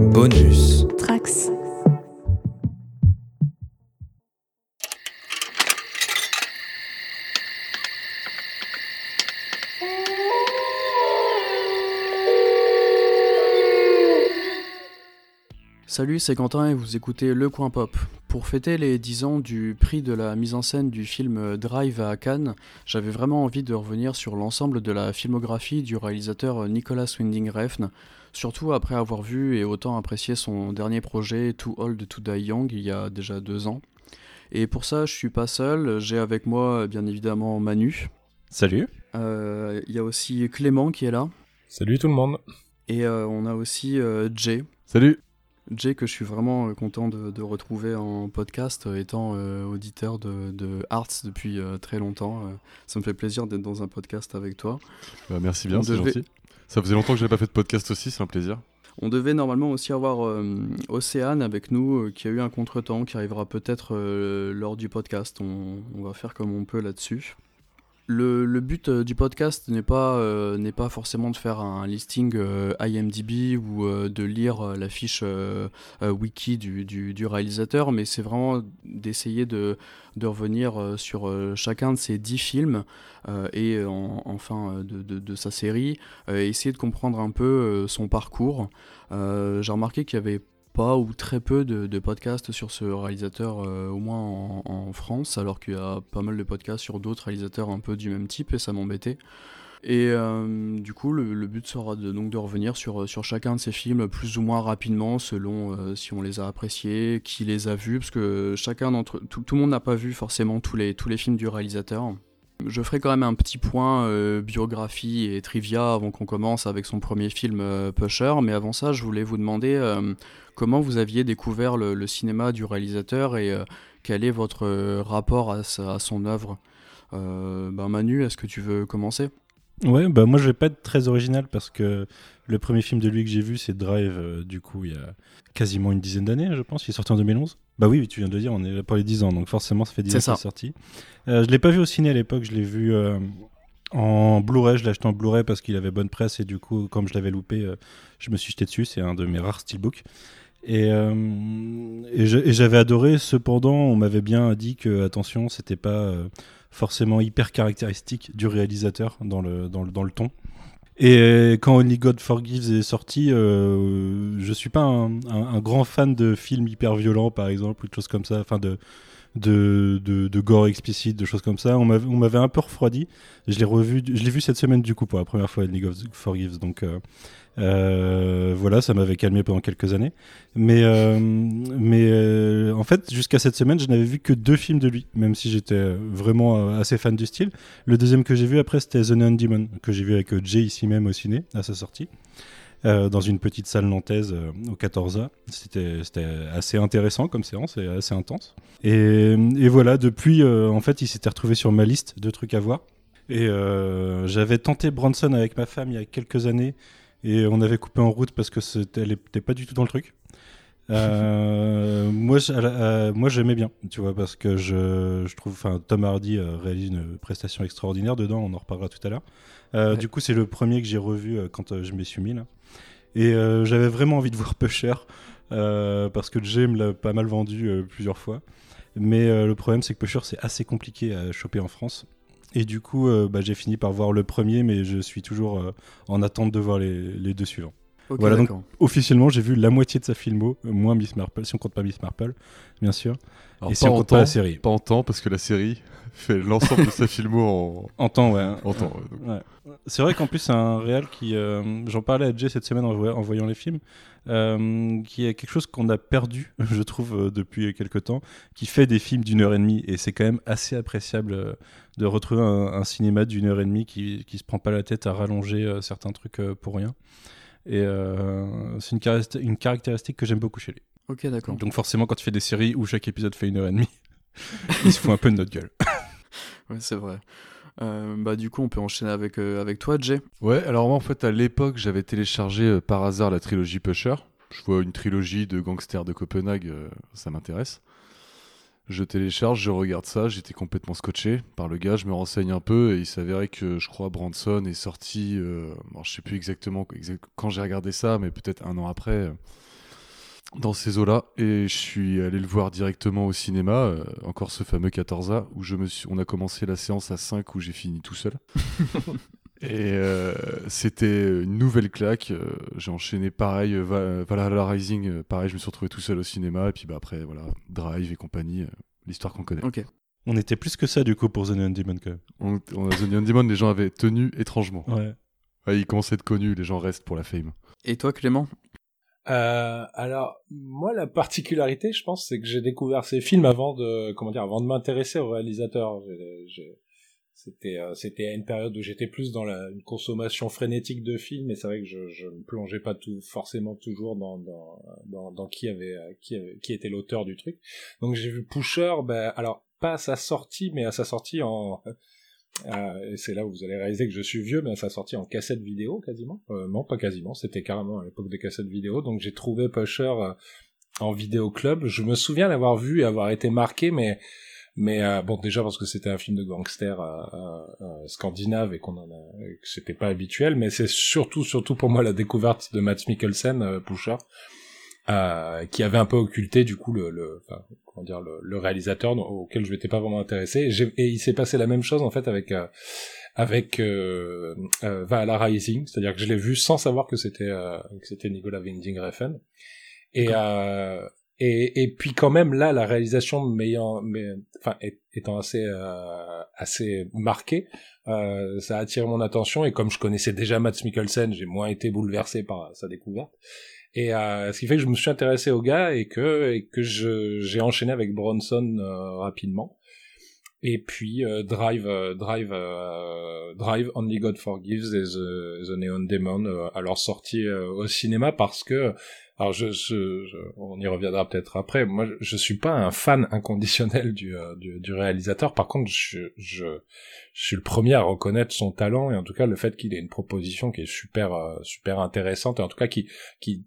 Bonus. Trax. Salut, c'est Quentin et vous écoutez Le Coin Pop. Pour fêter les 10 ans du prix de la mise en scène du film Drive à Cannes, j'avais vraiment envie de revenir sur l'ensemble de la filmographie du réalisateur Nicolas Winding Refn, surtout après avoir vu et autant apprécié son dernier projet Too Old to Die Young il y a déjà deux ans. Et pour ça, je suis pas seul, j'ai avec moi bien évidemment Manu. Salut. Euh, Il y a aussi Clément qui est là. Salut tout le monde. Et euh, on a aussi euh, Jay. Salut. Jay, que je suis vraiment euh, content de, de retrouver en podcast, étant auditeur de, de Arts depuis très longtemps. Ça me fait plaisir d'être dans un podcast avec toi. Bah, merci bien, c'est devait- gentil. Ça faisait longtemps que j'avais pas fait de podcast aussi, c'est un plaisir. On devait normalement aussi avoir euh, Océane avec nous, euh, qui a eu un contretemps, qui arrivera peut-être euh, lors du podcast. On va faire comme on peut là-dessus. Le, but euh, du podcast n'est pas, euh, pas forcément de faire un listing euh, IMDb ou de lire la fiche wiki du, du- réalisateur, mais c'est vraiment d'essayer de, de revenir sur chacun de ces dix films et en- enfin de, de- de sa série, essayer de comprendre un peu son parcours. J'ai remarqué qu'il y avait pas ou très peu de, podcasts sur ce réalisateur, euh, au moins en, France, alors qu'il y a pas mal de podcasts sur d'autres réalisateurs un peu du même type, et ça m'embêtait. Et euh, du coup, le, but sera donc de revenir sur, sur chacun de ces films plus ou moins rapidement, selon euh, si on les a appréciés, qui les a vus, parce que chacun d'entre tout, le monde n'a pas vu forcément tous les films du réalisateur. Je ferai quand même un petit point euh, biographie et trivia avant qu'on commence avec son premier film euh, Pusher, mais avant ça, je voulais vous demander euh, comment vous aviez découvert le, cinéma du réalisateur et quel est votre rapport à, son œuvre? Ben Manu, est-ce que tu veux commencer? Ouais, bah moi je vais pas être très original parce que le premier film de lui que j'ai vu c'est Drive, du coup il y a quasiment une dizaine d'années je pense, il est sorti en 2011. Bah oui, tu viens de le dire, on est là pour les 10 ans, donc forcément ça fait 10 C'est ans qu'il est sorti. Euh, je l'ai pas vu au ciné à l'époque, je l'ai vu euh, en Blu-ray, je l'ai acheté en Blu-ray parce qu'il avait bonne presse et du coup comme je l'avais loupé, euh, je me suis jeté dessus, c'est un de mes rares steelbooks. Et, euh, et j'avais adoré, cependant, on m'avait bien dit que, attention, c'était pas forcément hyper caractéristique du réalisateur dans le, dans le, dans le ton. Et euh, quand Only God Forgives est sorti, euh, je suis pas un, un- un grand fan de films hyper violents, par exemple, ou de choses comme ça, enfin de, de, de, de gore explicite, de choses comme ça. On m'avait un peu refroidi. Je l'ai revu, je l'ai vu cette semaine du coup pour la première fois, Only God Forgives. Donc euh, euh, voilà, ça m'avait calmé pendant quelques années. Mais, euh, mais euh, en fait, jusqu'à cette semaine, je n'avais vu que deux films de lui, même si j'étais vraiment assez fan du style. Le deuxième que j'ai vu après, c'était The Neon Demon, que j'ai vu avec Jay ici même au ciné, à sa sortie, dans une petite salle nantaise au 14A. C'était assez intéressant comme séance et assez intense. Et, et voilà, depuis, en fait, il s'était retrouvé sur ma liste de trucs à voir. Et j'avais tenté Bronson avec ma femme il y a quelques années et on avait coupé en route parce que c'était, elle était pas du tout dans le truc. Euh, moi, euh, moi, j'aimais bien, tu vois, parce que je, je trouve, enfin, Tom Hardy euh, réalise une prestation extraordinaire dedans. On en reparlera tout à l'heure. Ouais. Du coup, c'est le premier que j'ai revu quand je m'y suis mis là. Et j'avais vraiment envie de voir Pusher parce que Jay me l'a pas mal vendu plusieurs fois. Mais le problème, c'est que Pusher, c'est assez compliqué à choper en France. Et du coup, euh, bah, j'ai fini par voir le premier, mais je suis toujours euh, en attente de voir les, les deux suivants. Voilà, donc-. Officiellement, j'ai vu la moitié de sa filmo, euh, moins Miss Marple, si on compte pas Miss Marple, bien sûr. Alors, et si pas on en compte pas la temps, série. pas en temps, parce que la série fait l'ensemble de sa filmo en, En temps, ouais. en temps. ouais, donc. Ouais. C'est vrai qu'en plus, c'est un réal qui. euh, J'en parlais à Jay cette semaine en, voy- en voyant les films, euh, qui est quelque chose qu'on a perdu, je trouve, euh, depuis quelques temps, qui fait des films d'une heure et demie. Et c'est quand même assez appréciable euh, de retrouver un, un cinéma d'une heure et demie qui, qui se prend pas la tête à rallonger certains trucs pour rien. Et c'est une caractéristique que j'aime beaucoup chez lui. Ok, d'accord. Donc forcément, quand tu fais des séries où chaque épisode fait une heure et demie, il se fout un peu de notre gueule. Ouais, c'est vrai. Euh, bah, du coup, on peut enchaîner avec, euh, avec toi, Jay. Ouais, alors moi en fait à l'époque j'avais téléchargé euh, par hasard la trilogie Pusher. Je vois une trilogie de gangsters de Copenhague, ça m'intéresse. Je télécharge, je regarde ça, j'étais complètement scotché par le gars, je me renseigne un peu et il s'avérait que je crois Branson est sorti, bon, je sais plus exactement exact- quand j'ai regardé ça, mais peut-être un an après. Dans ces eaux-là et je suis allé le voir directement au cinéma, euh, encore ce fameux 14A où je me suis, on a commencé la séance à 5 où j'ai fini tout seul. et euh, c'était une nouvelle claque. euh, j'ai enchaîné pareil, Va- Valhalla Rising, pareil, je me suis retrouvé tout seul au cinéma et puis bah, après voilà, Drive et compagnie, l'histoire qu'on connaît. Ok. On était plus que ça du coup pour The Neon Demon quand même. On, on a The Neon Demon, les gens avaient tenu étrangement. Ouais. Ouais, ils commençaient à être connus, les gens restent pour la fame. Et toi, Clément? Euh, alors, moi, la particularité, je pense, c'est que j'ai découvert ces films avant de, comment dire, avant de m'intéresser au réalisateur. J'ai- j'ai- C'était, euh, c'était à une période où j'étais plus dans la, une consommation frénétique de films, et c'est vrai que je, je me plongeais pas tout, forcément toujours dans, dans, dans, dans qui avait, euh, qui avait- qui était l'auteur du truc. Donc j'ai vu Pusher, ben, alors, pas à sa sortie, mais à sa sortie en, euh, et c'est là où vous allez réaliser que je suis vieux, mais ça sorti en cassette vidéo quasiment. Euh, non, pas quasiment, c'était carrément à l'époque des cassettes vidéo. Donc j'ai trouvé Pusher euh, en vidéo club. Je me souviens l'avoir vu et avoir été marqué, mais mais euh, bon déjà parce que c'était un film de gangster euh, euh, scandinave et qu'on en a, que c'était pas habituel, mais c'est surtout surtout pour moi la découverte de Matt Mikkelsen, Pusher. Euh, qui avait un peu occulté du coup le, le enfin, comment dire le, le réalisateur auquel je m'étais pas vraiment intéressé. Et, et il s'est passé la même chose en fait avec euh, avec euh, euh, Valhalla Rising. C'est-à-dire que je l'ai vu sans savoir que c'était euh, que c'était Nicolas Winding Refn. Et euh, et, et puis quand même là la réalisation m'ayant mais enfin étant assez euh, assez marquée euh, ça a attiré mon attention. Et comme je connaissais déjà Matt Mikkelsen j'ai moins été bouleversé par sa découverte et euh, ce qui fait que je me suis intéressé au gars et que et que j'ai enchaîné avec Bronson euh, rapidement. Et puis euh, Drive, euh, Drive, euh, Drive, Only God Forgives et The, Neon Demon euh, à leur sortie au cinéma parce que alors je, je, on y reviendra peut-être après. Moi, je, suis pas un fan inconditionnel du, du, du réalisateur. Par contre, je, je, je suis le premier à reconnaître son talent et en tout cas le fait qu'il ait une proposition qui est super, super intéressante et en tout cas qui, qui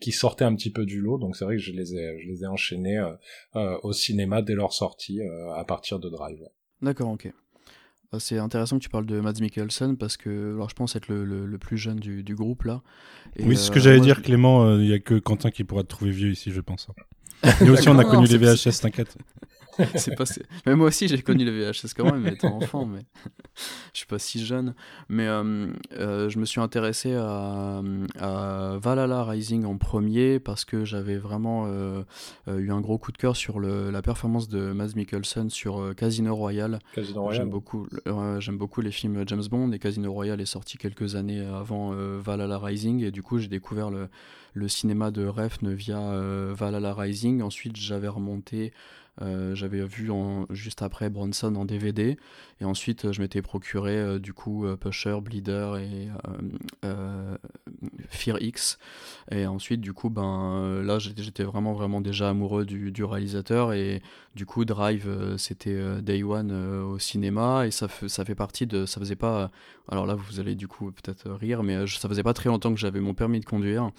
qui sortaient un petit peu du lot, donc c'est vrai que je les ai, je les ai enchaînés euh, euh, au cinéma dès leur sortie euh, à partir de Drive. D'accord, ok. C'est intéressant que tu parles de Mads Mikkelsen parce que alors, je pense être le, le- le plus jeune du, du groupe là. Et, oui, c'est ce euh, que j'allais dire, je- Clément. Il y a que Quentin qui pourra te trouver vieux ici, je pense. Nous aussi, on a connu c'est- les VHS, t'inquiète. c'est pas... c'est- Mais moi aussi, j'ai connu le VHS quand même, étant enfant, mais je suis pas si jeune. Mais euh, euh, je me suis intéressé à, à Valhalla Rising en premier parce que j'avais vraiment euh, eu un gros coup de cœur sur le, la performance de Mads Mikkelsen sur Casino Royale. Casino Royale. J'aime beaucoup, j'aime beaucoup les films James Bond et Casino Royale est sorti quelques années avant Valhalla Rising et du coup j'ai découvert le, le cinéma de Refn via Valhalla Rising. Ensuite j'avais remonté, euh, j'avais vu en, juste après Bronson en DVD et ensuite je m'étais procuré euh, du coup euh, Pusher, Bleeder et euh, Fear X et ensuite du coup ben là j'étais vraiment vraiment déjà amoureux du, du réalisateur et du coup, Drive, c'était Day One au cinéma et ça, fait- ça fait partie de. Ça faisait pas. alors là, vous allez du coup peut-être rire, mais ça faisait pas très longtemps que j'avais mon permis de conduire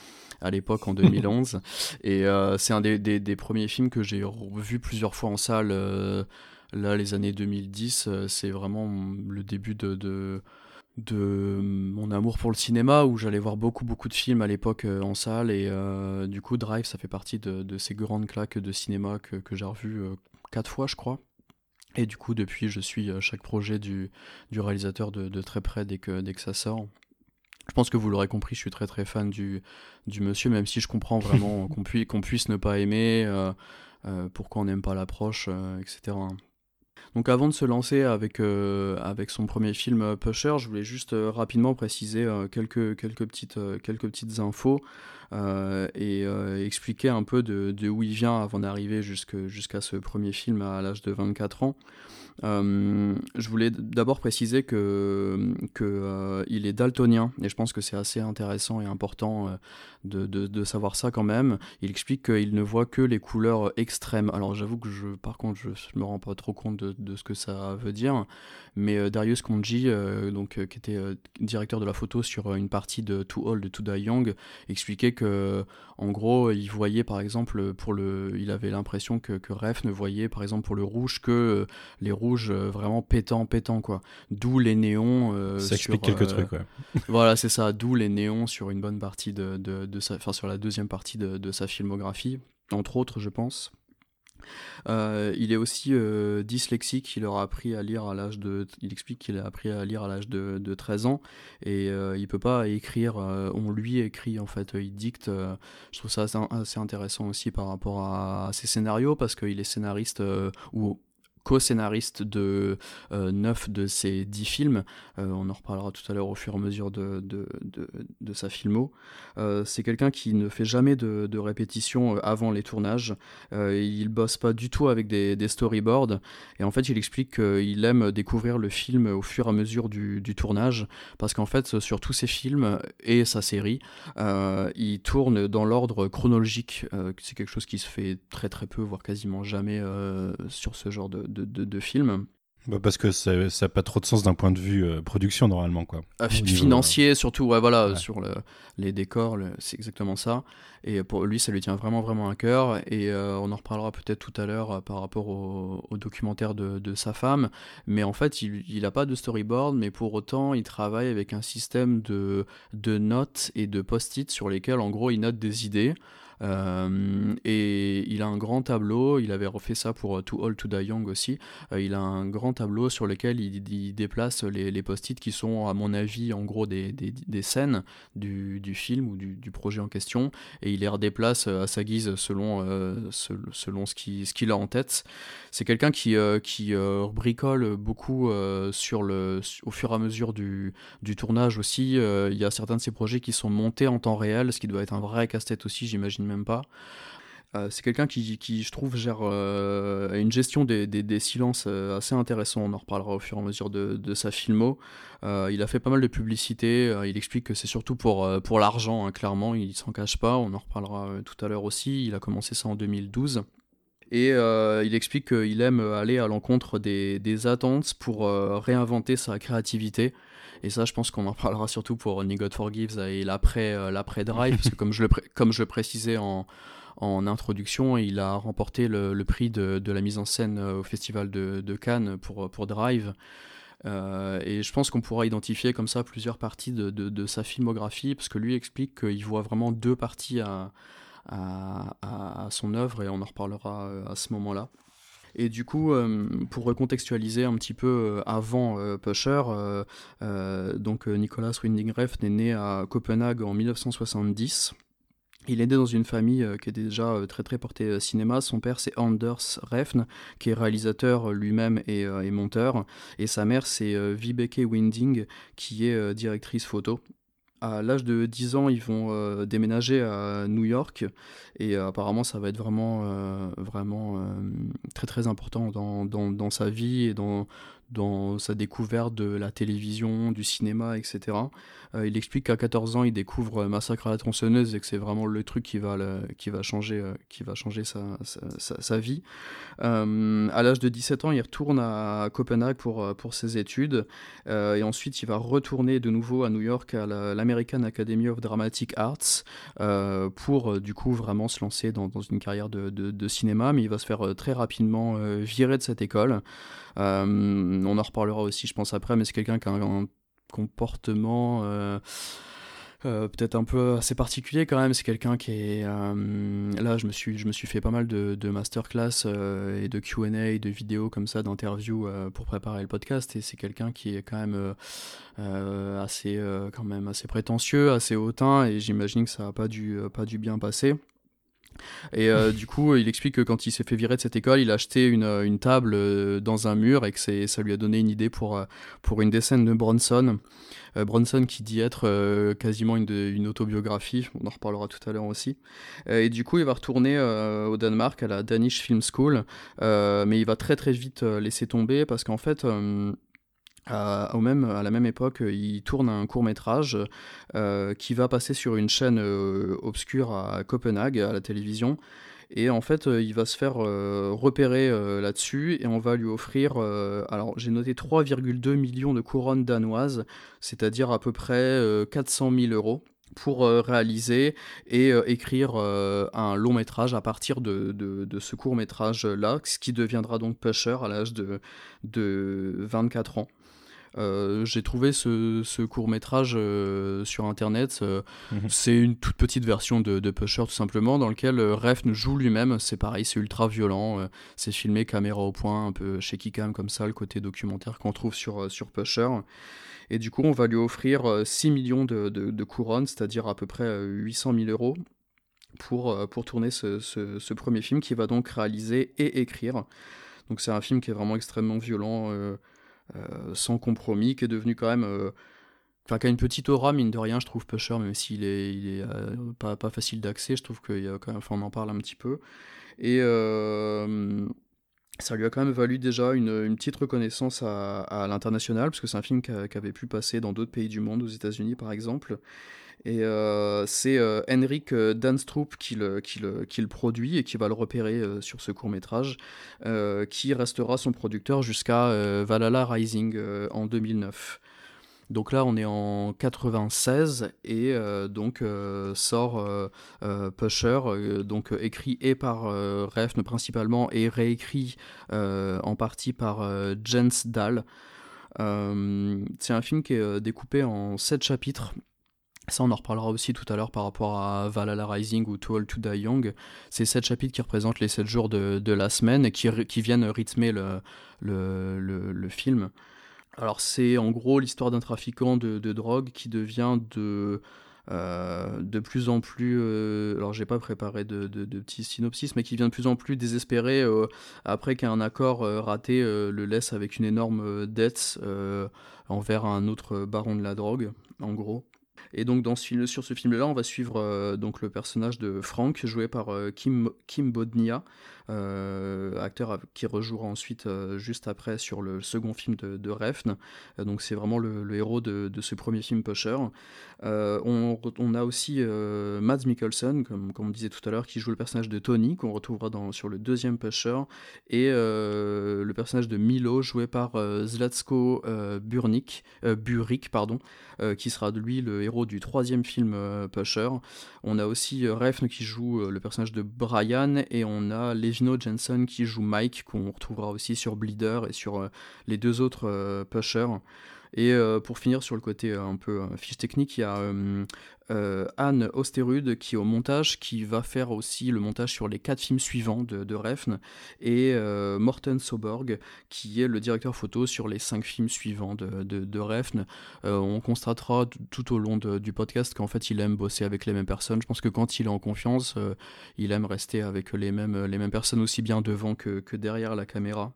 à l'époque en 2011. et c'est un des, des- des premiers films que j'ai revu plusieurs fois en salle. euh, là, les années 2010, euh, c'est vraiment le début de. de de mon amour pour le cinéma où j'allais voir beaucoup beaucoup de films à l'époque euh, en salle et euh, du coup Drive ça fait partie de, de ces grandes claques de cinéma que, que j'ai revues quatre fois je crois et du coup depuis je suis chaque projet du, du réalisateur de, de très près dès que, dès que ça sort je pense que vous l'aurez compris je suis très très fan du, du monsieur même si je comprends vraiment qu'on puisse, qu'on puisse ne pas aimer euh, pourquoi on n'aime pas l'approche euh, etc donc avant de se lancer avec, euh, avec son premier film euh, Pusher, je voulais juste euh, rapidement préciser euh, quelques, quelques, petites, euh, quelques petites infos euh, et euh, expliquer un peu de, de où il vient avant d'arriver jusqu'à ce premier film à l'âge de 24 ans. Euh, je voulais d'abord préciser que, que euh, il est daltonien et je pense que c'est assez intéressant et important euh, de, de- savoir ça quand même. Il explique qu'il ne voit que les couleurs extrêmes. Alors j'avoue que je, par contre, je, me rends pas trop compte de, de ce que ça veut dire, mais Darius Konji, donc qui était directeur de la photo sur une partie de Too Old to Die Young, expliquait que en gros, il voyait par exemple pour le, il avait l'impression que, que Ref ne voyait par exemple pour le rouge que les rouges rouge vraiment pétant, pétant quoi. D'où les néons. ça explique quelques trucs, ouais. voilà, c'est ça. D'où les néons sur une bonne partie de, de, de sa, enfin sur la deuxième partie de, de sa filmographie, entre autres, je pense. Euh, il est aussi euh, dyslexique, il aura appris à lire à l'âge de. Il explique qu'il a appris à lire à l'âge de, de, 13 ans et euh, il peut pas écrire. on lui écrit en fait, il dicte. je trouve ça assez, intéressant aussi par rapport à, à ses scénarios parce qu'il est scénariste ou co-scénariste de euh, 9 de ses 10 films. Euh, on en reparlera tout à l'heure au fur et à mesure de, de, de, sa filmo. Euh, c'est quelqu'un qui ne fait jamais de, répétition avant les tournages. Il bosse pas du tout avec des, storyboards. Et en fait, il explique qu'il aime découvrir le film au fur et à mesure du tournage. Parce qu'en fait, sur tous ses films et sa série, il tourne dans l'ordre chronologique. c'est quelque chose qui se fait très très peu, voire quasiment jamais sur ce genre de, de, de, de film. Bah parce que ça n'a pas trop de sens d'un point de vue euh, production normalement quoi. Ah, financier niveau, surtout, ouais voilà, ouais. sur le, les décors, le, c'est exactement ça. Et pour lui, ça lui tient vraiment vraiment à cœur. Et euh, on en reparlera peut-être tout à l'heure euh, par rapport au, au documentaire de, de, sa femme. Mais en fait, il n'a pas de storyboard, mais pour autant, il travaille avec un système de, de notes et de post-it sur lesquels, en gros, il note des idées. Euh, et il a un grand tableau, il avait refait ça pour Too Old to Die Young aussi. Euh, il a un grand tableau sur lequel il, déplace les, post-it qui sont, à mon avis, en gros des, scènes du, film ou du, projet en question, et il les redéplace à sa guise selon, euh, selon ce qu'il a en tête. C'est quelqu'un qui, euh, euh, bricole beaucoup sur le, au fur et à mesure du tournage aussi. il y a certains de ses projets qui sont montés en temps réel, ce qui doit être un vrai casse-tête aussi, j'imagine même pas. Euh, c'est quelqu'un qui, je trouve, gère euh, une gestion des, silences euh, assez intéressant. On en reparlera au fur et à mesure de, sa filmo. Il a fait pas mal de publicité. Il explique que c'est surtout pour, pour l'argent, hein, clairement. Il s'en cache pas. On en reparlera tout à l'heure aussi. Il a commencé ça en 2012. Et il explique qu'il aime aller à l'encontre des, attentes pour réinventer sa créativité. Et ça, je pense qu'on en parlera surtout pour Ni God Forgives et l'après l'après Drive, parce que comme je le, précisais en, introduction, il a remporté le, prix de, la mise en scène au Festival de, Cannes pour, Drive. Euh, et je pense qu'on pourra identifier comme ça plusieurs parties de, sa filmographie, parce que lui explique qu'il voit vraiment deux parties à, son œuvre, et on en reparlera à ce moment-là. Et du coup, euh, pour recontextualiser un petit peu euh, avant euh, Pusher, donc Nicolas Winding est né à Copenhague en 1970. Il est né dans une famille qui est déjà très très portée cinéma. Son père c'est Anders Refn, qui est réalisateur lui-même et, et, monteur. Et sa mère c'est Vibeke Winding, qui est directrice photo à l'âge de 10 ans, ils vont euh, déménager à New York. Et euh, apparemment ça va être vraiment, euh, vraiment très très important dans, dans, dans, sa vie et dans, dans sa découverte de la télévision, du cinéma, etc. Euh, il explique qu'à 14 ans, il découvre Massacre à la tronçonneuse et que c'est vraiment le truc qui va, qui va changer, euh, qui va changer sa, sa, vie. Euh, à l'âge de 17 ans, il retourne à Copenhague pour, pour ses études et ensuite il va retourner de nouveau à New York à l'American la, Academy of Dramatic Arts pour du coup vraiment se lancer dans, une carrière de, cinéma, mais il va se faire très rapidement virer de cette école. On en reparlera aussi, je pense, après, mais c'est quelqu'un qui a un, comportement euh, euh, peut-être un peu assez particulier quand même. C'est quelqu'un qui est euh, là. Je me suis je me suis fait pas mal de, masterclass et de Q&A, de vidéos comme ça, d'interviews pour préparer le podcast. Et c'est quelqu'un qui est quand même assez prétentieux, assez hautain. Et j'imagine que ça a pas dû pas dû bien passer. Et euh, du coup, il explique que quand il s'est fait virer de cette école, il a acheté une, une table euh, dans un mur et que ça lui a donné une idée pour, euh, pour une scènes de Bronson. Euh, Bronson qui dit être euh, quasiment une, une, autobiographie, on en reparlera tout à l'heure aussi. Euh, et du coup, il va retourner au Danemark à la Danish Film School, mais il va très très vite laisser tomber parce qu'en fait à, au même, à la même époque, il tourne un court métrage euh, qui va passer sur une chaîne euh, obscure à Copenhague, à la télévision. Et en fait, euh, il va se faire repérer là-dessus et on va lui offrir, alors j'ai noté 3,2 millions de couronnes danoises, c'est-à-dire à peu près 400 000 euros pour réaliser et écrire un long métrage à partir de, ce court métrage là, ce qui deviendra donc Pusher à l'âge de 24 ans. Euh, j'ai trouvé ce, court métrage euh, sur internet. Euh, mhm. C'est une toute petite version de, de, Pusher tout simplement, dans lequel Refn joue lui-même. C'est pareil, c'est ultra violent. c'est filmé caméra au point, un peu chez Kikam comme ça, le côté documentaire qu'on trouve sur, sur Pusher. Et du coup, on va lui offrir 6 millions de, de, couronnes, c'est-à-dire à peu près 800 000 euros. Pour, pour tourner ce, ce, premier film qui va donc réaliser et écrire. Donc c'est un film qui est vraiment extrêmement violent, euh, sans compromis, qui est devenu quand même euh, enfin qui a une petite aura mine de rien je trouve Pusher même s'il est il est euh, pas, facile d'accès je trouve qu'il y a quand même enfin on en parle un petit peu. Et ça lui a quand même valu déjà une, petite reconnaissance à, l'international parce que c'est un film qui, avait pu passer dans d'autres pays du monde aux États-Unis par exemple et euh, c'est euh, Henrik euh, Danstrup qui le, produit et qui va le repérer sur ce court métrage, qui restera son producteur jusqu'à Valhalla Rising en 2009. Donc là, on est en 96 et donc sort Pusher, donc écrit et par Refn principalement et réécrit en partie par Jens Dahl. c'est un film qui est découpé en 7 chapitres ça, on en reparlera aussi tout à l'heure par rapport à Valhalla Rising ou Too Old to Die Young. C'est sept chapitres qui représentent les sept jours de, de la semaine et qui, viennent rythmer le, film. Alors, c'est en gros l'histoire d'un trafiquant de, de, drogue qui devient de, euh, de plus en plus. Euh, alors, j'ai pas préparé de, de, petits synopsis, mais qui devient de plus en plus désespéré euh, après qu'un accord raté le laisse avec une énorme dette envers un autre baron de la drogue, en gros. Et donc dans ce film, sur ce film-là, on va suivre euh, donc le personnage de Frank, joué par euh, Kim, Bodnia, acteur qui rejouera ensuite juste après sur le second film de, de Refn. donc c'est vraiment le, héros de, ce premier film Pusher. On, a aussi Mads Mikkelsen, comme, on disait tout à l'heure, qui joue le personnage de Tony, qu'on retrouvera dans, sur le deuxième Pusher, et le personnage de Milo, joué par Zlatko Burnik, Burik, pardon, qui sera lui le héros du troisième film euh, Pusher. On a aussi euh, Refn qui joue euh, le personnage de Brian et on a Levino Jensen qui joue Mike qu'on retrouvera aussi sur Bleeder et sur les deux autres Pusher. Et pour finir sur le côté un peu fiche technique, il y a euh, Anne Osterud qui est au montage, qui va faire aussi le montage sur les quatre films suivants de, de Refn, et euh, Morten Soborg qui est le directeur photo sur les cinq films suivants de, de, Refn. Euh, on constatera tout au long du podcast qu'en fait il aime bosser avec les mêmes personnes. Je pense que quand il est en confiance, il aime rester avec les mêmes, les mêmes personnes aussi bien devant que, que derrière la caméra.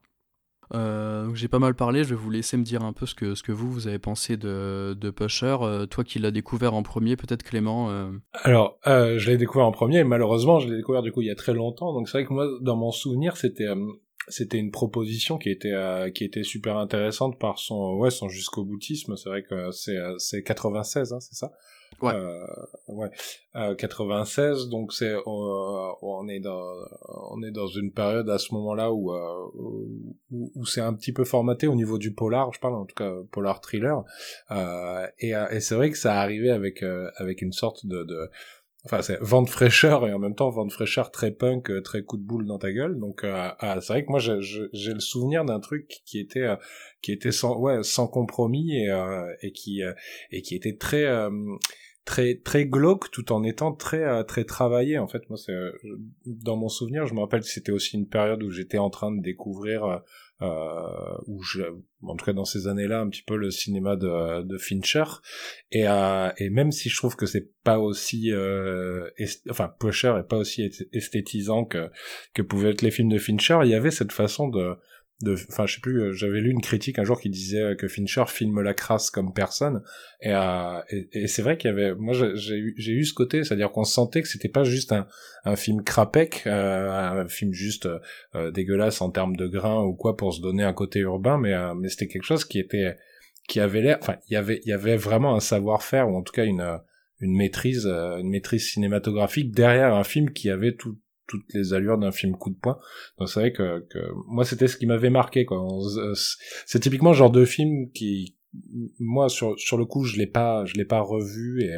Euh, j'ai pas mal parlé, je vais vous laisser me dire un peu ce que, ce que vous, vous avez pensé de, de Pusher. Euh, toi qui l'as découvert en premier, peut-être Clément euh. Alors, je l'ai découvert en premier, malheureusement, je l'ai découvert du coup il y a très longtemps. Donc c'est vrai que moi, dans mon souvenir, c'était c'était une proposition qui était qui était super intéressante par son ouais son jusqu'au boutisme. C'est vrai que c'est c'est 96, hein, c'est ça? Ouais. Euh, ouais. Euh, 96, donc c'est on, est dans on est dans une période à ce moment-là où, euh, où, où c'est un petit peu formaté au niveau du polar, je parle en tout cas polar thriller. Euh, et, euh, et c'est vrai que ça arrivait avec euh, avec une sorte de, de enfin c'est vent de fraîcheur et en même temps vent de fraîcheur très punk très coup de boule dans ta gueule. Donc euh, c'est vrai que moi j'ai le souvenir d'un truc qui était qui était sans compromis et qui était très très très glauque tout en étant très euh, travaillé. En fait moi euh, dans mon souvenir je me rappelle que c'était aussi une période où j'étais en train de découvrir euh, euh où je en tout cas dans ces années-là un petit peu le cinéma de, de Fincher. Et et même si je trouve que c'est pas aussi enfin Pusher est pas aussi esthétisant que que pouvaient être les films de Fincher il y avait cette façon de enfin je sais plus euh, j'avais lu une critique un jour qui disait que Fincher filme la crasse comme personne. Et, euh, et, c'est vrai qu'il y avait moi j'ai eu ce côté c'est-à-dire qu'on sentait que c'était pas juste un, un film crapec euh, un film juste euh, dégueulasse en termes de grains ou quoi pour se donner un côté urbain mais mais c'était quelque chose qui était qui avait l'air enfin il y avait y avait vraiment un savoir-faire ou en tout cas une une maîtrise une maîtrise cinématographique derrière un film qui avait tout toutes les allures d'un film coup de poing. Donc c'est vrai que, que moi c'était ce qui m'avait marqué quoi. C'est typiquement le genre de film qui moi sur sur le coup je l'ai pas je l'ai pas revu et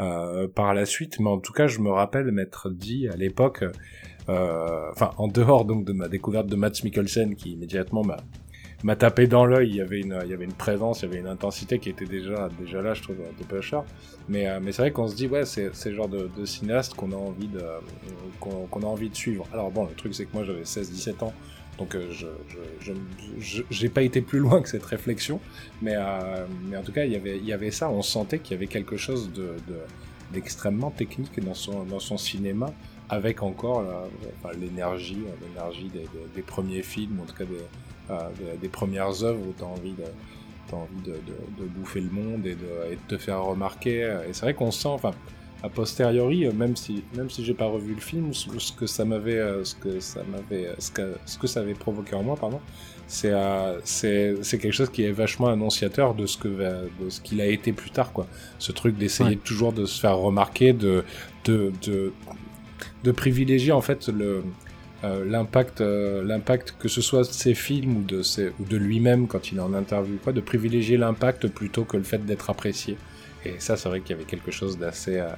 euh, par la suite, mais en tout cas je me rappelle m'être dit à l'époque, enfin en dehors donc de ma découverte de Matt Mikkelsen qui immédiatement m'a m'a tapé dans l'œil. Il y avait une, il y avait une présence, il y avait une intensité qui était déjà, déjà là, je trouve, de Pusher. Mais, euh, mais c'est vrai qu'on se dit, ouais, c'est, c'est le genre de, de cinéaste qu'on a envie de, qu'on, a envie de suivre. Alors bon, le truc, c'est que moi, j'avais 16-17 ans. Donc euh, je, je, je, j'ai pas été plus loin que cette réflexion, mais, euh, mais en tout cas il y avait, il y avait ça, on sentait qu'il y avait quelque chose de, de d'extrêmement technique dans son, dans son cinéma, avec encore enfin, l'énergie, l'énergie des, des, des, premiers films, en tout cas des, des premières œuvres où tu as envie de envie de, de, bouffer le monde et de, et de te faire remarquer. Et c'est vrai qu'on sent, enfin, a posteriori, même si même si j'ai pas revu le film, ce, que ça m'avait, ce que ça m'avait, ce que, ce que ça avait provoqué en moi, pardon, c'est c'est quelque chose qui est vachement annonciateur de ce que de ce qu'il a été plus tard, quoi. Ce truc d'essayer toujours de se faire remarquer, de de, de privilégier en fait le euh, l'impact, euh, l'impact que ce soit de ses films ou de, ses, ou de lui-même quand il est en interview, quoi, de privilégier l'impact plutôt que le fait d'être apprécié. Et ça, c'est vrai qu'il y avait quelque chose d'assez, euh,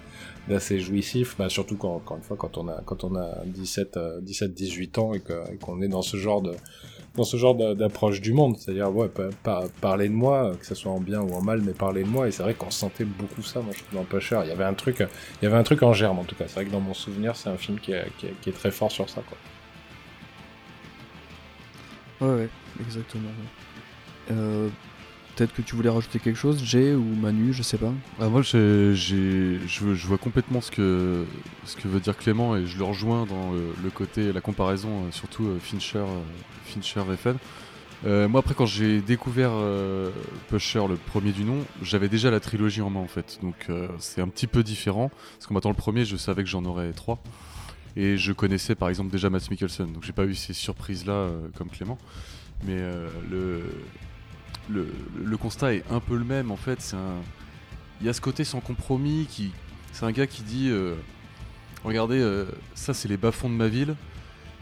d'assez jouissif, bah, surtout quand, une fois, quand on a, quand on a 17, 17, 18 ans et, que, et qu'on est dans ce genre de, dans ce genre d'approche du monde. C'est-à-dire, ouais, parler de moi, que ce soit en bien ou en mal, mais parler de moi. Et c'est vrai qu'on sentait beaucoup ça, moi, je trouve, dans Pusher. Il y avait un truc, il y avait un truc en germe, en tout cas. C'est vrai que dans mon souvenir, c'est un film qui est très fort sur ça, quoi. Ouais, ouais, exactement. Euh, peut-être que tu voulais rajouter quelque chose, Jay ou Manu, je sais pas. Ah, moi, je, vois complètement ce que, ce que veut dire Clément et je le rejoins dans le, côté, la comparaison, euh, surtout euh, Fincher, Fincher et moi, après, quand j'ai découvert Pusher, le premier du nom, j'avais déjà la trilogie en main en fait. Donc, c'est un petit peu différent. Parce qu'en m'attend le premier, je savais que j'en aurais trois. Et je connaissais par exemple déjà Matt Mikkelsen, donc j'ai pas eu ces surprises-là euh, comme Clément. Mais euh, le, le, le, constat est un peu le même en fait. C'est un... Il y a ce côté sans compromis qui. C'est un gars qui dit euh, Regardez, ça c'est les bas-fonds de ma ville,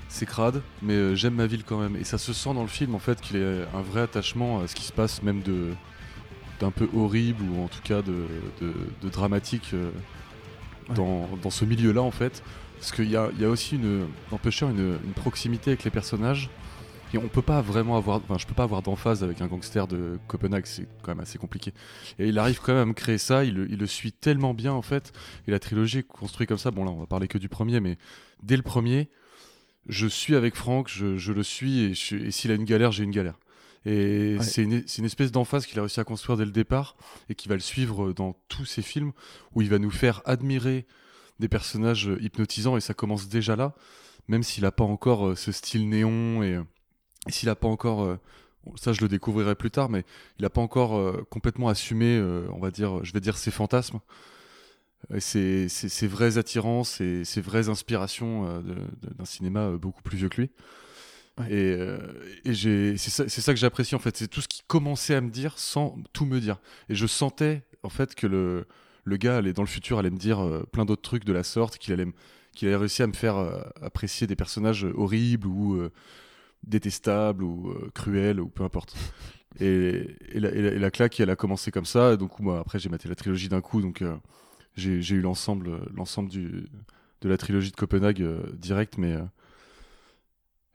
c'est crade, mais j'aime ma ville quand même. Et ça se sent dans le film en fait qu'il y a un vrai attachement à ce qui se passe, même de d'un peu horrible ou en tout cas de, de, dramatique dans, dans, ce milieu-là en fait. Parce qu'il y a, aussi une, dans Pusher une, proximité avec les personnages. Et on peut pas vraiment avoir, enfin, je peux pas avoir d'emphase avec un gangster de Copenhague, c'est quand même assez compliqué. Et il arrive quand même à me créer ça, il, le suit tellement bien en fait. Et la trilogie est construite comme ça. Bon là, on va parler que du premier, mais dès le premier, je suis avec Franck, je, le suis, et, et s'il a une galère, j'ai une galère. Et c'est une, une, espèce d'emphase qu'il a réussi à construire dès le départ et qui va le suivre dans tous ses films où il va nous faire admirer des personnages euh, hypnotisants et ça commence déjà là, même s'il n'a pas encore euh, ce style néon et, euh, s'il n'a pas encore, ça je le découvrirai plus tard, mais il n'a pas encore complètement assumé, on va dire, je vais dire ses fantasmes. Ses, ses, vraies attirances et ses vraies inspirations d'un cinéma beaucoup plus vieux que lui. Et, et c'est ça, ça, que j'apprécie en fait, c'est tout ce qui commençait à me dire sans tout me dire. Et je sentais en fait que le, le gars allait dans le futur allait me dire euh, plein d'autres trucs de la sorte, qu'il allait, qu'il allait réussir à me faire euh, apprécier des personnages horribles ou euh, détestables ou cruels ou peu importe. Et, la, claque, elle a commencé comme ça. Donc moi, après, j'ai maté la trilogie d'un coup, donc j'ai eu l'ensemble, l'ensemble de la trilogie de Copenhague direct, mais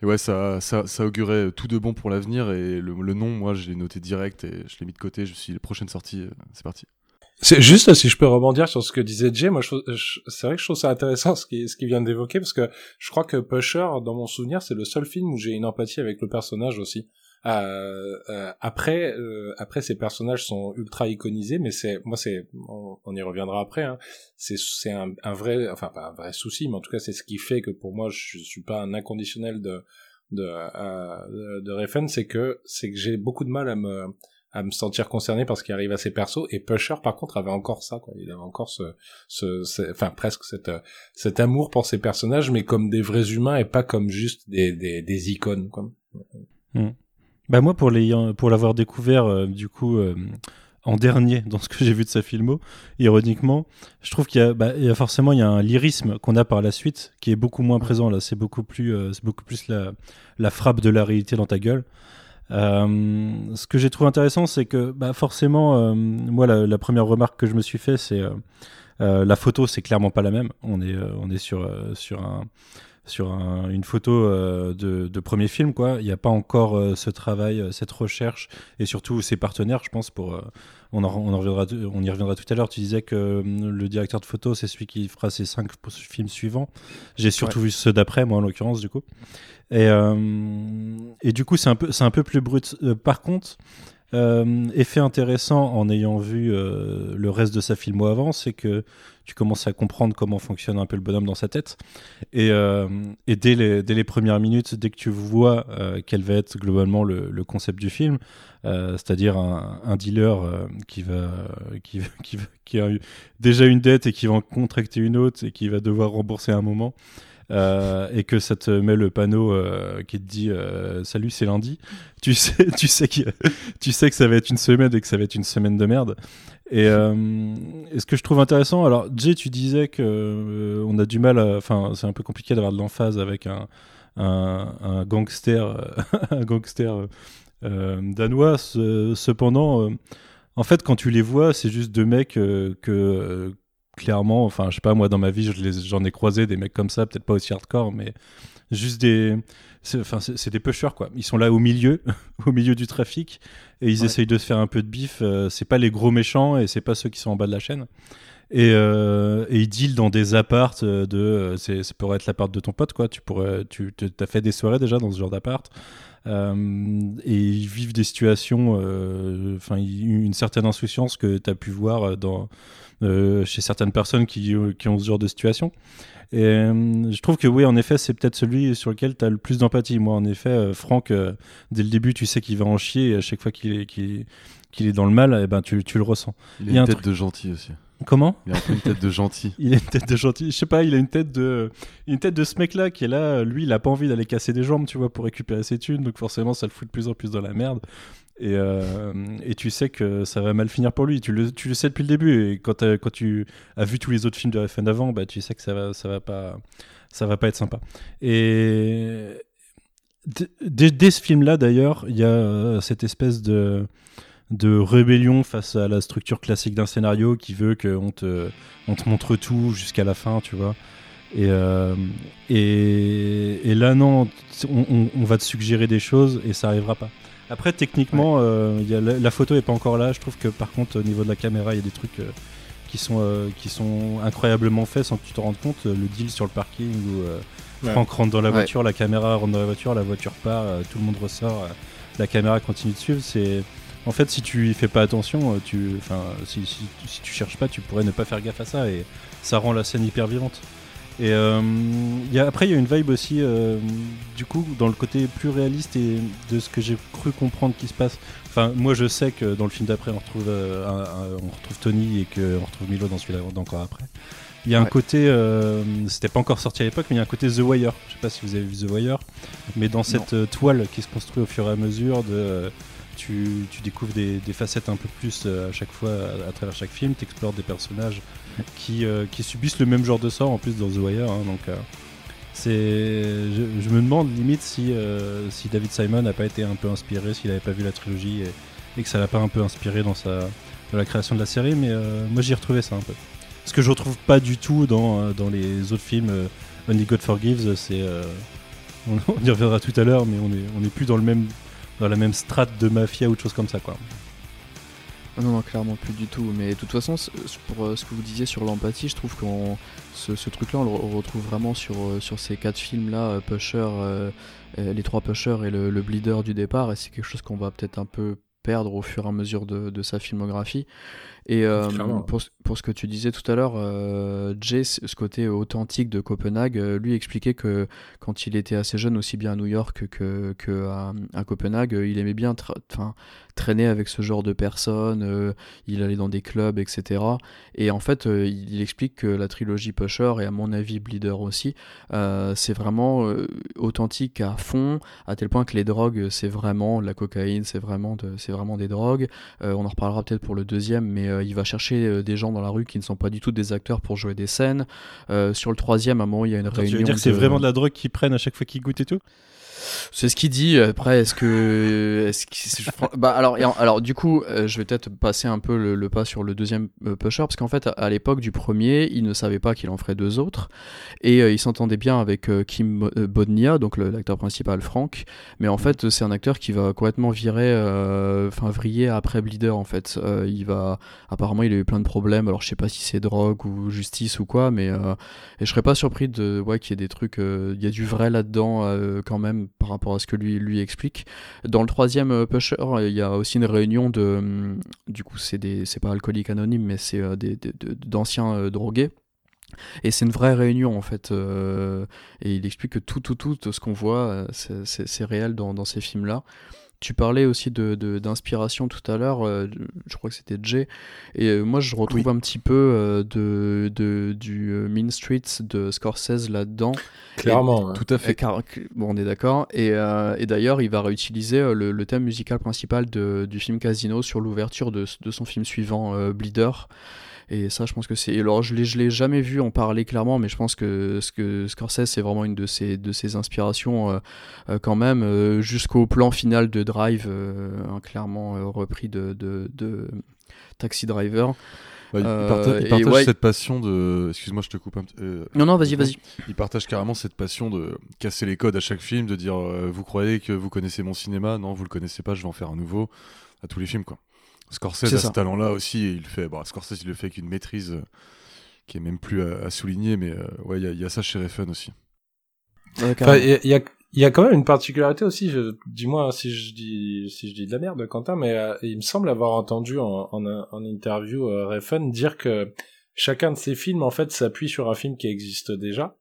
et ouais, ça, ça, ça, augurait tout de bon pour l'avenir. Et le, nom, moi, je l'ai noté direct et je l'ai mis de côté. Je suis dit, prochaine sortie, c'est parti. C'est juste si je peux rebondir sur ce que disait Jay, moi c'est vrai que je trouve ça intéressant ce qu'il ce qui vient d'évoquer parce que je crois que Pusher, dans mon souvenir, c'est le seul film où j'ai une empathie avec le personnage aussi. Euh, euh, après, euh, après ces personnages sont ultra iconisés, mais c'est moi c'est on, y reviendra après. Hein, c'est c'est un, vrai, enfin pas un vrai souci, mais en tout cas c'est ce qui fait que pour moi je suis pas un inconditionnel de de de, de Refn, c'est que c'est que j'ai beaucoup de mal à me à me sentir concerné par ce qui arrive à ses persos. Et Pusher par contre avait encore ça quoi. Il avait encore ce, ce, enfin presque cette cet amour pour ses personnages mais comme des vrais humains et pas comme juste des des, des icônes quoi. Hmm. bah moi pour les pour l'avoir découvert euh, du coup euh, en dernier dans ce que j'ai vu de sa filmo ironiquement je trouve qu'il y a bah, il y a forcément il y a un lyrisme qu'on a par la suite qui est beaucoup moins présent là. C'est beaucoup plus euh, c'est beaucoup plus la la frappe de la réalité dans ta gueule ce que j'ai trouvé intéressant, c'est que bah, forcément, moi, la, première remarque que je me suis fait, c'est la photo, c'est clairement pas la même. On est, on est sur, sur un sur une photo euh, de, premier film quoi. Il n'y a pas encore euh, ce travail euh, cette recherche. Et surtout ses partenaires je pense pour on, on, reviendra on y reviendra tout à l'heure. Tu disais que le directeur de photo c'est celui qui fera ses cinq films suivants. J'ai surtout vu ceux d'après moi en l'occurrence du coup et, et du coup c'est un peu un peu plus brut par contre euh, effet intéressant en ayant vu euh, le reste de sa filmo avant, c'est que tu commences à comprendre comment fonctionne un peu le bonhomme dans sa tête. Et, euh, dès, les, dès, les, premières minutes, dès que tu vois quel va être globalement le, concept du film, c'est-à-dire un, dealer qui, va, qui, a déjà une dette et qui va en contracter une autre et qui va devoir rembourser un moment. Euh, et que ça te met le panneau euh, qui te dit euh, salut c'est lundi, tu sais, tu sais que tu sais que ça va être une semaine et que ça va être une semaine de merde. Et, ce que je trouve intéressant, alors Jay, tu disais que on a du mal, enfin c'est un peu compliqué d'avoir de l'emphase avec un, gangster, un gangster danois. cependant, en fait, quand tu les vois, c'est juste deux mecs que clairement, enfin, je sais pas, moi, dans ma vie, j'en ai croisé des mecs comme ça, peut-être pas aussi hardcore, mais juste des. Enfin, c'est des pushers, quoi. Ils sont là au milieu, au milieu du trafic, et ils essayent de se faire un peu de bif. Euh, c'est pas les gros méchants, et c'est pas ceux qui sont en bas de la chaîne. Et, euh, et ils dealent dans des appartes de. Euh, ça pourrait être l'appart de ton pote, quoi. Tu pourrais. Tu as fait des soirées déjà dans ce genre d'appart. Euh, et ils vivent des situations, enfin, une certaine insouciance que tu as pu voir dans, euh, chez certaines personnes qui, euh, qui, ont ce genre de situation. Et euh, je trouve que oui, en effet, c'est peut-être celui sur lequel tu as le plus d'empathie. Moi, en effet, Franck, dès le début, tu sais qu'il va en chier et à chaque fois qu'il est, qu'il est dans le mal, eh ben, tu, tu le ressens. Il, a une tête de gentil aussi. Comment Il a une tête de gentil. il a une tête de gentil. Je sais pas, il a une tête de, une tête de ce mec-là qui est là. Lui, il a pas envie d'aller casser des jambes, tu vois, pour récupérer ses thunes. Donc forcément, ça le fout de plus en plus dans la merde. Et, euh, et, tu sais que ça va mal finir pour lui. Tu le, sais depuis le début. Et quand, quand tu as vu tous les autres films de FN avant, bah, tu sais que ça va, va pas, être sympa. Et dès, ce film-là, d'ailleurs, il y a euh, cette espèce de, rébellion face à la structure classique d'un scénario qui veut qu'on te, on te montre tout jusqu'à la fin, tu vois. Et, euh, là, non, on, on, va te suggérer des choses et ça arrivera pas. Après, techniquement, euh, y a la, photo est pas encore là. Je trouve que par contre, au niveau de la caméra, il y a des trucs euh, qui, sont, euh, qui sont incroyablement faits sans que tu te rendes compte. Le deal sur le parking où Franck rentre dans la voiture, la caméra rentre dans la voiture, la voiture part, tout le monde ressort, la caméra continue de suivre. C'est en fait, si tu y fais pas attention, tu, enfin, si, si, si, tu cherches pas, tu pourrais ne pas faire gaffe à ça et ça rend la scène hyper vivante. Et euh, y a, après, il y a une vibe aussi, euh, du coup, dans le côté plus réaliste et de ce que j'ai cru comprendre qui se passe. Enfin, moi, je sais que dans le film d'après, on retrouve, euh, on retrouve Tony et qu'on retrouve Milo dans celui-là d'encore après. Il y a un côté, c'était pas encore sorti à l'époque, mais il y a un côté The Wire. Je sais pas si vous avez vu The Wire, mais dans cette toile qui se construit au fur et à mesure de tu, tu, découvres des, des, facettes un peu plus à chaque fois à, travers chaque film, tu explores des personnages qui, euh, qui, subissent le même genre de sort en plus dans The Wire. Hein, donc, euh, c'est, je, me demande limite si, euh, si David Simon n'a pas été un peu inspiré, s'il n'avait pas vu la trilogie et, que ça l'a pas un peu inspiré dans, sa, dans la création de la série. Mais moi j'y retrouvais ça un peu. Ce que je retrouve pas du tout dans, dans les autres films. Only God Forgives, c'est. On, y reviendra tout à l'heure, mais on est, on est plus dans le même dans la même strate de mafia ou de choses comme ça quoi. Ah non, non, clairement plus du tout. Mais de toute façon, pour euh, ce que vous disiez sur l'empathie, je trouve que ce, truc-là, on le retrouve vraiment sur, euh, sur ces quatre films-là, euh, Pusher, les trois Pushers et le, Bleeder du départ. Et c'est quelque chose qu'on va peut-être un peu perdre au fur et à mesure de sa filmographie. Et euh, pour, pour, ce que tu disais tout à l'heure, euh, Jay, ce côté authentique de Copenhague, lui expliquait que quand il était assez jeune, aussi bien à New York que, que à, Copenhague, il aimait bien traîner avec ce genre de personnes, il allait dans des clubs, etc. Et en fait, il explique que la trilogie Pusher, et à mon avis Bleeder aussi, c'est vraiment authentique à fond, à tel point que les drogues, c'est vraiment la cocaïne, c'est vraiment, de, vraiment des drogues. on en reparlera peut-être pour le deuxième, mais euh, il va chercher euh, des gens dans la rue qui ne sont pas du tout des acteurs pour jouer des scènes. Euh, sur le troisième, à un moment, il y a une réunion. Tu veux dire que c'est vraiment de la drogue qu'ils prennent à chaque fois qu'ils goûtent et tout? C'est ce qu'il dit. Après, est-ce que, que... bah alors, alors du coup, euh, je vais peut-être passer un peu le, pas sur le deuxième euh, pusher parce qu'en fait, à, l'époque du premier, il ne savait pas qu'il en ferait deux autres et euh, il s'entendait bien avec Kim Bodnia, donc l'acteur principal Frank. Mais en fait, c'est un acteur qui va complètement virer, enfin vriller après Bleeder. En fait, il va apparemment, il a eu plein de problèmes. Alors, je sais pas si c'est drogue ou justice ou quoi, mais et je serais pas surpris de ouais qu'il y ait des trucs, il y a du vrai là-dedans quand même par rapport à ce que lui, lui explique. Dans le troisième euh, Pusher, il y a aussi une réunion de. Hum, du coup, c'est, pas alcoolique anonyme, mais c'est euh, d'anciens euh, drogués. Et c'est une vraie réunion en fait. et il explique que tout, tout, tout, ce qu'on voit, c'est, réel dans ces films-là. Tu parlais aussi de, d'inspiration tout à l'heure, euh, je crois que c'était Jay, et euh, moi je retrouve un petit peu euh, de, de, du Mean Streets de Scorsese là-dedans. Clairement, tout à fait. bon, on est d'accord. Et, et, d'ailleurs, il va réutiliser le, le, thème musical principal de, du film Casino sur l'ouverture de, de son film suivant, Bleeder. Et ça, je pense que c'est. Alors, je l'ai, l'ai jamais vu en parler clairement, mais je pense que, ce que Scorsese, c'est vraiment une de ses, de ses inspirations euh, euh, quand même, euh, jusqu'au plan final de Drive, clairement repris de, de, de, Taxi Driver. Bah, il, partage, cette passion de. Excuse-moi, je te coupe un petit. non, non, vas-y, vas-y. Il partage carrément cette passion de casser les codes à chaque film, de dire Vous croyez que vous connaissez mon cinéma? Non, vous le connaissez pas, je vais en faire un nouveau. À tous les films, quoi. Scorsese a ce talent-là aussi, et il fait. Bon, Scorsese, il le fait avec une maîtrise euh, qui est même plus à, souligner, mais euh, ouais, il y, a ça chez Refn aussi. Il y, a, y a quand même une particularité aussi, dis-moi si je dis si je dis de la merde, Quentin, mais euh, il me semble avoir entendu en, en, en interview Refn dire que chacun de ses films en fait s'appuie sur un film qui existe déjà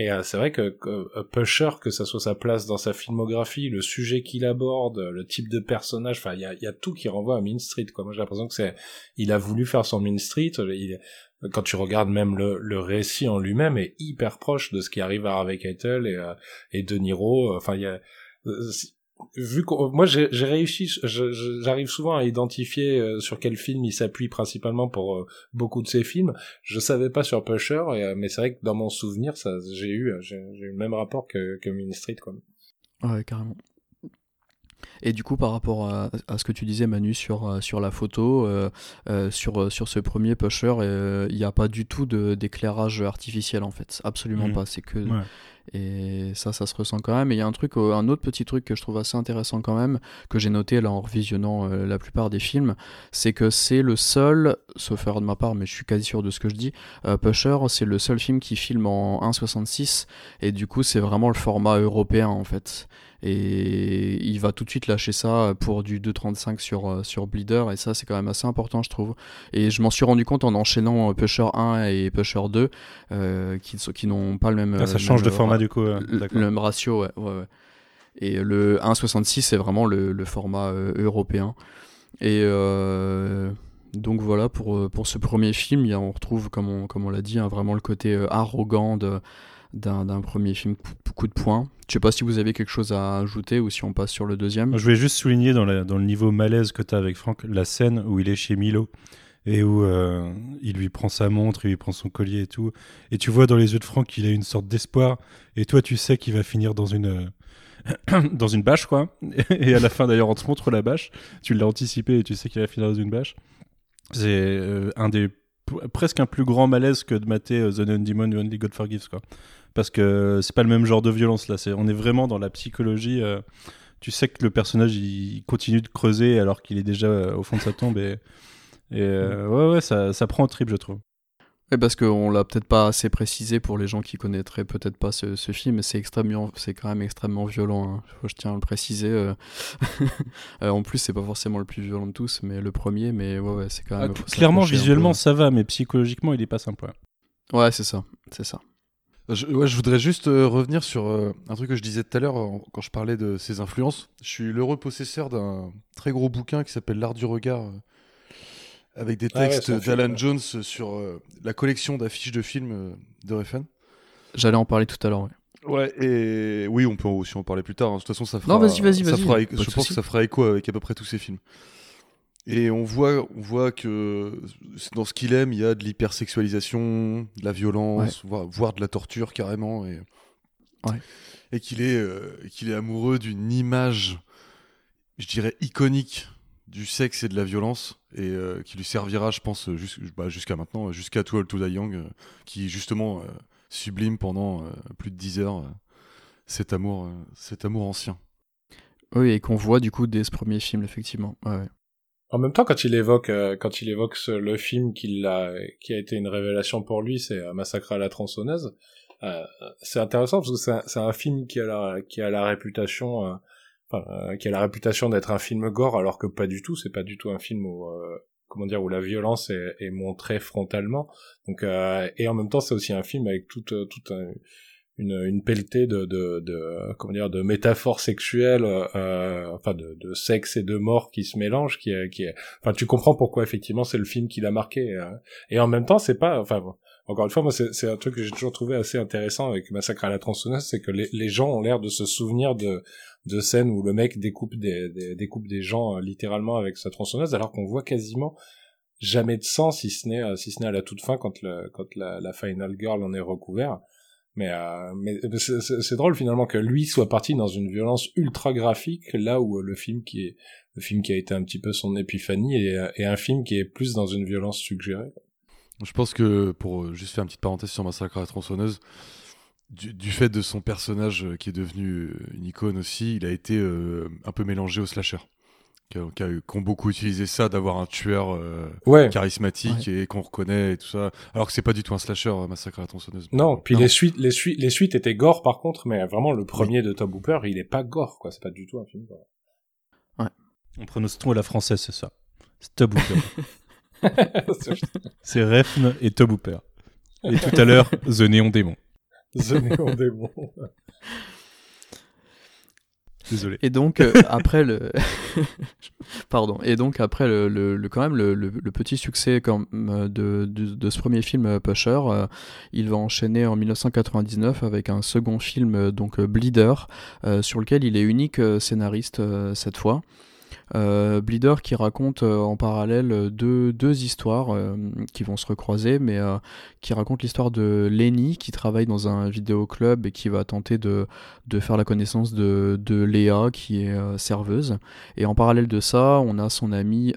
et euh, c'est vrai que, que Pusher, que ça soit sa place dans sa filmographie, le sujet qu'il aborde, le type de personnage, enfin il y a, y a, tout qui renvoie à Mean Street. Quoi. Moi j'ai l'impression que c'est, il a voulu faire son Mean Street. Il, quand tu regardes même le, le récit en lui-même est hyper proche de ce qui arrive à Harvey Keitel et, euh, et De Niro. Enfin il y a euh, vu que moi j'ai réussi, j'arrive souvent à identifier euh, sur quel film il s'appuie principalement pour euh, beaucoup de ses films. Je savais pas sur Pusher, euh, mais c'est vrai que dans mon souvenir, ça, j'ai eu, j'ai eu le même rapport que, que Street, quoi. Ouais, carrément. Et du coup, par rapport à, ce que tu disais, Manu, sur, sur la photo, sur, sur ce premier pusher, il n'y a pas du tout d'éclairage artificiel en fait. Absolument mmh. pas. C'est que et ça, ça se ressent quand même. Et il y a un truc, euh, un autre petit truc que je trouve assez intéressant quand même, que j'ai noté là en revisionnant euh, la plupart des films, c'est que c'est le seul, sauf erreur de ma part, mais je suis quasi sûr de ce que je dis, euh, Pusher, c'est le seul film qui filme en 1.66, et du coup c'est vraiment le format européen en fait et il va tout de suite lâcher ça pour du 2.35 sur, euh, sur Bleeder. Et ça c'est quand même assez important je trouve. Et je m'en suis rendu compte en enchaînant euh, Pusher 1 et Pusher 2 euh, qui, qui n'ont pas le même ah, ça change de format du coup le, même ratio ouais, ouais, et le 1.66 c'est vraiment le, le format européen. Et donc voilà pour, pour ce premier film on retrouve comme on, comme on l'a dit hein, vraiment le côté arrogant de d'un premier film coup de poing. Je sais pas si vous avez quelque chose à ajouter ou si on passe sur le deuxième. Je voulais juste souligner dans, dans le niveau malaise que tu as avec Franck, la scène où il est chez Milo et où euh, il lui prend sa montre, il lui prend son collier et tout. Et tu vois dans les yeux de Franck qu'il a une sorte d'espoir. Et toi, tu sais qu'il va finir dans une, dans une bâche, quoi. Et à la fin, d'ailleurs, on te montre la bâche. Tu l'as anticipé et tu sais qu'il va finir dans une bâche. C'est euh, un des presque un plus grand malaise que de mater euh, The Non Demon Only God Forgives, quoi parce que c'est pas le même genre de violence là. C'est, on est vraiment dans la psychologie. Euh, tu sais que le personnage il continue de creuser alors qu'il est déjà euh, au fond de sa tombe et, et euh, ouais ouais ça, ça prend au trip je trouve. Et parce qu'on l'a peut-être pas assez précisé pour les gens qui connaîtraient peut-être pas ce, ce film, mais c'est extrêmement, c'est quand même extrêmement violent. Hein. je tiens à le préciser. en plus, c'est pas forcément le plus violent de tous, mais le premier. Mais ouais, ouais c'est quand même. Ah, clairement, visuellement, ça va, mais psychologiquement, il est pas sympa. Ouais, c'est ça, c'est ça. Je, je voudrais juste euh, revenir sur euh, un truc que je disais tout à l'heure quand je parlais de ses influences. Je suis l'heureux possesseur d'un très gros bouquin qui s'appelle L'art du regard, euh, avec des ah textes d'Alan Jones sur la collection d'affiches de films de Refn. J'allais en parler tout à l'heure. Ouais. et oui, on peut aussi en parler plus tard. Hein. De toute façon, ça fera. Non, vas-y, vas-y, vas-y. Je pense que ça fera écho avec à peu près tous ces films. Et on voit, on voit que dans ce qu'il aime, il y a de l'hypersexualisation, de la violence, voire, de la torture carrément. Et, et qu'il est, qu'il est amoureux d'une image, je dirais, iconique du sexe et de la violence et qui lui servira, je pense, bah, jusqu'à maintenant, jusqu'à Too Old to Die Young, qui justement sublime pendant plus de 10 heures cet amour, cet amour ancien. Oui, et qu'on voit du coup dès ce premier film, effectivement. Ouais. En même temps, quand il évoque, euh, quand il évoque le film qui a, qui a été une révélation pour lui, c'est euh, Massacre à la tronçonneuse. Euh, c'est intéressant parce que c'est un, film qui a la, qui a la réputation, euh, enfin, qui a la réputation d'être un film gore, alors que pas du tout. C'est pas du tout un film où, comment dire, où la violence est, est montrée frontalement. Donc, et en même temps, c'est aussi un film avec toute, toute un, une, une pelletée de, de, de, comment dire de métaphores sexuelles euh, enfin de, de sexe et de mort qui se mélangent qui est, qui est enfin tu comprends pourquoi effectivement c'est le film qui l'a marqué euh. et en même temps c'est pas enfin encore une fois moi c'est un truc que j'ai toujours trouvé assez intéressant avec Massacre à la tronçonneuse c'est que les, les gens ont l'air de se souvenir de de scènes où le mec découpe des, des découpe des gens euh, littéralement avec sa tronçonneuse alors qu'on voit quasiment jamais de sang si ce n'est si ce n'est à la toute fin quand le quand la, la final girl en est recouvert mais, euh, c'est drôle finalement que lui soit parti dans une violence ultra graphique, là où le film qui est le film qui a été un petit peu son épiphanie est, un film qui est plus dans une violence suggérée. Je pense que pour euh, juste faire une petite parenthèse sur Massacre à la tronçonneuse, du, fait de son personnage euh, qui est devenu une icône aussi, il a été un peu mélangé au slasher qui, ont beaucoup utilisé ça, d'avoir un tueur euh, charismatique et qu'on reconnaît et tout ça. Alors que c'est pas du tout un slasher, euh, Massacre à la tronçonneuse. Non, puis les suites, les suites, les suites étaient gore par contre, mais vraiment le premier de Tom Hooper, il est pas gore, quoi. C'est pas du tout un film. Ouais. On prononce tout à la française, c'est ça. C'est Tom Hooper. c'est Refn et Tom Hooper. Et tout à l'heure, The Néon Démon. The Néon Démon. Désolé. Et donc euh, après le, pardon. Et donc après le, le, quand même le, le, petit succès euh, de, de, de, ce premier film euh, Pusher, il va enchaîner en 1999 avec un second film donc Bleeder, sur lequel il est unique scénariste cette fois. Euh, Bleeder qui raconte euh, en parallèle euh, deux, deux histoires qui vont se recroiser, mais qui raconte l'histoire de Lenny qui travaille dans un vidéoclub et qui va tenter de, de faire la connaissance de, de Léa qui est serveuse. Et en parallèle de ça, on a son ami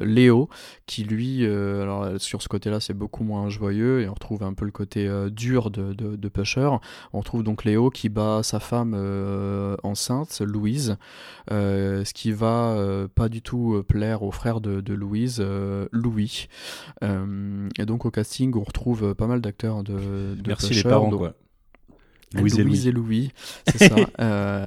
Léo qui lui, alors sur ce côté-là c'est beaucoup moins joyeux et on retrouve un peu le côté dur de, de, Pusher. On retrouve donc Léo qui bat sa femme enceinte, Louise. Ce qui va euh, pas du tout euh, plaire au frère de, Louise, Louis. et donc au casting, on retrouve pas mal d'acteurs de, de, Merci les parents, quoi. Louise, et Louis, c'est ça. Euh,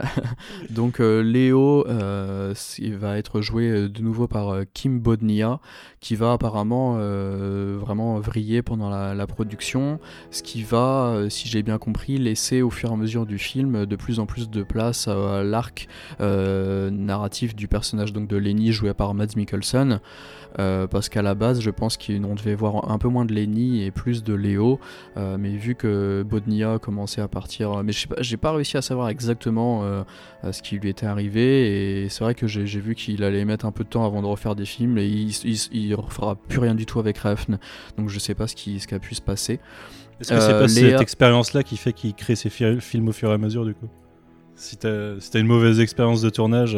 donc euh, Léo, euh, il va être joué de nouveau par Kim Bodnia, qui va apparemment vraiment vriller pendant la, production, ce qui va, si j'ai bien compris, laisser au fur et à mesure du film de plus en plus de place à l'arc narratif du personnage donc de Lenny joué par Mads Mikkelsen. Euh, parce qu'à la base, je pense qu'on devait voir un peu moins de Lenny et plus de Léo, euh, mais vu que Bodnia commençait à partir, mais je j'ai pas réussi à savoir exactement euh, ce qui lui était arrivé, et c'est vrai que j'ai vu qu'il allait mettre un peu de temps avant de refaire des films, et il, il, refera plus rien du tout avec Refn, donc je sais pas ce qui, ce qui a pu se passer. Est-ce que c'est pas cette expérience-là qui fait qu'il crée ses films au fur et à mesure du coup? Si t'as une mauvaise expérience de tournage,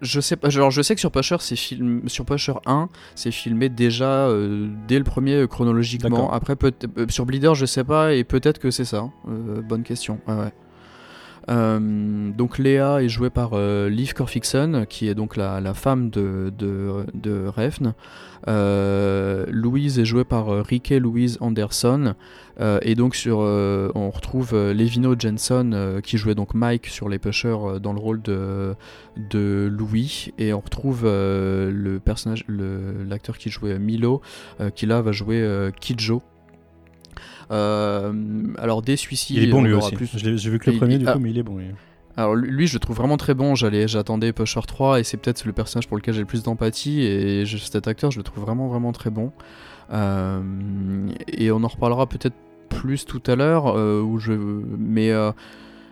je sais pas, genre je sais que sur Pusher, c'est film, sur Pusher 1, c'est filmé déjà euh, dès le premier euh, chronologiquement. Après, peut euh, sur Bleeder, je sais pas, et peut-être que c'est ça. bonne question. Ouais. Euh, donc Léa est jouée par euh, Liv Corfixon, qui est donc la, femme de, de, Refn. Euh, Louise est jouée par Rike Louise Anderson. et donc sur, on retrouve Levino Jensen qui jouait donc Mike sur les Pushers dans le rôle de, de Louis. Et on retrouve le personnage, l'acteur qui jouait Milo, qui là va jouer Kidjo alors des suicides. Il est bon lui aussi. J'ai vu que le premier du coup, mais il est bon. Alors lui, je le trouve vraiment très bon. J'allais, j'attendais Pusher 3 et c'est peut-être le personnage pour lequel j'ai le plus d'empathie et cet acteur, je le trouve vraiment vraiment très bon. Euh, et on en reparlera peut-être plus tout à l'heure. Euh, où je, mais Euh,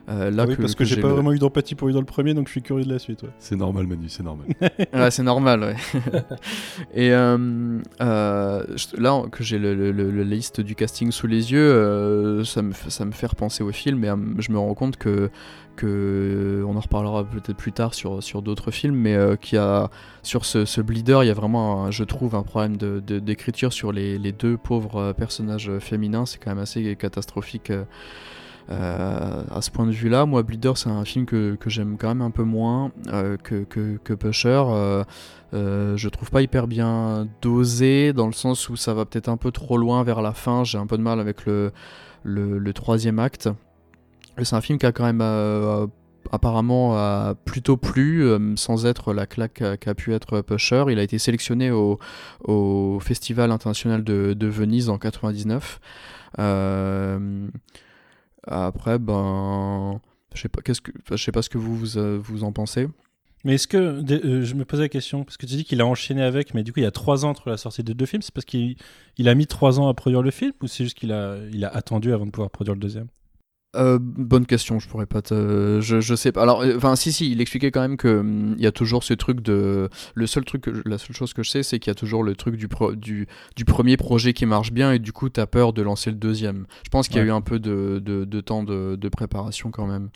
là oui, que, parce que, j'ai pas le- vraiment eu d'empathie pour lui dans le premier, donc je suis curieux de la suite. ouais. C'est normal, Manu, c'est normal. Ouais, c'est normal, ouais. Et euh, euh, là que j'ai le, le- le- la liste du casting sous les yeux, euh, ça, me, fait- ça me fait repenser au film et euh, je me rends compte que, que on en reparlera peut-être plus tard sur, sur d'autres films, mais euh, qu'il y a sur ce, ce Bleeder, il y a vraiment, un- je trouve, un problème de- de- d'écriture sur les, les deux pauvres euh, personnages féminins. C'est quand même assez catastrophique. Euh, à ce point de vue-là, moi, Bleeder, c'est un film que, j'aime quand même un peu moins euh, que, Pusher. Euh, euh, je trouve pas hyper bien dosé, dans le sens où ça va peut-être un peu trop loin vers la fin. J'ai un peu de mal avec le, troisième acte. C'est un film qui a quand même apparemment plutôt plu, sans être la claque qu'a qu'a pu être Pusher. Il a été sélectionné au, Festival international de, de Venise en 99. Euh, après, ben, je sais pas, sais pas ce que vous vous, euh, vous en pensez. Mais est-ce que. euh, je me posais la question, parce que tu dis qu'il a enchaîné avec, mais du coup, il y a trois ans entre la sortie des deux films. C'est parce qu'il il a mis trois ans à produire le film, ou c'est juste qu'il a, il a attendu avant de pouvoir produire le deuxième? Euh, bonne question, je pourrais pas te. Je, je sais pas. Alors, euh, enfin, si, si, il expliquait quand même que hum, il y a toujours ce truc de. Le seul truc, que je- la seule chose que je sais, c'est qu'il y a toujours le truc du, pro- du, du premier projet qui marche bien et du coup, t'as peur de lancer le deuxième. Je pense qu'il y a Ouais. eu un peu de, de, de temps de, de préparation quand même.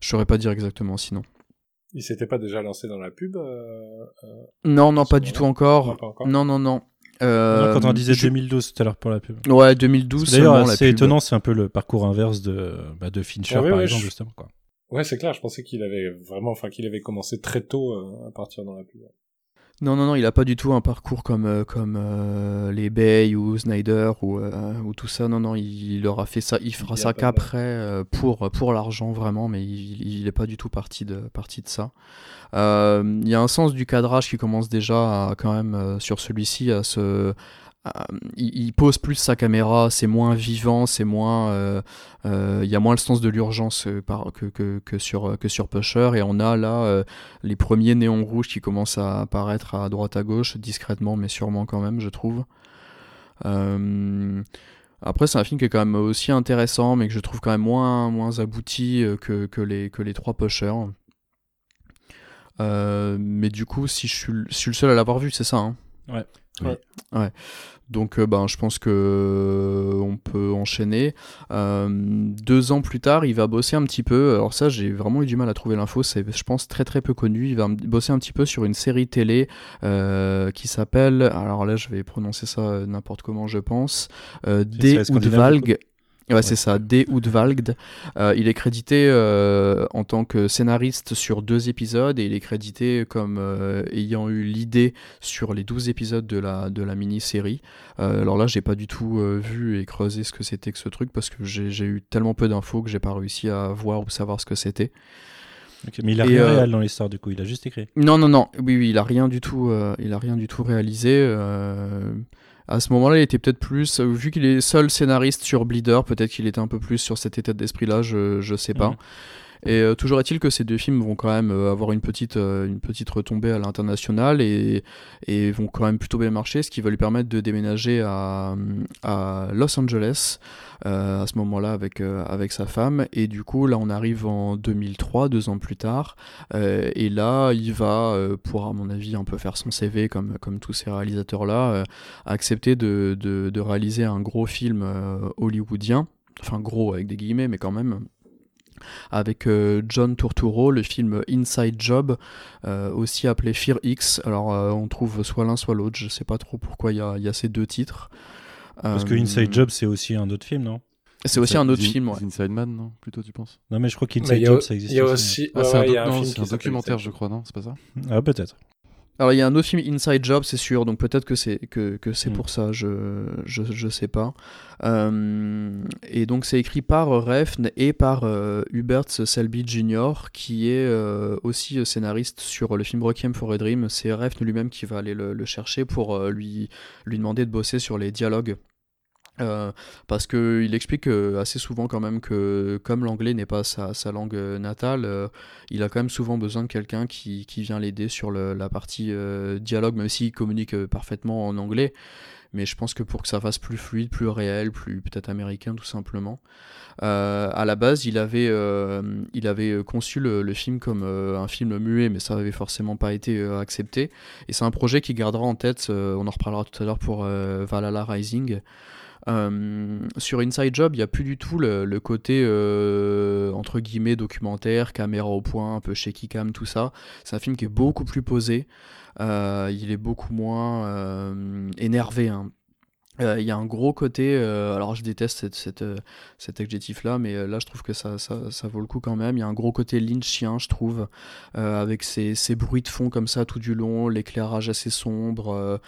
Je saurais pas dire exactement sinon. Il s'était pas déjà lancé dans la pub euh, Non, non, pas du tout encore. non, pas encore Non, non, non. Euh, Non, Quand on disait je- 2012 tout à l'heure pour la pub. Ouais, 2012. C'est D'ailleurs, c'est étonnant, c'est un peu le parcours inverse de, bah, de Fincher, Ah oui, par oui, exemple, je- justement. Quoi. Ouais, c'est clair. Je pensais qu'il avait vraiment, enfin, qu'il avait commencé très tôt euh, à partir dans la pub. Non, non, non, il a pas du tout un parcours comme, euh, comme euh, les Bay ou Snyder ou, euh, ou tout ça. Non, non, il, il aura fait ça, il fera Il ça qu'après euh, pour, pour l'argent vraiment, mais il, il est pas du tout parti de, parti de ça. Euh, Il y a un sens du cadrage qui commence déjà à, quand même euh, sur celui-ci à se. À- il, pose plus sa caméra, c'est moins vivant, c'est moins. euh, euh, Il y a moins le sens de l'urgence euh, que, sur, que sur Pusher, et on a là euh, les premiers néons rouges qui commencent à apparaître à droite à gauche, discrètement mais sûrement quand même, je trouve. Euh, Après, c'est un film qui est quand même aussi intéressant, mais que je trouve quand même moins, moins abouti euh, que, que, les, que les trois pushers. Euh, mais du coup, si je suis, le- je suis le seul à l'avoir vu, c'est ça. Hein? Ouais. Ouais. Ouais. Donc, euh, ben, je pense que euh, on peut enchaîner. Euh, deux ans plus tard, il va bosser un petit peu. Alors ça, j'ai vraiment eu du mal à trouver l'info. C'est, je pense, très très peu connu. Il va bosser un petit peu sur une série télé euh, qui s'appelle. Alors là, je vais prononcer ça n'importe comment, je pense. Euh, D. scandinave, Udvalg. Ouais, c'est ça, D. Udvalgd. Euh, il est crédité euh, en tant que scénariste sur deux épisodes et il est crédité comme euh, ayant eu l'idée sur les 12 épisodes de la, de la mini-série. Euh, alors là, j'ai pas du tout vu et creusé ce que c'était que ce truc parce que j'ai eu tellement peu d'infos que j'ai pas réussi à voir ou savoir ce que c'était. Mais il a Et, rien euh, réel dans l'histoire, du coup, il a juste écrit. Non, non, non. Oui, oui, il a rien du tout. euh, il a rien du tout réalisé. euh, à ce moment-là, il était peut-être plus, euh, vu qu'il est seul scénariste sur Bleeder, peut-être qu'il était un peu plus sur cet état d'esprit-là. Je, je sais pas. Mhm. Et euh, toujours est-il que ces deux films vont quand même euh, avoir une petite, euh, une petite retombée à l'international et, vont quand même plutôt bien marcher, ce qui va lui permettre de déménager à, à Los Angeles à ce moment-là avec, avec sa femme. Et du coup, là, on arrive en 2003, deux ans plus tard. Et là, il va, pour à mon avis, un peu faire son CV comme, comme tous ces réalisateurs-là, accepter de, de, de réaliser un gros film hollywoodien. Enfin, gros avec des guillemets, mais quand même avec euh, John Turturro, le film Inside Job, euh, aussi appelé Fear X. Alors euh, on trouve soit l'un soit l'autre, je sais pas trop pourquoi il y a, il y a ces deux titres. Parce que Inside Job, c'est aussi un autre film, non? C'est aussi un autre film, ouais. Inside Man, non? Plutôt, tu penses? Non, mais je crois qu'Inside Job, ça existe il y a aussi. aussi, Ah, ouais, c'est un, ouais, il y doc- a un un documentaire, je crois, non? C'est pas ça? Ah, peut-être. Alors il y a un autre film Inside Job, c'est sûr, donc peut-être que c'est que, que c'est Mm. pour ça, je, je je sais pas. Euh, et donc c'est écrit par Refn et par euh, Hubert Selby Jr. qui est euh, aussi scénariste sur le film Requiem for a Dream. C'est Refn lui-même qui va aller le, le chercher pour euh, lui lui demander de bosser sur les dialogues. Euh, parce que il explique euh, assez souvent quand même que comme l'anglais n'est pas sa, langue euh, natale, euh, il a quand même souvent besoin de quelqu'un qui, qui vient l'aider sur le- la partie dialogue, même s'il communique parfaitement en anglais. mais je pense que pour que ça fasse plus fluide, plus réel, plus peut-être américain tout simplement. À la base, il avait, il avait conçu le, film comme un film muet, mais ça avait forcément pas été accepté. Et c'est un projet qui gardera en tête, on en reparlera tout à l'heure pour Valhalla Rising. Sur Inside Job, il n'y a plus du tout le, côté entre guillemets documentaire, caméra au point, un peu shaky cam, tout ça. C'est un film qui est beaucoup plus posé. il est beaucoup moins énervé. Hein. Euh, il y a un gros côté, euh, alors je déteste euh, cet adjectif-là, mais là je trouve que ça, vaut le coup quand même. Il y a un gros côté lynchien, je trouve, avec ces, ces, bruits de fond comme ça tout du long, l'éclairage assez sombre.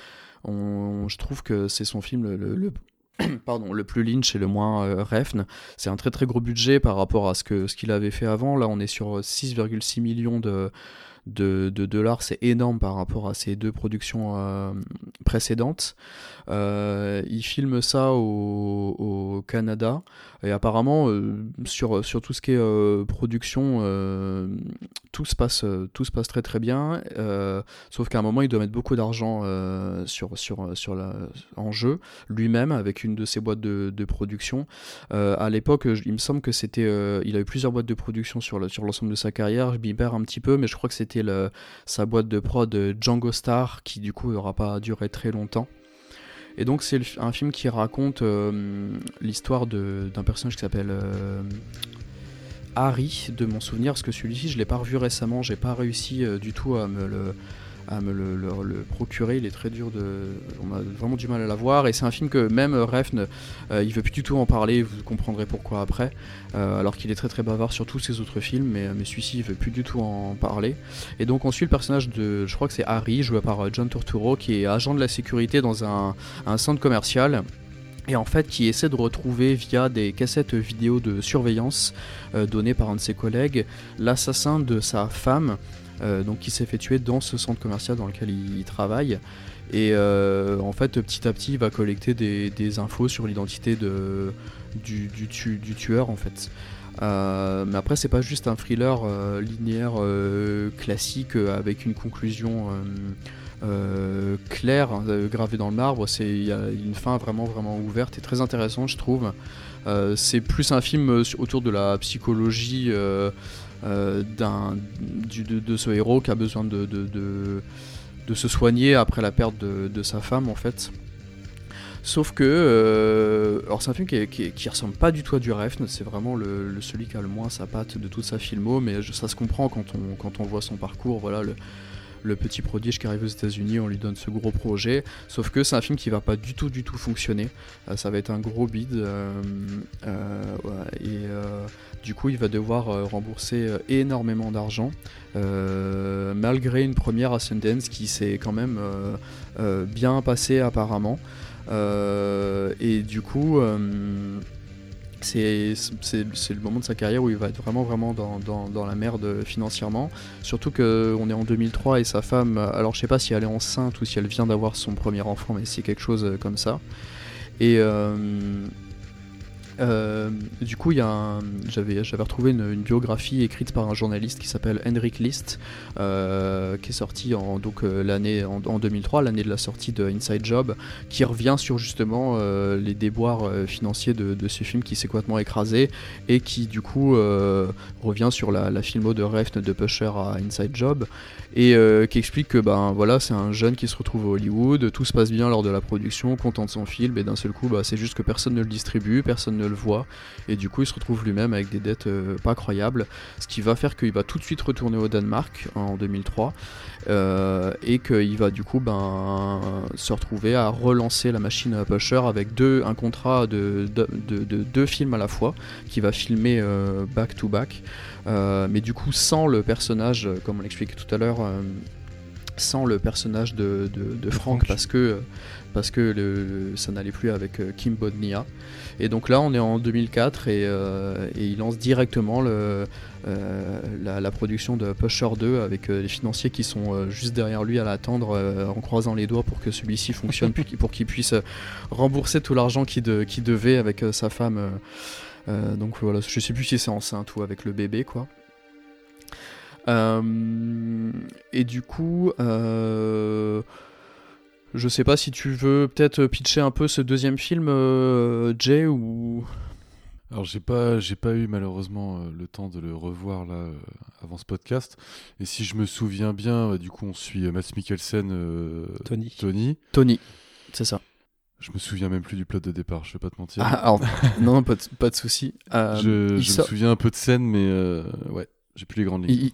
Je trouve que c'est son film le, pardon, le plus lynch et le moins refn. C'est un très très gros budget par rapport à ce qu'il ce qu'il avait fait avant. Là on est sur 6,6 millions de dollars, c'est énorme par rapport à ces deux productions euh, précédentes. Euh, il filme ça au, Canada et apparemment euh, sur, sur tout ce qui est production, tout, se passe, tout se passe très très bien, sauf qu'à un moment il doit mettre beaucoup d'argent sur, sur, sur la, en jeu lui-même avec une de ses boîtes de, production. à l'époque, il me semble que c'était, il a eu plusieurs boîtes de production sur l'ensemble de sa carrière, je m'y perds un petit peu, mais je crois que c'était sa boîte de prod Django Star, qui du coup n'aura pas duré très longtemps. Et donc c'est un film qui raconte euh, l'histoire d'un personnage qui s'appelle euh, Harry, de mon souvenir, parce que celui-ci je l'ai pas revu récemment, j'ai pas réussi euh, du tout à me le à me le, procurer. Il est très dur de. On a vraiment du mal à l'avoir. Et c'est un film que même Refn, euh, il veut plus du tout en parler. Vous comprendrez pourquoi après. Euh, alors qu'il est très très bavard sur tous ses autres films. Mais, mais celui-ci, il veut plus du tout en parler. Et donc on suit le personnage de. Je crois que c'est Harry, joué par euh, John Turturro, qui est agent de la sécurité dans un, centre commercial et en fait qui essaie de retrouver via des cassettes vidéo de surveillance données par un de ses collègues l'assassin de sa femme euh, donc qui s'est fait tuer dans ce centre commercial dans lequel il, travaille. Et euh, en fait, petit à petit, il va collecter des, infos sur l'identité du, tueur en fait. Euh, mais après, c'est pas juste un thriller linéaire classique avec une conclusion claire hein, gravée dans le marbre. C'est une fin vraiment vraiment ouverte et très intéressante, je trouve. c'est plus un film autour de la psychologie euh, de, ce héros qui a besoin de, de, se soigner après la perte de, sa femme en fait. Sauf que, euh, alors c'est un film qui, qui, ressemble pas du tout à du Refn, c'est vraiment le, celui qui a le moins sa patte de toute sa filmo, mais ça se comprend quand on, quand on voit son parcours, voilà, le, le petit prodige qui arrive aux États-Unis, on lui donne ce gros projet. Sauf que c'est un film qui va pas du tout, du tout fonctionner. Euh, ça va être un gros bid. Euh, euh, et du coup, il va devoir rembourser énormément d'argent. malgré une première Ascendance qui s'est quand même bien passée apparemment. et du coup c'est le moment de sa carrière où il va être vraiment vraiment dans, dans, la merde financièrement. Surtout qu'on est en 2003 et sa femme, alors je sais pas si elle est enceinte ou si elle vient d'avoir son premier enfant, mais c'est quelque chose comme ça. Et, euh, euh, du coup, j'avais, retrouvé une, biographie écrite par un journaliste qui s'appelle Henrik List, euh, qui est sorti en, donc, euh, l'année, en, 2003, l'année de la sortie de Inside Job, qui revient sur justement les déboires financiers de, ce film qui s'est complètement écrasé et qui du coup revient sur la, la filmo de Refn de Pusher à Inside Job et qui explique que ben, voilà, c'est un jeune qui se retrouve à Hollywood, tout se passe bien lors de la production, content de son film, et d'un seul coup, bah, c'est juste que personne ne le distribue, personne ne le voit, et du coup il se retrouve lui-même avec des dettes euh, pas croyables, ce qui va faire qu'il va tout de suite retourner au Danemark en 2003, euh, et qu'il va du coup ben, se retrouver à relancer la machine Pusher avec deux, un contrat de, deux films à la fois, qui va filmer euh, back to back, mais du coup sans le personnage, comme on l'expliquait tout à l'heure, sans le personnage de, Frank, parce que parce que le, ça n'allait plus avec Kim Bodnia. Et donc là, on est en 2004 euh, et, il lance directement le, euh, la, production de Pusher 2 avec euh, les financiers qui sont juste derrière lui à l'attendre en croisant les doigts pour que celui-ci fonctionne, pour qu'il puisse rembourser tout l'argent qu'il devait avec sa femme. donc voilà, je sais plus si c'est enceinte ou avec le bébé quoi. et du coup, Je sais pas si tu veux peut-être pitcher un peu ce deuxième film, euh, Jay, ou. Alors j'ai pas j'ai pas eu malheureusement euh, le temps de le revoir là euh, avant ce podcast. Et si je me souviens bien, euh, du coup on suit Mads Mikkelsen, euh, Tony. Tony. Tony, c'est ça. Je me souviens même plus du plot de départ. Je vais pas te mentir. Ah, alors, non, pas de, pas de souci. Euh, je me souviens un peu de scène, mais euh, ouais, j'ai plus les grandes lignes. Il-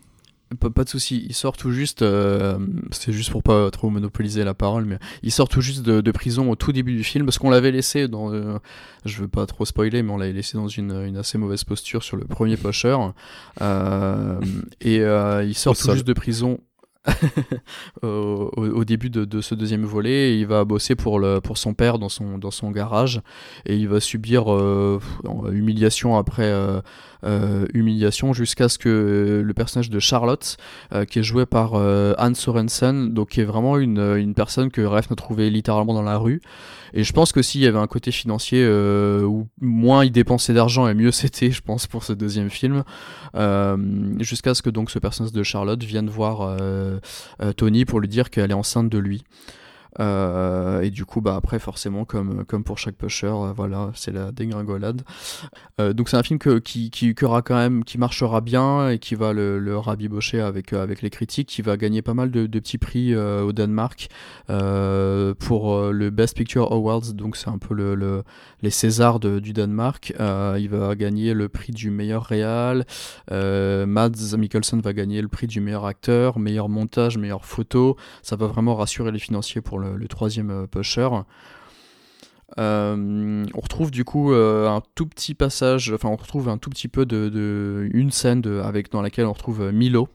pas, pas de souci, il sort tout juste, euh, c'est juste pour pas trop monopoliser la parole, mais il sort tout juste de, de prison au tout début du film, parce qu'on l'avait laissé dans, euh, je veux pas trop spoiler, mais on l'avait laissé dans une, une assez mauvaise posture sur le premier pusher, euh, et euh, il sort Au tout sol. juste de prison. au, début de, de ce deuxième volet, et il va bosser pour, le, pour son père dans son, dans son garage et il va subir humiliation après humiliation jusqu'à ce que le personnage de Charlotte, euh, qui est joué par euh, Anne Sorensen, donc qui est vraiment une, une personne que Ref a trouvé littéralement dans la rue. Et je pense que s'il y avait un côté financier euh, où moins il dépensait d'argent et mieux c'était, je pense, pour ce deuxième film, euh, jusqu'à ce que donc ce personnage de Charlotte vienne voir euh, euh, Tony pour lui dire qu'elle est enceinte de lui. Euh, et du coup, bah après, forcément, comme, comme pour chaque pusher, euh, voilà, c'est la dégringolade. Euh, donc c'est un film qui, qui, quand même, qui marchera bien et qui va le, rabibocher avec, avec les critiques, qui va gagner pas mal de, petits prix au Danemark pour le Best Picture Awards, donc c'est un peu le, le- les Césars du Danemark. Il va gagner le prix du meilleur réal. Euh, Mads Mikkelsen va gagner le prix du meilleur acteur, meilleur montage, meilleure photo. Ça va vraiment rassurer les financiers pour le, troisième euh, pusher. Euh, on retrouve du coup euh, un tout petit passage, enfin on retrouve un tout petit peu de, une scène avec dans laquelle on retrouve Milo.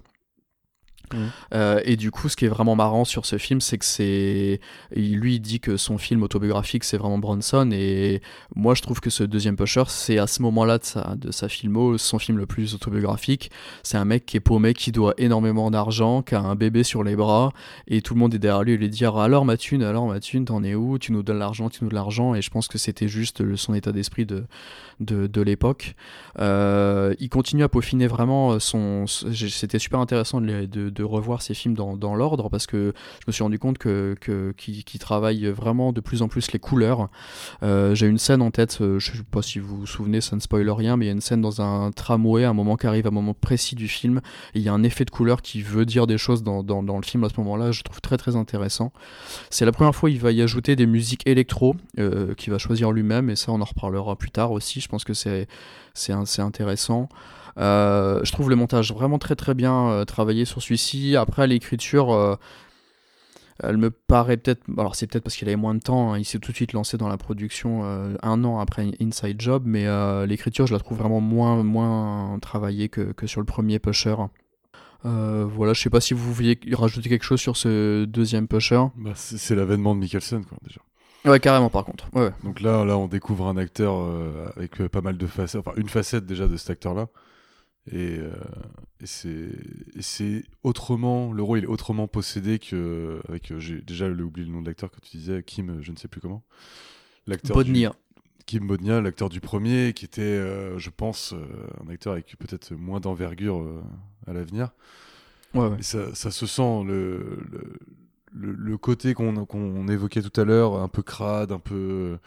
Euh, et du coup, ce qui est vraiment marrant sur ce film, c'est que c'est lui il dit que son film autobiographique c'est vraiment Bronson et moi je trouve que ce deuxième pusher c'est à ce moment-là de sa, de sa filmo son film le plus autobiographique. C'est un mec qui est paumé, qui doit énormément d'argent, qui a un bébé sur les bras et tout le monde est derrière lui et lui dire alors ma thune, alors ma thune, t'en es où? Tu nous donnes l'argent, tu nous donnes l'argent et je pense que c'était juste son état d'esprit de, de, l'époque. Euh, il continue à peaufiner vraiment son. C'était super intéressant de, de- de revoir ces films dans, dans l'ordre parce que je me suis rendu compte que, que qu'il travaille vraiment de plus en plus les couleurs. Euh, J'ai une scène en tête, euh, je sais pas si vous vous souvenez, ça ne spoil rien, mais il y a une scène dans un tramway, un moment qui arrive, un moment précis du film, et il y a un effet de couleur qui veut dire des choses dans, dans, le film à ce moment-là. Je trouve très très intéressant. C'est la première fois il va y ajouter des musiques électro euh, qu'il va choisir lui-même, et ça on en reparlera plus tard aussi. Je pense que c'est intéressant. Euh, je trouve le montage vraiment très très bien euh, travaillé sur celui-ci. Après l'écriture, euh, elle me paraît peut-être. Alors c'est peut-être parce qu'il avait moins de temps. hein, il s'est tout de suite lancé dans la production un an après Inside Job, mais l'écriture je la trouve vraiment moins moins travaillée que, que sur le premier Pusher. Euh, voilà, je sais pas si vous vouliez rajouter quelque chose sur ce deuxième Pusher. Bah, c'est c'est l'avènement de Mikkelsen, quoi, déjà. Ouais, carrément par contre. Ouais, ouais. Donc là, là, on découvre un acteur euh, avec euh, pas mal de facettes, enfin une facette déjà de cet acteur-là. Et, euh, et c'est autrement, le rôle il est autrement possédé que avec euh, j'ai déjà oublié le nom de l'acteur que tu disais, Kim, je ne sais plus comment. L'acteur du- Bodnia. Kim Bodnia, l'acteur du premier, qui était, euh, je pense, euh, un acteur avec peut-être moins d'envergure à l'avenir. Ouais, ça, ça se sent le, le, le, côté qu'on qu'on évoquait tout à l'heure, un peu crade, un peu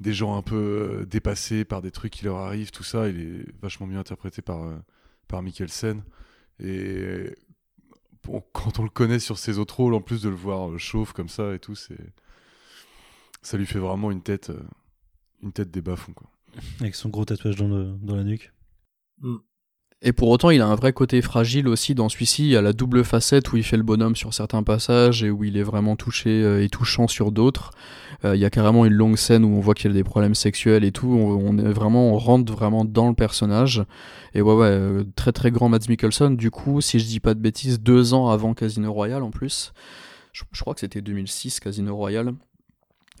des gens un peu euh, dépassés par des trucs qui leur arrivent, tout ça, il est vachement mieux interprété par, euh, par Mikkelsen. Et bon, quand on le connaît sur ses autres rôles, en plus de le voir euh, chauve comme ça et tout, c'est ça lui fait vraiment une tête, une tête des bas-fonds. Quoi. Avec son gros tatouage dans, le- dans la nuque. Et pour autant, il a un vrai côté fragile aussi dans celui-ci. Il y a la double facette où il fait le bonhomme sur certains passages et où il est vraiment touché euh, et touchant sur d'autres. Euh, il y a carrément une longue scène où on voit qu'il a des problèmes sexuels et tout. On, est vraiment, on rentre vraiment dans le personnage. Et ouais, ouais, euh, très très grand Mads Mikkelsen. Du coup, si je dis pas de bêtises, deux ans avant Casino Royale en plus. Je, je crois que c'était 2006 Casino Royale.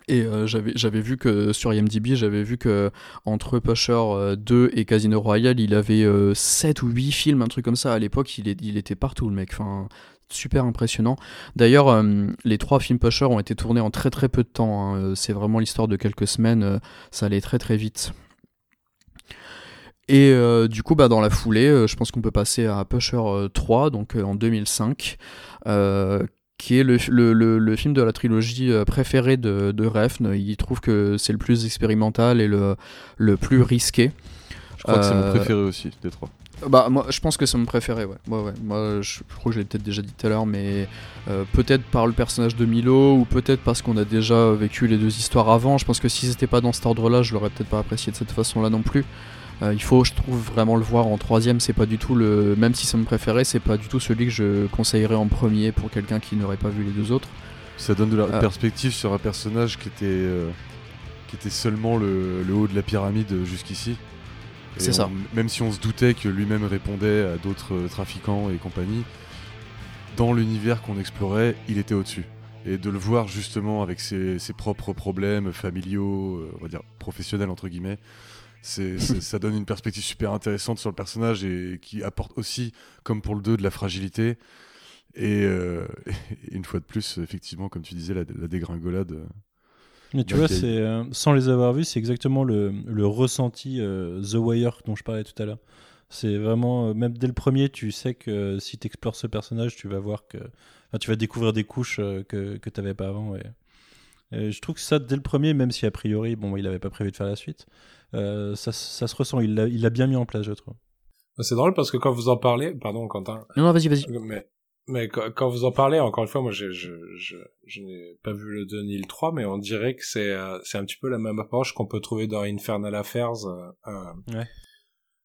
Et euh, j'avais j'avais vu que sur IMDb, j'avais vu que entre Pusher euh, 2 et Casino Royale, il avait euh, 7 ou 8 films, un truc comme ça. À l'époque, il, est- il était partout, le mec. Enfin, super impressionnant. D'ailleurs, euh, les trois films Pusher ont été tournés en très très peu de temps. hein. Euh, C'est vraiment l'histoire de quelques semaines. euh, ça allait très très vite. Et euh, du coup, bah, dans la foulée, euh, je pense qu'on peut passer à Pusher euh, 3, donc euh, en 2005. Euh, qui est le, le, le, film de la trilogie préférée de, de Refn. Il trouve que c'est le plus expérimental et le, le plus risqué. Je crois que c'est mon préféré aussi, des trois. Bah moi je pense que c'est mon préféré ouais. ouais. Moi je, crois que je l'ai peut-être déjà dit tout à l'heure mais euh, peut-être par le personnage de Milo ou peut-être parce qu'on a déjà vécu les deux histoires avant. Je pense que si c'était pas dans cet ordre là je l'aurais peut-être pas apprécié de cette façon là non plus. Euh, il faut je trouve vraiment le voir en troisième c'est pas du tout le même si c'est mon préféré c'est pas du tout celui que je conseillerais en premier pour quelqu'un qui n'aurait pas vu les deux autres. Ça donne de la euh. perspective sur un personnage qui était, qui était seulement le haut de la pyramide jusqu'ici. C'est ça. Même si on se doutait que lui-même répondait à d'autres euh, trafiquants et compagnie, dans l'univers qu'on explorait, il était au-dessus. Et de le voir justement avec ses, propres problèmes familiaux, euh, on va dire professionnels entre guillemets, c'est, ça donne une perspective super intéressante sur le personnage et qui apporte aussi, comme pour le 2, de la fragilité. Et, euh, une fois de plus, effectivement, comme tu disais, la, la dégringolade mais tu vois, c'est euh, sans les avoir vus, c'est exactement le, le ressenti euh, The Wire dont je parlais tout à l'heure. C'est vraiment, euh, même dès le premier, tu sais que si tu explores ce personnage, tu vas voir que. tu vas découvrir des couches que, que tu n'avais pas avant. Et, je trouve que ça, dès le premier, même si a priori, bon, il n'avait pas prévu de faire la suite, ça, ça, se ressent. Il l'a bien mis en place, je trouve. C'est drôle parce que quand vous en parlez, pardon Quentin. Non, non vas-y, vas-y. Mais mais quand vous en parlez, encore une fois, moi, je, je, je, je n'ai pas vu le 2 ni le 3, mais on dirait que c'est, euh, c'est un petit peu la même approche qu'on peut trouver dans Infernal Affairs, euh, euh ouais.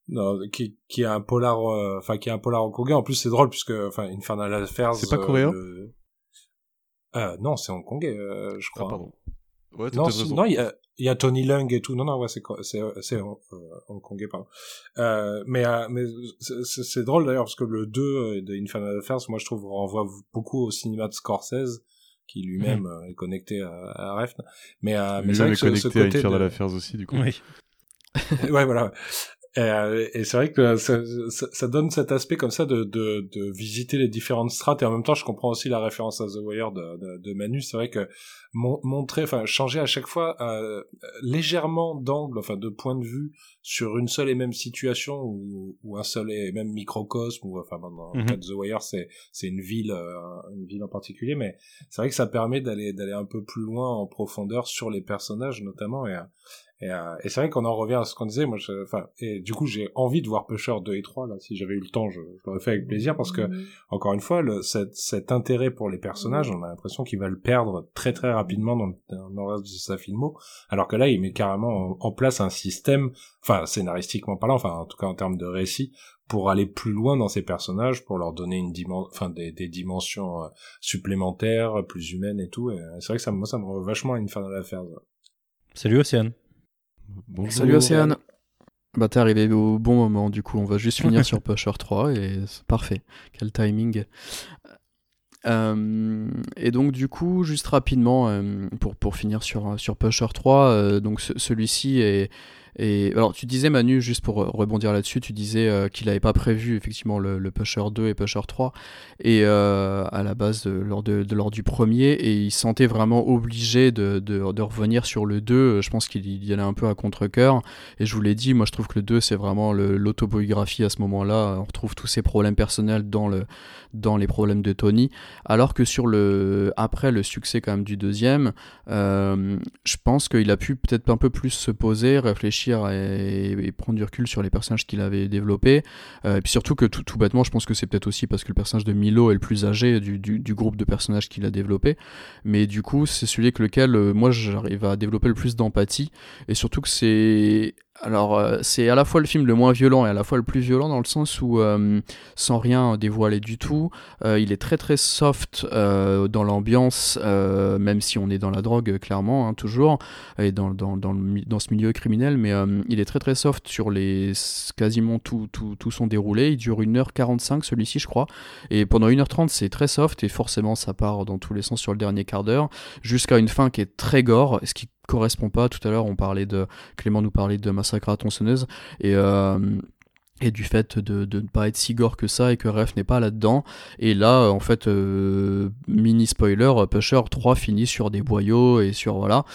non, qui, qui est un polar, euh, enfin, qui est un polar hongkongais. En plus, c'est drôle puisque, enfin, Infernal Affairs. C'est pas coréen? Euh, non, c'est hongkongais, je crois. Ah, pardon. Ouais, non, non, il y a, il y a Tony Lung et tout. Non, non, ouais, c'est c'est c'est euh, hongkongais, pardon. Euh, mais euh, mais c'est drôle d'ailleurs parce que le 2 euh, de Infernal Affairs, moi je trouve renvoie beaucoup au cinéma de Scorsese qui lui-même mhm. euh, est connecté à, à Refn. Mais euh, mais c'est vrai que ce, connecté ce côté à Infernal de... Affairs aussi du coup. Oui. ouais, voilà. Et, et c'est vrai que ça, ça, ça, donne cet aspect comme ça de, de, de, visiter les différentes strates. Et en même temps je comprends aussi la référence à The Wire de, de, de Manu. C'est vrai que montrer, enfin changer à chaque fois euh, légèrement d'angle, enfin de point de vue sur une seule et même situation ou, ou un seul et même microcosme ou enfin dans le cas de The Wire c'est c'est une ville euh, une ville en particulier, mais c'est vrai que ça permet d'aller d'aller un peu plus loin en profondeur sur les personnages notamment. Et et, euh, et c'est vrai qu'on en revient à ce qu'on disait, moi, enfin, et du coup, j'ai envie de voir Pusher 2 et 3, là, si j'avais eu le temps, je, je l'aurais fait avec plaisir, parce que, mmh. encore une fois, le, cet, cet, intérêt pour les personnages, on a l'impression qu'il va le perdre très très rapidement dans le, dans le reste de sa filmo, alors que là, il met carrément en, place un système, enfin, scénaristiquement parlant, enfin, en tout cas en termes de récit, pour aller plus loin dans ces personnages, pour leur donner une dimension, enfin des, des, dimensions euh, supplémentaires, plus humaines et tout. Et euh, c'est vrai que ça, moi, ça me rend vachement une fin de l'affaire. Salut Océane. Salut Océane. Bah t'es arrivé au bon moment, du coup on va juste finir sur Pusher 3 et c'est parfait. Quel timing. Euh, et donc du coup, juste rapidement, euh, pour, pour finir sur, sur Pusher 3, euh, donc celui-ci est, alors, tu disais, Manu, juste pour rebondir là-dessus, tu disais euh, qu'il n'avait pas prévu effectivement le, Pusher 2 et Pusher 3 et euh, à la base lors, de, lors du premier, et il sentait vraiment obligé de, de, revenir sur le 2. Je pense qu'il y allait un peu à contre-coeur. Et je vous l'ai dit, moi je trouve que le 2 c'est vraiment l'autobiographie à ce moment-là. On retrouve tous ses problèmes personnels dans, le, dans les problèmes de Tony. Alors que sur le après le succès quand même du deuxième, euh, je pense qu'il a pu peut-être un peu plus se poser, réfléchir et, prendre du recul sur les personnages qu'il avait développés. Euh, et puis surtout que tout, bêtement, je pense que c'est peut-être aussi parce que le personnage de Milo est le plus âgé du, du, groupe de personnages qu'il a développé. Mais du coup, c'est celui avec lequel euh, moi j'arrive à développer le plus d'empathie. Et surtout que c'est alors, euh, c'est à la fois le film le moins violent et à la fois le plus violent dans le sens où, euh, sans rien dévoiler du tout, euh, il est très très soft dans l'ambiance, même si on est dans la drogue, clairement, hein, toujours, et dans, dans, dans, ce milieu criminel, mais il est très très soft sur les quasiment tout, tout, tout son déroulé. Il dure 1h45, celui-ci, je crois, et pendant 1h30, c'est très soft, et forcément, ça part dans tous les sens sur le dernier quart d'heure, jusqu'à une fin qui est très gore, ce qui correspond pas. Tout à l'heure, on parlait de Clément nous parlait de Massacre à tronçonneuse et euh, et du fait de, de, ne pas être si gore que ça et que Ref n'est pas là-dedans. Et là, en fait, euh, mini spoiler, Pusher 3 finit sur des boyaux et sur voilà.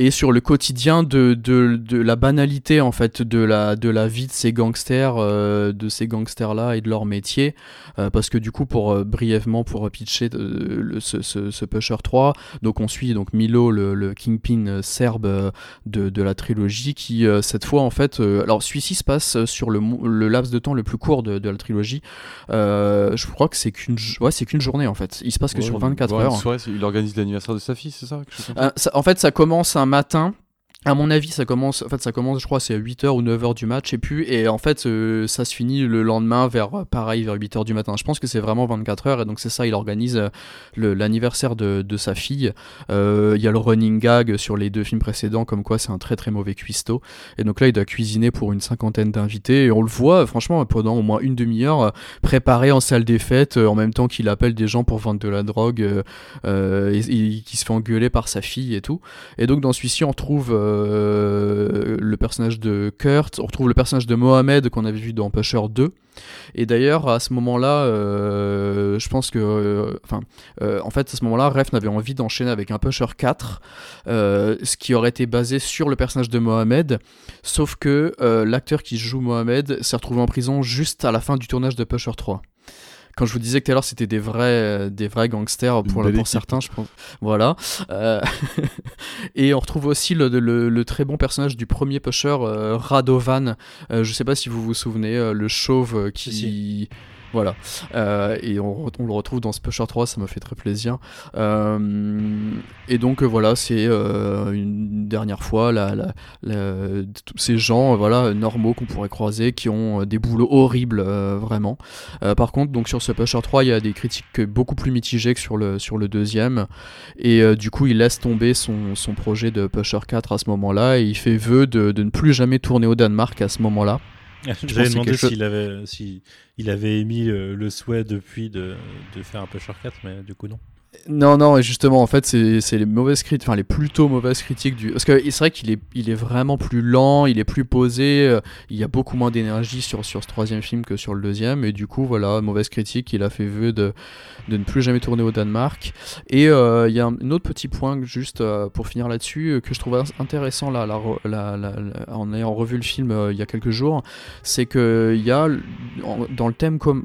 Et sur le quotidien de, de, de, la banalité en fait de la, de la vie de ces gangsters, euh, de ces gangsters là et de leur métier. Euh, parce que du coup, pour euh, brièvement pour pitcher le, ce, ce, ce, Pusher 3, donc on suit donc Milo, le, le kingpin serbe de, de, la trilogie, qui cette fois en fait, alors celui-ci se passe sur le, le, laps de temps le plus court de, de la trilogie. je crois que c'est qu'une ouais, c'est qu'une journée en fait. Il se passe que sur 24 heures. il organise l'anniversaire de sa fille, c'est ça, ça En fait, ça commence un matin à mon avis, ça commence, en fait, ça commence, je crois, c'est à 8h ou 9h du match, et puis, et en fait, euh, ça se finit le lendemain vers, pareil, vers 8h du matin. Je pense que c'est vraiment 24 h et donc c'est ça, il organise euh, l'anniversaire de, de, sa fille. Euh, il y a le running gag sur les deux films précédents, comme quoi c'est un très très mauvais cuistot. Et donc là, il doit cuisiner pour une cinquantaine d'invités, et on le voit, franchement, pendant au moins une demi-heure, préparé en salle des fêtes, en même temps qu'il appelle des gens pour vendre de la drogue, et, et qui se fait engueuler par sa fille et tout. Et donc dans celui-ci, on trouve euh, le personnage de Kurt, on retrouve le personnage de Mohamed qu'on avait vu dans Pusher 2. Et d'ailleurs, à ce moment-là, euh, je pense que. Euh, enfin, en fait, à ce moment-là, Ref n'avait envie d'enchaîner avec un Pusher 4, ce qui aurait été basé sur le personnage de Mohamed. Sauf que l'acteur qui joue Mohamed s'est retrouvé en prison juste à la fin du tournage de Pusher 3 quand je vous disais que tout à l'heure c'était des vrais euh, des vrais gangsters pour, pour certains je pense. Voilà. Euh, et on retrouve aussi le, le, très bon personnage du premier pusher euh, Radovan. Je sais pas si vous vous souvenez le chauve qui voilà. Euh, et on, le retrouve dans Pusher 3, ça me fait très plaisir. Euh, et donc euh, voilà, c'est une dernière fois la, tous ces gens voilà, normaux qu'on pourrait croiser qui ont des boulots horribles, vraiment. par contre, donc sur ce Pusher 3, il y a des critiques beaucoup plus mitigées que sur le, sur le deuxième. Et du coup, il laisse tomber son, son, projet de Pusher 4 à ce moment-là et il fait vœu de, de ne plus jamais tourner au Danemark à ce moment-là. J'avais demandé s'il avait, si il avait émis le, souhait depuis de, de, faire un peu 4, mais du coup non. Non, non, et justement, en fait, c'est les mauvaises critiques, enfin les plutôt mauvaises critiques du. Parce que c'est vrai qu'il est, il est vraiment plus lent, il est plus posé, euh, il y a beaucoup moins d'énergie sur, sur ce troisième film que sur le deuxième, et du coup, voilà, mauvaise critique, il a fait vœu de, de ne plus jamais tourner au Danemark. Et euh, il y a un, autre petit point, juste euh, pour finir là-dessus, que je trouve intéressant là, en ayant revu le film il y a quelques jours, c'est qu'il y a dans le thème comme,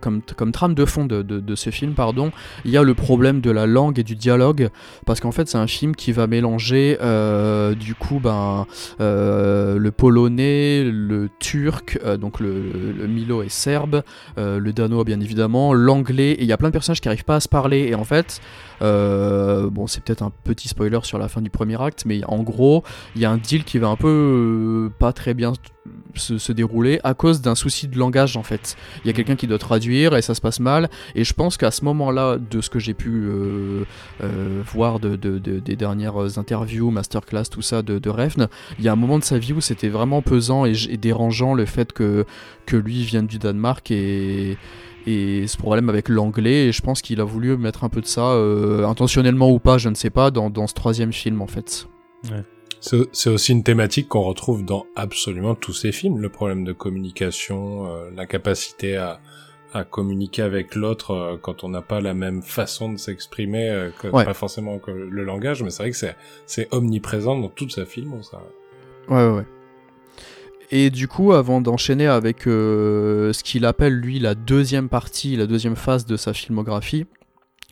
comme, comme trame de fond de, de ce film, pardon, il y a le problème de la langue et du dialogue, parce qu'en fait c'est un film qui va mélanger euh, du coup ben, euh, le polonais, le turc, euh, donc le, Milo est serbe, le danois bien évidemment, l'anglais, et il y a plein de personnages qui n'arrivent pas à se parler, et en fait, bon c'est peut-être un petit spoiler sur la fin du premier acte, mais en gros, il y a un deal qui va un peu pas très bien se, dérouler à cause d'un souci de langage en fait. Il y a quelqu'un qui doit traduire et ça se passe mal. Et je pense qu'à ce moment-là, de ce que j'ai pu euh, euh, voir de, des dernières interviews, masterclass, tout ça de, de Refn, il y a un moment de sa vie où c'était vraiment pesant et, dérangeant le fait que, que lui vienne du Danemark et et ce problème avec l'anglais et je pense qu'il a voulu mettre un peu de ça euh, intentionnellement ou pas je ne sais pas dans, dans ce troisième film en fait ouais. C'est aussi une thématique qu'on retrouve dans absolument tous ces films, le problème de communication, euh, la capacité à, à communiquer avec l'autre euh, quand on n'a pas la même façon de s'exprimer, euh, pas forcément que le langage, mais c'est vrai que c'est c'est omniprésent dans toute sa film. Ça. Ouais, ouais, ouais. Et du coup, avant d'enchaîner avec ce qu'il appelle lui la deuxième partie, la deuxième phase de sa filmographie,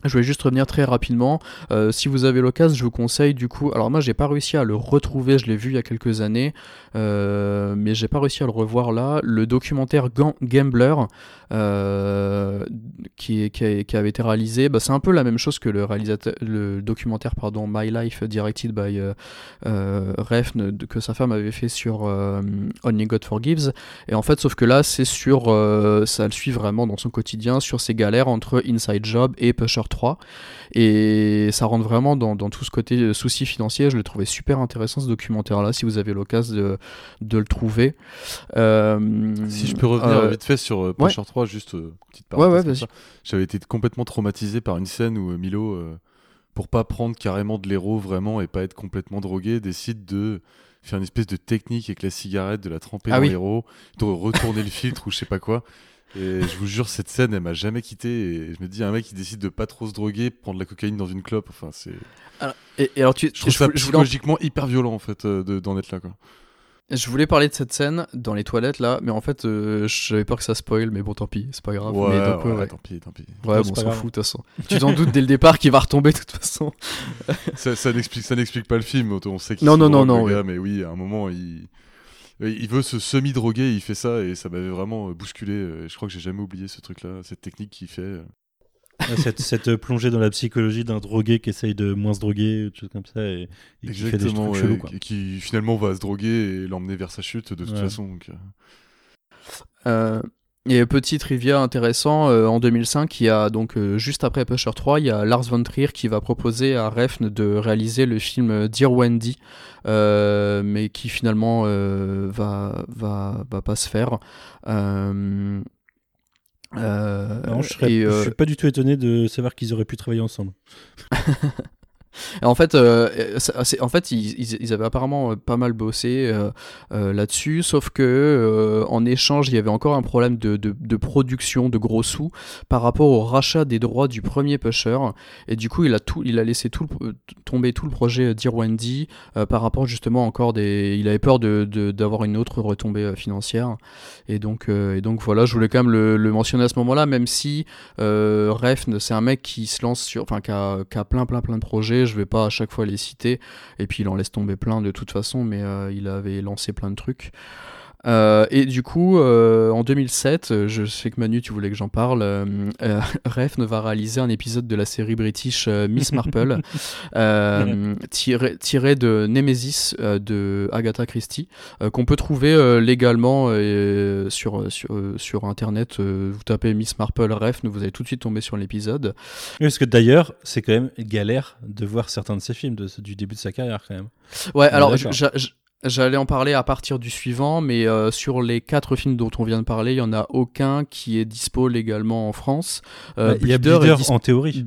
je vais juste revenir très rapidement. Euh, si vous avez l'occasion, je vous conseille du coup. Alors moi, j'ai pas réussi à le retrouver. Je l'ai vu il y a quelques années, euh, mais j'ai pas réussi à le revoir là. Le documentaire Gambler, euh, qui, avait été réalisé, bah, c'est un peu la même chose que le documentaire My Life directed by Refn que sa femme avait fait sur Only God Forgives. Et en fait, sauf que là, c'est sur, ça le suit vraiment dans son quotidien sur ses galères entre Inside Job et Pusher 3. Et ça rentre vraiment dans, tout ce côté euh, souci financier. Je le trouvais super intéressant ce documentaire-là, si vous avez l'occasion de, de, le trouver. Euh, si je peux revenir euh, vite fait sur Pusher 3, juste petite parenthèse. Ouais, J'avais été complètement traumatisé par une scène où Milo, pour pas prendre carrément de l'héros vraiment et pas être complètement drogué, décide de faire une espèce de technique avec la cigarette, de la tremper ah dans l'héros, de retourner le filtre ou je sais pas quoi. Et je vous jure, cette scène, elle m'a jamais quitté. Et je me dis, un mec qui décide de pas trop se droguer, prendre la cocaïne dans une clope, enfin, c'est. Et, alors, tu, je trouve ça psychologiquement hyper violent en fait d'en être là quoi. Je voulais parler de cette scène dans les toilettes là, mais en fait j'avais peur que ça spoil, mais bon tant pis, c'est pas grave. Ouais, mais tant pis, tant pis. Ouais, bon, on s'en fout de toute façon. tu t'en doutes dès le départ qu'il va retomber de toute façon. ça, ça n'explique pas le film, on sait qu'il Non, non, non, non. Mais oui, à un moment il. Il veut se semi-droguer, il fait ça et ça m'avait vraiment bousculé. Je crois que j'ai jamais oublié ce truc-là, cette technique qu'il fait cette, cette, plongée dans la psychologie d'un drogué qui essaye de moins se droguer, des choses comme ça, et, qui fait des trucs chelous. Quoi. Qui finalement va se droguer et l'emmener vers sa chute de toute façon. Donc... Euh, euh et petit trivia intéressant, euh, en 2005, il y a donc euh, juste après Pusher 3, il y a Lars von Trier qui va proposer à Refn de réaliser le film Dear Wendy, mais qui finalement va, va, va pas se faire. Euh, je, serais, je suis pas du tout étonné de savoir qu'ils auraient pu travailler ensemble. en fait, euh, en fait ils, avaient apparemment euh, pas mal bossé euh, là-dessus, sauf que en échange, il y avait encore un problème de, production de gros sous par rapport au rachat des droits du premier pusher. Et du coup, il a, tout, il a laissé tout tomber tout le projet Dear Wendy par rapport justement encore des. Il avait peur d'avoir une autre retombée financière. Et donc, et donc voilà, je voulais quand même le, mentionner à ce moment-là, même si Refn, c'est un mec qui se lance sur. Enfin, qui a plein, plein, plein de projets je vais pas à chaque fois les citer, et puis il en laisse tomber plein de toute façon, mais euh, il avait lancé plein de trucs. Euh, et du coup, euh, en 2007, je sais que Manu, tu voulais que j'en parle, euh, Refn va réaliser un épisode de la série british Miss Marple, tiré, tiré, de Nemesis de Agatha Christie, qu'on peut trouver légalement sur, sur, sur Internet. vous tapez Miss Marple Refn, vous allez tout de suite tomber sur l'épisode. parce que d'ailleurs, c'est quand même galère de voir certains de ses films de, du début de sa carrière quand même. Ouais, alors J'allais en parler à partir du suivant, mais euh, sur les quatre films dont on vient de parler, il y en a aucun qui est dispo légalement en France. Euh, il y a Bleeder en théorie.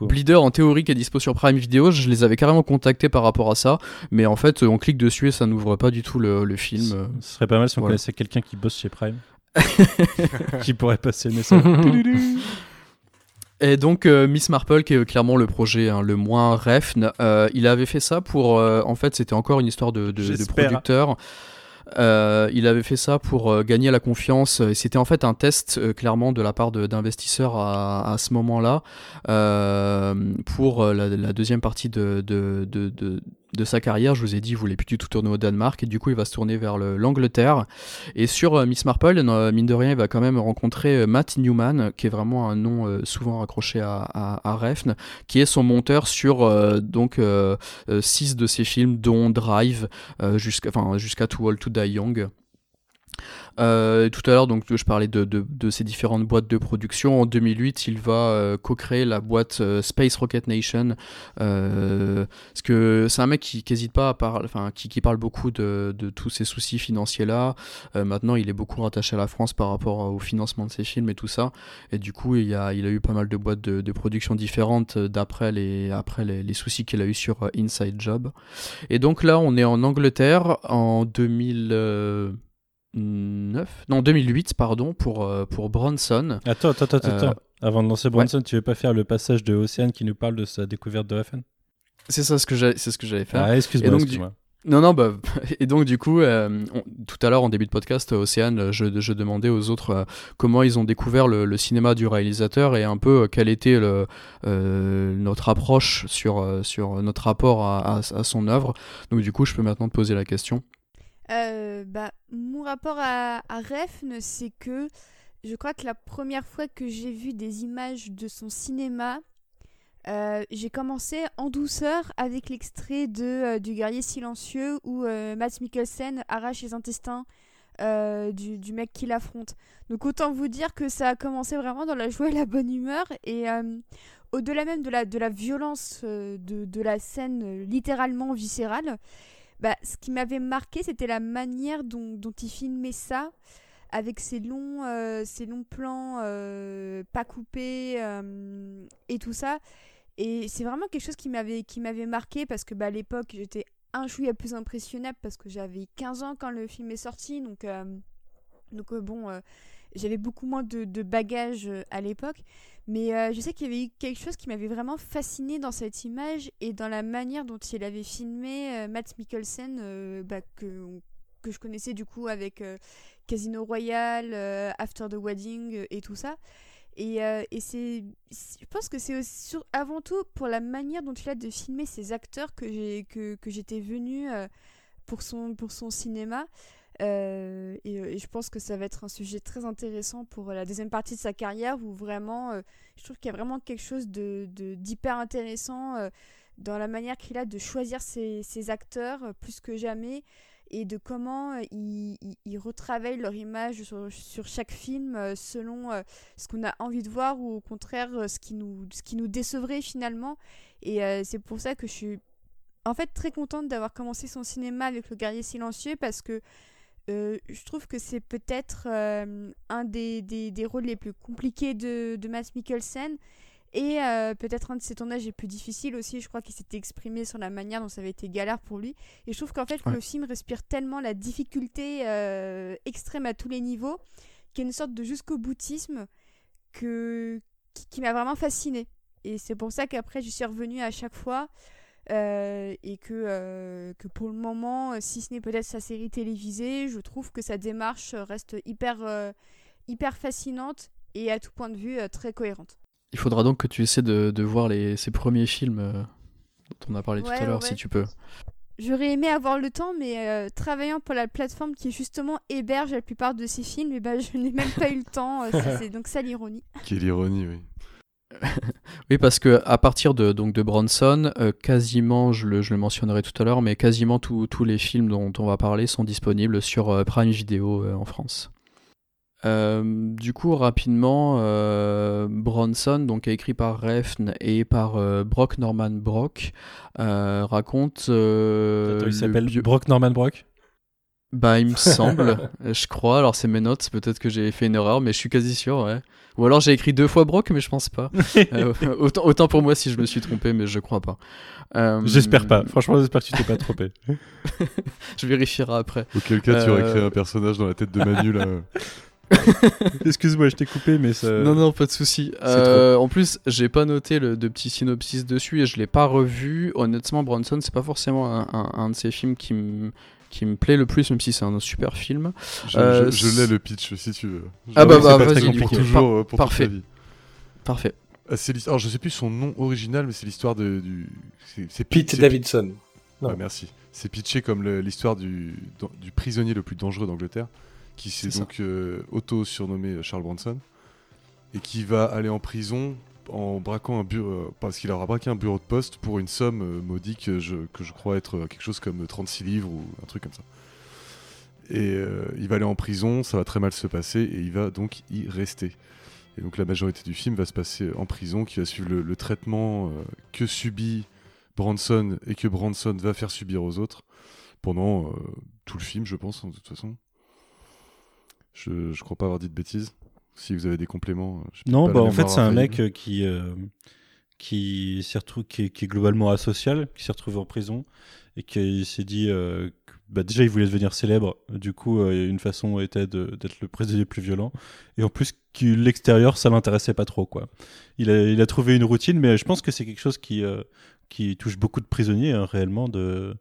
Bleeder en théorie qui est dispo sur Prime Video, je les avais carrément contactés par rapport à ça, mais en fait on clique dessus et ça n'ouvre pas du tout le, film. Ce serait pas mal si on connaissait quelqu'un qui bosse chez Prime. qui pourrait passer le message. Et donc euh, Miss Marple, qui est clairement le projet hein, le moins refn, euh, il avait fait ça pour, euh, en fait, c'était encore une histoire de, de, producteur. il avait fait ça pour gagner la confiance et c'était en fait un test clairement de la part d'investisseurs à, à, ce moment-là pour la, la, deuxième partie de, de, de sa carrière, je vous ai dit, il voulait plus du tout tourner au Danemark, et du coup, il va se tourner vers l'Angleterre. Et sur euh, Miss Marple, euh, mine de rien, il va quand même rencontrer euh, Matt Newman, qui est vraiment un nom souvent raccroché à, à, qui est son monteur sur donc six de ses films, dont Drive, jusqu'à enfin, jusqu'à Too Old to Die Young. Euh, tout à l'heure, donc, je parlais de, de, ces différentes boîtes de production. En 2008, il va euh, co-créer la boîte euh, Space Rocket Nation. parce que c'est un mec qui n'hésite pas à parler, enfin, qui, qui, parle beaucoup de, de tous ces soucis financiers-là. maintenant, il est beaucoup rattaché à la France par rapport au financement de ses films et tout ça. Et du coup, il, a, il a eu pas mal de boîtes de, de production différentes d'après les, après les, les soucis qu'il a eu sur Inside Job. Et donc là, on est en Angleterre en 2000. 2009, non 2008 pardon pour euh, pour Bronson. Attends attends attends, attends. Euh, avant de lancer Bronson, tu veux pas faire le passage de Océane qui nous parle de sa découverte de FN C'est ça ce que j'ai c'est ce que j'allais faire. Ah, excuse-moi. Excuse non, non, bah, et donc du coup, euh, tout à l'heure en début de podcast, Océane, je, je demandais aux autres comment ils ont découvert le, cinéma du réalisateur et un peu quelle était le, notre approche sur, sur notre rapport à, à, son œuvre. Donc du coup, je peux maintenant te poser la question. Euh, bah, mon rapport à, à Refn, c'est que je crois que la première fois que j'ai vu des images de son cinéma, euh, j'ai commencé en douceur avec l'extrait de euh, du guerrier silencieux où Matt Mikkelsen arrache les intestins du, mec qui l'affronte. Donc autant vous dire que ça a commencé vraiment dans la joie et la bonne humeur et au-delà même de la, de la violence de, de la scène littéralement viscérale, bah, ce qui m'avait marqué, c'était la manière dont, il filmait ça, avec ses longs, euh, longs plans euh, pas coupés euh, et tout ça. Et c'est vraiment quelque chose qui m'avait, qui m'avait marqué parce que bah, à l'époque, j'étais un chouïa plus impressionnable parce que j'avais 15 ans quand le film est sorti. Donc, donc bon, j'avais beaucoup moins de, bagages à l'époque. Mais je sais qu'il y avait eu quelque chose qui m'avait vraiment fasciné dans cette image et dans la manière dont il avait filmé Matt Mikkelsen, bah, que, que je connaissais du coup avec Casino Royale, After the Wedding et tout ça. Et, et c'est, je pense que c'est avant tout pour la manière dont il a de filmer ses acteurs que, que j'étais venue pour, son, pour son cinéma. Euh, et, je pense que ça va être un sujet très intéressant pour la deuxième partie de sa carrière où vraiment, euh, je trouve qu'il y a vraiment quelque chose de, d'hyper intéressant euh, dans la manière qu'il a de choisir ses, acteurs plus que jamais et de comment ils il, retravaillent leur image sur, sur chaque film selon ce qu'on a envie de voir ou au contraire ce qui nous, ce qui nous décevrait finalement. Et c'est pour ça que je suis en fait très contente d'avoir commencé son cinéma avec Le Guerrier Silencieux parce que euh, je trouve que c'est peut-être euh, un des, des, des, rôles les plus compliqués de, de Matt Mikkelsen et euh, peut-être un de ses tournages les plus difficiles aussi. Je crois qu'il s'était exprimé sur la manière dont ça avait été galère pour lui. Et je trouve qu'en fait, le film respire tellement la difficulté extrême à tous les niveaux qu'il y a une sorte de jusqu'au boutisme que, qui, qui m'a vraiment fasciné. Et c'est pour ça qu'après, je suis revenue à chaque fois. Euh, et que, euh, que pour le moment, euh, si ce n'est peut-être sa série télévisée, je trouve que sa démarche reste hyper, hyper fascinante et à tout point de vue très cohérente. Il faudra donc que tu essaies de, de voir les, ses premiers films dont on a parlé tout à l'heure, si tu peux. J'aurais aimé avoir le temps, mais travaillant pour la plateforme qui justement héberge la plupart de ces films, et eh ben, je n'ai même pas eu le temps. c'est donc ça l'ironie. Quelle ironie, oui. oui, parce que à partir de, donc de Bronson, euh, quasiment, je le, je le, mentionnerai tout à l'heure, mais quasiment tous les films dont on va parler sont disponibles sur euh, Prime Video euh, en France. du coup, rapidement, Bronson, donc écrit par Refn et par Brock Norman Brock, raconte. il s'appelle Brock Norman Brock? Bah, il me semble, je crois. Alors, c'est mes notes. Peut-être que j'ai fait une erreur, mais je suis quasi sûr, ouais. Ou alors j'ai écrit deux fois Brock, mais je pense pas. Euh, autant, autant, pour moi si je me suis trompé, mais je crois pas. Euh, j'espère pas. Franchement, j'espère que tu t'es pas trompé. je vérifierai après. Auquel cas, tu aurais créé euh, un personnage dans la tête de Manu là. Excuse-moi, je t'ai coupé, mais ça. Non, non, pas de souci. en plus, j'ai pas noté le de petit synopsis dessus et je l'ai pas revu. Honnêtement, Bronson, c'est pas forcément un, un, un, de ces films qui me qui me plaît le plus, même si c'est un super film. Je, euh, l'ai le pitch si tu veux. ah bah, bah vas-y, pour toujours, euh, pour parfait. Toute vie. Parfait. Euh, alors je sais plus son nom original, mais c'est l'histoire de du. C'est Pete Davidson. Ouais, merci. C'est pitché comme l'histoire du, du prisonnier le plus dangereux d'Angleterre, qui s'est donc auto surnommé Charles Bronson et qui va aller en prison en braquant un bureau, euh, parce qu'il aura braqué un bureau de poste pour une somme euh, modique que je, que je crois être quelque chose comme 36 livres ou un truc comme ça. Et euh, il va aller en prison, ça va très mal se passer et il va donc y rester. Et donc la majorité du film va se passer en prison, qui va suivre le, traitement que subit Branson et que Branson va faire subir aux autres pendant tout le film, je pense, hein, de toute façon. Je, ne crois pas avoir dit de bêtises. Si vous avez des compléments. Euh, non, bah en fait, c'est un mec euh, qui, euh, qui, qui, est, qui, est, globalement asocial, qui s'est retrouvé en prison et qui s'est dit. bah déjà, il voulait devenir célèbre. Du coup, une façon était d'être le président le plus violent. Et en plus, l'extérieur, ça l'intéressait pas trop. Quoi. Il, a, il a trouvé une routine, mais je pense que c'est quelque chose qui, qui touche beaucoup de prisonniers, hein, réellement, de,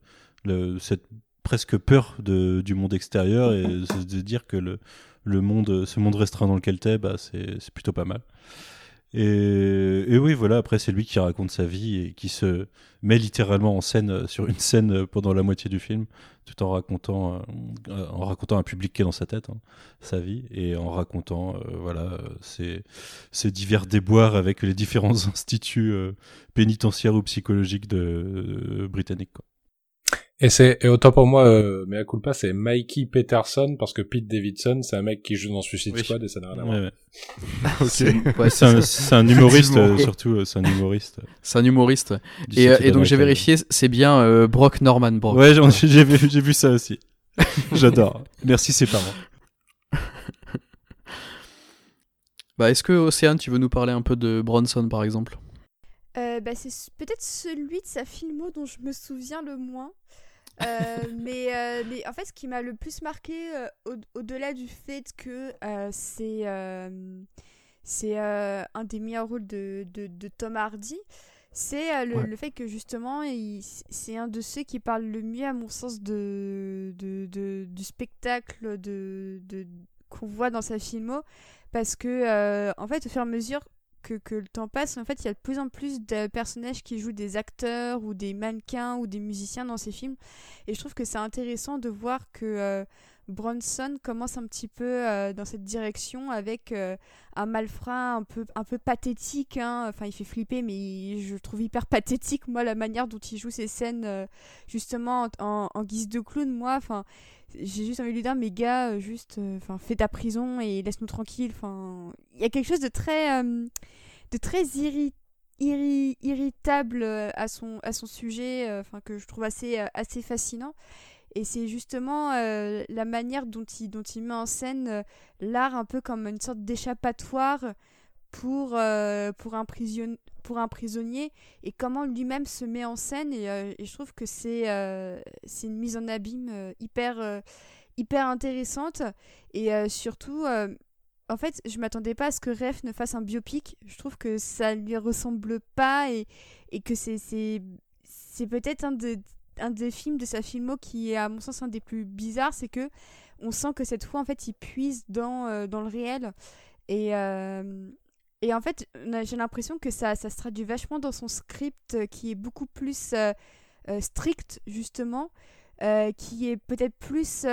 cette presque peur de, du monde extérieur et de dire que le, le monde, ce monde restreint dans lequel t'es, bah, c'est plutôt pas mal. Et, oui, voilà, après, c'est lui qui raconte sa vie et qui se met littéralement en scène euh, sur une scène euh, pendant la moitié du film, tout en racontant, euh, en racontant un public qui est dans sa tête, hein, sa vie, et en racontant voilà, ses, divers déboires avec les différents instituts pénitentiaires ou psychologiques de, britanniques. Et c'est et autant pour moi, euh, mais à coup pas, c'est Mikey Peterson parce que Pete Davidson, c'est un mec qui joue dans Suicide Squad et ça n'a rien à voir. Ouais, c'est un, humoriste euh, surtout, euh, c'est un humoriste. C'est un humoriste. Et, et donc j'ai vérifié, c'est bien euh, Brock Norman Brock. Ouais, j'ai vu, j'ai vu ça aussi. J'adore. Merci ses parents. bah, est-ce que Océane, tu veux nous parler un peu de Bronson par exemple? Bah, c'est peut-être celui de sa filmo dont je me souviens le moins. Mais, mais, en fait, ce qui m'a le plus marqué, au-delà du fait que c'est c'est un des meilleurs rôles de, de, de Tom Hardy, c'est le, le, fait que justement, c'est un de ceux qui parle le mieux, à mon sens, de, de, du spectacle de, qu'on voit dans sa filmo. Parce que, en fait, au fur et à mesure que, le temps passe, en fait, il y a de plus en plus de personnages qui jouent des acteurs ou des mannequins ou des musiciens dans ces films. Et je trouve que c'est intéressant de voir que euh, Bronson commence un petit peu euh, dans cette direction avec euh, un malfrat un peu, un peu pathétique. Hein. Enfin, il fait flipper, mais je trouve hyper pathétique, moi, la manière dont il joue ces scènes, justement, en, guise de clown. Moi, enfin j'ai juste envie de lui dire mais gars euh, juste euh, enfin fais ta prison et laisse-nous tranquille enfin il y a quelque chose de très euh, de très irritable à son à son sujet que je trouve assez assez fascinant et c'est justement la manière dont il dont il met en scène l'art un peu comme une sorte d'échappatoire pour pour un prison pour un prisonnier et comment lui-même se met en scène. Et, euh, je trouve que c'est euh, c'est une mise en abîme euh, hyper hyper intéressante. Et surtout en fait je m'attendais pas à ce que Ref ne fasse un biopic. Je trouve que ça lui ressemble pas et, et que c'est c'est peut-être un de un des films de sa filmo qui est à mon sens un des plus bizarres c'est que on sent que cette fois en fait il puise dans, dans le réel et, et en fait, j'ai l'impression que ça, ça se traduit vachement dans son script euh, qui est beaucoup plus euh, euh, strict, justement, qui est peut-être plus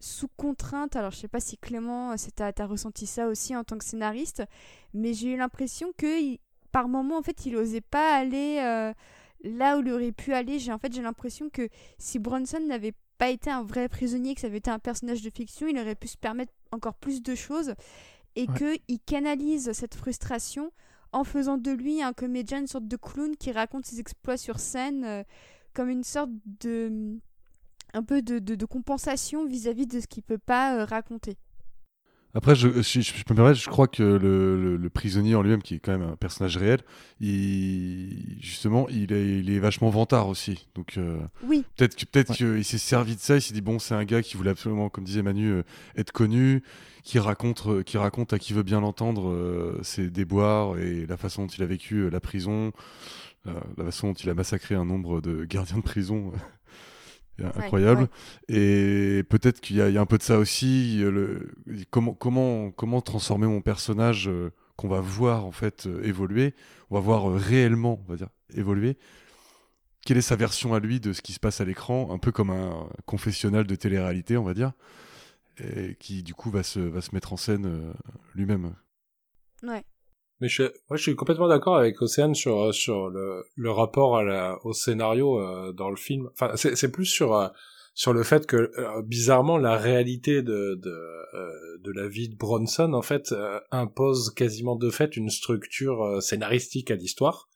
sous contrainte. Alors, je sais pas si Clément, tu as, ressenti ça aussi en tant que scénariste, mais j'ai eu l'impression que par moment, en fait, il osait pas aller là où il aurait pu aller. J'ai en fait, j'ai l'impression que si Bronson n'avait pas été un vrai prisonnier, que ça avait été un personnage de fiction, il aurait pu se permettre encore plus de choses et qu'il canalise cette frustration en faisant de lui un comédien, une sorte de clown qui raconte ses exploits sur scène euh, comme une sorte de un peu de, de, compensation vis-à-vis de ce qu'il peut pas euh, raconter. Après, je, si je, peux me permettre, je crois que le, le, prisonnier en lui-même, qui est quand même un personnage réel, il, justement, il est, il est vachement vantard aussi. Donc, euh, oui. peut-être qu'il peut qu'il s'est servi de ça. Il s'est dit bon, c'est un gars qui voulait absolument, comme disait Manu, euh, être connu, qui raconte, euh, qui raconte à qui veut bien l'entendre ses déboires et la façon dont il a vécu la prison, la façon dont il a massacré un nombre de gardiens de prison incroyable. Et peut-être qu'il y, a un peu de ça aussi. Le, comment, comment, comment transformer mon personnage euh, qu'on va voir en fait euh, évoluer, on va voir euh, réellement, on va dire, évoluer. Quelle est sa version à lui de ce qui se passe à l'écran, un peu comme un confessionnal de télé-réalité, on va dire, et qui du coup va se, va se mettre en scène lui-même. Ouais. Mais je, moi, je suis complètement d'accord avec Océane sur sur le, le rapport à la, au scénario euh, dans le film. Enfin, c'est plus sur euh, sur le fait que euh, bizarrement la réalité de de, de la vie de Bronson en fait impose quasiment de fait une structure scénaristique à l'histoire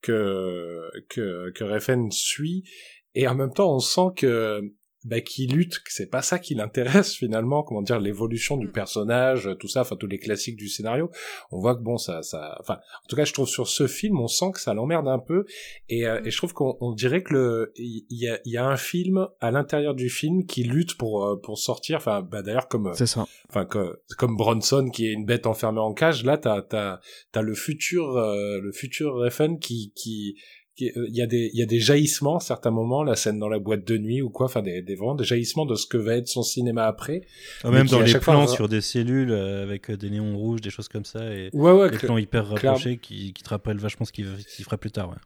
que que que Refn suit et en même temps on sent que bah, qui lutte, c'est pas ça qui l'intéresse finalement, comment dire, l'évolution du mm. personnage, tout ça, enfin tous les classiques du scénario. On voit que bon, ça, ça, enfin, en tout cas, je trouve sur ce film, on sent que ça l'emmerde un peu, et, euh, mm. et je trouve qu'on dirait que le, il y a, y a un film à l'intérieur du film qui lutte pour euh, pour sortir, enfin, bah d'ailleurs comme, c'est ça, enfin comme, comme Bronson qui est une bête enfermée en cage, là t'as t'as t'as le futur euh, le futur Refn qui qui euh, il y a des il y a des jaillissements à certains moments la scène dans la boîte de nuit ou quoi enfin des des vraiment des jaillissements de ce que va être son cinéma après. Ah, même dans les plans sur des cellules euh, avec euh, des néons rouges des choses comme ça et ouais, ouais, des plans hyper rapprochés qui, qui te rappellent vachement ce qu'il fera plus tard ouais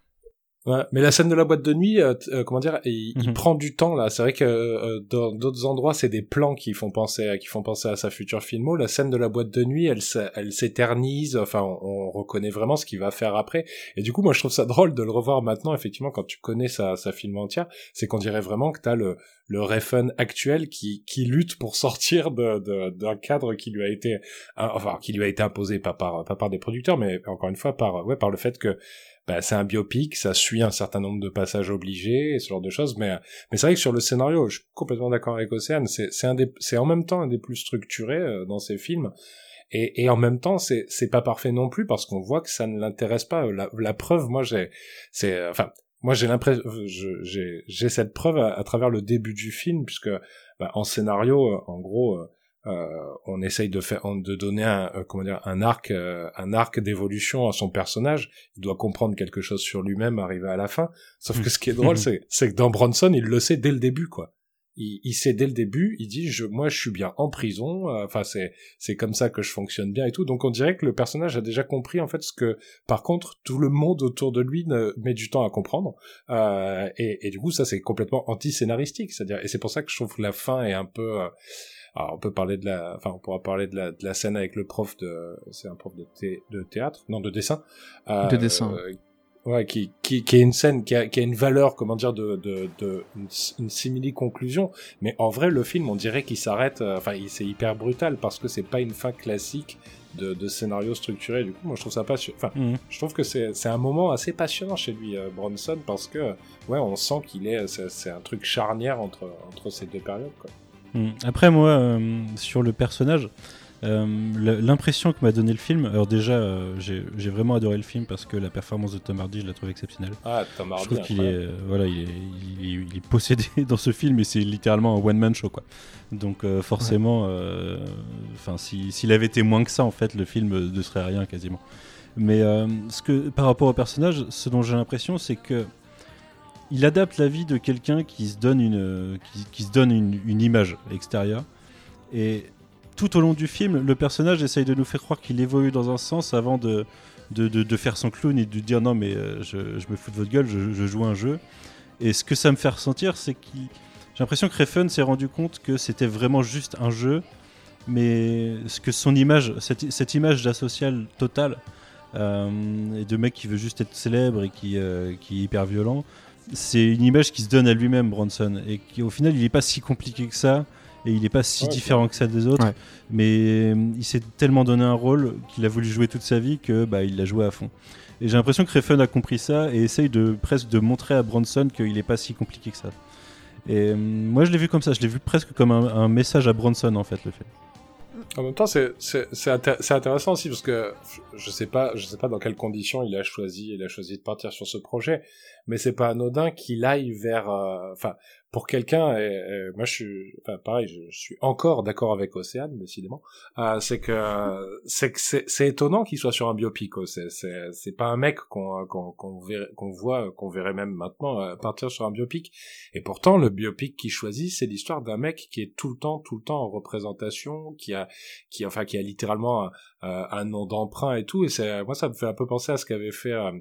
Ouais, mais la scène de la boîte de nuit, euh, euh, comment dire, il, il, mhm. prend du temps là. C'est vrai que euh, dans d'autres endroits, c'est des plans qui font penser, à, qui font penser à sa future filmo. La scène de la boîte de nuit, elle, elle s'éternise. Enfin, on, reconnaît vraiment ce qu'il va faire après. Et du coup, moi, je trouve ça drôle de le revoir maintenant. Effectivement, quand tu connais sa, sa film entière, c'est qu'on dirait vraiment que t'as le le Refn actuel qui qui lutte pour sortir de d'un cadre qui lui a été, enfin, qui lui a été imposé pas par pas par des producteurs, mais encore une fois par ouais par le fait que bah, c'est un biopic, ça suit un certain nombre de passages obligés et ce genre de choses, mais mais c'est vrai que sur le scénario, je suis complètement d'accord avec Océane, c'est c'est un c'est en même temps un des plus structurés euh, dans ces films. Et, et en même temps, c'est c'est pas parfait non plus parce qu'on voit que ça ne l'intéresse pas. La, la preuve, moi, j'ai, c'est, enfin, moi j'ai l'impression, j'ai cette preuve à, travers le début du film puisque bah, en scénario, en gros, euh, on essaye de faire, de donner un, euh, comment dire, un arc, euh, un arc d'évolution à son personnage. Il doit comprendre quelque chose sur lui-même, arriver à la fin. Sauf que ce qui est drôle, c'est, c'est que dans Bronson, il le sait dès le début, quoi. Il, il, sait dès le début, il dit je, moi je suis bien en prison, enfin c'est c'est comme ça que je fonctionne bien et tout. Donc on dirait que le personnage a déjà compris en fait ce que par contre tout le monde autour de lui ne, met du temps à comprendre. Euh, et, et, du coup ça c'est complètement anti-scénaristique, c'est-à-dire et c'est pour ça que je trouve que la fin est un peu alors on peut parler de la, enfin on pourra parler de la, de la scène avec le prof de, c'est un prof de, de théâtre, non de dessin. Euh, de dessin. Euh, ouais, qui, qui, qui est une scène qui a, qui a une valeur, comment dire, de, de, de une, simili conclusion. Mais en vrai, le film, on dirait qu'il s'arrête. Euh, enfin, c'est hyper brutal parce que c'est pas une fin classique de, de, scénario structuré. Du coup, moi, je trouve ça passionnant. Enfin, mhm. je trouve que c'est, c'est un moment assez passionnant chez lui, euh, Bronson, parce que, ouais, on sent qu'il est, c'est, c'est un truc charnière entre, entre ces deux périodes, quoi. Mm. Après, moi, euh, sur le personnage, euh, l'impression que m'a donné le film, alors déjà, euh, j'ai vraiment adoré le film parce que la performance de Tom Hardy, je la trouve exceptionnelle. Ah, Tom Hardy. Je trouve qu'il est, voilà, il est, il, est, possédé dans ce film et c'est littéralement un one-man show, quoi. Donc, forcément, enfin, s'il avait été moins que ça, en fait, le film ne serait rien quasiment. Mais ce que, par rapport au personnage, ce dont j'ai l'impression, c'est que il adapte la vie de quelqu'un qui se donne une, qui, se donne une, image extérieure. Et tout au long du film, le personnage essaye de nous faire croire qu'il évolue dans un sens avant de, de, faire son clown et de dire non mais euh, je, me fous de votre gueule, je, joue un jeu. Et ce que ça me fait ressentir, c'est que j'ai l'impression que Refn s'est rendu compte que c'était vraiment juste un jeu, mais ce que son image, cette, image d'asocial total, euh, et de mec qui veut juste être célèbre et qui, euh, qui est hyper violent, c'est une image qui se donne à lui-même, Bronson, et qui au final il n'est pas si compliqué que ça, et il n'est pas si différent que ça des autres, mais euh, il s'est tellement donné un rôle qu'il a voulu jouer toute sa vie que bah, il l'a joué à fond. Et j'ai l'impression que Refn a compris ça et essaye de presque de montrer à Bronson qu'il n'est pas si compliqué que ça. Et euh, moi je l'ai vu comme ça, je l'ai vu presque comme un, un, message à Bronson en fait le fait. En même temps, c'est c'est intéressant aussi parce que je sais pas je sais pas dans quelles conditions il a choisi il a choisi de partir sur ce projet, mais c'est pas anodin qu'il aille vers euh, enfin pour quelqu'un, et, moi je suis, enfin pareil, je, suis encore d'accord avec Océane, décidément, euh, c'est que c'est c'est étonnant qu'il soit sur un biopic. C'est c'est c'est pas un mec qu'on qu'on qu'on voit qu'on verrait même maintenant euh, partir sur un biopic. Et pourtant le biopic qu'il choisit, c'est l'histoire d'un mec qui est tout le temps tout le temps en représentation, qui a qui enfin qui a littéralement un, un nom d'emprunt et tout. Et c'est moi ça me fait un peu penser à ce qu'avait fait euh, euh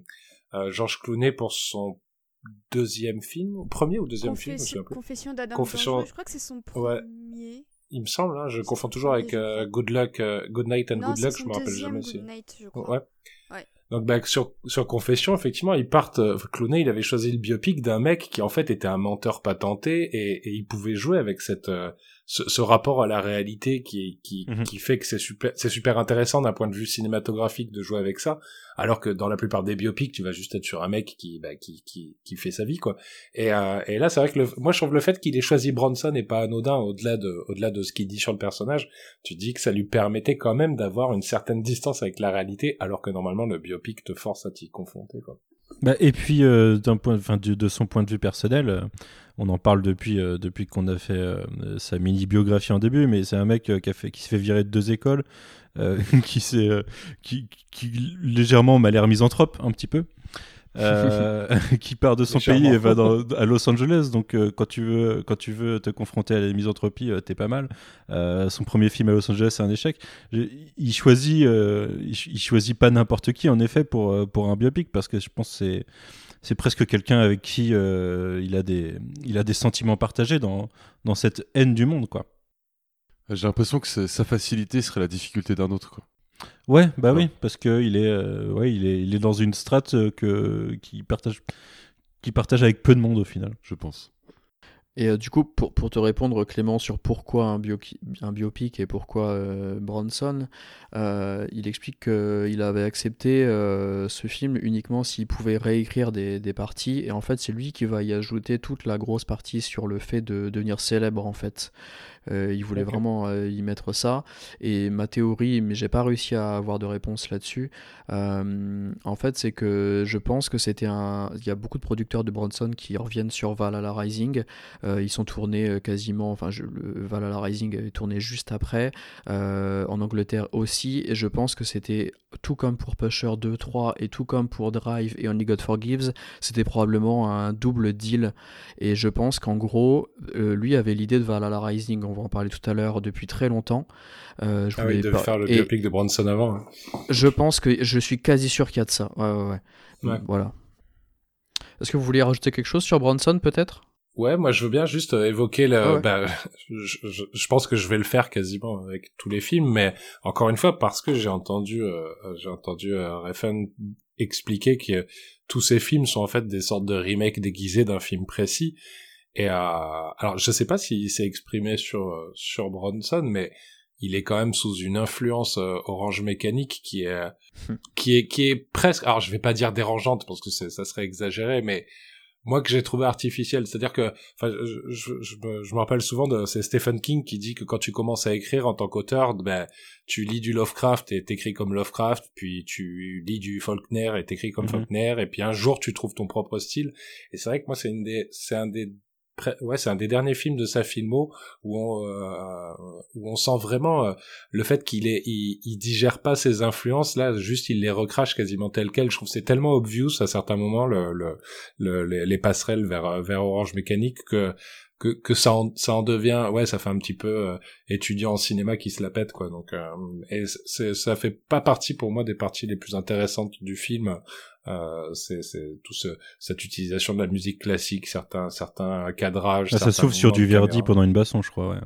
Georges Clooney pour son deuxième film, premier ou deuxième film Confession d'Adam Confession... Je crois que c'est son premier. Il me semble, hein, je confonds toujours avec euh, Good Luck, euh, Good Night and Good Luck, je me rappelle jamais aussi. Good Night, je crois. Ouais. ouais. Donc bah, sur, sur Confession, effectivement, ils partent. Euh, Clooney, il avait choisi le biopic d'un mec qui en fait était un menteur patenté et, et il pouvait jouer avec cette euh, ce, ce, rapport à la réalité qui qui, mhm. qui fait que c'est super c'est super intéressant d'un point de vue cinématographique de jouer avec ça alors que dans la plupart des biopics tu vas juste être sur un mec qui bah, qui, qui qui fait sa vie quoi et euh, et là c'est vrai que le, moi je trouve le fait qu'il ait choisi Bronson et pas anodin au-delà de au-delà de ce qu'il dit sur le personnage tu dis que ça lui permettait quand même d'avoir une certaine distance avec la réalité alors que normalement le biopic te force à t'y confronter quoi bah, et puis euh, point enfin de, son point de vue personnel euh, on en parle depuis, euh, depuis qu'on a fait sa mini-biographie en début, mais c'est un mec qui, a fait, qui se fait virer de deux écoles, qui, qui, qui, légèrement m'a l'air misanthrope un petit peu. qui part de son pays et va à Los Angeles. Donc, quand, tu veux, quand tu veux te confronter à la misanthropie, t'es pas mal. son premier film à Los Angeles, c'est un échec. Il choisit, il, choisit pas n'importe qui, en effet, pour, pour un biopic, parce que je pense que c'est c'est presque quelqu'un avec qui euh, il, a des, il a des sentiments partagés dans, dans cette haine du monde, quoi. J'ai l'impression que sa facilité serait la difficulté d'un autre, quoi. Ouais, bah oui, parce que il est, euh, ouais, il est, il est dans une strate euh, que qui partage, qui partage avec peu de monde au final, je pense. Et euh, du coup, pour, pour, te répondre, Clément, sur pourquoi un, un biopic et pourquoi euh, Bronson, euh, il explique qu'il avait accepté ce film uniquement s'il pouvait réécrire des, des, parties. Et en fait, c'est lui qui va y ajouter toute la grosse partie sur le fait de devenir célèbre, en fait. Euh, il voulait vraiment euh, y mettre ça. Et ma théorie, mais j'ai pas réussi à avoir de réponse là-dessus. euh, en fait, c'est que je pense que c'était un. Il y a beaucoup de producteurs de Bronson qui reviennent sur Valhalla Rising. Ils sont tournés quasiment. Enfin, je, le Valhalla Rising est tourné juste après. en Angleterre aussi. Et je pense que c'était tout comme pour Pusher 2, 3 et tout comme pour Drive et Only God Forgives, c'était probablement un double deal. Et je pense qu'en gros, euh, lui avait l'idée de Valhalla Rising, on va en parler tout à l'heure, depuis très longtemps. Euh, je Ah oui, de faire le biopic de Bronson avant. hein. Je pense que je suis quasi sûr qu'il y a de ça. Ouais, ouais, ouais. Ouais. Voilà. Est-ce que vous vouliez rajouter quelque chose sur Bronson peut-être? Ouais, moi je veux bien juste euh, évoquer le. Ah ouais. bah, je, je, je pense que je vais le faire quasiment avec tous les films, mais encore une fois parce que j'ai entendu, euh, j'ai entendu euh, Refn expliquer que tous ces films sont en fait des sortes de remakes déguisés d'un film précis. Et euh, alors je sais pas s'il s'est exprimé sur euh, sur Bronson, mais il est quand même sous une influence euh, Orange Mécanique qui est qui est qui est presque. Alors je vais pas dire dérangeante parce que ça serait exagéré, mais moi que j'ai trouvé artificiel, c'est-à-dire que, enfin, je, je, je, me, je me rappelle souvent de, c'est Stephen King qui dit que quand tu commences à écrire en tant qu'auteur, ben, tu lis du Lovecraft et t'écris comme Lovecraft, puis tu lis du Faulkner et t'écris comme Mhm. Faulkner, et puis un jour tu trouves ton propre style. Et c'est vrai que moi c'est une des, c'est un des, ouais, c'est un des derniers films de sa filmo où on, euh, où on sent vraiment euh, le fait qu'il est, il, il digère pas ses influences là, juste il les recrache quasiment tel quel. Je trouve c'est tellement obvious à certains moments le, le, le- les, les passerelles vers vers Orange Mécanique que que, que ça en, ça en devient ouais ça fait un petit peu euh, étudiant en cinéma qui se la pète quoi donc euh, et ça fait pas partie pour moi des parties les plus intéressantes du film euh, c'est c'est tout ce cette utilisation de la musique classique certains certains cadrages Ah, ça s'ouvre sur du Verdi pendant une basson, je crois. Ouais.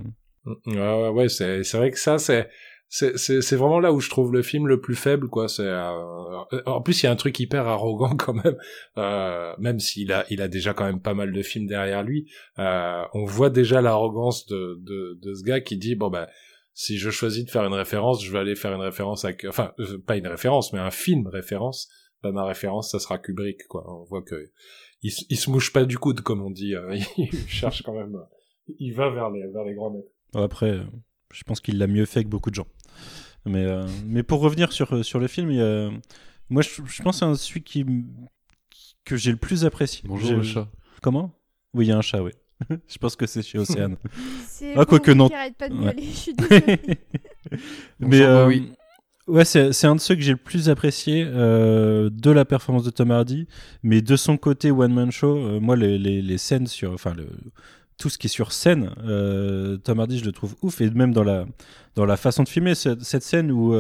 Mm, Ouais, ouais, ouais, c'est, c'est vrai que ça, c'est, c'est, c'est, vraiment là où je trouve le film le plus faible, quoi. C'est, euh, en plus, il y a un truc hyper arrogant quand même, euh, même s'il a, il a déjà quand même pas mal de films derrière lui. Euh, on voit déjà l'arrogance de, de, de ce gars qui dit, bon, bah, si je choisis de faire une référence, je vais aller faire une référence à, enfin, euh, pas une référence, mais un film référence. Bah, ma référence, ça sera Kubrick, quoi. On voit que, il, se- il se mouche pas du coude, comme on dit. euh, il cherche quand même, il va vers les, vers les grands maîtres. Après, euh, je pense qu'il l'a mieux fait que beaucoup de gens. Mais, euh, mais pour revenir sur, euh, sur le film, il y a- moi je, je pense que c'est un celui qui, que j'ai le plus apprécié. Bonjour le chat. Comment? Oui, il y a un chat, oui. je pense que c'est chez Océane. C'est Ah, quoique Bobo non. qui arrête pas de Ouais. gueuler, je suis désolée. mais Bonjour, euh, oui. Ouais, c'est c'est un de ceux que j'ai le plus apprécié euh, de la performance de Tom Hardy, mais de son côté one man show, euh, moi les, les, les scènes sur, enfin le tout ce qui est sur scène, euh, Tom Hardy, je le trouve ouf, et même dans la, dans la façon de filmer, cette, cette scène où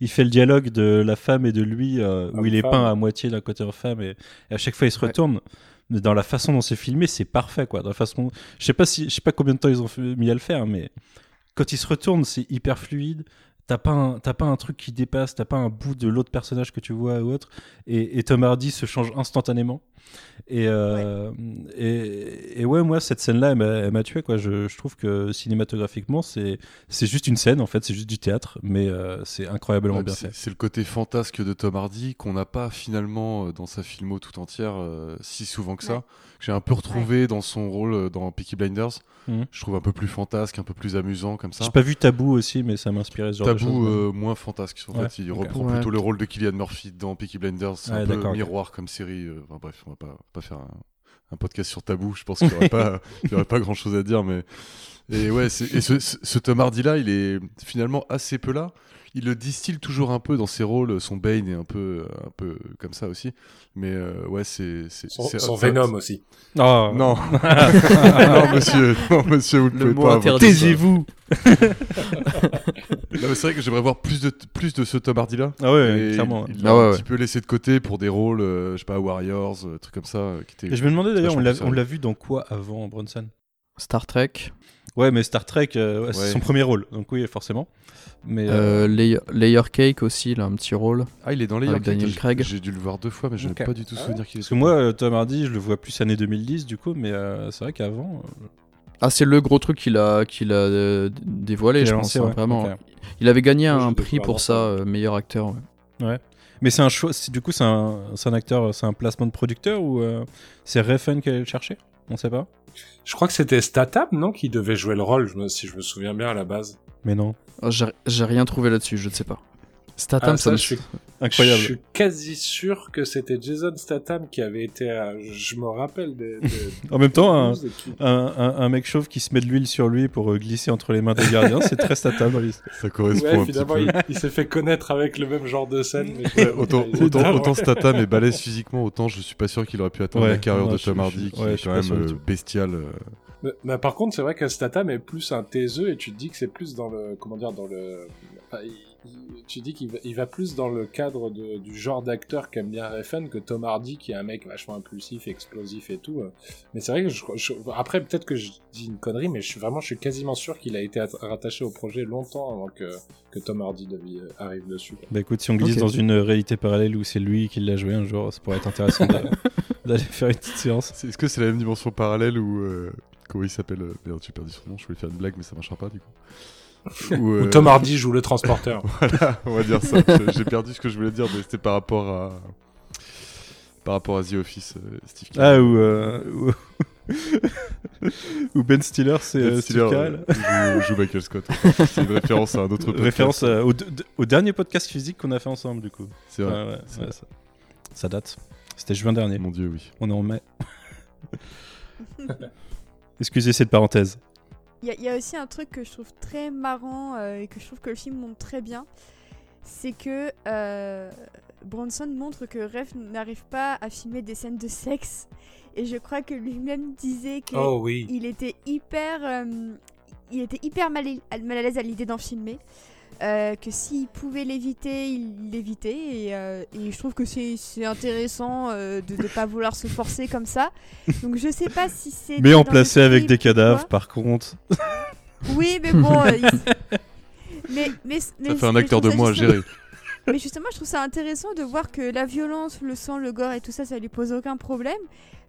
il fait le dialogue de la femme et de lui, où il est peint à moitié d'un côté femme, et, et à chaque fois il se Ouais. retourne. Mais dans la façon dont c'est filmé, c'est parfait, quoi. Dans la façon, je sais pas si, je sais pas combien de temps ils ont mis à le faire, mais quand il se retourne, c'est hyper fluide. T'as pas, un, truc qui dépasse, t'as pas un bout de l'autre personnage que tu vois ou autre. Et, et Tom Hardy se change instantanément. Et, euh, et, et ouais, moi, cette scène-là, elle m'a, elle m'a tué. Quoi. Je, je trouve que cinématographiquement, c'est, c'est juste une scène, en fait, c'est juste du théâtre, mais euh, c'est incroyablement Ouais, bien c'est fait. c'est le côté fantasque de Tom Hardy qu'on n'a pas finalement euh, dans sa filmo tout entière euh, si souvent que ça. Ouais. J'ai un peu retrouvé dans son rôle dans Peaky Blinders. Mhm. Je trouve un peu plus fantasque, un peu plus amusant comme ça. J'ai pas vu Tabou aussi, mais ça m'a inspiré ce genre de Tabou choses. euh, moins fantasque. En Ouais, fait, il reprend Ouais. plutôt le rôle de Killian Murphy dans Peaky Blinders. C'est Ouais, un peu miroir comme série. enfin, bref, on va pas, pas faire un, un podcast sur Tabou. Je pense qu'il n'y aurait pas, il y aurait pas grand chose à dire, mais et ouais, et ce, ce, ce Tom Hardy là, il est finalement assez peu là. Il le distille toujours un peu dans ses rôles. Son Bane est un peu, un peu comme ça aussi. Mais euh, ouais, c'est Son, son Venom aussi. Oh. Non, non monsieur, non monsieur, vous ne Le pouvez pas. Taisez-vous c'est vrai que j'aimerais voir plus de plus de ce Tom Hardy là. Ah ouais, clairement. Il Ah l'a ouais, un ouais. petit peu laissé de côté pour des rôles, euh, je sais pas, Warriors, euh, trucs comme ça. euh, qui étaient... Et je me demandais d'ailleurs, on l'a vu dans quoi avant Bronson Star Trek. Ouais, mais Star Trek, euh, ouais, c'est Ouais. son premier rôle, donc oui, forcément. Mais euh, Euh, Layer, Layer Cake aussi, il a un petit rôle. Ah, il est dans Avec Daniel J'ai- Craig. J'ai dû le voir deux fois, mais je n'ai Ok. pas du tout Ah souvenir qu'il parce est. que moi, Tom Hardy, je le vois plus année 2010, du coup, mais euh, c'est vrai qu'avant. euh, Ah, c'est le gros truc qu'il a, qu'il a dévoilé, qu'il a je lancé, pense, hein, ouais. vraiment. Il avait gagné un prix pour ça, euh, meilleur acteur. ouais. Mais c'est un choix, c'est- du coup, c'est un, c'est un acteur, c'est un placement de producteur ou euh, c'est Refn qui allait le chercher? On sait pas Je crois que c'était Statham, non, qui devait jouer le rôle, si je me souviens bien à la base. Mais non. Oh, J'ai rien trouvé là-dessus, je ne sais pas. Statham, Ah, ça ça, me- je suis- Incroyable. Je suis quasi sûr que c'était Jason Statham qui avait été. à- Je me rappelle de. de- En même temps, un, de- qui- un, un- un mec chauve qui se met de l'huile sur lui pour euh, glisser entre les mains des gardiens, c'est très Statham. Ça correspond Ouais, un petit peu. il, il s'est fait connaître avec le même genre de scène. mais Ouais, autant, Statham est balèze physiquement, autant je suis pas sûr qu'il aurait pu atteindre Ouais, la carrière non, de Tom Hardy, qui est quand même euh, bestial. euh. Mais, mais par contre, c'est vrai que Statham est plus un taiseux et tu te dis que c'est plus dans le. Comment dire Dans le. enfin, il- il- tu dis qu'il va, il va plus dans le cadre de- du genre d'acteur qu'aime bien Refn que Tom Hardy, qui est un mec vachement impulsif, explosif et tout. euh. Mais c'est vrai que je, je- après peut-être que je dis une connerie, mais je suis vraiment, je suis quasiment sûr qu'il a été at- rattaché au projet longtemps avant que, que Tom Hardy devi- arrive dessus. Bah écoute, si on glisse dans une réalité parallèle où c'est lui qui l'a joué un jour, ça pourrait être intéressant d'aller faire une petite séance. Est-ce que c'est la même dimension parallèle ou. euh, Comment il s'appelle euh, Merde, j'ai perdu son nom, je voulais faire une blague, mais ça marchera pas du coup. Ou, Ou euh, Tom Hardy joue le transporteur. Voilà, on va dire ça. J'ai- perdu ce que je voulais dire, mais c'était par rapport à. Par rapport à The Office, euh, Steve Carell. Ah, ou, euh, ou... Ben Stiller, c'est Ben Stiller, Steve Carell. euh, joue, joue Michael Scott. C'est une référence à un autre podcast. Référence au, de- au dernier podcast physique qu'on a fait ensemble, du coup. C'est vrai. Ouais, ouais, vrai. ça, ça date. C'était juin dernier. Mon dieu, oui. On est en mai. Excusez cette parenthèse. Il y, a- il y a aussi un truc que je trouve très marrant euh, et que je trouve que le film montre très bien. C'est que euh, Bronson montre que Ref n'arrive pas à filmer des scènes de sexe. Et je crois que lui-même disait que Oh oui. il était hyper, euh, il était hyper mal, mal à l'aise à l'idée d'en filmer. Euh, que s'il pouvait l'éviter, il l'évitait. Et, euh, et je trouve que c'est intéressant euh, de ne pas vouloir se forcer comme ça. Donc je sais pas si c'est. Mais en placé avec des cadavres, par contre. Oui, mais bon. il- mais, mais, mais- Ça fait un acteur de moi à gérer. Mais justement, je trouve ça intéressant de voir que la violence, le sang, le gore et tout ça, ça lui pose aucun problème.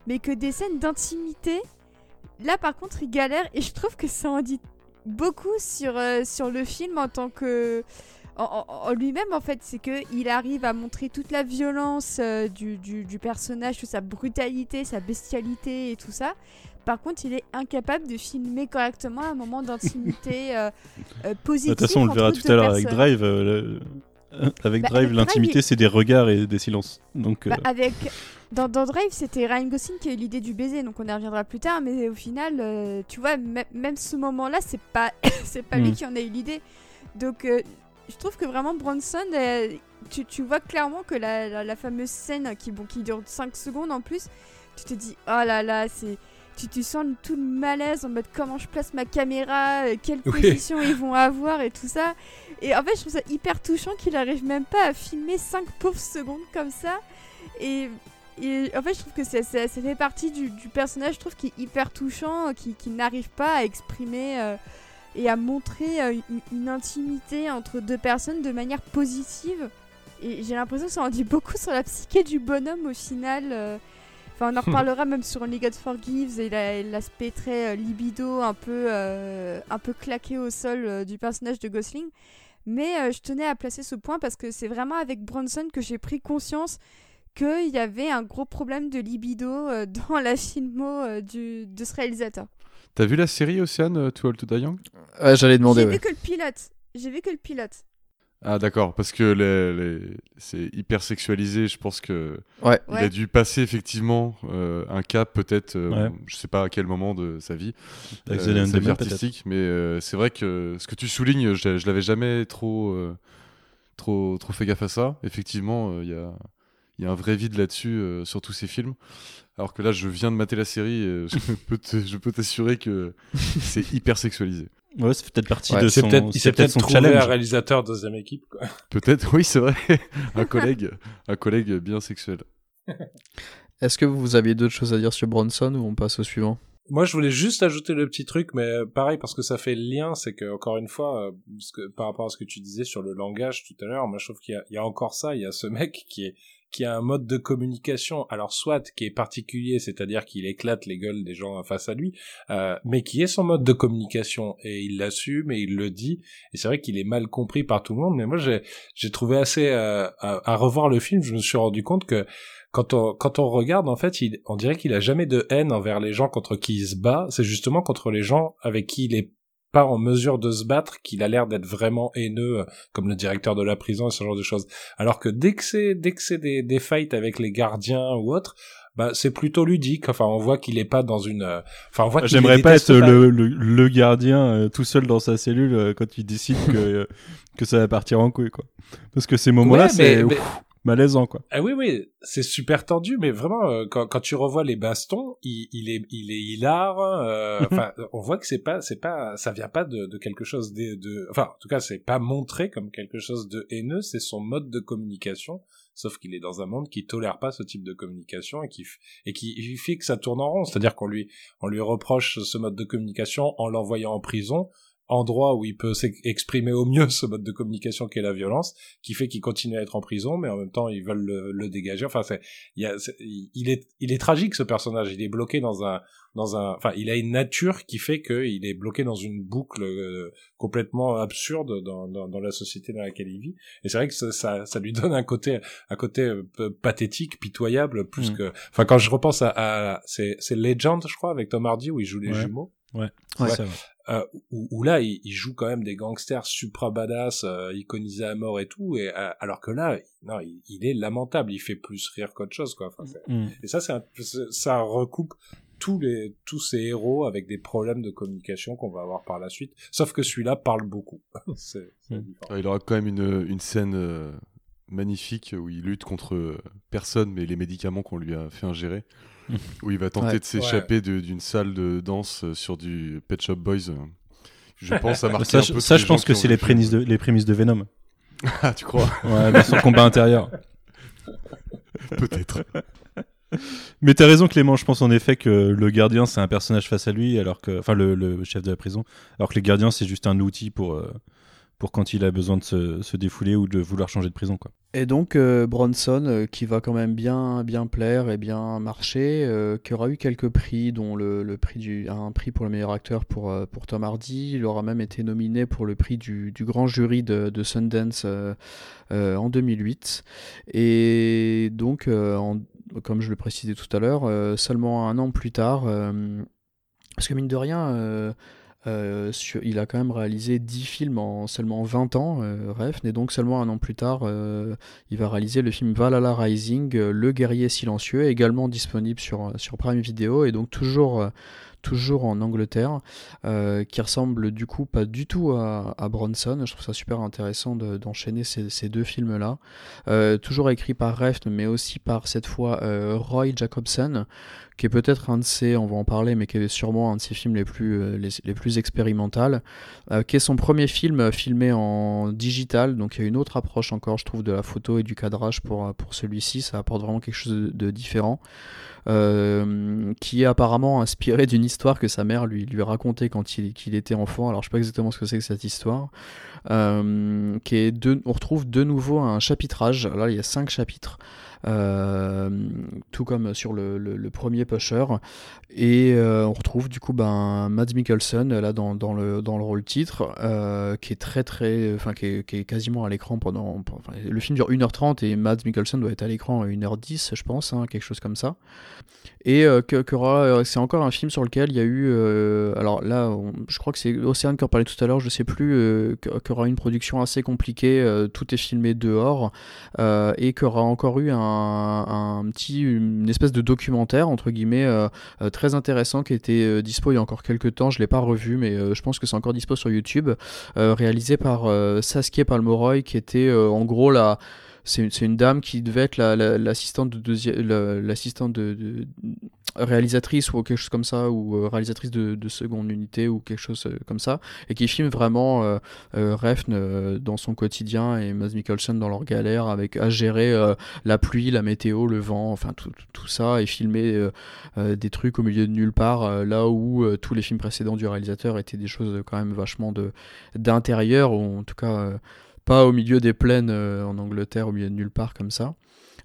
Mais que des scènes d'intimité, là par contre, il galère. Et je trouve que ça en dit beaucoup sur, euh, sur le film en tant que. En, en- en lui-même, en fait, c'est que il arrive à montrer toute la violence euh, du, du, du personnage, toute sa brutalité, sa bestialité et tout ça. Par contre, il est incapable de filmer correctement un moment d'intimité euh, euh, De positif. toute façon, on le verra tout à l'heure avec. Drive. euh, le- Avec Bah, Drive, l'intimité, Drive, c'est des regards et des silences. Donc, Bah, avec dans, dans Drive, c'était Ryan Gosling qui a eu l'idée du baiser, donc on y reviendra plus tard. Mais au final, euh, tu vois, mê- même ce moment-là, c'est pas c'est pas lui Mm. qui en a eu l'idée. Donc, euh, je trouve que vraiment Bronson, euh, tu, tu vois clairement que la, la, la fameuse scène qui bon qui dure 5 secondes en plus, tu te dis oh là là, c'est tu, tu sens tout le malaise en mode comment je place ma caméra, quelle Oui. position ils vont avoir et tout ça. Et en fait, je trouve ça hyper touchant qu'il arrive même pas à filmer 5 pauvres secondes comme ça. Et, et en fait, je trouve que ça, ça- ça fait partie du, du personnage, je trouve, qui est hyper touchant, qui, qui n'arrive pas à exprimer euh, et à montrer euh, une, une intimité entre deux personnes de manière positive. Et j'ai l'impression que ça en dit beaucoup sur la psyché du bonhomme au final. euh. Enfin, on en reparlera même sur Only God Forgives et la- l'aspect très libido, un peu, un peu claqué au sol du personnage de Gosling. Mais je tenais à placer ce point parce que c'est vraiment avec Bronson que j'ai pris conscience qu'il y avait un gros problème de libido euh, dans la filmo euh, du, de ce réalisateur. T'as vu la série Océane, euh, Too Old to Die Young? Ouais, j'allais demander. J'ai ouais. vu que le pilote. J'ai vu que le pilote. Ah d'accord, parce que les, les- c'est hyper sexualisé, je pense que Ouais. il Ouais. a dû passer effectivement euh, un cap peut-être, euh, Ouais. je sais pas à quel moment de sa vie, avec euh, The Land sa vie artistique, mais euh, c'est vrai que ce que tu soulignes, je, je l'avais jamais trop, euh, trop, trop fait gaffe à ça. Effectivement, euh, il y a il y a un vrai vide là-dessus euh, sur tous ces films. Alors que là, je viens de mater la série, et je peux te- je peux t'assurer que c'est hyper sexualisé. Ouais, c'est peut-être partie Ouais, de C'est son, peut-être, il c'est s'est peut-être son trouvé un challenge. réalisateur deuxième équipe. Peut-être, oui, c'est vrai, un collègue, un collègue bien sexuel. Est-ce que vous aviez d'autres choses à dire sur Bronson ou on passe au suivant? Moi, je voulais juste ajouter le petit truc, mais euh, pareil parce que ça fait le lien, c'est que encore une fois, euh, parce que, par rapport à ce que tu disais sur le langage tout à l'heure, moi je trouve qu'il y a encore ça, il y a ce mec qui est qui a un mode de communication, alors soit qui est particulier, c'est-à-dire qu'il éclate les gueules des gens face à lui, euh, mais qui est son mode de communication et il l'assume et il le dit. Et c'est vrai qu'il est mal compris par tout le monde, mais moi j'ai trouvé assez euh, à, revoir le film, je me suis rendu compte que quand on, quand on regarde, en fait, on dirait qu'il a jamais de haine envers les gens contre qui il se bat. C'est justement contre les gens avec qui il est pas en mesure de se battre qu'il a l'air d'être vraiment haineux, euh, comme le directeur de la prison et ce genre de choses. Alors que dès que c'est, dès que c'est des, des fights avec les gardiens ou autres, bah c'est plutôt ludique. Enfin, on voit qu'il est pas dans une. Euh, enfin, on voit. J'aimerais pas être le, le, le, gardien euh, tout seul dans sa cellule quand il décide que que ça va partir en couille, quoi. Parce que ces moments-là, c'est malaisant quoi. Ah oui oui, c'est super tendu mais vraiment euh, quand, quand tu revois les bastons, il, il est il est hilar euh, enfin on voit que c'est pas c'est pas ça vient pas de, de quelque chose de, de enfin en tout cas c'est pas montré comme quelque chose de haineux, c'est son mode de communication sauf qu'il est dans un monde qui tolère pas ce type de communication et qui et qui fait que ça tourne en rond, c'est-à-dire qu'on lui on lui reproche ce mode de communication en l'envoyant en prison endroit où il peut s'exprimer au mieux ce mode de communication qu'est la violence, qui fait qu'il continue à être en prison, mais en même temps ils veulent le, dégager. Enfin, c'est, il, y a, il est, il est tragique ce personnage. Il est bloqué dans un, dans un, enfin, il a une nature qui fait qu'il est bloqué dans une boucle euh, complètement absurde dans, dans, dans, la société dans laquelle il vit. Et c'est vrai que ça, ça, ça, lui donne un côté, un côté euh, pathétique, pitoyable, plus mm. que, enfin, quand je repense à, à c'est, c'est Legend, je crois, avec Tom Hardy où il joue les jumeaux. Ouais, ouais. ouais. Euh, où, là il, joue quand même des gangsters supra badass, euh, iconisés à mort et tout, et euh, alors que là, non, il, est lamentable, il fait plus rire qu'autre chose quoi. Enfin, mm. Et ça, c'est ça recoupe tous les tous ces héros avec des problèmes de communication qu'on va avoir par la suite. Sauf que celui-là parle beaucoup. Mm. il aura quand même une, une scène euh, magnifique où il lutte contre personne, mais les médicaments qu'on lui a fait ingérer. où il va tenter de s'échapper d'une salle de danse euh, sur du Pet Shop Boys. Je pense à marquer ça, Ça, je pense que c'est les prémices de les prémices de Venom. ah, tu crois? Ouais, dans son combat intérieur. Peut-être. Mais t'as raison Clément, je pense en effet que le gardien c'est un personnage face à lui, alors que, enfin le, le, chef de la prison, alors que les gardiens c'est juste un outil pour, euh, pour quand il a besoin de se, défouler ou de vouloir changer de prison. Quoi. Et donc euh, Bronson, euh, qui va quand même bien, bien plaire et bien marcher, euh, qui aura eu quelques prix, dont le, prix du, un prix pour le meilleur acteur pour, pour Tom Hardy. Il aura même été nominé pour le prix du, grand jury de, Sundance en 2008. Et donc, comme je le précisais tout à l'heure, seulement un an plus tard, parce que mine de rien euh, il a quand même réalisé 10 films en seulement 20 ans, euh, et donc seulement un an plus tard, euh, il va réaliser le film Valhalla Rising, euh, Le guerrier silencieux, également disponible sur, sur Prime Video, et donc toujours toujours en Angleterre, qui ressemble du coup pas du tout à, Bronson. Je trouve ça super intéressant d'enchaîner ces, deux films-là. Toujours écrit par Refn, mais aussi par cette fois Roy Jacobson, qui est peut-être un de ses, on va en parler, mais qui est sûrement un de ses films les plus, les, plus expérimentales, qui est son premier film filmé en digital, donc il y a une autre approche encore, je trouve, de la photo et du cadrage pour, pour celui-ci, ça apporte vraiment quelque chose de différent. Euh, qui est apparemment inspiré d'une histoire que sa mère lui, lui racontait quand il, qu'il était enfant. Alors je sais pas exactement ce que c'est que cette histoire. Euh, qui est de, on retrouve de nouveau un chapitrage. Là, il y a cinq chapitres. Euh, tout comme sur le, premier Pusher. Et on retrouve du coup ben, Mads Mikkelsen là dans, le, dans le rôle titre, qui est très très, enfin qui est, qui est quasiment à l'écran pendant. le film dure 1h30 et Mads Mikkelsen doit être à l'écran à 1h10, je pense, hein, quelque chose comme ça. Et euh, euh, c'est encore un film sur lequel il y a eu. Euh, alors là, je crois que c'est Océane qui en parlait tout à l'heure, je sais plus, y aura une production assez compliquée, tout est filmé dehors, et aura encore eu un, petit, une espèce de documentaire, entre guillemets, très intéressant qui était dispo il y a encore quelques temps, je l'ai pas revu, mais je pense que c'est encore dispo sur YouTube, réalisé par Saskia Palmoroy, qui était en gros la c'est une, dame qui devait être l'assistante de, l'assistante de, réalisatrice ou quelque chose comme ça, ou euh, réalisatrice de, seconde unité ou quelque chose euh, comme ça, et qui filme vraiment euh, Refn dans son quotidien et Mads Mikkelsen dans leur galère avec à gérer la pluie, la météo, le vent, enfin tout, tout ça, et filmer des trucs au milieu de nulle part, là où tous les films précédents du réalisateur étaient des choses quand même vachement d'intérieur, ou en tout cas pas au milieu des plaines en Angleterre, au milieu de nulle part comme ça.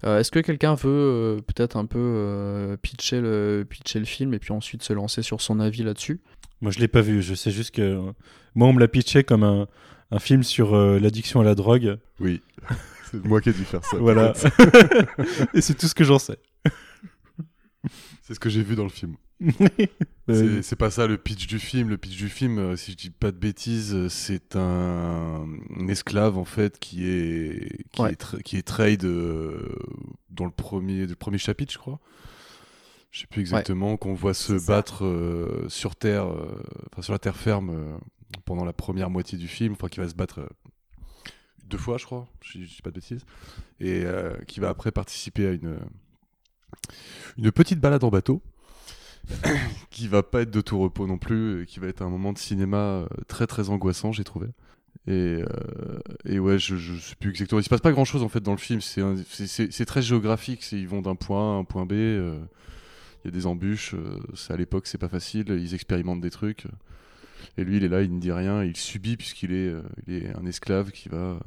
Est-ce que quelqu'un veut peut-être un peu pitcher, le, pitcher le film et puis ensuite se lancer sur son avis là-dessus? Moi, je l'ai pas vu. Je sais juste que moi, on me l'a pitché comme un, un film sur l'addiction à la drogue. Oui, c'est moi qui ai dû faire ça. voilà. et c'est tout ce que j'en sais. C'est ce que j'ai vu dans le film. C'est pas ça le pitch du film. Le pitch du film, euh, si je dis pas de bêtises, euh, c'est un... esclave en fait qui est qui est, qui est trade euh, dans le premier le premier chapitre, je crois. Je sais plus exactement qu'on voit se battre sur terre, enfin sur la terre ferme pendant la première moitié du film, enfin qui va se battre deux fois, je crois. Je, je dis pas de bêtises, et qui va après participer à une une petite balade en bateau qui va pas être de tout repos non plus, et qui va être un moment de cinéma euh, très très angoissant, j'ai trouvé. Et, euh, et, ouais, je, je sais plus exactement. Il se passe pas grand chose en fait dans le film. C'est très géographique. Ils vont d'un point A à un point B. Euh, il y a des embûches. à l'époque, c'est pas facile. Ils expérimentent des trucs. Et lui, il est là, il ne dit rien. Il subit puisqu'il est, un esclave qui va,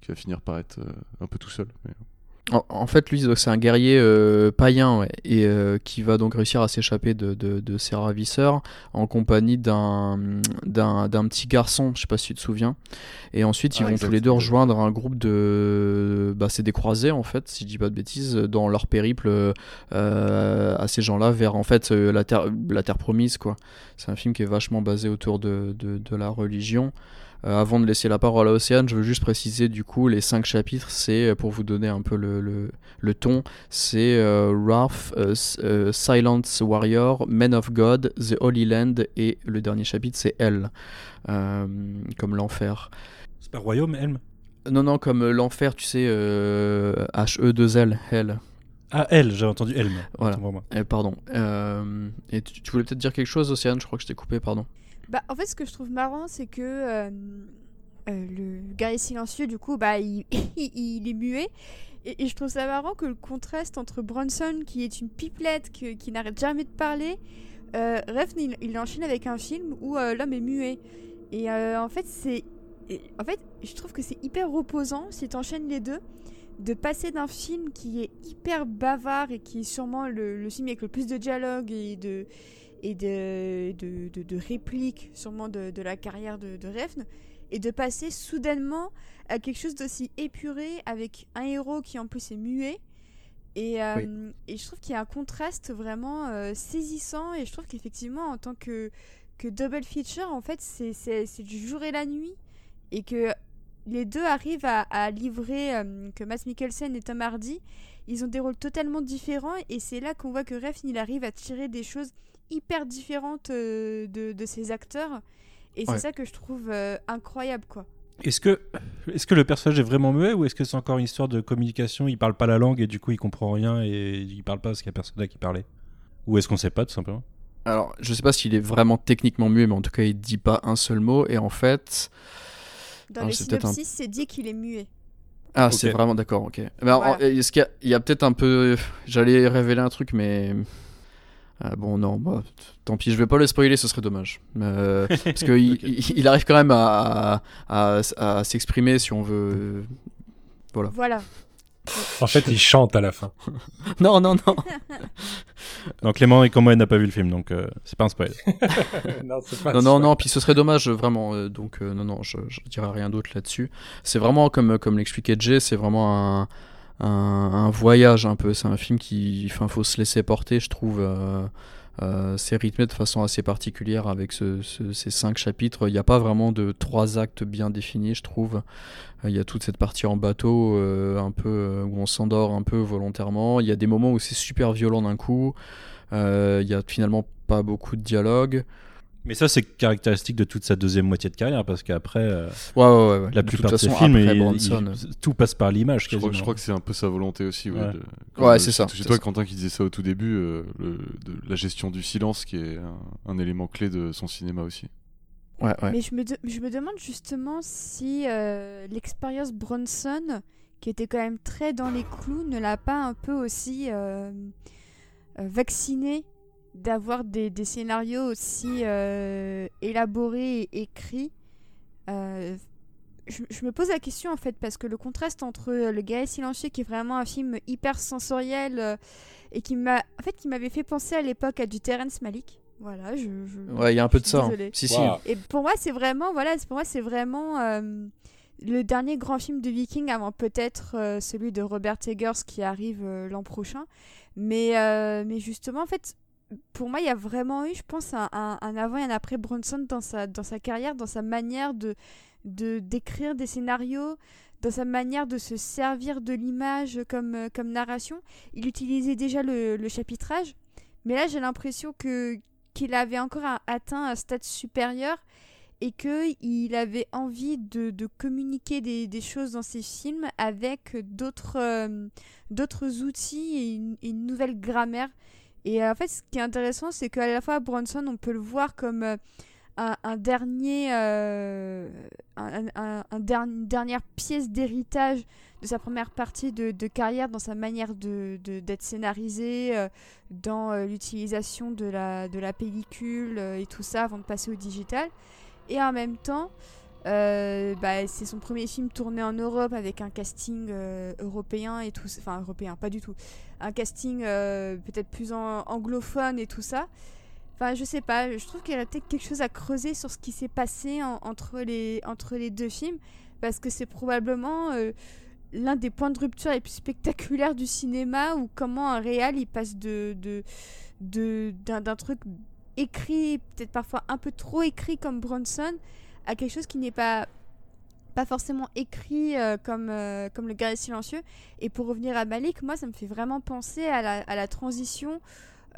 qui va finir par être un peu tout seul. En, fait, lui, c'est un guerrier euh, païen et euh, qui va donc réussir à s'échapper de, de, ses ravisseurs en compagnie d'un petit garçon, je sais pas si tu te souviens. Et ensuite, ils ah, vont tous les deux rejoindre un groupe de. Bah, c'est des croisés en fait, si je dis pas de bêtises, dans leur périple euh, à ces gens-là vers en fait la, terre, la terre promise. quoi. C'est un film qui est vachement basé autour de, de la religion. Euh, avant de laisser la parole à Océane, je veux juste préciser du coup les cinq chapitres, c'est euh, pour vous donner un peu le, le, ton, c'est euh, Wrath, Silence Warrior, Men of God, The Holy Land et le dernier chapitre c'est Hell, comme l'enfer. C'est pas Royaume, Helm Non, non, comme l'enfer, tu sais, H-E-2-L, Hell. Ah, Hell, j'ai entendu Helm. Voilà. pardon. et tu, tu voulais peut-être dire quelque chose, Océane? Je crois que je t'ai coupé, pardon. Bah, en fait, ce que je trouve marrant, c'est que euh, euh, le guerrier silencieux, du coup, bah, il, est muet. Et, je trouve ça marrant que le contraste entre Bronson, qui est une pipelette qui n'arrête jamais de parler, euh, il, enchaîne avec un film où euh, l'homme est muet. Et en fait, c'est. En fait, je trouve que c'est hyper reposant si tu enchaînes les deux de passer d'un film qui est hyper bavard et qui est sûrement le, le film avec le plus de dialogue et de, et de, de, de, répliques sûrement de, la carrière de, de Refn, et de passer soudainement à quelque chose d'aussi épuré avec un héros qui en plus est muet. Et, euh, et je trouve qu'il y a un contraste vraiment euh, saisissant et je trouve qu'effectivement en tant que, que double feature en fait c'est du jour et la nuit et que les deux arrivent à, à livrer euh, que Matt Mikkelsen et Tom Hardy ils ont des rôles totalement différents et c'est là qu'on voit que Refn il arrive à tirer des choses hyper différente euh, de, de ces acteurs. Et c'est ça que je trouve euh, incroyable, quoi. Est-ce que, est que le personnage est vraiment muet ou est-ce que c'est encore une histoire de communication? Il parle pas la langue et du coup il comprend rien et il parle pas parce qu'il y a personne là qui parlait Ou est-ce qu'on sait pas tout simplement? Alors je sais pas s'il est vraiment techniquement muet, mais en tout cas il dit pas un seul mot et en fait. Dans les synopsis, c'est dit qu'il est muet. Ah, c'est vraiment d'accord, ok. Est-ce qu'il y a peut-être un peu. J'allais révéler un truc, mais ah, bon, non, bah, tant pis, je vais pas le spoiler, ce serait dommage. Euh, parce qu'il il, arrive quand même à, à, s'exprimer si on veut. Voilà. Voilà. En fait, il chante à la fin. non, non, non. donc Clément et comment n'a pas vu le film, donc euh, c'est pas un spoil. non, pas non, non, non, puis ce serait dommage, vraiment. Euh, donc, non, non, je, je dirais rien d'autre là-dessus. C'est vraiment, comme, comme l'expliquait Jay, c'est vraiment un un, voyage un peu. C'est un film qui, enfin, faut se laisser porter, je trouve. Euh, euh, c'est rythmé de façon assez particulière avec ces cinq chapitres. Il n'y a pas vraiment de trois actes bien définis, je trouve. Euh, il y a toute cette partie en bateau, un peu où on s'endort un peu volontairement. Il y a des moments où c'est super violent d'un coup. il y a finalement pas beaucoup de dialogue. Mais ça, c'est caractéristique de toute sa deuxième moitié de carrière, parce qu'après, euh, ouais, ouais, ouais, la plupart de, ses films, tout passe par l'image. Je, je, crois que c'est un peu sa volonté aussi. Ouais, c'est ça. C'est toi, Quentin, qui disait ça au tout début, euh, le, de la gestion du silence, qui est un, élément clé de son cinéma aussi. Ouais, ouais. Mais je me, je me demande justement si euh, l'expérience Bronson, qui était quand même très dans les clous, ne l'a pas un peu aussi vacciné d'avoir des, des, scénarios aussi euh, élaborés et écrits. Euh, je, me pose la question en fait parce que le contraste entre Le Guerrier silencieux qui est vraiment un film hyper sensoriel et qui m'a en fait qui m'avait fait penser à l'époque à du Terrence Malick. Voilà, je, Ouais, il y a un peu de ça. Hein. Si si. Et pour moi, c'est vraiment voilà, pour moi c'est vraiment le dernier grand film de Viking avant peut-être celui de Robert Eggers qui arrive l'an prochain. Mais mais justement en fait pour moi, il y a vraiment eu, je pense, un, avant et un après Bronson dans sa, dans sa carrière, dans sa manière de d'écrire des scénarios, dans sa manière de se servir de l'image comme, euh, comme narration. Il utilisait déjà le, chapitrage, mais là j'ai l'impression que qu'il avait encore atteint un stade supérieur et qu'il avait envie de, de communiquer des, des, choses dans ses films avec d'autres euh, outils et une, nouvelle grammaire. Et euh, en fait, ce qui est intéressant, c'est qu'à la fois Bronson, on peut le voir comme un, dernier, euh, un, une dernière pièce d'héritage de sa première partie de, carrière dans sa manière de, d'être scénarisé, euh, dans euh, l'utilisation de la, de la pellicule et tout ça avant de passer au digital. Et en même temps, bah, c'est son premier film tourné en Europe avec un casting européen et tout enfin européen pas du tout. Un casting peut-être plus anglophone et tout ça. Enfin, je sais pas, je trouve qu'il y aurait peut-être quelque chose à creuser sur ce qui s'est passé entre, les, entre les deux films, parce que c'est probablement euh, l'un des points de rupture les plus spectaculaires du cinéma, ou comment un réal il passe de, de, d'un, truc écrit, peut-être parfois un peu trop écrit comme Bronson, à quelque chose qui n'est pas pas forcément écrit euh, comme, euh, comme Le Guerrier Silencieux. Et pour revenir à Malik, moi, ça me fait vraiment penser à la, à la transition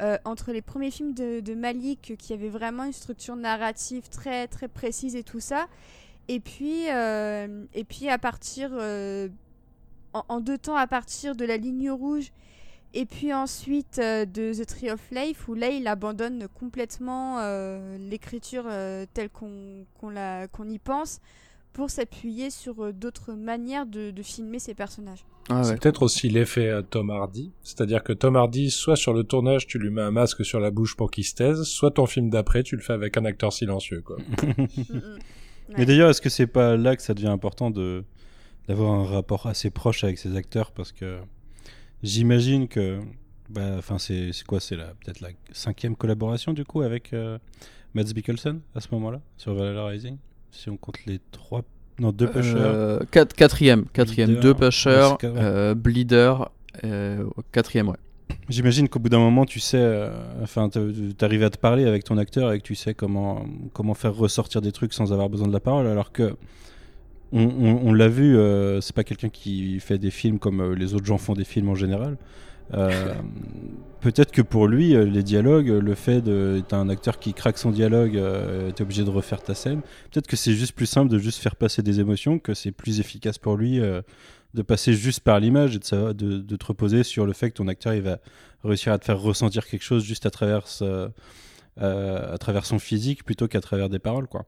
euh, entre les premiers films de, Malik qui avaient vraiment une structure narrative très très précise et tout ça, et puis euh, et puis à partir en, deux temps à partir de la ligne rouge et puis ensuite de The Tree of Life où là il abandonne complètement l'écriture telle qu'on qu'on y pense pour s'appuyer sur d'autres manières de filmer ses personnages. Ah c'est peut-être aussi l'effet euh, Tom Hardy, c'est-à-dire que Tom Hardy, soit sur le tournage, tu lui mets un masque sur la bouche pour qu'il se taise, soit ton film d'après, tu le fais avec un acteur silencieux, quoi. Mais d'ailleurs, est-ce que c'est pas là que ça devient important de d'avoir un rapport assez proche avec ces acteurs? Parce que j'imagine que bah enfin c'est quoi c'est peut-être la cinquième collaboration du coup avec euh, Mads Mikkelsen à ce moment-là sur Valhalla Rising si on compte les trois non, deux pushers. Euh, quatrième, quatrième. deux pushers, euh, bleeder, euh, quatrième, ouais. J'imagine qu'au bout d'un moment, tu sais, enfin, t'arrives à te parler avec ton acteur et que tu sais comment, comment faire ressortir des trucs sans avoir besoin de la parole, alors que on, l'a vu, c'est pas quelqu'un qui fait des films comme les autres gens font des films en général. Euh, peut-être que pour lui, euh, les dialogues, le fait d'être un acteur qui craque son dialogue, euh, t'es obligé de refaire ta scène. Peut-être que c'est juste plus simple de juste faire passer des émotions, que c'est plus efficace pour lui de passer juste par l'image et de, de, de, te reposer sur le fait que ton acteur il va réussir à te faire ressentir quelque chose juste à travers, à travers son physique plutôt qu'à travers des paroles. quoi.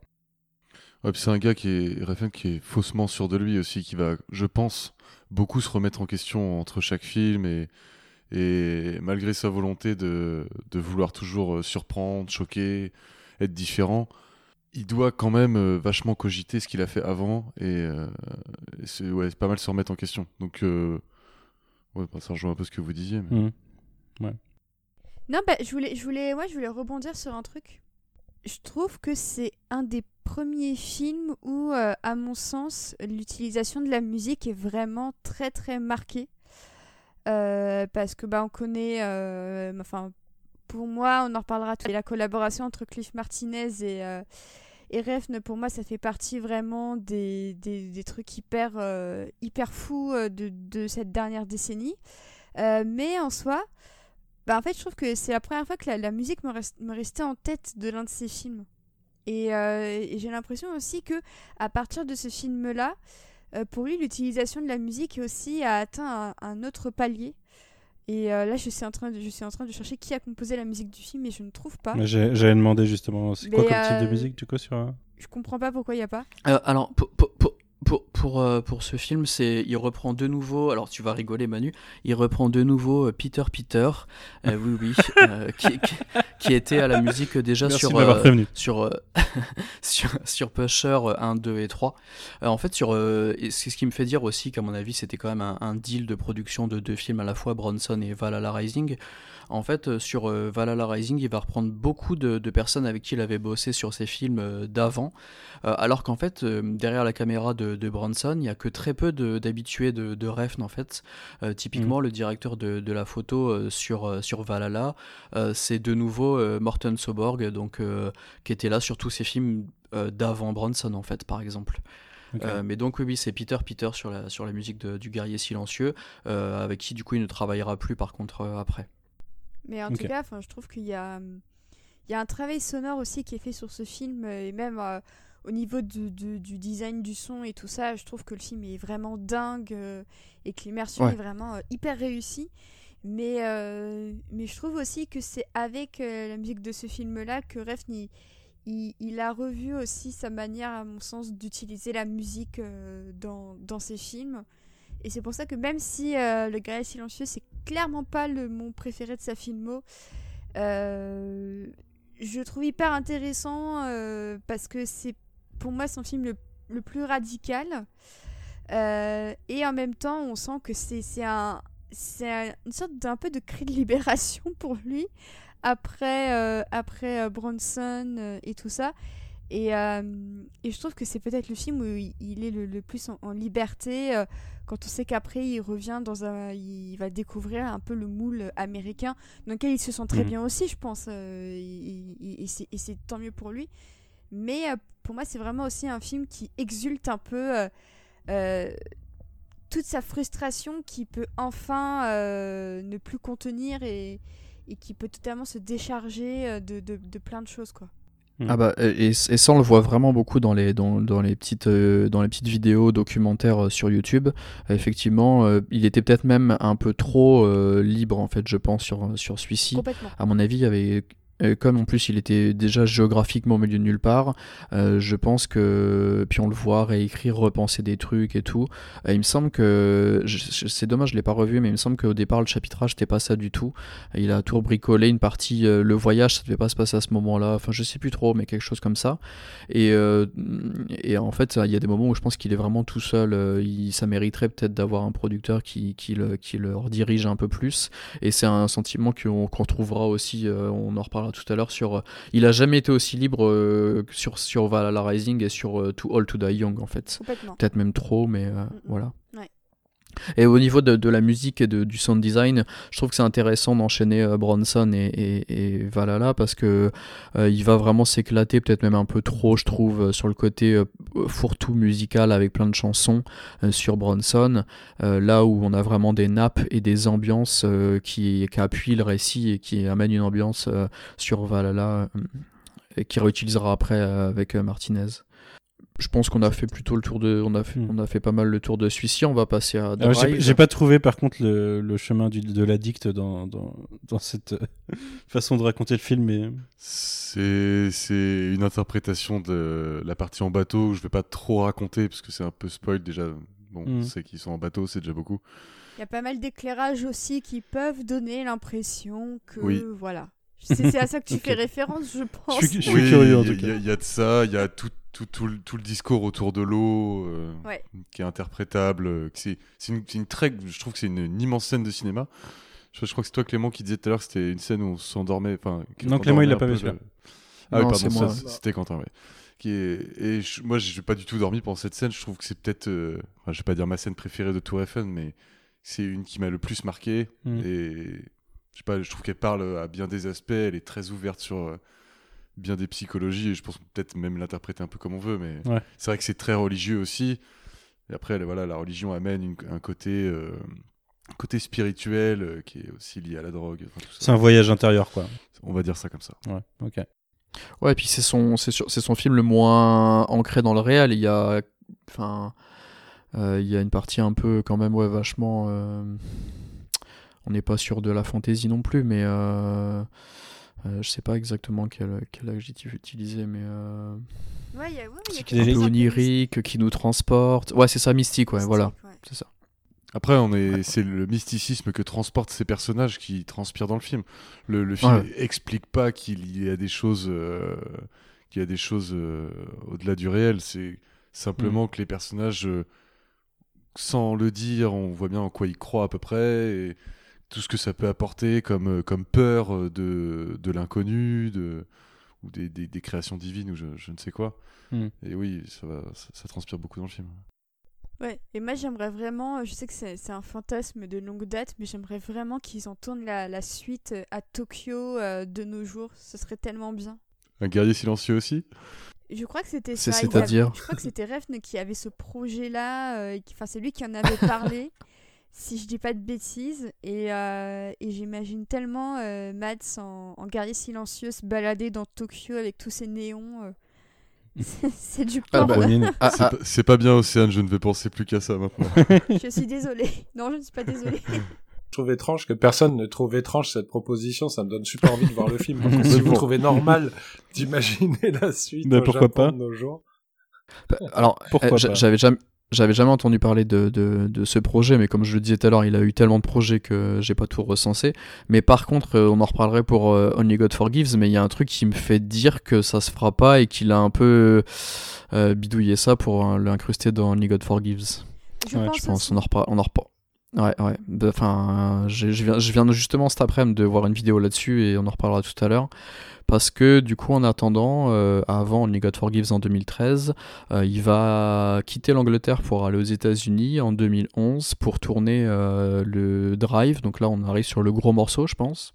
Ouais, c'est un gars qui est, qui est faussement sûr de lui aussi, qui va, je pense, beaucoup se remettre en question entre chaque film et et malgré sa volonté de, de vouloir toujours euh, surprendre, choquer, être différent, il doit quand même euh, vachement cogiter ce qu'il a fait avant et, euh, c'est ouais, pas mal se remettre en question. Donc, ouais, bah, ça rejoint un peu ce que vous disiez. Mmh. Ouais. Non, bah, je, voulais, je, voulais, ouais, je voulais rebondir sur un truc. Je trouve que c'est un des premiers films où, à mon sens, l'utilisation de la musique est vraiment très très marquée. Euh, parce que bah, on connaît, euh, enfin, pour moi, on en reparlera tout. Et la collaboration entre Cliff Martinez et, euh, et Refn, pour moi, ça fait partie vraiment des, des, des trucs hyper, hyper fous de, de, cette dernière décennie. mais en soi, bah, en fait, je trouve que c'est la première fois que la, la musique me, restait en tête de l'un de ces films. Et, et j'ai l'impression aussi que à partir de ce film-là, euh, pour lui, l'utilisation de la musique aussi a atteint un, autre palier. Et euh, là, je suis, en train de, je suis en train de chercher qui a composé la musique du film, mais je ne trouve pas. J'avais demandé justement, c'est quoi comme type de euh, musique du coup sur un... Je comprends pas pourquoi il n'y a pas. alors, pour, pour, pour, pour, pour, ce film, c'est il reprend de nouveau, alors tu vas rigoler Manu, il reprend de nouveau Peter Peter, oui oui, qui, qui était à la musique déjà Merci sur, euh, sur, euh, sur, sur Pusher 1, 2 et 3. Euh, en fait, sur, euh, c'est ce qui me fait dire aussi qu'à mon avis, c'était quand même un, un deal de production de deux films à la fois, Bronson et Valhalla Rising. En fait, euh, sur euh, Valhalla Rising, il va reprendre beaucoup de, de personnes avec qui il avait bossé sur ses films euh, d'avant, alors qu'en fait, derrière la caméra de, de Bronson, il n'y a que très peu d'habitués de, de Refn, en fait. Typiquement, le directeur de, la photo sur, sur Valhalla, c'est de nouveau Morten Soborg, donc, qui était là sur tous ses films d'avant Bronson, en fait, par exemple. Euh, mais donc oui, oui, c'est Peter Peter sur la, sur la musique de- du guerrier silencieux, euh, avec qui du coup il ne travaillera plus par contre euh, après. Mais en tout cas, enfin, je trouve qu'il y a, il y a un travail sonore aussi qui est fait sur ce film, euh, et même euh, au niveau du, du- du design du son et tout ça, je trouve que le film est vraiment dingue euh, et que l'immersion Ouais. est vraiment euh, hyper réussie. Mais, mais je trouve aussi que c'est avec la musique de ce film-là que Refn il, il- il a revu aussi sa manière, à mon sens, d'utiliser la musique dans, dans ses films. Et c'est pour ça que même si euh, Le Guerrier Silencieux, c'est clairement pas le, mon préféré de sa filmo, euh, je le trouve hyper intéressant euh, parce que c'est pour moi son film le, le plus radical. Et en même temps, on sent que c'est un, un- une sorte d'un peu de cri de libération pour lui après, après Bronson et tout ça. Et, euh, et je trouve que c'est peut-être le film où il, est le, le plus en, en liberté, euh, quand on sait qu'après il revient dans un. Il va découvrir un peu le moule américain, dans lequel il se sent très Mhm. bien aussi, je pense. euh, et et- et c'est tant mieux pour lui. Mais pour moi, c'est vraiment aussi un film qui exulte un peu toute sa frustration qui peut enfin ne plus contenir et, et qui peut totalement se décharger de, de, de plein de choses, quoi. Mm. Ah bah et, et ça on le voit vraiment beaucoup dans les dans, dans les petites euh, dans les petites vidéos documentaires euh, sur YouTube. Effectivement, euh, il était peut-être même un peu trop euh, libre en fait, je pense sur sur celui-ci. Complètement. À mon avis, il y avait comme en plus il était déjà géographiquement au milieu de nulle part, euh, je pense que puis on le voit réécrire, repenser des trucs et tout. Il me semble que c'est dommage, je l'ai pas revu, mais il me semble qu'au départ le chapitrage c'était pas ça du tout. Il a tout bricolé une partie, euh, le voyage ça devait pas se passer à ce moment-là. Enfin je sais plus trop, mais quelque chose comme ça. Et euh, en fait il y a des moments où je pense qu'il est vraiment tout seul. il, ça mériterait peut-être d'avoir un producteur qui qui le qui le redirige un peu plus. Et c'est un sentiment qu'on qu'on retrouvera aussi, on en reparlera tout à l'heure, sur... euh, il a jamais été aussi libre euh, que sur, sur Valhalla Rising et sur euh, Too Old to Die Young, en fait. Peut-être même trop, mais Mm, mm. voilà. Et au niveau de, la musique et de, du sound design, je trouve que c'est intéressant d'enchaîner euh, Bronson et, Valhalla parce que euh, il va vraiment s'éclater, peut-être même un peu trop, je trouve, euh, sur le côté fourre-tout musical avec plein de chansons sur Bronson, là où on a vraiment des nappes et des ambiances qui, qui appuient le récit et qui amènent une ambiance sur Valhalla et qui réutilisera après avec Martinez. Je pense qu'on a fait plutôt le tour de, on a fait, Hmm. on a fait pas mal le tour de celui-ci. On va passer à Alors, j'ai- pas trouvé par contre le, le chemin du, de l'addict dans, dans, dans cette euh, façon de raconter le film, mais C'est c'est une interprétation de la partie en bateau. Je vais pas trop raconter parce que c'est un peu spoil déjà. Bon, Mm. c'est qu'ils sont en bateau, c'est déjà beaucoup. Il y a pas mal d'éclairages aussi qui peuvent donner l'impression que. Oui. Voilà. C'est à ça que tu fais référence, je pense. Je suis- je suis curieux, en il y a- tout cas. Il y, a- il y a de ça, il y a tout, tout, tout, le, tout le discours autour de l'eau euh, Ouais. qui est interprétable. euh, C'est c'est une, c'est une très, je trouve que c'est une, une immense scène de cinéma. Je, je crois que c'est toi Clément qui disais tout à l'heure que c'était une scène où on s'endormait. Non, Clément, il l'a pas vu, Ah oui, Non, pardon, moi. c- c'était Quentin, ouais. Qui est... Et je- moi, j'ai pas du tout dormi pendant cette scène. Je trouve que c'est peut-être, euh, enfin, je vais pas dire ma scène préférée de Tour Eiffel, mais c'est une qui m'a le plus marqué. Mm. Et je sais pas, je trouve qu'elle parle à bien des aspects. Elle est très ouverte sur euh, bien des psychologies. Et je pense peut-être même l'interpréter un peu comme on veut, mais Ouais. c'est vrai que c'est très religieux aussi. Et après, voilà, la religion amène une- un côté, euh, un côté spirituel euh, qui est aussi lié à la drogue. enfin, c'est un voyage intérieur, quoi. On va dire ça comme ça. Ouais, ok. Ouais, et puis c'est son, c'est sur- c'est son film le moins ancré dans le réel. Il y a, enfin, euh, il y a une partie un peu quand même, ouais, vachement. On n'est pas sur de la fantaisie non plus, mais euh, euh, je sais pas exactement quel, quel adjectif utiliser, mais euh, Ouais, il y a, ouais, il y a C'est qu'il est onirique, qui nous transporte. Ouais, c'est ça, mystique, ouais, mystique, voilà, ouais. c'est ça. Après, on est, c'est le mysticisme que transportent ces personnages qui transpirent dans le film. Le, le film Ouais. explique pas qu'il y a des choses, euh, qu'il y a des choses euh, au-delà du réel. C'est simplement Mm. que les personnages, euh, sans le dire, on voit bien en quoi ils croient à peu près et tout ce que ça peut apporter comme, euh, comme peur euh, de, de l'inconnu, de ou des, des, des créations divines ou je, je ne sais quoi. Mm. Et oui, ça, va, ça, ça transpire beaucoup dans le film. Ouais, et moi j'aimerais vraiment, je sais que c'est c'est un fantasme de longue date, mais j'aimerais vraiment qu'ils en tournent la, la suite euh, à Tokyo euh, de nos jours. Ce serait tellement bien. Un guerrier silencieux aussi? Je crois que c'était ça. c'est-à-dire? Je crois que c'était Refn qui avait ce projet-là. euh, et qui- Enfin, c'est lui qui en avait parlé, si je dis pas de bêtises. Et, euh, et j'imagine tellement euh, Mads en, en guerrier silencieux se balader dans Tokyo avec tous ces néons. euh. C'est- c'est du Ah bah. Ah, C'est ah, pas- C'est pas bien, Océane, je ne vais penser plus qu'à ça maintenant. Je suis désolée. Non, je ne suis pas désolée. Je trouve étrange que personne ne trouve étrange cette proposition. Ça me donne super envie de voir le film. Parce que si vous trouvez normal d'imaginer la suite Mais au pourquoi Japon pas de nos jours. Alors, Pourquoi euh, j'avais jamais, j'avais jamais entendu parler de, de, de ce projet, mais comme je le disais tout à l'heure, il a eu tellement de projets que j'ai pas tout recensé. Mais par contre, euh, on en reparlerait pour euh, Only God Forgives, mais il y a un truc qui me fait dire que ça se fera pas et qu'il a un peu euh, bidouillé ça pour l'incruster dans Only God Forgives. Je Ouais, pense, Je pense, on en reparle. On en reparle. Ouais, ouais. Enfin, je je viens, je viens justement cet après-midi de voir une vidéo là-dessus et on en reparlera tout à l'heure. Parce que du coup, en attendant, euh, avant Only God Forgives en 2013, euh, il va quitter l'Angleterre pour aller aux États-Unis en 2011 pour tourner euh, le Drive. Donc là, on arrive sur le gros morceau, je pense,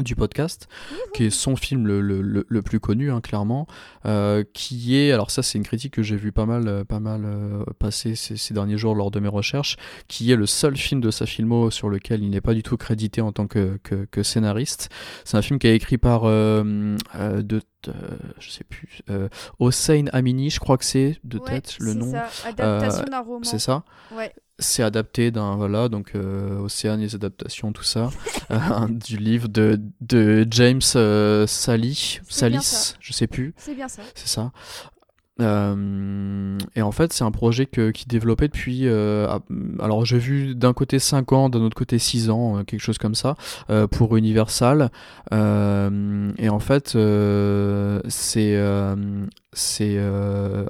du podcast, qui est son film le, le- le- plus connu, hein, clairement. euh, qui est, alors ça, c'est une critique que j'ai vu pas mal, euh, pas mal euh, passer ces, ces derniers jours lors de mes recherches, qui est le seul film de sa filmo sur lequel il n'est pas du tout crédité en tant que, que, que scénariste. C'est un film qui est écrit par euh, de, je sais plus, Hossein Amini, je crois que c'est de Ouais, tête le c'est nom. ça. Adaptation d'un roman. C'est ça Ouais. C'est adapté d'un voilà donc euh, Océane les adaptations tout ça euh, du livre de, de James euh, Sally Salis je sais plus. C'est bien ça. c'est ça Euh, et en fait c'est un projet que, qui développait depuis euh, alors j'ai vu d'un côté 5 ans d'un autre côté 6 ans euh, quelque chose comme ça euh, pour Universal. Et en fait c'est c'est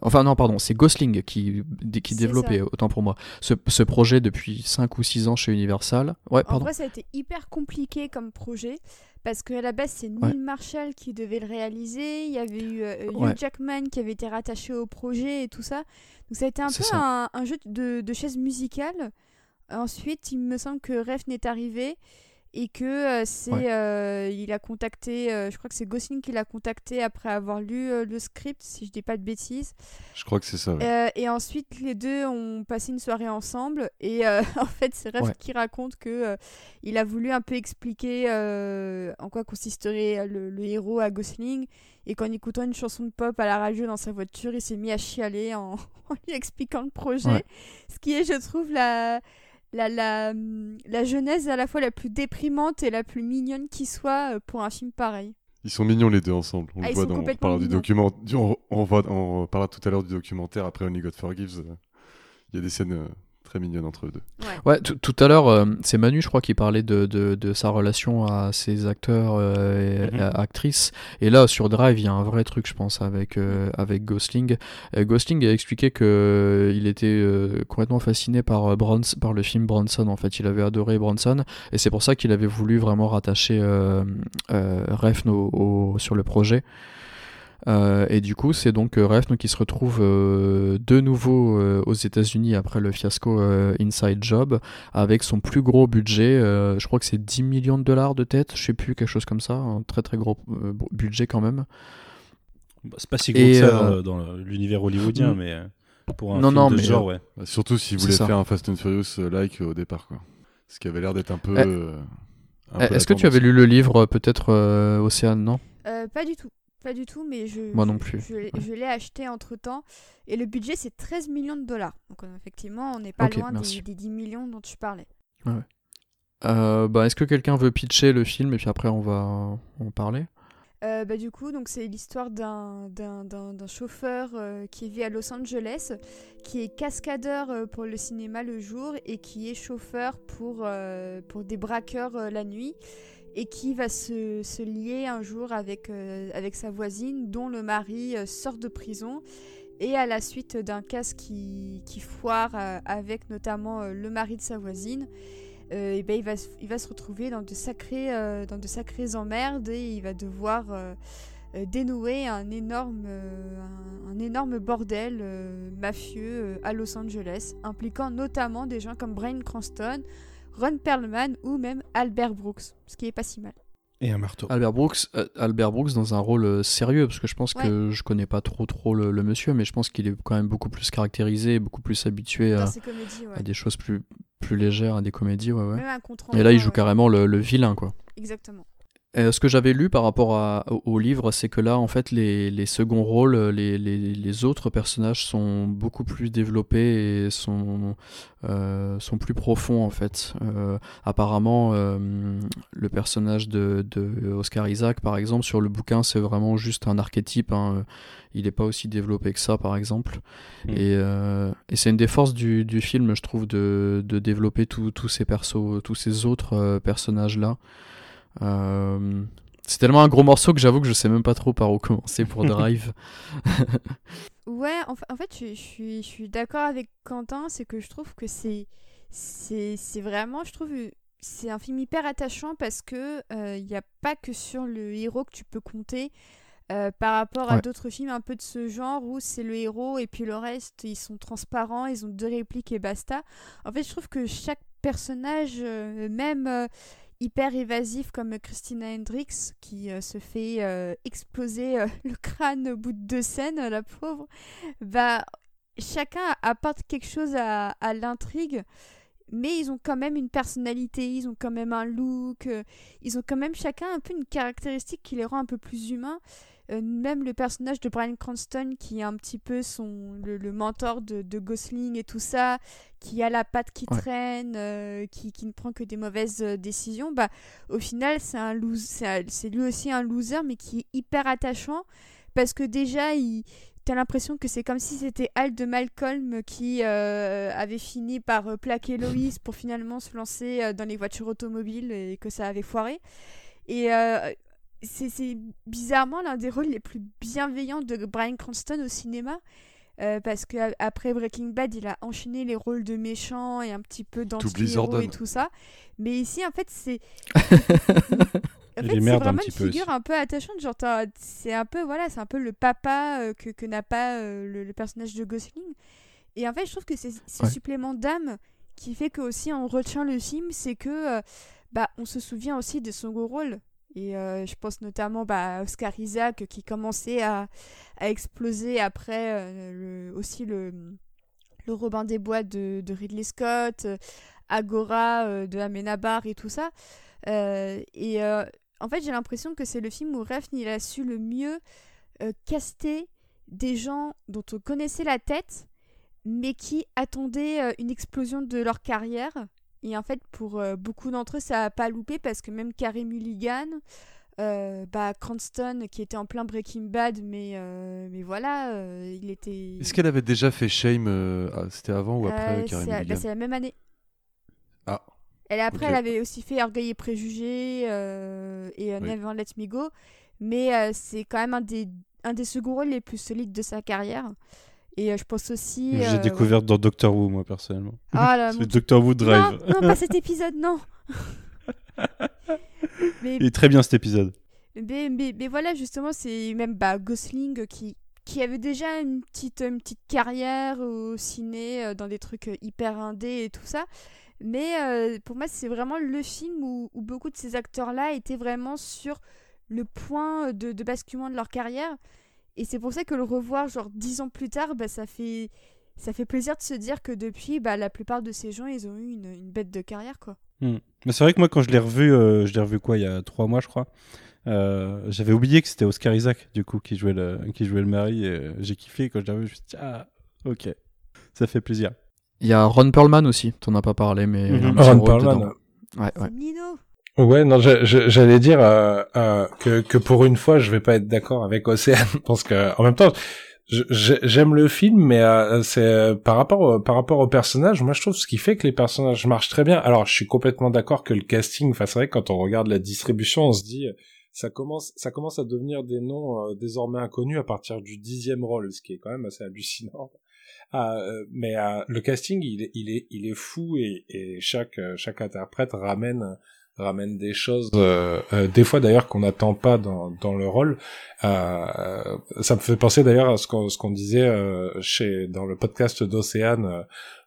enfin non pardon c'est Gosling qui, qui développait ça. autant pour moi ce, ce projet depuis 5 ou 6 ans chez Universal. Ouais En pardon. vrai, ça a été hyper compliqué comme projet parce qu'à la base, c'est Neil Ouais. Marshall qui devait le réaliser. Il y avait eu euh, Hugh Ouais. Jackman qui avait été rattaché au projet et tout ça. Donc, ça a été un peu un, un jeu de, de chaises musicales. Ensuite, il me semble que Refn est arrivé et que euh, c'est Ouais. euh, il a contacté euh, je crois que c'est Gosling qui l'a contacté après avoir lu le script si je dis pas de bêtises Je crois que c'est ça. et ensuite, les deux ont passé une soirée ensemble. Et en fait, c'est Ref Ouais. qui raconte que il a voulu un peu expliquer en quoi consisterait le, le héros à Gosling. Et qu'en écoutant une chanson de pop à la radio dans sa voiture, il s'est mis à chialer en, en lui expliquant le projet. Ouais. Ce qui est, je trouve, la, la, la, la genèse à la fois la plus déprimante et la plus mignonne qui soit euh, pour un film pareil. Ils sont mignons les deux ensemble. On Ah, le voit dans. On parlera du document. on va, on parlera tout à l'heure du documentaire après Only God Forgives. euh, Il y a des scènes euh, très mignonnes entre eux deux. Ouais, tout tout à l'heure, euh, c'est Manu, je crois, qui parlait de, de, de sa relation à ses acteurs euh, et Mhm. à- actrices. Et là, sur Drive, il y a un vrai truc, je pense, avec, euh, avec Gosling. Euh, Gosling a expliqué que euh, il était euh, complètement fasciné par, euh, Brons- par le film Bronson. En fait, il avait adoré Bronson. Et c'est pour ça qu'il avait voulu vraiment rattacher euh, euh, Refn au- au- sur le projet. Euh, et du coup, c'est donc euh, Refn qui se retrouve euh, de nouveau euh, aux États-Unis après le fiasco euh, Inside Job avec son plus gros budget. euh, je crois que c'est 10 millions de dollars de tête, je sais plus, quelque chose comme ça. Un très très gros euh, budget quand même. Bah, C'est pas si gros Et, que ça euh, dans, l'univers hollywoodien, Mm. mais pour un Non, film non, de mais, genre, ouais. Bah, surtout C'est voulaient ça. faire un Fast and Furious euh, like au départ, quoi. Ce qui avait l'air d'être un peu. Eh, euh, la Est-ce que tu avais lu le livre peut-être euh, Océane, non? Euh, pas du tout. Pas du tout, mais je, Moi non plus. je, l'ai- je l'ai acheté entre temps. Et le budget, c'est 13 millions de dollars. Donc, euh, effectivement, on n'est pas loin des, des 10 millions dont tu parlais. Euh, bah, Est-ce que quelqu'un veut pitcher le film et puis après on va en parler? Euh, bah, du coup, donc c'est l'histoire d'un, d'un, d'un, chauffeur euh, qui vit à Los Angeles, qui est cascadeur euh, pour le cinéma le jour et qui est chauffeur pour, pour des braqueurs la nuit et qui va se, se lier un jour avec, avec sa voisine dont le mari sort de prison et à la suite d'un casse qui, qui foire avec notamment le mari de sa voisine. Euh, et ben il, va, il va se retrouver dans de, sacrés, euh, dans de sacrées emmerdes et il va devoir euh, dénouer un énorme, un, énorme bordel mafieux à Los Angeles, impliquant notamment des gens comme Brian Cranston, Ron Perlman ou même Albert Brooks, ce qui est pas si mal. Et un marteau. Albert Brooks, Albert Brooks dans un rôle sérieux, parce que je pense que je connais pas trop trop le, monsieur, mais je pense qu'il est quand même beaucoup plus caractérisé, beaucoup plus habitué à, à, des choses plus, plus légère, des comédies, ouais, ouais. Et là, il joue carrément le, le, vilain, quoi. Exactement. Euh, ce que j'avais lu par rapport à, au, livre, c'est que là, en fait, les, les seconds rôles, les, les, les, autres personnages sont beaucoup plus développés et sont, euh, sont plus profonds, en fait. Euh, apparemment, le personnage de, de, Oscar Isaac, par exemple, sur le bouquin, c'est vraiment juste un archétype. Hein. Il n'est pas aussi développé que ça, par exemple. Mm. Et, et c'est une des forces du, du, film, je trouve, de, de développer tous ces persos, tous ces autres personnages-là. Euh, c'est tellement un gros morceau que j'avoue que je sais même pas trop par où commencer pour Drive. ouais, en, fait, je, suis, je suis d'accord avec Quentin, c'est que je trouve que c'est, c'est, vraiment, je trouve, c'est un film hyper attachant parce que il euh, n'y a pas que sur le héros que tu peux compter. Euh, par rapport à d'autres films un peu de ce genre où c'est le héros et puis le reste ils sont transparents, ils ont deux répliques et basta. En fait, je trouve que chaque personnage, même hyper évasif comme Christina Hendricks qui euh, se fait euh, exploser euh, le crâne au bout de deux scènes, la pauvre, bah, chacun apporte quelque chose à l'intrigue, mais ils ont quand même une personnalité, ils ont quand même un look, ils ont quand même chacun un peu une caractéristique qui les rend un peu plus humains. Euh, même le personnage de Brian Cranston, qui est un petit peu son, le, mentor de, Gosling et tout ça, qui a la patte qui traîne, euh, qui, qui, ne prend que des mauvaises euh, décisions, bah, au final, c'est, un c'est, lui aussi un loser, mais qui est hyper attachant, parce que déjà, il, t'as l'impression que c'est comme si c'était Al de Malcolm qui avait fini par plaquer Loïs pour finalement se lancer dans les voitures automobiles et que ça avait foiré. Et c'est bizarrement l'un des rôles les plus bienveillants de Brian Cranston au cinéma. Euh, parce qu'après Breaking Bad, il a enchaîné les rôles de méchants et un petit peu d'anti-héros et tout ça. Mais ici, en fait, c'est. en fait, c'est vraiment une figure un peu attachante. Genre, c'est un peu, voilà, c'est un peu le papa euh, que, que n'a pas euh, le, personnage de Gosling. Et en fait, je trouve que c'est ce supplément d'âme qui fait que aussi on retient le film, c'est que bah on se souvient aussi de son gros rôle. Et euh, je pense notamment bah, à Oscar Isaac qui commençait à, à exploser après euh, aussi le, le Robin des Bois de, Ridley Scott, euh, Agora de Amenabar et tout ça. et en fait, j'ai l'impression que c'est le film où Refn il a su le mieux caster des gens dont on connaissait la tête, mais qui attendaient une explosion de leur carrière et en fait, pour euh, beaucoup d'entre eux, ça n'a pas loupé parce que même Carey Mulligan, euh, bah, Cranston qui était en plein Breaking Bad, mais, euh, mais voilà, il était. Est-ce qu'elle avait déjà fait Shame ah, C'était avant ou après Carey Mulligan bah, C'est la même année. Ah. Elle, après, elle avait aussi fait Orgueil et Préjugés et Never Let Me Go, mais c'est quand même un des, un des seconds rôles les plus solides de sa carrière. Et euh, je pense aussi. J'ai euh, découvert dans Doctor Who, moi, personnellement. Ah là, c'est Doctor Who Drive. Non, non pas cet épisode, non. mais... Il est très bien cet épisode. Mais, mais, mais voilà, justement, c'est même bah, Gosling qui, qui avait déjà une petite, une petite carrière au ciné, euh, dans des trucs hyper indés et tout ça. Mais pour moi, c'est vraiment le film où, où beaucoup de ces acteurs-là étaient vraiment sur le point de, de basculement de leur carrière. Et c'est pour ça que le revoir, genre dix ans plus tard, bah, ça, fait, ça fait plaisir de se dire que depuis, bah, la plupart de ces gens, ils ont eu une, une bête de carrière, quoi. Hmm. Mais c'est vrai que moi, quand je l'ai revu, euh, je l'ai revu quoi, il y a trois mois, je crois. Euh, j'avais oublié que c'était Oscar Isaac, du coup, qui jouait le, qui jouait le mari. Et j'ai kiffé quand je l'ai revu. Je me suis dit, ah, ok, ça fait plaisir. Il y a Ron Perlman aussi, t'en as pas parlé, mais. Mhm. Ron Perlman. Ouais, ouais. Nino. Ouais, non, j'allais dire euh, euh, que, que pour une fois, je vais pas être d'accord avec Océane parce que en même temps, j'aime le film, mais euh, c'est euh, par rapport au, par rapport au personnage. Moi, je trouve ce qui fait que les personnages marchent très bien. Alors, je suis complètement d'accord que le casting, enfin, c'est vrai quand on regarde la distribution, on se dit ça commence ça commence à devenir des noms désormais inconnus à partir du dixième rôle, ce qui est quand même assez hallucinant. mais le casting, il est il est il est fou et, et chaque chaque interprète ramène ramène des choses, euh, euh, des fois d'ailleurs qu'on n'attend pas dans, dans le rôle. Euh, ça me fait penser d'ailleurs à ce qu'on ce qu'on disait euh, chez dans le podcast d'Océane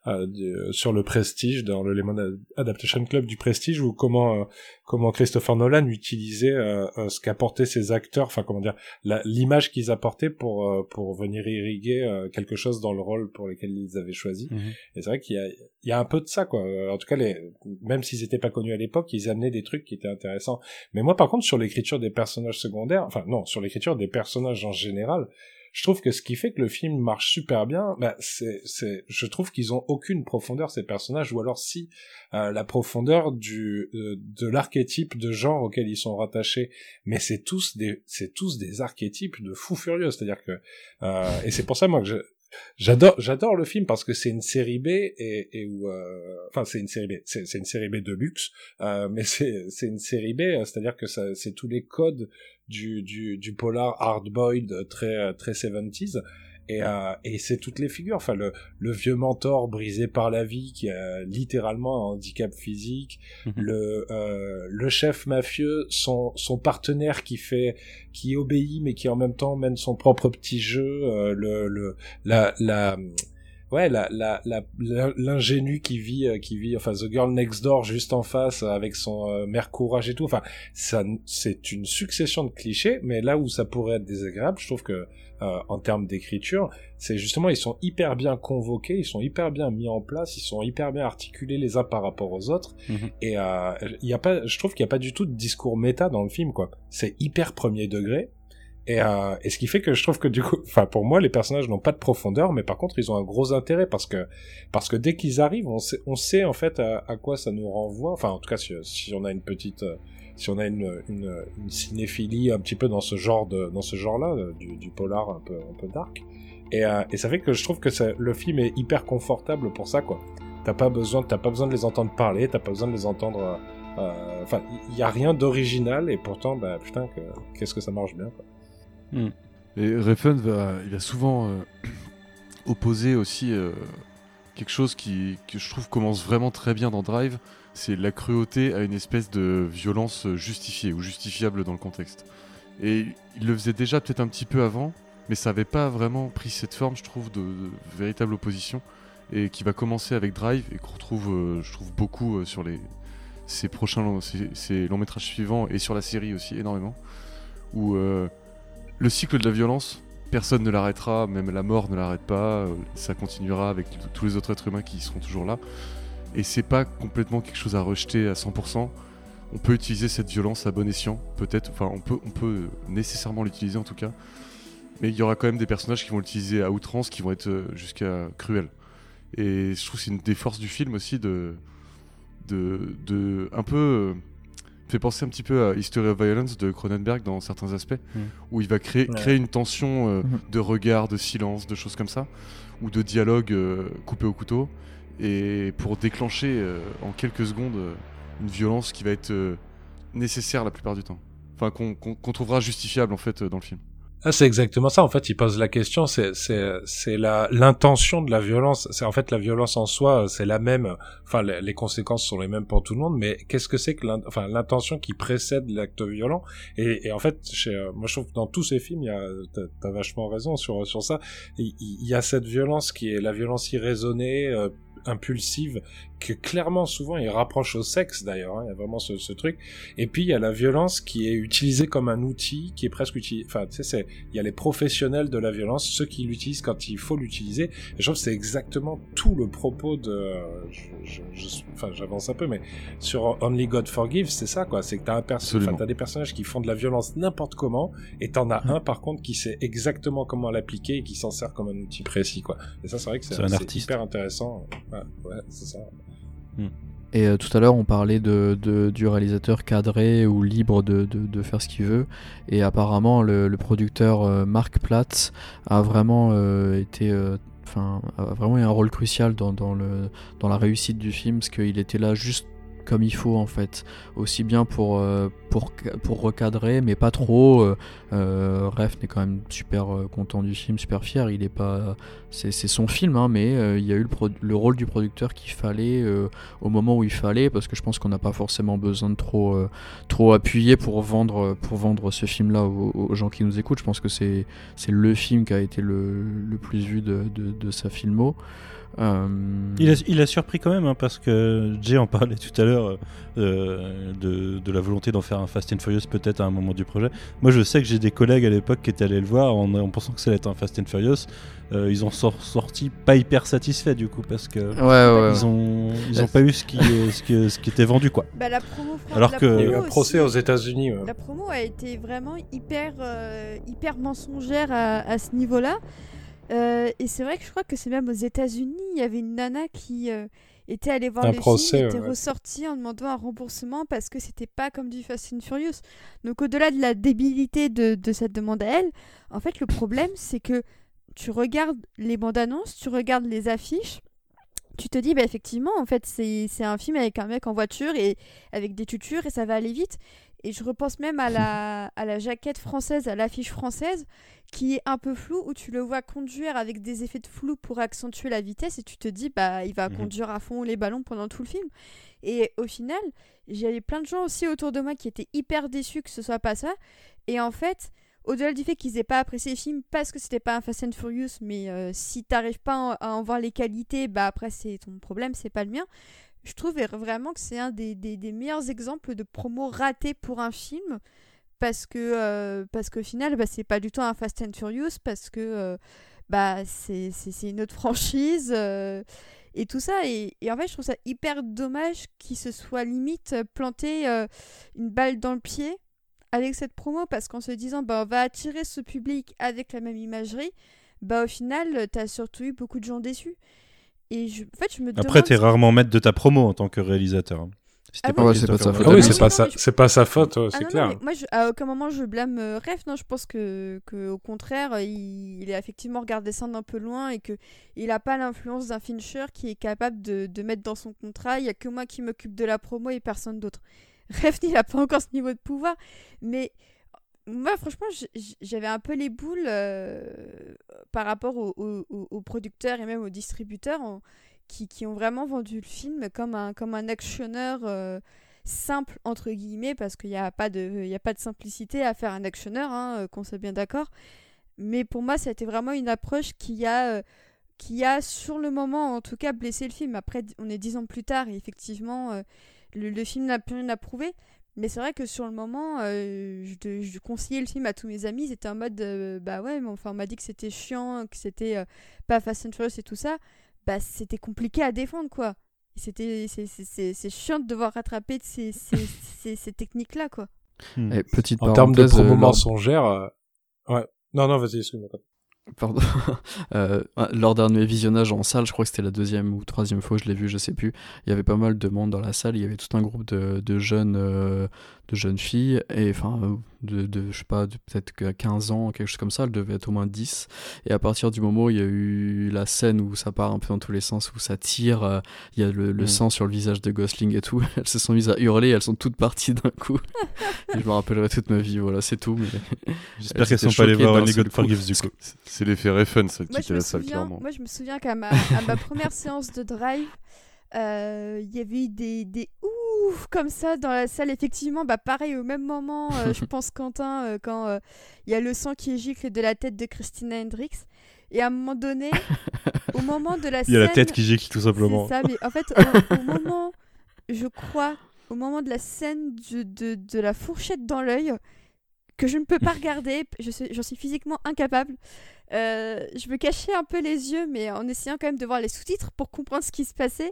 euh, sur le Prestige, dans le Lemon Adaptation Club du Prestige, ou comment euh, comment Christopher Nolan utilisait euh, ce qu'apportaient ses acteurs, enfin comment dire, l'image qu'ils apportaient pour pour venir irriguer quelque chose dans le rôle pour lequel ils avaient choisi. Mhm. Et c'est vrai qu'il y a il y a un peu de ça quoi. En tout cas, les, même s'ils étaient pas connus à l'époque, ils amenaient des trucs qui étaient intéressants. Mais moi, par contre, sur l'écriture des personnages secondaires, enfin non, sur l'écriture des personnages en général, je trouve que ce qui fait que le film marche super bien, bah, c'est, c'est, je trouve qu'ils ont aucune profondeur ces personnages, ou alors si euh, la profondeur du euh, de l'archétype de genre auquel ils sont rattachés, mais c'est tous des, c'est tous des archétypes de fous furieux, c'est-à-dire que euh, et c'est pour ça moi que je, J'adore, j'adore le film parce que c'est une série B et, et où, euh, enfin c'est une série B, c'est, une série B de luxe, euh, mais c'est, c'est une série B, c'est-à-dire que ça, c'est tous les codes du, du, du polar hard-boiled très, très 70s. Et, euh, et c'est toutes les figures. Enfin, le, le, vieux mentor brisé par la vie qui a littéralement un handicap physique, mhm. le, euh, le chef mafieux, son, son partenaire qui fait, qui obéit mais qui en même temps mène son propre petit jeu, euh, le, le, la, la, ouais la la l'ingénu qui vit euh, qui vit enfin the girl next door juste en face euh, avec son euh, mère courage et tout enfin ça c'est une succession de clichés mais là où ça pourrait être désagréable je trouve que en termes d'écriture c'est justement ils sont hyper bien convoqués ils sont hyper bien mis en place ils sont hyper bien articulés les uns par rapport aux autres mhm. et il y a pas je trouve qu'il y a pas du tout de discours méta dans le film quoi c'est hyper premier degré et, euh, et, ce qui fait que je trouve que du coup, enfin pour moi, les personnages n'ont pas de profondeur, mais par contre, ils ont un gros intérêt parce que parce que dès qu'ils arrivent, on sait, on sait en fait à, à, quoi ça nous renvoie. Enfin, en tout cas, si, si on a une petite, si on a une, une, une, cinéphilie un petit peu dans ce genre de dans ce genre-là, du, du, polar un peu un peu dark. Et, euh, et ça fait que je trouve que ça, le film est hyper confortable pour ça, quoi. T'as pas besoin, t'as pas besoin de les entendre parler, t'as pas besoin de les entendre. Euh, enfin, il y a rien d'original et pourtant, bah putain, qu'est-ce que ça marche bien. Quoi. Hmm. Et Refn va, il a souvent euh, opposé aussi euh, quelque chose qui, que je trouve commence vraiment très bien dans Drive, c'est la cruauté à une espèce de violence justifiée ou justifiable dans le contexte. Et il le faisait déjà peut-être un petit peu avant, mais ça n'avait pas vraiment pris cette forme, je trouve, de, véritable opposition, et qui va commencer avec Drive et qu'on retrouve, euh, je trouve, beaucoup sur les ces prochains longs, métrages suivants et sur la série aussi énormément, où le cycle de la violence, personne ne l'arrêtera, même la mort ne l'arrête pas, euh, ça continuera avec tous les autres êtres humains qui seront toujours là. Et c'est pas complètement quelque chose à rejeter à 100%. On peut utiliser cette violence à bon escient, peut-être, enfin on peut, on peut nécessairement l'utiliser en tout cas. Mais il y aura quand même des personnages qui vont l'utiliser à outrance, qui vont être euh, jusqu'à cruels. Et je trouve que c'est une des forces du film aussi de, de, de un peu euh, fait penser un petit peu à History of Violence de Cronenberg dans certains aspects, mm. où il va créer, créer une tension euh, mm-hmm. de regard, de silence, de choses comme ça, ou de dialogue euh, coupé au couteau, et pour déclencher euh, en quelques secondes une violence qui va être nécessaire la plupart du temps. Enfin, qu'on trouvera justifiable en fait dans le film. Ah, c'est exactement ça. En fait, il pose la question. C'est l'intention de la violence. C'est en fait la violence en soi, c'est la même. Enfin, les, conséquences sont les mêmes pour tout le monde. Mais qu'est-ce que c'est que l'intention qui précède l'acte violent? Et, en fait, euh, moi je trouve que dans tous ces films, t'as as vachement raison sur sur ça. Il, il, y a cette violence qui est la violence irraisonnée. Impulsive que clairement souvent il rapproche au sexe d'ailleurs hein, il y a vraiment ce, ce, truc. Et puis il y a la violence qui est utilisée comme un outil qui est presque utilisé enfin tu sais c'est il y a les professionnels de la violence ceux qui l'utilisent quand il faut l'utiliser. Et je trouve que c'est exactement tout le propos de je, enfin j'avance un peu mais sur Only God Forgives c'est ça quoi. C'est que t'as un personnage t'as des personnages qui font de la violence n'importe comment et t'en as mmh. un par contre qui sait exactement comment l'appliquer et qui s'en sert comme un outil précis quoi. Et ça c'est vrai que c'est hyper intéressant. Ouais, ouais c'est ça Hmm. Et euh, tout à l'heure, on parlait de, du réalisateur cadré ou libre de, faire ce qu'il veut. Et apparemment, le, producteur euh, Mark Platz a vraiment euh, été, euh, eu un rôle crucial dans la réussite du film, parce qu'il était là juste comme il faut en fait, aussi bien pour, euh, recadrer, mais pas trop. Euh, euh, Ref n'est quand même super content du film, super fier. Il est pas, c'est son film, hein, mais il y a eu le, rôle du producteur qu'il fallait au moment où il fallait, parce que je pense qu'on n'a pas forcément besoin de trop, trop appuyer pour vendre, pour vendre ce film-là aux, aux gens qui nous écoutent. Je pense que c'est c'est le film qui a été le, le plus vu de, de, de sa filmo. Euh, Il a, il a surpris quand même, hein, parce que Jay en parlait tout à l'heure euh, de, de la volonté d'en faire un Fast and Furious peut-être à un moment du projet. Moi je sais que j'ai des collègues à l'époque qui étaient allés le voir en, en pensant que ça allait être un Fast and Furious. Euh, ils en sont sortis pas hyper satisfaits du coup parce que Ouais, ouais, ils ont ils ont pas eu ce qui, ce qui, ce qui était vendu quoi. Bah, la promo, Alors la que- Il y a eu promo un procès aussi- aux États-Unis. ouais. La promo a été vraiment hyper, euh, hyper mensongère à, à ce niveau-là. Euh, et c'est vrai que je crois que c'est même aux États-Unis, il y avait une nana qui euh, était allée voir Un le procès, film, était ouais. ressortie en demandant un remboursement parce que c'était pas comme du Fast and Furious. Donc au-delà de la débilité de, de cette demande à elle, en fait le problème c'est que tu regardes les bandes annonces, tu regardes les affiches, tu te dis bah effectivement en fait c'est c'est un film avec un mec en voiture et avec des tutures et ça va aller vite. Et je repense même à la, à la jaquette française, à l'affiche française, qui est un peu floue, où tu le vois conduire avec des effets de flou pour accentuer la vitesse, et tu te dis, bah, il va Mhm. conduire à fond les ballons pendant tout le film. Et au final, j'avais plein de gens aussi autour de moi qui étaient hyper déçus que ce soit pas ça. Et en fait, au-delà du fait qu'ils aient pas apprécié le film parce que c'était pas un Fast and Furious, mais euh, si t'arrives pas à en voir les qualités, bah après c'est ton problème, c'est pas le mien. Je trouve vraiment que c'est un des, des- meilleurs exemples de promo raté pour un film parce que euh, parce qu'au final bah, c'est pas du tout un Fast and Furious parce que euh, bah c'est une autre franchise euh, et tout ça. Et, et en fait je trouve ça hyper dommage qu'il se soit limite planté euh, une balle dans le pied avec cette promo parce qu'en se disant bah on va attirer ce public avec la même imagerie bah au final t'as surtout eu beaucoup de gens déçus et je, en fait je me Après t'es rarement maître de ta promo en tant que réalisateur. hein. Si Ah c'est pas sa faute. Ah oui, c'est pas sa, mais je- c'est pas sa faute, ouais, Ah c'est non, clair. non, moi, je, à aucun moment je blâme euh, Ref. Non, je pense que, que au contraire, euh, il, il a effectivement regardé ça d'un peu loin et que il a pas l'influence d'un Fincher qui est capable de, de mettre dans son contrat. Il y a que moi qui m'occupe de la promo et personne d'autre. Ref, il a pas encore ce niveau de pouvoir, mais moi, franchement, j'avais un peu les boules euh, par rapport aux, producteurs et même aux distributeurs qui, qui ont vraiment vendu le film comme un, comme un actionneur euh, simple, entre guillemets, parce qu'il n'y a, pas de- a pas de simplicité à faire un actionneur, hein, euh, qu'on soit bien d'accord. Mais pour moi, ça a été vraiment une approche qui a, qui a, sur le moment, en tout cas, blessé le film. Après, on est dix ans plus tard et effectivement, le, le film n'a plus rien à prouver. Mais c'est vrai que sur le moment, euh, je, je conseillais le film à tous mes amis. Ils étaient en mode, euh, bah ouais, mais enfin, on m'a dit que c'était chiant, que c'était euh, pas Fast and Furious et tout ça. Bah, c'était compliqué à défendre, quoi. C'était, c'est, c'est, c'est, c'est chiant de devoir rattraper ces, ces, ces, ces techniques-là, quoi. Hmm. Et petite En termes de promo euh, mensongère, euh, ouais. Non, non, vas-y, excuse-moi. Pardon. Euh, lors d'un de en salle, je crois que c'était la deuxième ou troisième fois que je l'ai vu, je sais plus. Il y avait pas mal de monde dans la salle. Il y avait tout un groupe de, de jeunes, euh, de jeunes filles, et enfin, de, de, je sais pas, de peut-être que 15 ans, quelque chose comme ça. Elle devait être au moins 10. Et à partir du moment où il y a eu la scène où ça part un peu dans tous les sens, où ça tire, euh, il y a le, le Mm. sang sur le visage de Gosling et tout. Elles se sont mises à hurler. Elles sont toutes parties d'un coup. et je me rappellerai toute ma vie. Voilà, c'est tout. Mais J'espère Elles qu'elles sont pas allées voir Only God. Forgives du coup. C'est l'effet Refn, ça, Moi qui je, était me la salle, souviens, clairement. moi, je me souviens qu'à ma, à ma première séance de drive, euh, il y avait eu des, des ouf comme ça dans la salle. Effectivement, bah pareil, au même moment, euh, je pense Quentin, euh, quand euh, il y a le sang qui gicle de la tête de Christina Hendricks. Et à un moment donné, au moment de la Il y a la scène- tête qui gicle tout simplement. c'est ça, mais en fait, au, au moment, je crois, au moment de la scène de, de, de la fourchette dans l'œil, que je ne peux pas regarder, je suis- j'en suis physiquement incapable. euh, je me cachais un peu les yeux, mais en essayant quand même de voir les sous-titres pour comprendre ce qui se passait.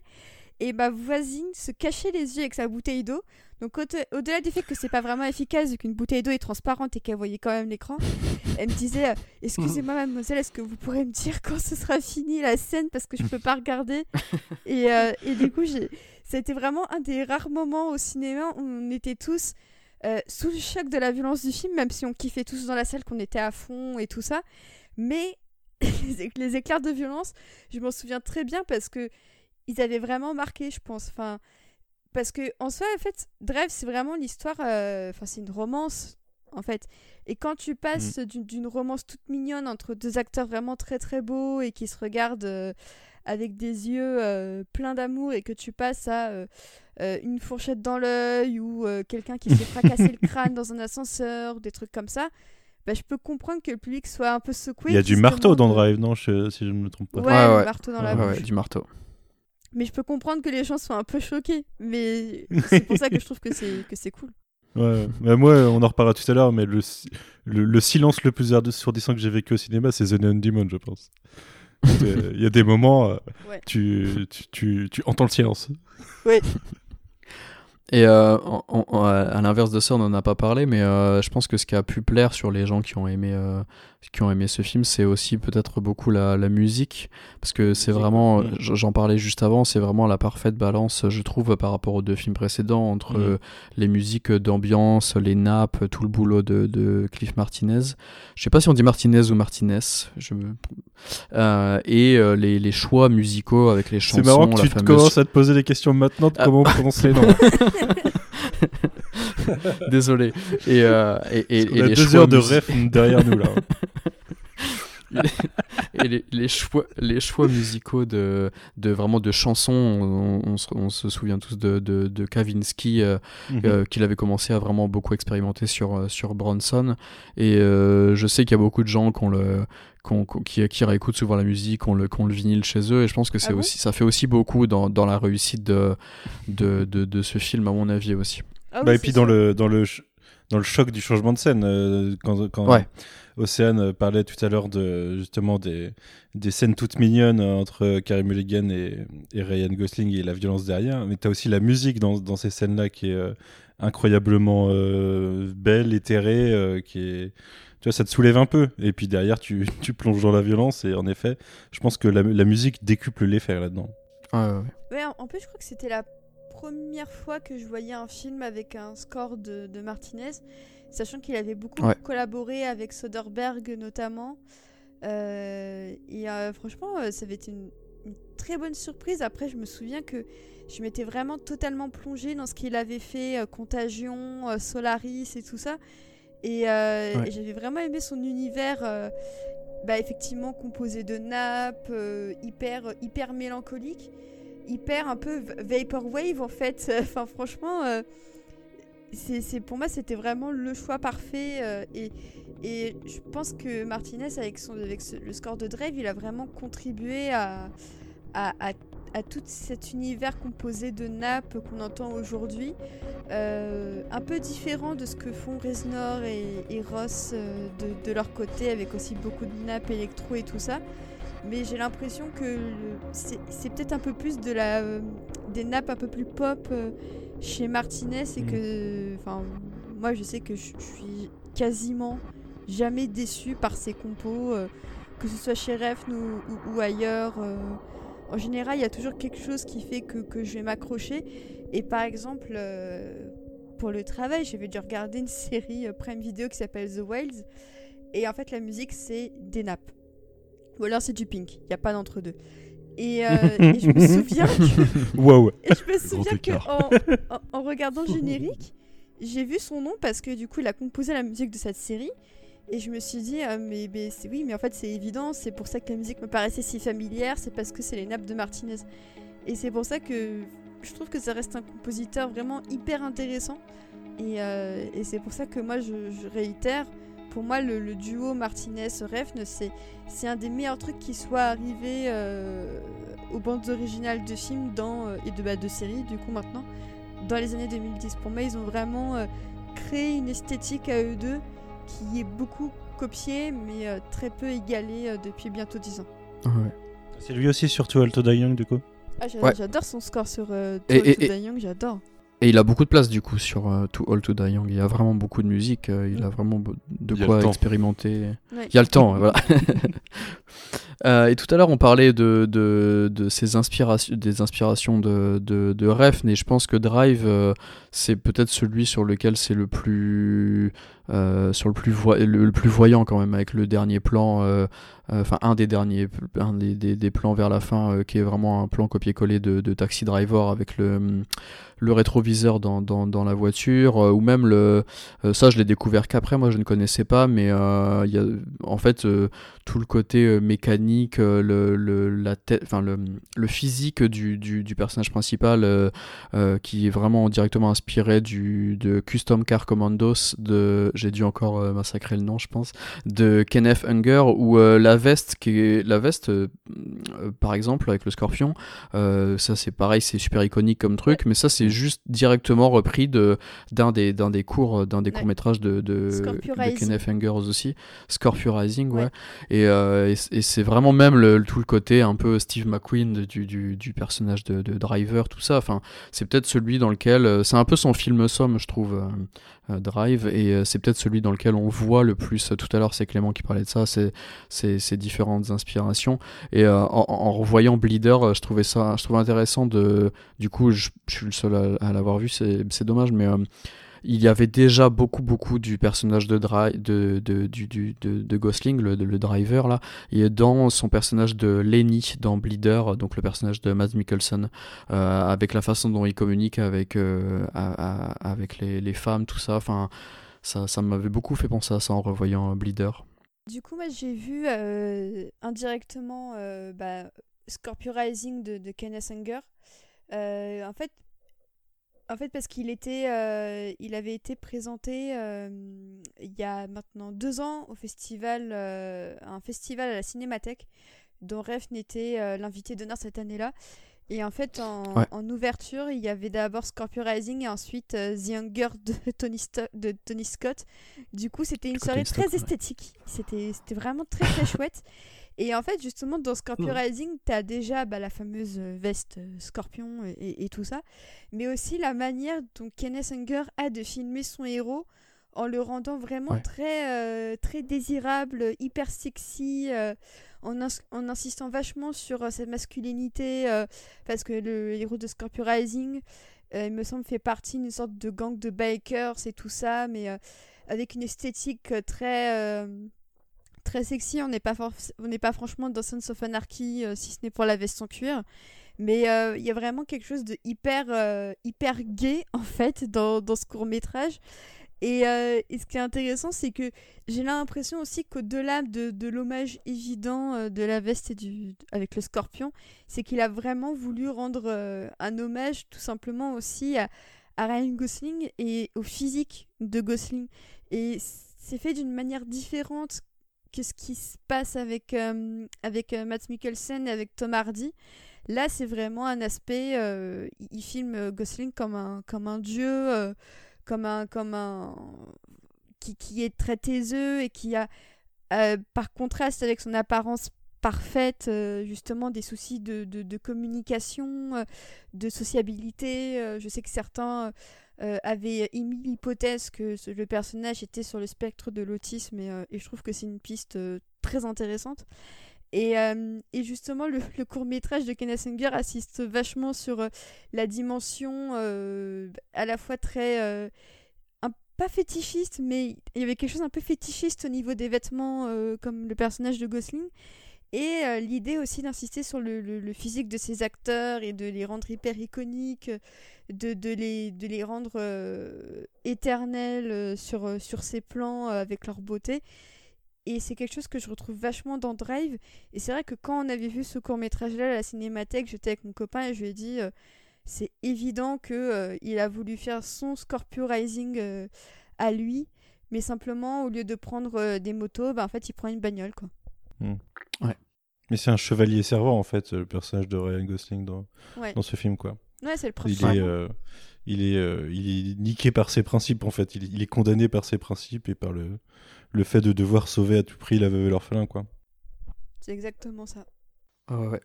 Et ma voisine se cachait les yeux avec sa bouteille d'eau. Donc au- au-delà du fait que c'est pas vraiment efficace vu qu'une bouteille d'eau est transparente et qu'elle voyait quand même l'écran, elle me disait euh, "Excusez-moi mademoiselle, est-ce que vous pourrez me dire quand ce sera fini la scène parce que je peux pas regarder?" et, euh, et du coup, j'ai c'était vraiment un des rares moments au cinéma où on était tous euh, sous le choc de la violence du film, même si on kiffait tous dans la salle, qu'on était à fond et tout ça. Mais les éclairs de violence, je m'en souviens très bien parce que ils avaient vraiment marqué, je pense. Enfin, parce que en soi, en fait, Drive, c'est vraiment l'histoire. euh, Enfin, c'est une romance, en fait. Et quand tu passes d'une- d'une romance toute mignonne entre deux acteurs vraiment très très beaux et qui se regardent euh, avec des yeux euh, pleins d'amour et que tu passes à euh, euh, une fourchette dans l'œil ou euh, quelqu'un qui s'est fracassé le crâne dans un ascenseur, des trucs comme ça, bah, je peux comprendre que le public soit un peu secoué. Il y a du se marteau demande, dans Drive, non? Je- Si je ne me trompe pas. Ouais, Ouais, ouais. marteau dans la Ouais, bouche. ouais, du marteau. Mais je peux comprendre que les gens soient un peu choqués. Mais c'est pour ça que je trouve que c'est que c'est cool. Ouais, mais moi, on en reparlera tout à l'heure, mais le, le, le silence le plus assourdissant que j'ai vécu au cinéma, c'est The Neon Demon, je pense. Il y a des moments, euh, Ouais. tu, tu, tu, tu entends le silence. Et euh, à l'inverse de ça, on n'en a pas parlé, mais euh, je pense que ce qui a pu plaire sur les gens qui ont aimé, euh, qui ont aimé ce film, c'est aussi peut-être beaucoup la, la musique, parce que c'est vraiment, j'en parlais juste avant, c'est vraiment la parfaite balance, je trouve, par rapport aux deux films précédents, entre Mm. euh, les musiques d'ambiance, les nappes, tout le boulot de, de Cliff Martinez. Je sais pas si on dit Martinez ou Martinez, je. Euh, et euh, les, les choix musicaux avec les chansons. C'est marrant que la tu fameuse- commences à te poser des questions maintenant de Ah. comment on prononce les noms. Désolé. Et, euh, et, et, Parce qu'on et a les deux choix heures de ref derrière nous là. et les, les choix, les choix musicaux de, de vraiment de chansons, on, on se, on se souvient tous de, de, de Kavinsky, euh, Mhm. euh, qu'il avait commencé à vraiment beaucoup expérimenter sur, euh, sur Bronson. Et euh, je sais qu'il y a beaucoup de gens qui, le, qu'on- qu'on- qui, qui réécoutent souvent la musique, qui ont le, qui ont le vinyle chez eux. Et je pense que c'est Ah bon aussi, ça fait aussi beaucoup dans, dans la réussite de, de, de, de ce film, à mon avis aussi. Ah oui, Bah, et puis dans le, dans, le, dans le choc du changement de scène, euh, quand, quand Ouais. Océane euh, parlait tout à l'heure de justement des, des scènes toutes mignonnes euh, entre Carey Mulligan et, et Ryan Gosling et la violence derrière, mais tu as aussi la musique dans, dans ces scènes-là qui est euh, incroyablement euh, belle, éthérée, euh, qui est... Tu vois, ça te soulève un peu. Et puis derrière, tu, tu plonges dans la violence. Et en effet, je pense que la, la musique décuple l'effet là-dedans. Ouais, ouais, ouais. En plus, je crois que c'était la première fois que je voyais un film avec un score de, de Martinez, sachant qu'il avait beaucoup Ouais. collaboré avec Soderbergh notamment. Euh, et euh, franchement, euh, ça avait été une, une très bonne surprise. Après, je me souviens que je m'étais vraiment totalement plongée dans ce qu'il avait fait, euh, Contagion, Solaris et tout ça. Et, Ouais. et j'avais vraiment aimé son univers. bah, effectivement composé de nappes, hyper, hyper mélancolique, hyper un peu vaporwave en fait. Enfin franchement, euh, c'est, pour moi c'était vraiment le choix parfait euh, et, je pense que Martinez avec, son, le score de Drive, il a vraiment contribué à, tout cet univers composé de nappes qu'on entend aujourd'hui, euh, un peu différent de ce que font Reznor et, Ross de, de leur côté, avec aussi beaucoup de nappes électro et tout ça. Mais j'ai l'impression que c'est peut-être un peu plus de la, euh, des nappes un peu plus pop euh, chez Martinez et Mhm. que, enfin, moi je sais que je suis quasiment jamais déçue par ses compos, euh, que ce soit chez Refn ou, ou- ou ailleurs. en général, il y a toujours quelque chose qui fait que, que je vais m'accrocher. Et par exemple, pour le travail, j'avais dû regarder une série Prime Video qui s'appelle The Wilds. Et en fait, la musique, c'est des nappes. Ou alors c'est du pink. Il n'y a pas d'entre-deux. Et, euh, et je me souviens que Waouh! et je me souviens qu'en en, en regardant le générique, j'ai vu son nom parce que du coup, il a composé la musique de cette série. Et je me suis dit, ah, mais, mais c'est oui, mais en fait, c'est évident, c'est pour ça que la musique me paraissait si familière, c'est parce que c'est les nappes de Martinez. Et c'est pour ça que je trouve que ça reste un compositeur vraiment hyper intéressant. Et, euh, et c'est pour ça que moi, je, je réitère, pour moi, le, le duo Martinez-Refn, c'est c'est un des meilleurs trucs qui soit arrivé euh, aux bandes originales de films dans, euh, et de, bah, de séries, du coup, maintenant, dans les années 2010. Pour moi, ils ont vraiment euh, créé une esthétique à eux deux qui est beaucoup copiée, mais euh, très peu égalée euh, depuis bientôt 10 ans. Ouais. C'est lui aussi, surtout Alto Young, du coup? Ah, j'a- Ouais. J'adore son score sur euh, Et- Young, j'adore. Et il a beaucoup de place du coup sur euh, To All To Die Young. Il y a vraiment beaucoup de musique. euh, il a vraiment de Il quoi expérimenter. Ouais. Il y a le temps, voilà. Euh, et tout à l'heure, on parlait de, de, de ces inspirations, des inspirations de, de, de Ref, mais je pense que Drive, euh, c'est peut-être celui sur lequel c'est le plus, euh, sur le plus, le, plus voyant quand même, avec le dernier plan, enfin un des derniers, un des, des, plans vers la fin, qui est vraiment un plan copier-coller de, Taxi Driver avec le le rétroviseur dans, dans, dans la voiture, euh, ou même le... Euh, ça, je l'ai découvert qu'après, moi je ne connaissais pas, mais euh, il y a en fait tout le côté mécanique, le, le, la tête, le, le physique du, du, du personnage principal qui est vraiment directement inspiré du, de Custom Car Commandos, de, j'ai dû encore massacrer le nom, je pense, de Kenneth Unger, où la veste, qui est, la veste par exemple, avec le scorpion, ça c'est pareil, c'est super iconique comme truc, mais ça c'est juste directement repris de d'un des d'un des cours d'un des courts métrages de de, de Kenneth Angers aussi, Scorpio Rising, ouais. Euh, et, et, c'est vraiment même le, tout le côté un peu Steve McQueen du, du, du personnage de, de, Driver, tout ça. Enfin, c'est peut-être celui dans lequel euh, c'est un peu son film somme, je trouve. Euh, Drive et c'est peut-être celui dans lequel on voit le plus tout à l'heure c'est Clément qui parlait de ça ces différentes inspirations. Et en, revoyant Bleeder je trouvais ça je trouvais intéressant de du coup je, suis le seul à l'avoir vu, c'est dommage, mais euh, il y avait déjà beaucoup beaucoup du personnage de, de, de, du, de, Gosling, le, le, driver là, et dans son personnage de Lenny dans Bleeder, donc le personnage de Matt Mikkelsen, euh, avec la façon dont il communique avec, euh, avec les, les, femmes, tout ça, enfin ça, ça m'avait beaucoup fait penser à ça en revoyant Bleeder. Du coup, moi j'ai vu indirectement bah, Scorpio Rising de, de Kenneth Anger. en fait, en fait, parce qu'il était, euh, il avait été présenté euh, il y a maintenant deux ans au festival, euh, un festival à la Cinémathèque, dont Ref n'était l'invité d'honneur cette année-là. Et en fait, en, ouverture, il y avait d'abord Scorpio Rising et ensuite The Hunger de Tony, de Tony Scott. Du coup, c'était une soirée très esthétique. C'était vraiment très très chouette. Et en fait, justement, dans Scorpio Rising, tu as déjà bah, la fameuse euh, veste euh, scorpion et, tout ça, mais aussi la manière dont Kenneth Anger a de filmer son héros en le rendant vraiment très, euh, très désirable, hyper sexy, en, en, insistant vachement sur sa masculinité, parce que le héros de Scorpio Rising, il me semble, fait partie d'une sorte de gang de bikers et tout ça, mais avec une esthétique très très sexy. On n'est pas, on pas franchement dans Sons of Anarchy, euh, si ce n'est pour la veste en cuir. Mais euh, il y a vraiment quelque chose de hyper, euh, hyper gay, en fait, dans, dans ce court-métrage. Et, ce qui est intéressant, c'est que j'ai l'impression aussi qu'au-delà de, de l'hommage évident de la veste et du, avec le scorpion, c'est qu'il a vraiment voulu rendre un hommage tout simplement aussi à, à Ryan Gosling et au physique de Gosling. Et c'est fait d'une manière différente ce qui se passe avec, euh, avec euh, Matt Mikkelsen et avec Tom Hardy? Là, c'est vraiment un aspect. Euh, il filme Gosling comme un, comme un dieu, comme un. Comme un qui, qui, est très taiseux et qui a, par contraste avec son apparence parfaite, justement des soucis de, de communication, de sociabilité. je sais que certains euh, avait émis l'hypothèse que le personnage était sur le spectre de l'autisme et, euh, je trouve que c'est une piste euh, très intéressante. Et, et justement, le, court métrage de Kenneth Singer assiste vachement sur la dimension à la fois très pas fétichiste, mais il y avait quelque chose un peu fétichiste au niveau des vêtements, comme le personnage de Gosling. Et l'idée aussi d'insister sur le, physique de ces acteurs et de les rendre hyper iconiques, de, les, rendre euh, éternels euh, sur, euh, ces plans avec leur beauté. Et c'est quelque chose que je retrouve vachement dans Drive. Et c'est vrai que quand on avait vu ce court métrage-là à la cinémathèque, j'étais avec mon copain et je lui ai dit c'est évident qu'il il a voulu faire son Scorpio Rising à lui. Mais simplement, au lieu de prendre des motos, bah, en fait, il prend une bagnole. Quoi. Hmm. Ouais. Mais c'est un chevalier servant, en fait, le personnage de Ryan Gosling dans, dans ce film. quoi. Ouais, c'est le Il est, euh, il, est, euh, il est niqué par ses principes, en fait. Il, est condamné par ses principes et par le, le fait de devoir sauver à tout prix la veuve et l'orphelin, quoi. C'est exactement ça. Ah ouais.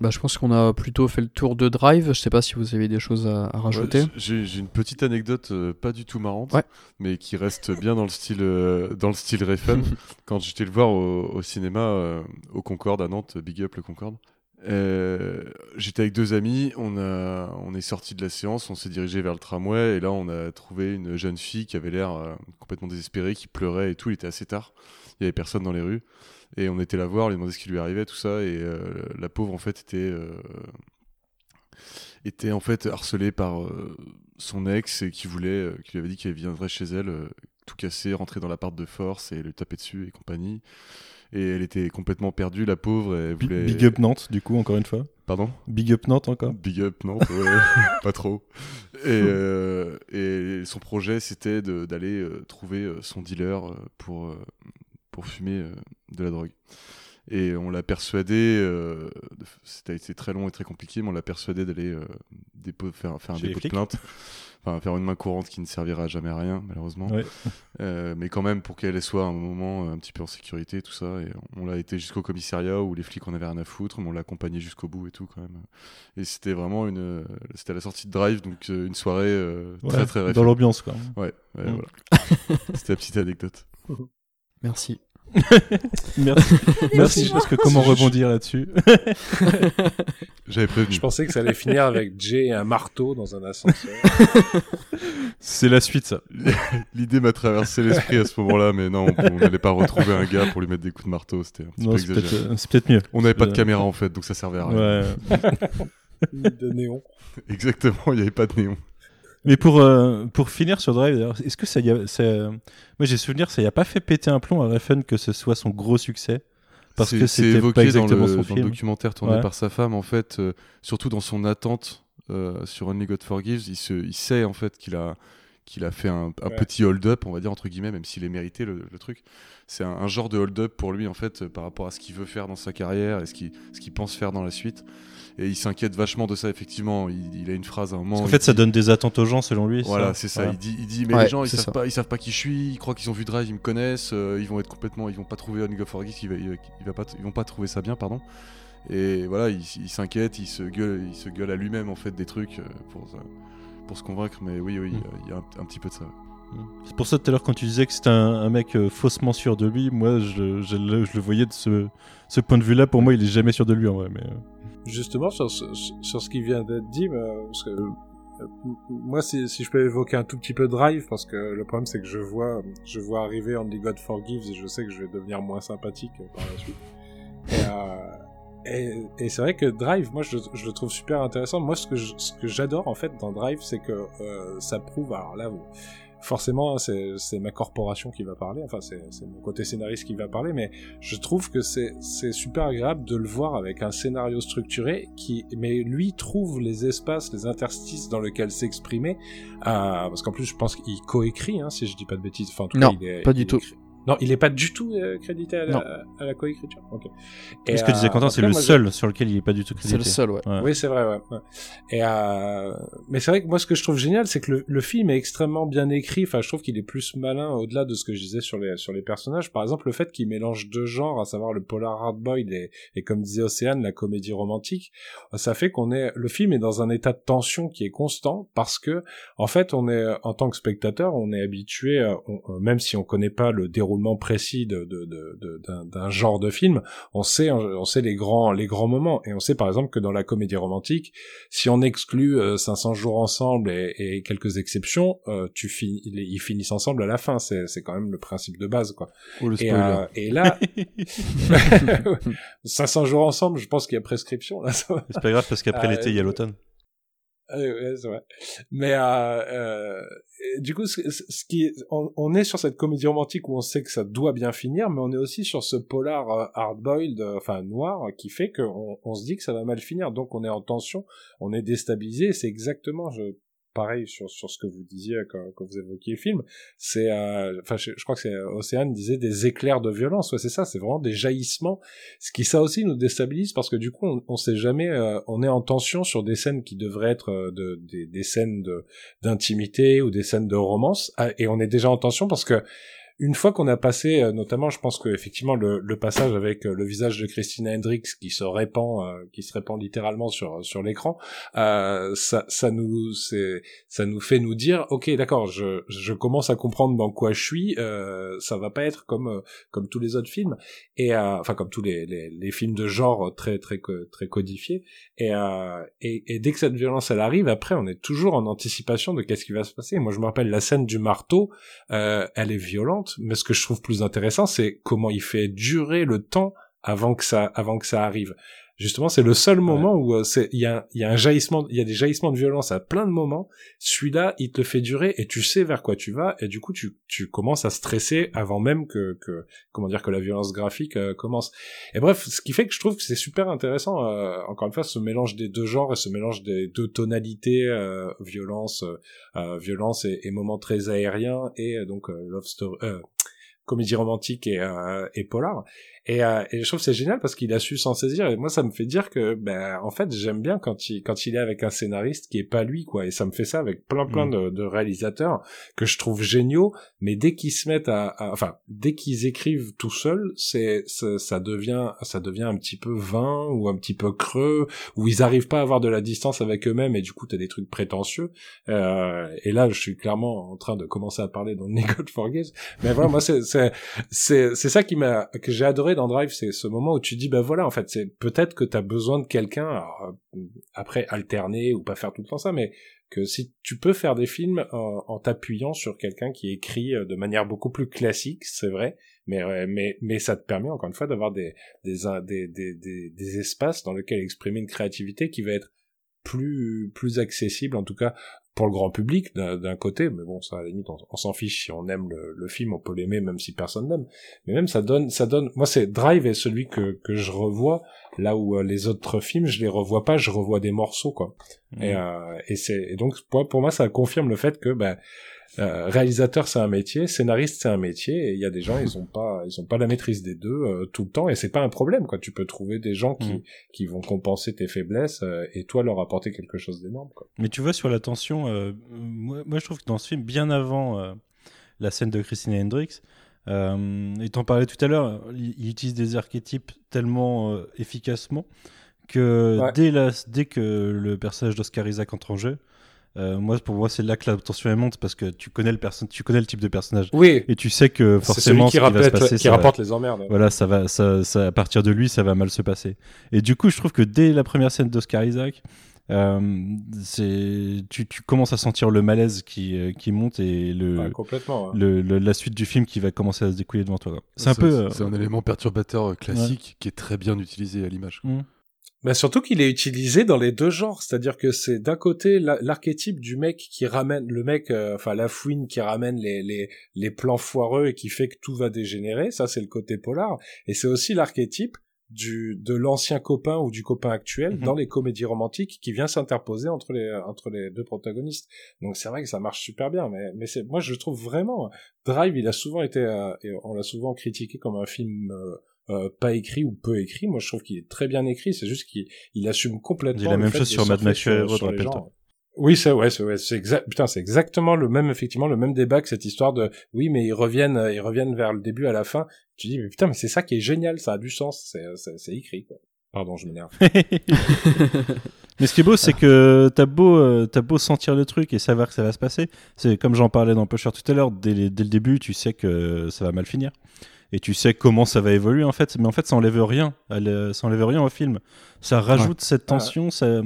Bah, je pense qu'on a plutôt fait le tour de Drive. Je sais pas si vous avez des choses à, à rajouter. Ouais, j'ai une petite anecdote euh, pas du tout marrante, Ouais. mais qui reste bien dans le style euh, dans le style Refn. Quand j'étais le voir au, au cinéma euh, au Concorde à Nantes, Big Up le Concorde. Euh, J'étais avec deux amis, on a on est sorti de la séance, on s'est dirigé vers le tramway et là on a trouvé une jeune fille qui avait l'air euh, complètement désespérée, qui pleurait et tout. Il était assez tard, il y avait personne dans les rues et on était la voir, lui demander ce qui lui arrivait, tout ça et euh, la pauvre en fait était euh, était en fait harcelée par euh, son ex et qui voulait, qui lui avait dit qu'elle viendrait chez elle, tout casser, rentrer dans l'appart de force et le taper dessus et compagnie. Et elle était complètement perdue, la pauvre. et Elle Bi- voulait... Big up Nantes, du coup, encore une fois. Pardon? Big up Nantes encore. Big up, non, ouais, pas trop. Et, euh, et son projet, c'était d'aller euh, trouver son dealer pour, pour fumer euh, de la drogue. Et on l'a persuadé, euh, c'était très long et très compliqué, mais on l'a persuadé d'aller euh, faire, faire un dépôt de plainte. Enfin, faire une main courante qui ne servira jamais à rien, malheureusement. Ouais. Euh, mais quand même, pour qu'elle soit un moment un petit peu en sécurité, tout ça. Et on l'a été jusqu'au commissariat où les flics en avaient rien à foutre, mais on l'a accompagné jusqu'au bout et tout, quand même. Et c'était vraiment une. C'était à la sortie de Drive, donc une soirée euh, Ouais, très très dans l'ambiance, quoi. Ouais, ouais, Mm. voilà. C'était la petite anecdote. Merci. Merci. Merci, parce que comment rebondir là-dessus J'avais prévenu. Je pensais que ça allait finir avec Jay et un marteau dans un ascenseur. C'est la suite, ça. L'idée m'a traversé l'esprit à ce moment-là, mais non, on n'allait pas retrouver un gars pour lui mettre des coups de marteau, c'était un petit Non, peu exagéré. peut-être euh, c'est peut-être mieux. On n'avait pas de Euh, caméra en fait, donc ça servait à rien. Ouais. de néon. Exactement, il n'y avait pas de néon. Mais pour, euh, pour finir sur Drive, d'ailleurs, est-ce que ça y a. ça- Moi, j'ai souvenir, ça y a pas fait péter un plomb à Refn que ce soit son gros succès? Parce que c'est c'était évoqué pas exactement dans le, son dans le documentaire tourné Ouais. par sa femme, en fait, euh, surtout dans son attente euh, sur Only God Forgives, il, se, il sait en fait qu'il a, qu'il a fait un, un Ouais. petit hold-up, on va dire entre guillemets, même s'il est mérité le, le truc. C'est un, un genre de hold-up pour lui en fait, euh, par rapport à ce qu'il veut faire dans sa carrière et ce qu'il, ce qu'il pense faire dans la suite. Et il s'inquiète vachement de ça, effectivement. Il, il a une phrase à un moment. Parce il fait, ça donne des attentes aux gens, selon lui. Voilà, c'est ça. Il dit, il dit mais Ouais, les gens, ils savent ça. pas, ils savent pas qui je suis. Ils croient qu'ils ont vu Drive, ils me connaissent. euh, ils vont être complètement, ils vont pas trouver Only God Forgives, il va, il va- il va pas, ils vont pas trouver ça bien, pardon. Et voilà, il, il s'inquiète, il se gueule, il se gueule à lui-même en fait des trucs euh, pour, euh, pour se convaincre. Mais oui, oui, Mm. il y a un, un petit peu de ça. C'est pour ça tout à l'heure quand tu disais que c'était un, un mec euh, faussement sûr de lui, moi je, je le, je le voyais de ce, ce point de vue-là. Pour moi, il est jamais sûr de lui en vrai. Mais euh, Justement, sur ce, sur ce qui vient d'être dit, bah, parce que, euh, moi, si, si je peux évoquer un tout petit peu Drive, parce que le problème, c'est que je vois, je vois arriver Only God Forgives et je sais que je vais devenir moins sympathique par la suite. Et, euh, et, et c'est vrai que Drive, moi, je, je le trouve super intéressant. Moi, ce que ce que j'adore, en fait, dans Drive, c'est que euh, ça prouve, alors là, vous- forcément, c'est ma corporation qui va parler, enfin, c'est c'est mon côté scénariste qui va parler, mais je trouve que c'est c'est super agréable de le voir avec un scénario structuré qui mais lui trouve les espaces les interstices dans lesquels s'exprimer euh, parce qu'en plus je pense qu'il coécrit hein, si je dis pas de bêtises enfin en tout Non, cas, il est, pas il du est tout. écrit- non il est pas du tout euh, crédité à la, à la coécriture ok Et ce que disait euh, Quentin, en c'est le moi, je- seul sur lequel il est pas du tout C'est le crédité. seul, ouais. Ouais. oui, c'est vrai, ouais. ouais. Et euh... mais c'est vrai que moi, ce que je trouve génial, c'est que le, le film est extrêmement bien écrit. Enfin, je trouve qu'il est plus malin au-delà de ce que je disais sur les sur les personnages. Par exemple, le fait qu'il mélange deux genres, à savoir le polar hardboiled et, et comme disait Océane, la comédie romantique, ça fait qu'on est le film est dans un état de tension qui est constant parce que en fait, on est en tant que spectateur, on est habitué, euh, on- euh, même si on connaît pas le déroulement précis de de- de- de- d'un d'un genre de film, on sait on sait les grands les grands moments et on sait par exemple que dans la comédie romantique si on exclut euh, 500 jours ensemble et, et quelques exceptions euh, tu finis ils, ils finissent ensemble à la fin c'est c'est quand même le principe de base quoi Oh, le et, spoiler. euh, et là 500 jours ensemble je pense qu'il y a prescription là ça. C'est pas grave parce qu'après Ah, l'été, il y a euh, l'automne. Ah c'est vrai. Mais euh, euh, du coup, ce, qui, on, est sur cette comédie romantique où on sait que ça doit bien finir, mais on est aussi sur ce polar euh, hard-boiled, euh, enfin noir, qui fait qu'on on se dit que ça va mal finir. Donc on est en tension, on est déstabilisé. C'est exactement, je, pareil sur sur ce que vous disiez quand, quand vous évoquiez le film. C'est, euh, enfin, je, je crois que c'est Océane disait des éclairs de violence. Ouais, c'est ça. C'est vraiment des jaillissements ce qui ça aussi nous déstabilise parce que du coup on, on sait jamais euh, on est en tension sur des scènes qui devraient être euh, de, des, des scènes de d'intimité ou des scènes de romance ah, et on est déjà en tension parce que une fois qu'on a passé, euh, notamment, je pense que effectivement le, le passage avec euh, le visage de Christina Hendricks qui se répand, euh, qui se répand littéralement sur sur l'écran, ça ça nous ça nous fait nous dire, ok, d'accord, je je commence à comprendre dans quoi je suis. ça va pas être comme comme tous les autres films et enfin comme tous les, les, les films de genre très très très codifiés et, et et dès que cette violence elle arrive, après on est toujours en anticipation de qu'est-ce qui va se passer. Moi je me rappelle la scène du marteau, elle est violente mais ce que je trouve plus intéressant, c'est comment il fait durer le temps avant que ça, arrive. Justement, c'est le seul moment où euh, il y a, y a un jaillissement, il y a des jaillissements de violence à plein de moments. Celui-là, il te le fait durer et tu sais vers quoi tu vas et du coup, tu, tu commences à stresser avant même que, que comment dire, que la violence graphique euh, commence. Et bref, ce qui fait que je trouve que c'est super intéressant, euh, encore une fois, ce mélange des deux genres et ce mélange des deux tonalités, violence, violence et, et, moments très aériens et donc love story, comédie romantique et, et polar. Et, euh, et je trouve c'est génial parce qu'il a su s'en saisir. Et moi, ça me fait dire que, ben, en fait, j'aime bien quand il quand il est avec un scénariste qui est pas lui, quoi. Et ça me fait ça avec plein plein mm. de, de, réalisateurs que je trouve géniaux. Mais dès qu'ils se mettent à, enfin, dès qu'ils écrivent tout seuls, c'est ça, devient ça devient un petit peu vain ou un petit peu creux, où ils arrivent pas à avoir de la distance avec eux-mêmes et du coup t'as des trucs prétentieux. Euh, et là, je suis clairement en train de commencer à parler dans God Forgives. Mais voilà, moi c'est c'est c'est c'est ça qui m'a que j'ai adoré Drive, c'est ce moment où tu dis, bah voilà, en fait, c'est peut-être que tu as besoin de quelqu'un, euh, après alterner ou pas faire tout le temps ça, mais que si tu peux faire des films en, t'appuyant sur quelqu'un qui écrit euh, de manière beaucoup plus classique, c'est vrai, mais, mais, mais ça te permet encore une fois d'avoir des, des, des, des, des espaces dans lesquels exprimer une créativité qui va être plus plus accessible en tout cas pour le grand public d'un côté, mais bon, ça à la limite, on, s'en fiche si on aime le, film, on peut l'aimer même si personne n'aime. Mais même ça donne, ça donne. Moi, c'est Drive est celui que que je revois là où euh, les autres films, je les revois pas, je revois des morceaux quoi. Mmh. Et, euh, et c'est donc pour, pour moi, ça confirme le fait que ben euh, réalisateur c'est un métier, scénariste c'est un métier, et il y a des gens ils ont pas ils ont pas la maîtrise des deux euh, tout le temps, et c'est pas un problème quoi. Tu peux trouver des gens qui mm. qui vont compenser tes faiblesses euh, et toi leur apporter quelque chose d'énorme. Quoi. Mais tu vois sur la tension, moi, moi, je trouve que dans ce film, bien avant la scène de Christina Hendricks, et t'en parlais tout à l'heure, il, utilise des archétypes tellement efficacement que dès, la, dès que le personnage d'Oscar Isaac entre en jeu, euh, moi, pour moi, c'est là que la tension monte parce que tu connais le perso tu connais le type de personnage. Oui. Et tu sais que forcément, qui, ce qui va se passer, qui rapporte les emmerdes. Voilà, ça va, ça, ça, à partir de lui, ça va mal se passer. Et du coup, je trouve que dès la première scène d'Oscar Isaac, euh, c'est, tu, tu, commences à sentir le malaise qui, euh, qui monte et le, complètement, le, la suite du film qui va commencer à se découler devant toi. C'est un peu. Euh, c'est un élément perturbateur classique qui est très bien utilisé à l'image. Mmh. Bah surtout qu'il est utilisé dans les deux genres, c'est-à-dire que c'est d'un côté l'archétype du mec qui ramène le mec, euh, enfin la fouine qui ramène les, les, les plans foireux et qui fait que tout va dégénérer, ça c'est le côté polar, et c'est aussi l'archétype du de l'ancien copain ou du copain actuel mhm. dans les comédies romantiques qui vient s'interposer entre les entre les deux protagonistes. Donc c'est vrai que ça marche super bien, mais mais c'est moi je trouve vraiment Drive il a souvent été euh, on l'a souvent critiqué comme un film euh, euh, pas écrit ou peu écrit. Moi, je trouve qu'il est très bien écrit. C'est juste qu'il il assume complètement. Il la même chose sur Mad Max rappelle-toi. Oui, c'est ouais, c'est ouais, c'est exact. Putain, c'est exactement le même, effectivement, le même débat que cette histoire de. Oui, mais ils reviennent, euh, ils reviennent vers le début à la fin. Tu dis, mais putain, mais c'est ça qui est génial. Ça a du sens. C'est, c'est, écrit. Quoi. Pardon, je m'énerve. mais ce qui est beau, c'est que t'as beau, euh, t'as beau sentir le truc et savoir que ça va se passer. C'est comme j'en parlais dans Pusher tout à l'heure. Dès, dès le début, tu sais que ça va mal finir et tu sais comment ça va évoluer en fait. Mais en fait ça enlève rien ça enlève rien au film. Ça rajoute cette tension ça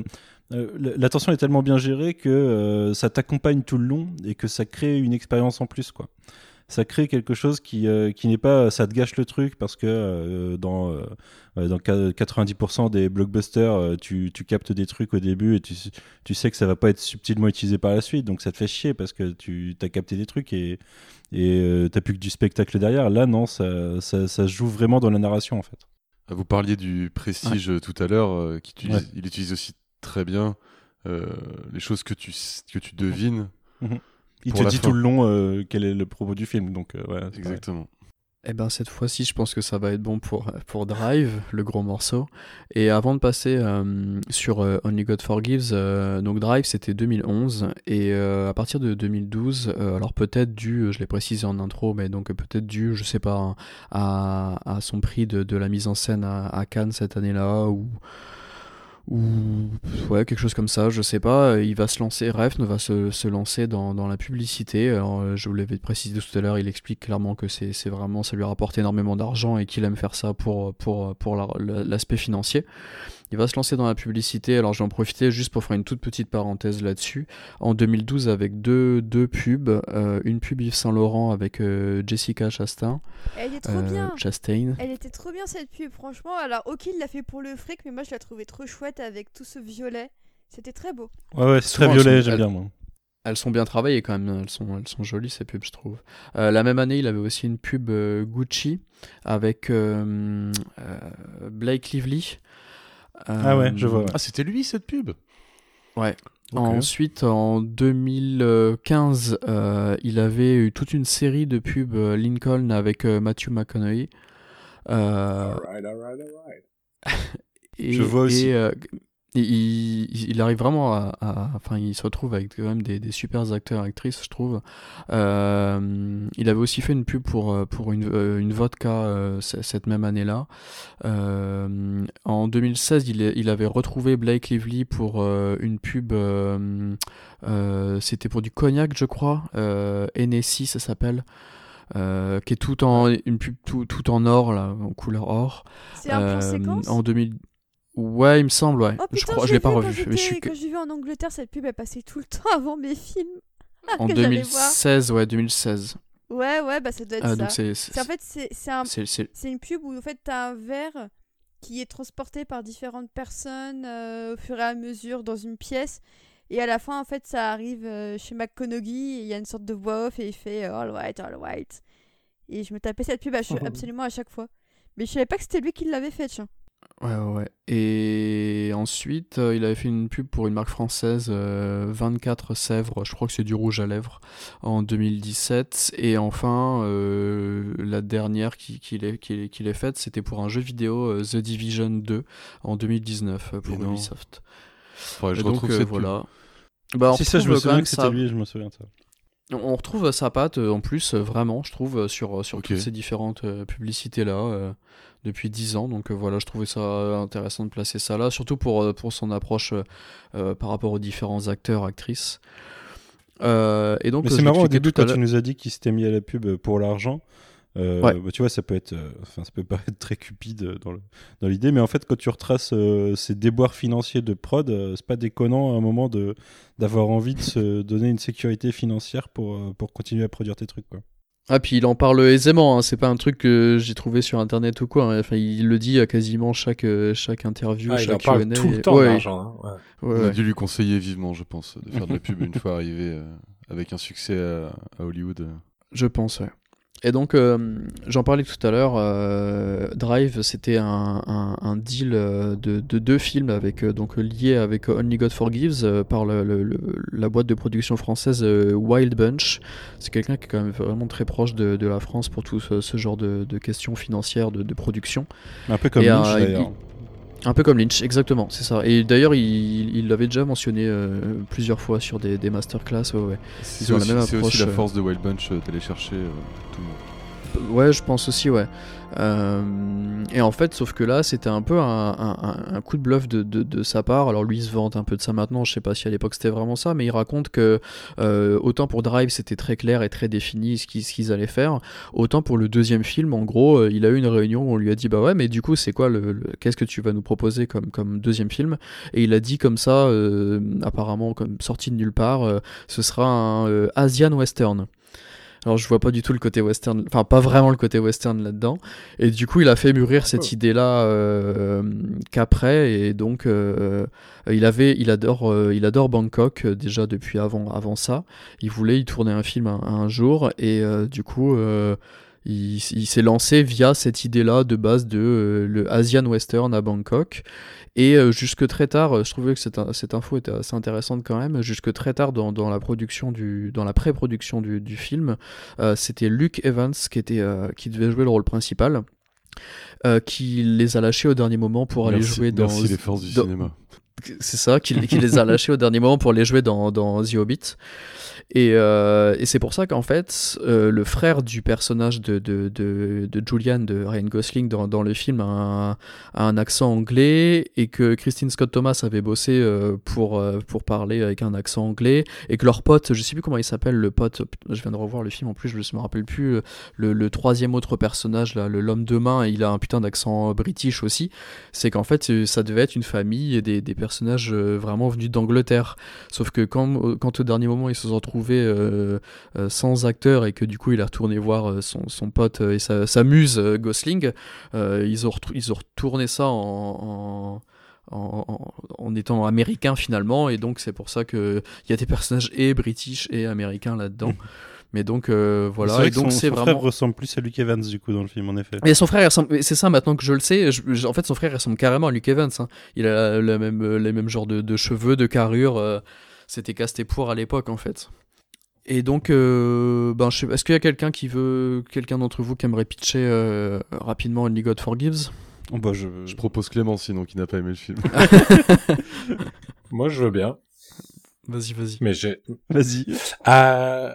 euh, la tension est tellement bien gérée que euh, ça t'accompagne tout le long et que ça crée une expérience en plus quoi ça crée quelque chose qui, euh, qui n'est pas ça te gâche le truc parce que dans, dans 90% des blockbusters tu, tu, captes des trucs au début et tu, tu sais que ça va pas être subtilement utilisé par la suite donc ça te fait chier parce que tu as capté des trucs et, et euh, t'as plus que du spectacle derrière. Là, non, ça, ça, ça, joue vraiment dans la narration en fait. Ah, vous parliez du prestige euh, tout à l'heure, euh, il utilise aussi très bien les choses que tu, que tu devines. Il te dit tout le long quel est le propos du film, donc ouais, Exactement. Eh ben cette fois-ci, je pense que ça va être bon pour, pour Drive, le gros morceau. Et avant de passer euh, sur euh, Only God Forgives, euh, donc Drive c'était 2011 et à partir de 2012, alors peut-être dû, je l'ai précisé en intro, mais donc peut-être dû, je sais pas, à, à son prix de, de, la mise en scène à, à Cannes cette année-là ou ou ouais quelque chose comme ça je sais pas. Il va se lancer Refn va se, lancer dans, la publicité. Alors, je vous l'avais précisé tout à l'heure il explique clairement que c'est vraiment ça lui rapporte énormément d'argent et qu'il aime faire ça pour l'aspect financier il va se lancer dans la publicité. Alors, j'en profiter juste pour faire une toute petite parenthèse là-dessus. En 2012, avec deux, deux pubs. Euh, une pub Yves Saint Laurent avec euh, Jessica Chastain. Elle était trop bien. Euh, Chastain. Elle était trop bien cette pub, franchement. Alors, ok, il l'a fait pour le fric, mais moi, je la trouvais trop chouette avec tout ce violet. C'était très beau. Ouais, ouais, c'est très violet, j'aime bien, moi. Elles sont bien travaillées quand même, elles sont, elles sont jolies ces pubs, je trouve. la même année, il avait aussi une pub Gucci avec Blake Lively ah ouais, je vois. Euh, ah, c'était lui cette pub? Ouais. Ensuite, en 2015, euh, il avait eu toute une série de pubs euh, Lincoln avec Matthew McConaughey. All right, all right, all right. je vois aussi il, arrive vraiment à, Enfin, il se retrouve avec quand même des, des super acteurs et actrices, je trouve. Euh, il avait aussi fait une pub pour, euh, pour une, euh, une vodka cette même année-là. en 2016, il, il avait retrouvé Blake Lively pour une pub. C'était pour du cognac, je crois. Hennessy, ça s'appelle. qui est tout en une pub tout, tout en or là en couleur or c'est un plan séquence? en 2000 Ouais, il me semble, ouais. Oh, je crois, je l'ai pas revu. Quand j'ai vu en Angleterre, cette pub, elle passait tout le temps avant mes films. en 2016, ouais, 2016. Ouais, ouais, bah ça doit être ah, ça. C'est, en fait, c'est, un, c'est, une pub où en fait, t'as un verre qui est transporté par différentes personnes euh, au fur et à mesure dans une pièce. Et à la fin, en fait, ça arrive euh, chez McConaughey et il y a une sorte de voix off et il fait euh, All right, all right. Et je me tapais cette pub absolument à chaque fois. Mais je savais pas que c'était lui qui l'avait fait, tiens. Ouais, ouais, Et ensuite, euh, il avait fait une pub pour une marque française, 24 euh, Sèvres, je crois que c'est du rouge à lèvres, en 2017. Et enfin, euh, la dernière qu'il qui est, faite, c'était pour un jeu vidéo, The Division 2, en 2019, pour Ubisoft. je donc, voilà. Bah, si ça, je me souviens que c'était lui, je me souviens de ça. On retrouve sa patte en plus, vraiment, je trouve, sur, sur toutes ces différentes publicités-là depuis 10 ans. Donc euh, voilà, je trouvais ça intéressant de placer ça là, surtout pour, euh, pour son approche euh, par rapport aux différents acteurs, actrices. et donc, c'est marrant au début quand tu nous as dit qu'il s'était mis à la pub pour l'argent. Bah, tu vois, ça peut être, enfin, ça peut paraître très cupide dans, dans l'idée, mais en fait, quand tu retraces ces déboires financiers de prod, c'est pas déconnant à un moment de d'avoir envie de se donner une sécurité financière pour pour continuer à produire tes trucs, quoi. Ah, puis il en parle aisément, hein. c'est pas un truc que j'ai trouvé sur internet ou quoi. Hein. Enfin, il le dit à quasiment chaque, euh, chaque interview, ah, chaque il en parle tout le temps, ouais. Hein. Ouais. On a dû lui conseiller vivement, je pense, de faire de la pub une fois arrivé euh, avec un succès à, à Hollywood. Je pense, ouais. Et donc, euh, j'en parlais tout à l'heure, euh, Drive, c'était un, un, deal euh, de, de, deux films avec, donc, liés avec Only God Forgives par le, la boîte de production française Wild Bunch. C'est quelqu'un qui est quand même vraiment très proche de, de la France pour tout ce, genre de, de, questions financières de, production. Un peu comme Lynch, d'ailleurs. Un peu comme Lynch, exactement, c'est ça. Et d'ailleurs, il l'avait déjà mentionné plusieurs fois sur des, des masterclass. Ouais, ouais. C'est aussi, aussi la force de Wild Bunch d'aller chercher tout le monde. Ouais, je pense aussi, ouais. Euh, et en fait, sauf que là, c'était un peu un, coup de bluff de, sa part. Alors lui, il se vante un peu de ça maintenant. Je sais pas si à l'époque c'était vraiment ça, mais il raconte que euh, autant pour Drive, c'était très clair et très défini ce qu'ils allaient faire. Autant pour le deuxième film, en gros, euh, il a eu une réunion où on lui a dit bah ouais, mais du coup, c'est quoi qu'est-ce que tu vas nous proposer comme comme deuxième film? Et il a dit comme ça, apparemment comme sorti de nulle part, ce sera un Asian western. Alors je vois pas du tout le côté western, enfin pas vraiment le côté western là-dedans. Et du coup il a fait mûrir cette idée-là euh, qu'après et donc euh, il avait, il adore, euh, il adore Bangkok déjà depuis avant, avant ça. Il voulait y tourner un film un, jour et du coup il, s'est lancé via cette idée-là de base de le Asian Western à Bangkok. Et jusque très tard, je trouvais que cette, cette, info était assez intéressante quand même. Jusque très tard dans, dans la production du, dans la pré-production du, du, film, c'était Luke Evans qui était, qui devait jouer le rôle principal. qui les a lâchés au dernier moment pour aller jouer dans. Merci les forces du cinéma. C'est ça, qui, qui, les a lâchés au dernier moment pour les jouer dans, dans The Hobbit. Et, euh, et c'est pour ça qu'en fait, euh, le frère du personnage de, de, de, de, Julian, de Ryan Gosling, dans, dans le film, a un, a un, accent anglais et que Christine Scott Thomas avait bossé euh, pour, pour parler avec un accent anglais et que leur pote, je sais plus comment il s'appelle, le pote, je viens de revoir le film en plus, je me rappelle plus, le, le troisième autre personnage, là, l'homme de main, il a un putain d'accent british aussi. C'est qu'en fait, ça devait être une famille et des, des personnages vraiment venus d'Angleterre. Sauf que quand, quand au dernier moment ils se sont retrouvés euh, euh, sans acteur et que du coup il est retourné voir euh, son, son, pote et sa, muse Gosling, ils, ont ils ont retourné ça en, en étant américain finalement, et donc c'est pour ça qu'il y a des personnages et british et américains là-dedans. Mais donc voilà, et donc c'est vraiment. frère ressemble plus à Luke Evans du coup dans le film en effet. Et son frère, c'est ça maintenant que je le sais. en fait, son frère ressemble carrément à Luke Evans. Hein. Il a le même, les mêmes genres de, de cheveux, de carrure. C'était casté pour à l'époque en fait. Et donc, euh, ben, est-ce qu'il y a quelqu'un qui veut, quelqu'un d'entre vous qui aimerait pitcher euh, rapidement Only God Forgives? Oh, bah, je... je... propose Clément, sinon qui n'a pas aimé le film. Moi, je veux bien. Vas-y, vas-y. Mais j'ai. Vas-y. Euh...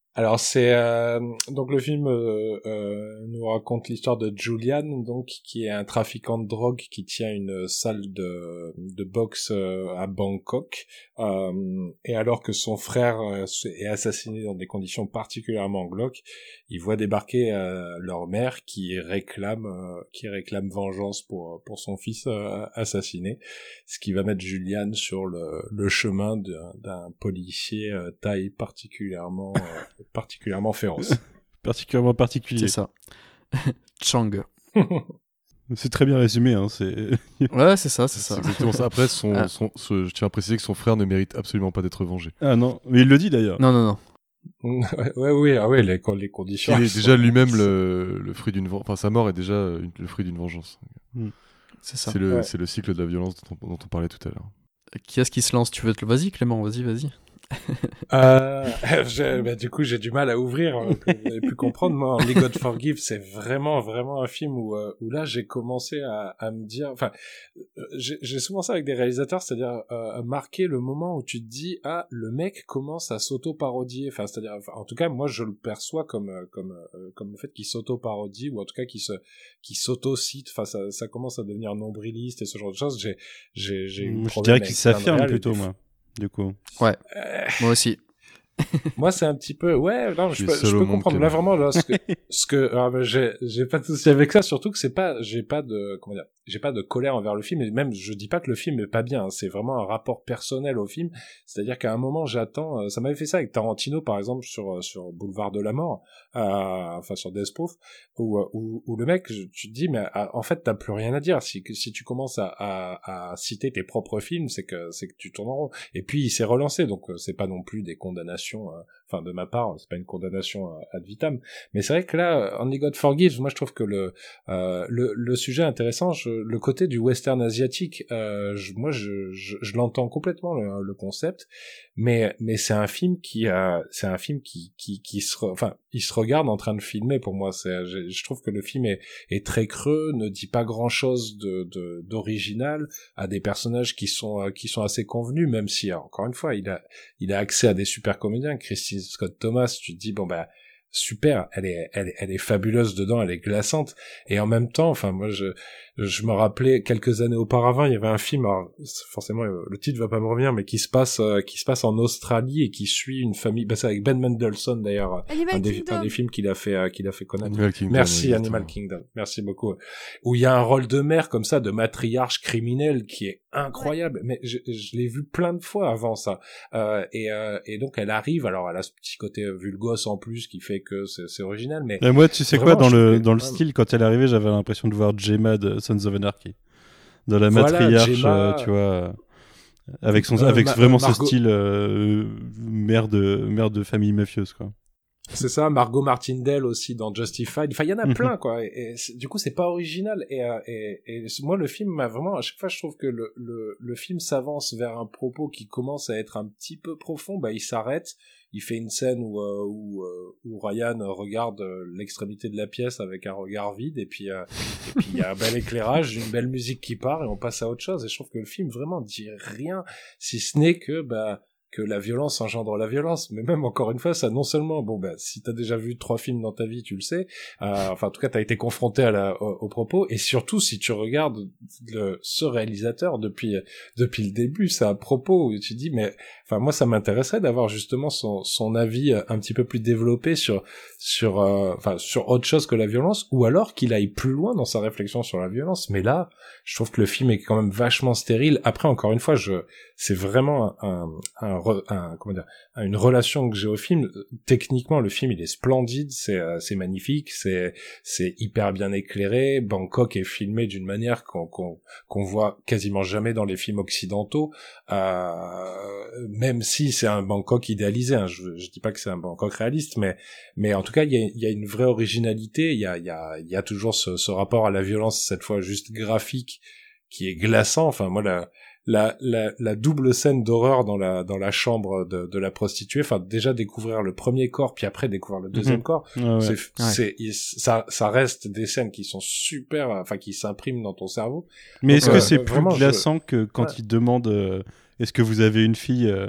Alors c'est euh, donc le film euh, euh, nous raconte l'histoire de Julian donc qui est un trafiquant de drogue qui tient une salle de de boxe à Bangkok. Et alors que son frère est assassiné dans des conditions particulièrement glauques, il voit débarquer leur mère qui réclame qui réclame vengeance pour pour son fils assassiné, ce qui va mettre Julian sur le le chemin d'un policier taille particulièrement particulièrement féroce. particulièrement particulier. C'est ça. Chang. c'est très bien résumé. Hein, c'est... ouais, c'est ça, c'est ça. exactement ça. Après, son, ah. son, je tiens à préciser que son frère ne mérite absolument pas d'être vengé. Ah non, mais il le dit d'ailleurs. Non, non, non. ouais, oui, ah ouais, les, les conditions. Il est déjà lui-même le, le, fruit d'une vengeance. Enfin, sa mort est déjà le fruit d'une vengeance. Hmm. C'est ça. C'est le, c'est le cycle de la violence dont on, dont on parlait tout à l'heure. Qui est-ce qui se lance? Tu veux te... Vas-y, Clément, vas-y, vas-y euh, bah, du coup, j'ai du mal à ouvrir. Hein, vous avez pu comprendre. Moi, Les God Forgive, c'est vraiment, vraiment un film où, euh, où là, j'ai commencé à, à, me dire. Enfin, euh, j'ai souvent ça avec des réalisateurs, c'est-à-dire euh, marquer le moment où tu te dis ah, le mec commence à s'auto-parodier. Enfin, c'est-à-dire, en tout cas, moi, je le perçois comme comme comme le fait qu'il s'auto-parodie ou en tout cas qu'il se qu'il s'auto-cite. Enfin, ça, ça commence à devenir nombriliste et ce genre de choses. J'ai j'ai j'ai. Je dirais qu'il s'affirme plutôt, moi du coup. Ouais. Euh, Moi aussi. Moi, c'est un petit peu, ouais, non, je, peux, je peux comprendre. Là, vraiment, là, ce que, que ah, j'ai, j'ai pas de souci avec ça, surtout que c'est pas, j'ai pas de, comment dire, j'ai pas de colère envers le film, et même, je dis pas que le film est pas bien, hein. c'est vraiment un rapport personnel au film. C'est-à-dire qu'à un moment, j'attends, euh, ça m'avait fait ça avec Tarantino, par exemple, sur, euh, sur Boulevard de la Mort, euh, enfin, sur Death où, où, où, le mec, tu te dis, mais en fait, t'as plus rien à dire. Si, si tu commences à, à, à citer tes propres films, c'est que, c'est que tu tournes en rond. Et puis, il s'est relancé, donc c'est pas non plus des condamnations enfin de ma part, c'est pas une condamnation ad vitam, mais c'est vrai que là, Only God Forgives, moi je trouve que le euh, le, sujet intéressant, le côté du western asiatique, euh, moi je, l'entends complètement le, concept, mais mais c'est un film qui a, c'est un film qui qui se, enfin il se regarde en train de filmer pour moi. C'est, je, trouve que le film est, très creux, ne dit pas grand chose d'original, a des personnages qui sont qui sont assez convenus, même si encore une fois il a il a accès à des super comédiens. Christine Scott Thomas, tu te dis bon bah super, elle est, elle, elle est fabuleuse dedans, elle est glaçante. Et en même temps, enfin moi je, je me rappelais quelques années auparavant, il y avait un film, forcément euh, le titre va pas me revenir, mais qui se passe, euh, qui se passe en Australie et qui suit une famille. Bah c'est avec Ben Mendelsohn d'ailleurs, un des, un des, films qu'il a fait, euh, qu'il a fait connaître. Merci Animal Kingdom, merci beaucoup. Où il y a un rôle de mère comme ça, de matriarche criminelle qui est incroyable. Mais je, je l'ai vu plein de fois avant ça. Euh, et, et donc elle arrive, alors elle a ce petit côté vulgos en plus qui fait que c'est original. Mais moi, tu sais quoi, dans le dans le style, quand elle est arrivée, j'avais l'impression de voir Gemma de Sons of Anarchy. Dans la matriarche, euh, tu vois, euh, avec, son, avec vraiment ce style euh, mère, de, mère de famille mafieuse, quoi. C'est ça, Margot Martindale aussi dans Justified. Enfin, il y en a Mhm. plein, quoi. Et, et du coup, c'est pas original. Et, euh, et, et moi, le film m'a vraiment, à chaque fois, je trouve que le, le, le film s'avance vers un propos qui commence à être un petit peu profond. Bah, il s'arrête. Il fait une scène où, euh, où, euh, où Ryan regarde l'extrémité de la pièce avec un regard vide. Et puis, euh, et puis il y a un bel éclairage, une belle musique qui part et on passe à autre chose. Et je trouve que le film vraiment dit rien, si ce n'est que, bah, que la violence engendre la violence. Mais même encore une fois, ça non seulement, bon ben, si t'as déjà vu trois films dans ta vie, tu le sais. Euh, enfin, en tout cas, t'as été confronté à la, au, au propos. Et surtout, si tu regardes le, ce réalisateur depuis depuis le début, c'est un propos où tu dis, mais enfin, moi, ça m'intéresserait d'avoir justement son son avis un petit peu plus développé sur sur euh, enfin sur autre chose que la violence, ou alors qu'il aille plus loin dans sa réflexion sur la violence. Mais là, je trouve que le film est quand même vachement stérile. Après, encore une fois, je c'est vraiment un, un, un, un comment dire, une relation que j'ai au film. Techniquement, le film il est splendide, c'est euh, magnifique, c'est c'est hyper bien éclairé. Bangkok est filmé d'une manière qu'on voit quasiment jamais dans les films occidentaux, euh, même si c'est un Bangkok idéalisé. Hein. Je je dis pas que c'est un Bangkok réaliste, mais mais en tout cas il y a y a une vraie originalité. Il y a il y a il y a toujours ce, ce rapport à la violence cette fois juste graphique qui est glaçant. Enfin moi la, la, la double scène d'horreur dans la dans la chambre de, de la prostituée enfin déjà découvrir le premier corps puis après découvrir le deuxième Mhm. corps Ouais, ouais. c'est Ouais. ça ça reste des scènes qui sont super enfin qui s'impriment dans ton cerveau Mais est-ce que euh, c'est plus je- glaçant que quand Ouais. il demande euh, est-ce que vous avez une fille euh,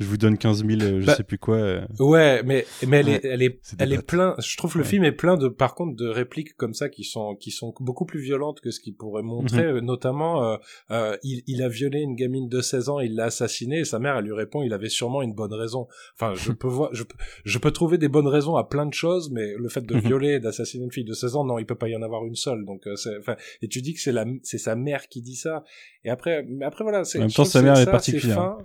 Je vous donne 15 000, euh, je Bah, sais plus quoi. euh. ouais mais mais elle est elle est elle est plein je trouve le Ouais. film est plein de par contre de répliques comme ça qui sont qui sont beaucoup plus violentes que ce qu'il pourrait montrer Mhm. Notamment euh, euh, il, il a violé une gamine de 16 ans il l'a assassinée et sa mère elle lui répond il avait sûrement une bonne raison enfin je peux voir je, je peux trouver des bonnes raisons à plein de choses mais le fait de Mhm. violer d'assassiner une fille de 16 ans non il peut pas y en avoir une seule donc euh, enfin et tu dis que c'est la c'est sa mère qui dit ça et après mais après voilà c'est En même temps, sa mère est particulière.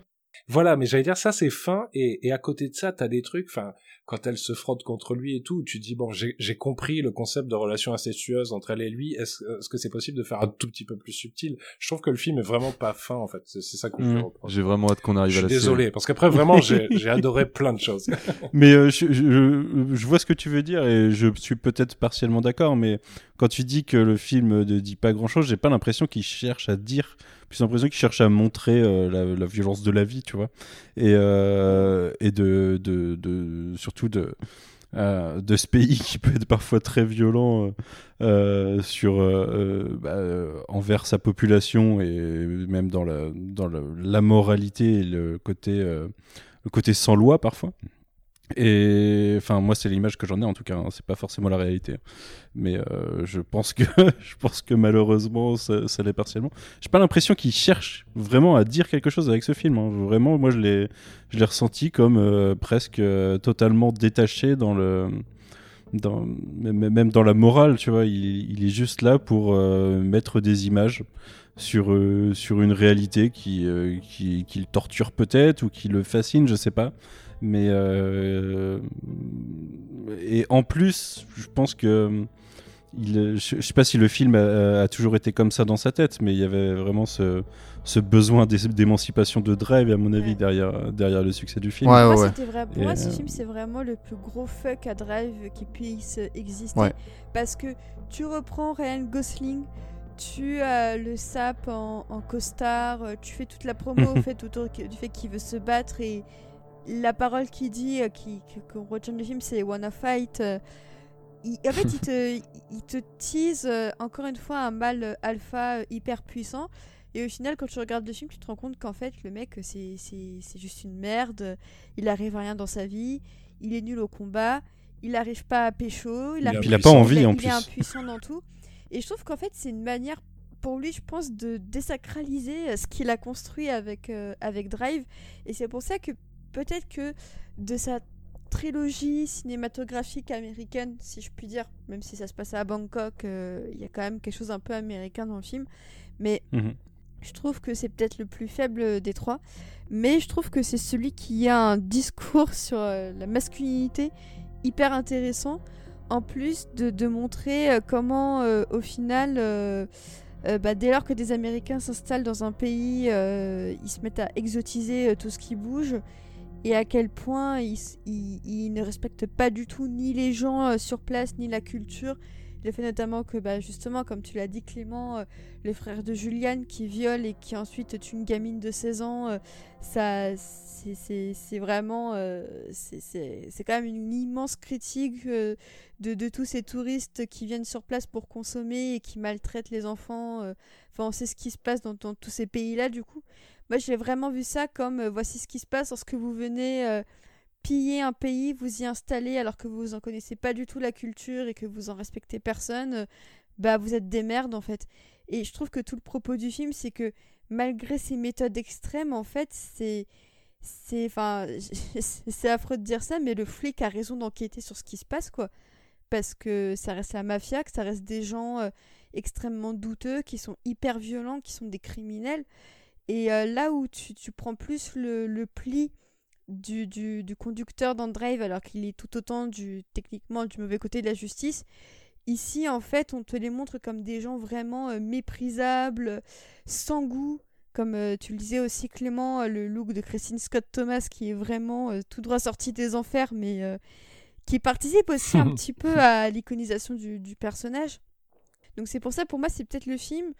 Voilà, mais j'allais dire ça c'est fin et, et à côté de ça t'as des trucs, enfin quand elle se frotte contre lui et tout, tu dis bon j'ai compris le concept de relation incestueuse entre elle et lui. Est-ce est-ce que c'est possible de faire un tout petit peu plus subtil? Je trouve que le film est vraiment pas fin en fait. C'est ça que je Mm. lui reproche. J'ai vraiment hâte qu'on arrive Je à la désolé parce qu'après vraiment j'ai j'ai adoré plein de choses. Mais euh, je, je, je vois ce que tu veux dire et je suis peut-être partiellement d'accord, mais quand tu dis que le film ne dit pas grand-chose, j'ai pas l'impression qu'il cherche à dire, plus l'impression qu'il cherche à montrer euh, la, violence de la vie, tu vois, et, euh, de, surtout de, euh, ce pays qui peut être parfois très violent sur bah, envers sa population et même dans la moralité et le côté sans loi parfois. Et enfin moi c'est l'image que j'en ai en tout cas, hein, c'est pas forcément la réalité. Mais euh, je pense que je pense que malheureusement ça, l'est partiellement. J'ai pas l'impression qu'il cherche vraiment à dire quelque chose avec ce film. hein. Vraiment moi je l'ai je l'ai ressenti comme euh, presque euh, totalement détaché dans le dans, même dans la morale, tu vois, il, est juste là pour mettre des images sur, sur une réalité qui, qui, qui le torture peut-être ou qui le fascine, je sais pas. Mais euh, et en plus, je pense que il, je, je sais pas si le film a, a toujours été comme ça dans sa tête, mais il y avait vraiment ce, ce besoin d'é- d'émancipation de Drive, à mon avis, Ouais. derrière, derrière le succès du film. Ouais, ouais, moi, ouais. c'était vrai. Pour moi, ce euh, film, c'est vraiment le plus gros fuck à Drive qui puisse exister. Ouais. Parce que tu reprends Ryan Gosling, tu euh, le sapes en, en costard, tu fais toute la promo au fait, autour du fait qu'il veut se battre et la parole qu'il dit, euh, qui, qu'on retient du film, c'est Wanna Fight. euh, il- en fait, il te, il te tease euh, encore une fois un mal euh, alpha hyper puissant. Et au final, quand tu regardes le film, tu te rends compte qu'en fait, le mec, c'est c'est- c'est juste une merde. Il arrive à rien dans sa vie. Il est nul au combat. Il n'arrive pas à pécho. Il, Il est arrive- Puis il a pas envie, il en il plus. est impuissant dans tout. Et je trouve qu'en fait, c'est une manière pour lui, je pense, de désacraliser ce qu'il a construit avec, euh, avec Drive. Et c'est pour ça que peut-être que de sa trilogie cinématographique américaine, si je puis dire, même si ça se passe à Bangkok, euh, il y a quand même quelque chose un peu américain dans le film. Mais Mhm. je trouve que c'est peut-être le plus faible des trois. Mais je trouve que c'est celui qui a un discours sur euh, la masculinité hyper intéressant. En plus de, de montrer euh, comment, euh, au final, euh, bah, dès lors que des Américains s'installent dans un pays, euh, ils se mettent à exotiser euh, tout ce qui bouge. Et à quel point il, il, ne respecte pas du tout ni les gens euh, sur place ni la culture. Le fait notamment que, bah, justement, comme tu l'as dit Clément, euh, le frère de Juliane qui viole et qui ensuite tue une gamine de 16 ans, euh, ça, c'est vraiment, c'est quand même une immense critique de, tous ces touristes qui viennent sur place pour consommer et qui maltraitent les enfants. Enfin, on sait ce qui se passe dans tous ces pays-là, du coup. Moi, j'ai vraiment vu ça comme euh, voici ce qui se passe lorsque vous venez euh, piller un pays, vous y installer alors que vous en connaissez pas du tout la culture et que vous en respectez personne. Euh, bah, vous êtes des merdes en fait. Et je trouve que tout le propos du film, c'est que malgré ces méthodes extrêmes, en fait, c'est c'est enfin c'est affreux de dire ça mais le flic a raison d'enquêter sur ce qui se passe quoi parce que ça reste la mafia que ça reste des gens extrêmement douteux qui sont hyper violents qui sont des criminels et euh, là où tu, tu, prends plus le, le pli du, du, du conducteur d'Andrive, alors qu'il est tout autant du, techniquement du mauvais côté de la justice, ici en fait on te les montre comme des gens vraiment euh, méprisables, sans goût. Comme euh, tu le disais aussi Clément, le look de Christine Scott Thomas qui est vraiment tout droit sorti des enfers, mais qui participe aussi un petit peu à l'iconisation du, du, personnage. Donc c'est pour ça, pour moi, c'est peut-être le film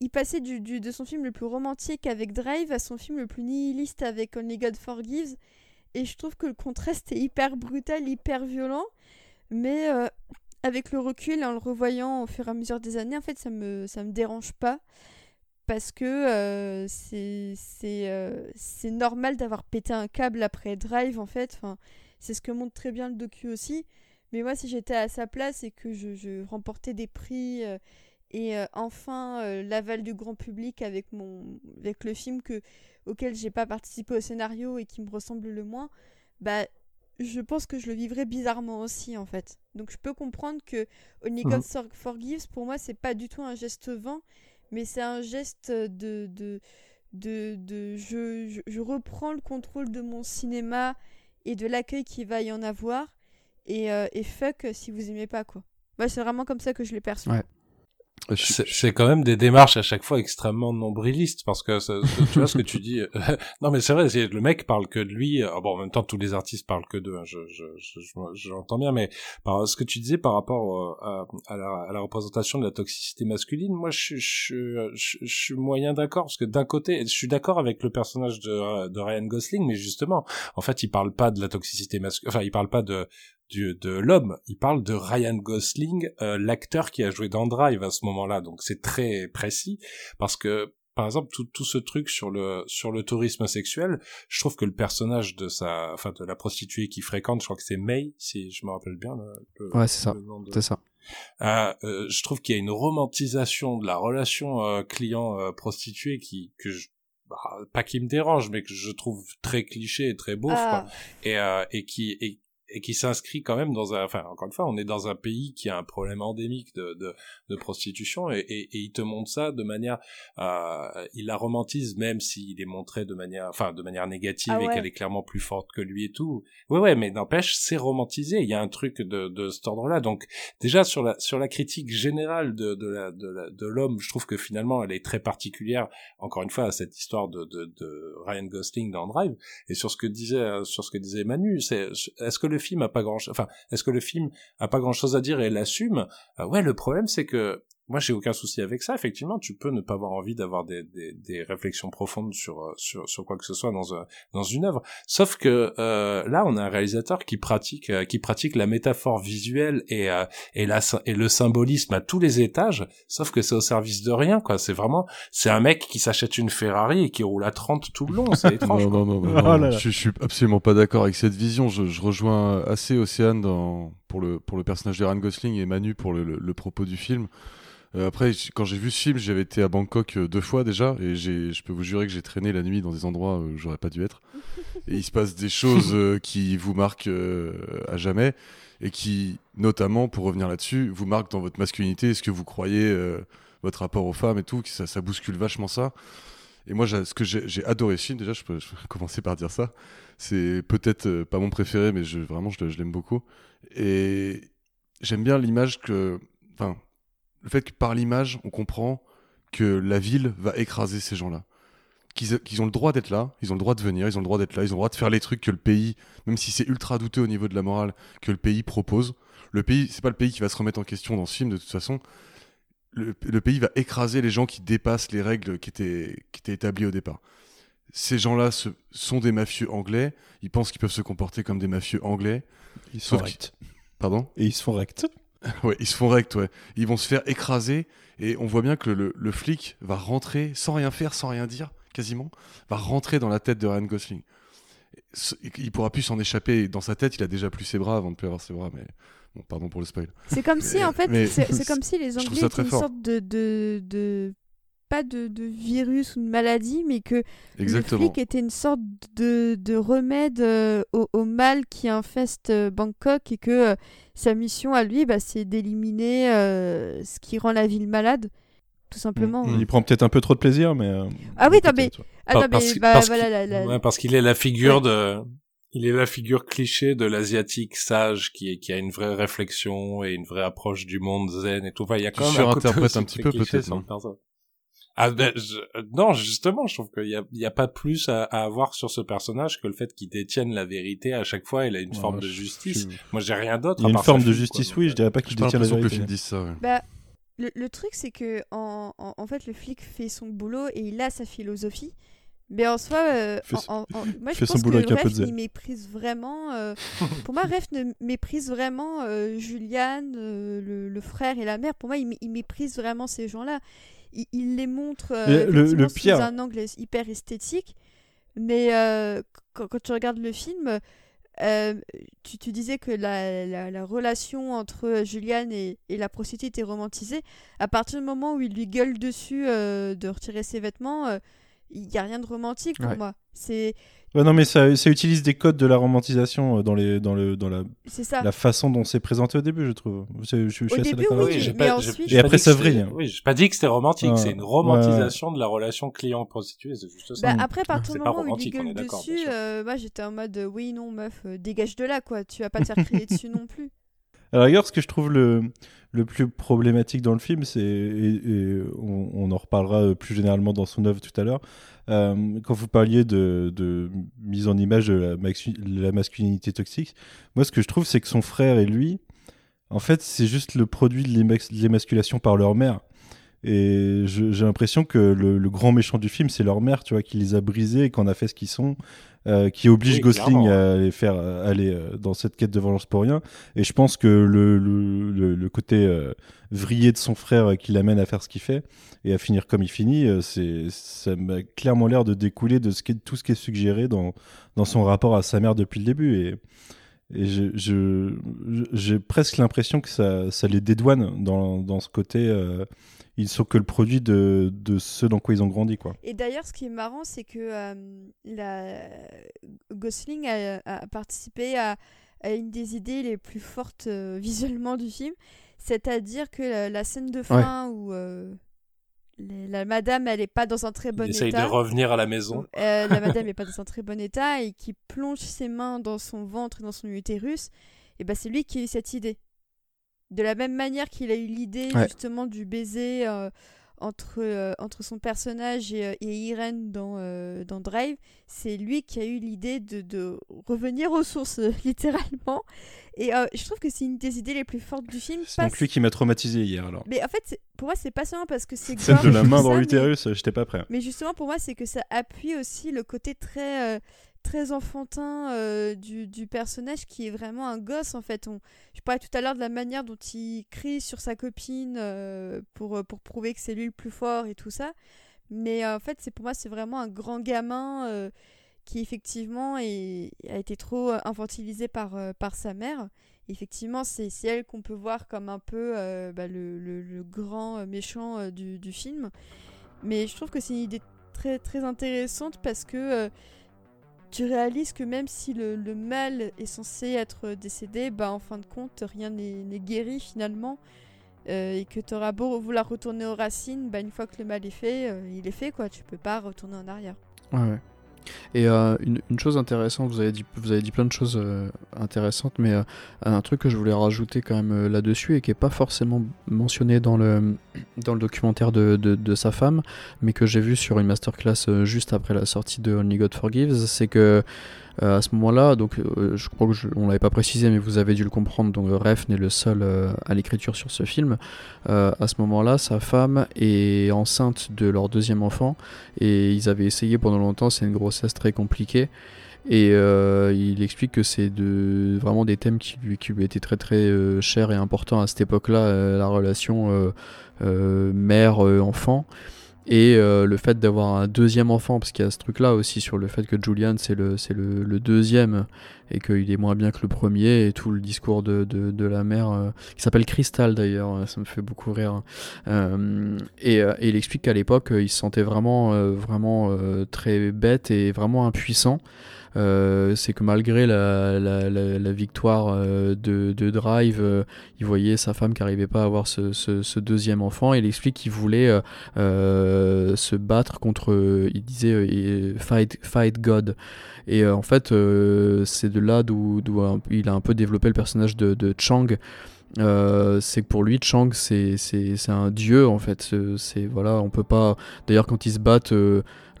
il passait du, de son film le plus romantique avec Drive à son film le plus nihiliste avec Only God Forgives. Et je trouve que le contraste est hyper brutal, hyper violent. Mais euh, avec le recul, en le revoyant au fur et à mesure des années, en fait, ça me, ça me dérange pas. Parce que euh, c'est euh, c'est normal d'avoir pété un câble après Drive, en fait. Enfin, c'est ce que montre très bien le docu aussi. Mais moi, si j'étais à sa place et que je remportais des prix et euh, enfin euh, l'aval du grand public avec mon avec le film que auquel j'ai pas participé au scénario et qui me ressemble le moins bah je pense que je le vivrais bizarrement aussi en fait donc je peux comprendre que Only God mhm. Forgives pour moi c'est pas du tout un geste vain mais c'est un geste de de de, de je, je, reprends le contrôle de mon cinéma et de l'accueil qu'il va y en avoir et, euh, et fuck si vous aimez pas quoi bah, c'est vraiment comme ça que je l'ai perçu ouais. C'est quand même des démarches à chaque fois extrêmement nombrilistes parce que tu vois ce que tu dis. Euh, non mais c'est vrai, le mec parle que de lui. Euh, bon, en même temps, tous les artistes parlent que d'eux. Hein, je, je, je, l'entends bien, mais par ce que tu disais par rapport euh, à, à, la, à, la, représentation de la toxicité masculine, moi, je, je, je, suis moyen d'accord parce que d'un côté, je suis d'accord avec le personnage de, de Ryan Gosling, mais justement, en fait, il parle pas de la toxicité masculine. Enfin, il parle pas de de l'homme, il parle de Ryan Gosling, euh, l'acteur qui a joué dans Drive à ce moment-là, donc c'est très précis. Parce que par exemple tout, tout ce truc sur le sur le tourisme sexuel, je trouve que le personnage de sa enfin de la prostituée qui fréquente, je crois que c'est May si je me rappelle bien le, ouais c'est ça. c'est ça. Euh, euh, je trouve qu'il y a une romantisation de la relation euh, client prostituée qui que je bah, pas qui me dérange, mais que je trouve très cliché et très beau ah. et, et qui et, et qui s'inscrit quand même dans un, enfin encore une fois, on est dans un pays qui a un problème endémique de, de, de prostitution et, et, et, il te montre ça de manière, euh, il la romantise même s'il est montré de manière, enfin de manière négative ah et qu'elle est clairement plus forte que lui et tout. Ouais ouais, mais n'empêche, c'est romantisé. Il y a un truc de, de cet ordre-là. Donc déjà sur la sur la critique générale de de la de, de l'homme, je trouve que finalement elle est très particulière. Encore une fois, à cette histoire de, de, de Ryan Gosling dans Drive et sur ce que disait sur ce que disait Manu, c'est est-ce que le film a pas grand enfin est-ce que le film a pas grand chose à dire et l'assume? Euh, ouais le problème c'est que moi j'ai aucun souci avec ça. Effectivement tu peux ne pas avoir envie d'avoir des, des, des, réflexions profondes sur, euh, sur sur quoi que ce soit dans un, dans une œuvre. Sauf que euh, là on a un réalisateur qui pratique euh, qui pratique la métaphore visuelle et euh, et la et le symbolisme à tous les étages. Sauf que c'est au service de rien quoi. C'est vraiment c'est un mec qui s'achète une Ferrari et qui roule à 30 tout le long. C'est étrange non, non, non, non, je, je, suis absolument pas d'accord avec cette vision. Je, je rejoins assez Océane dans pour le pour le personnage d'Eran Gosling et Manu pour le, le, le propos du film. euh, après, quand j'ai vu ce film, j'avais été à Bangkok euh, deux fois déjà, et je peux vous jurer que j'ai traîné la nuit dans des endroits où j'aurais pas dû être. Et il se passe des choses euh, qui vous marquent à jamais, et qui, notamment, pour revenir là-dessus, vous marquent dans votre masculinité, ce que vous croyez, votre rapport aux femmes et tout, que ça, ça bouscule vachement ça. Et moi, ce que j'ai adoré ce film, déjà, je peux, commencer par dire ça. C'est peut-être pas mon préféré, mais je, vraiment, je, je l'aime beaucoup. Et j'aime bien l'image que. Enfin, le fait que par l'image, on comprend que la ville va écraser ces gens-là. qu'ils ont le droit d'être là, ils ont le droit de venir, ils ont le droit d'être là, ils ont le droit de faire les trucs que le pays, même si c'est ultra douteux au niveau de la morale, que le pays propose. Le pays, c'est pas le pays qui va se remettre en question dans ce film de toute façon. Le, pays va écraser les gens qui dépassent les règles qui étaient, qui étaient établies au départ. Ces gens-là sont des mafieux anglais, ils pensent qu'ils peuvent se comporter comme des mafieux anglais. Ils sont rects. Pardon? Et ils se font rects. ouais, ils se font rects, ouais. Ils vont se faire écraser et on voit bien que le, le flic va rentrer sans rien faire, sans rien dire quasiment, va rentrer dans la tête de Ryan Gosling. Il pourra plus s'en échapper. Dans sa tête, il a déjà plus ses bras avant de plus avoir ses bras, mais bon, pardon pour le spoil. C'est comme si, en fait, c'est comme si les Anglais étaient une sorte de, de, de pas de, de, virus ou de maladie, mais que Exactement. le flic était une sorte de, de remède euh, au, au, mal qui infeste euh, Bangkok et que euh, sa mission à lui, bah, c'est d'éliminer ce qui rend la ville malade tout simplement. Mm. Il prend peut-être un peu trop de plaisir, mais. Euh, ah oui, non, mais. Ah, parce, qu'il est la figure de. Il est la figure cliché de l'asiatique sage qui, qui a une vraie réflexion et une vraie approche du monde zen et tout. il y a quand même un, côté un petit peu peut-être. Ah ben, non, justement, je trouve qu'il y a, y a pas plus à, à, avoir sur ce personnage que le fait qu'il détienne la vérité à chaque fois. Il a une forme de justice. Moi, j'ai rien d'autre. Il y a une forme de justice, oui. Je dirais pas qu'il détient la vérité. Que ça, ouais. bah, le, truc, c'est que en, en, fait, le flic fait son boulot et il a sa philosophie. Mais en soi, euh, moi je pense que Ref il méprise vraiment. Euh, pour moi, Ref ne méprise vraiment euh, Juliane, le, frère et la mère. Pour moi, il, il méprise vraiment ces gens-là. Il, les montre le, le sous un angle hyper esthétique. Mais quand, quand, tu regardes le film, euh, tu, tu, disais que la, la, relation entre Juliane et, et, la prostituée était romantisée. À partir du moment où il lui gueule dessus euh, de retirer ses vêtements, euh, il n'y a rien de romantique pour moi. C'est non, mais ça, ça, utilise des codes de la romantisation dans, les, dans, le, dans la, la façon dont c'est présenté au début, je trouve. Je, je, je suis assez d'accord oui, mais pas, ensuite... Et après, ça vrille. Oui, j'ai pas dit que c'était romantique, c'est une romantisation de la relation client-prostituée, c'est juste ça. Bah, après, par du moment où il gueule dessus, euh, moi j'étais en mode oui, non, meuf, euh, dégage de là, quoi. Tu vas pas te faire crier dessus non plus. À la ce que je trouve le, le plus problématique dans le film, c'est, et, on, en reparlera plus généralement dans son œuvre tout à l'heure, euh, quand vous parliez de, de, mise en image de la, masculinité toxique, moi ce que je trouve, c'est que son frère et lui, en fait, c'est juste le produit de l'émasculation par leur mère. Et j'ai l'impression que le, le, grand méchant du film, c'est leur mère, tu vois, qui les a brisés et qu'on a fait ce qu'ils sont. Euh, qui oblige Gosling à aller faire aller euh, dans cette quête de vengeance pour rien. Et je pense que le, le, le côté euh, vrillé de son frère qui l'amène à faire ce qu'il fait et à finir comme il finit, c'est ça m'a clairement l'air de découler de ce qui est, tout ce qui est suggéré dans, dans son rapport à sa mère depuis le début. Et, et j'ai presque l'impression que ça, ça les dédouane dans, dans ce côté ils sont que le produit de, de ce dans quoi ils ont grandi. Quoi. Et d'ailleurs, ce qui est marrant, c'est que euh, la... Gosling a, participé à, à, une des idées les plus fortes euh, visuellement du film, c'est-à-dire que la, scène de fin où euh, la madame, elle n'est pas dans un très bon état. Il essaye de revenir à la maison. la madame n'est pas dans un très bon état et qui plonge ses mains dans son ventre et dans son utérus, et ben c'est lui qui a eu cette idée. De la même manière qu'il a eu l'idée justement du baiser euh, entre, euh, entre son personnage et, euh, Irene dans, dans Drive, c'est lui qui a eu l'idée de, de, revenir aux sources, littéralement. Et je trouve que c'est une des idées les plus fortes du film. C'est donc lui qui m'a traumatisé hier alors. Mais en fait, pour moi, c'est pas seulement parce que c'est. Celle de la main dans l'utérus, j'étais pas prêt. Mais justement, pour moi, c'est que ça appuie aussi le côté très très enfantin euh, du, personnage qui est vraiment un gosse en fait. On, je parlais tout à l'heure de la manière dont il crie sur sa copine euh, pour, euh, pour prouver que c'est lui le plus fort et tout ça. Mais en fait, c'est pour moi, c'est vraiment un grand gamin qui effectivement a été trop infantilisé par, par sa mère. effectivement, c'est elle qu'on peut voir comme un peu bah, le, le, le, grand méchant du, du, film. Mais je trouve que c'est une idée très, très intéressante parce que tu réalises que même si le, mal est censé être décédé, bah en fin de compte, rien n'est guéri finalement. Euh, et que tu auras beau vouloir retourner aux racines, bah une fois que le mal est fait, euh, il est fait quoi. Tu peux pas retourner en arrière. Ouais. Et euh, une, chose intéressante, vous avez dit, vous avez dit plein de choses euh, intéressantes, mais euh, un truc que je voulais rajouter quand même là-dessus et qui n'est pas forcément mentionné dans le, dans le documentaire de, sa femme, mais que j'ai vu sur une masterclass juste après la sortie de Only God Forgives, c'est que à ce moment-là, donc euh, je crois que je, on l'avait pas précisé, mais vous avez dû le comprendre. Donc Ref n'est le seul euh, à l'écriture sur ce film. Euh, à ce moment-là, sa femme est enceinte de leur deuxième enfant et ils avaient essayé pendant longtemps. C'est une grossesse très compliquée. Et euh, il explique que c'est de, vraiment des thèmes qui lui, étaient très très euh, chers et importants à cette époque-là, euh, la relation euh, euh, mère-enfant. Et euh, le fait d'avoir un deuxième enfant, parce qu'il y a ce truc-là aussi sur le fait que Julian c'est le, le, deuxième et qu'il est moins bien que le premier, et tout le discours de, de, la mère, euh, qui s'appelle Crystal d'ailleurs, ça me fait beaucoup rire. Euh, et, euh, il explique qu'à l'époque, il se sentait vraiment, euh, vraiment euh, très bête et vraiment impuissant. Euh, c'est que malgré la, la, victoire euh, de, de, Drive, euh, il voyait sa femme qui n'arrivait pas à avoir ce, ce, deuxième enfant. Et il explique qu'il voulait se battre contre, il disait, fight, fight God. Et en fait, c'est de là d'où il a un peu développé le personnage de, Chang. C'est que pour lui Chang c'est c'est un dieu en fait c'est voilà on peut pas d'ailleurs quand ils se battent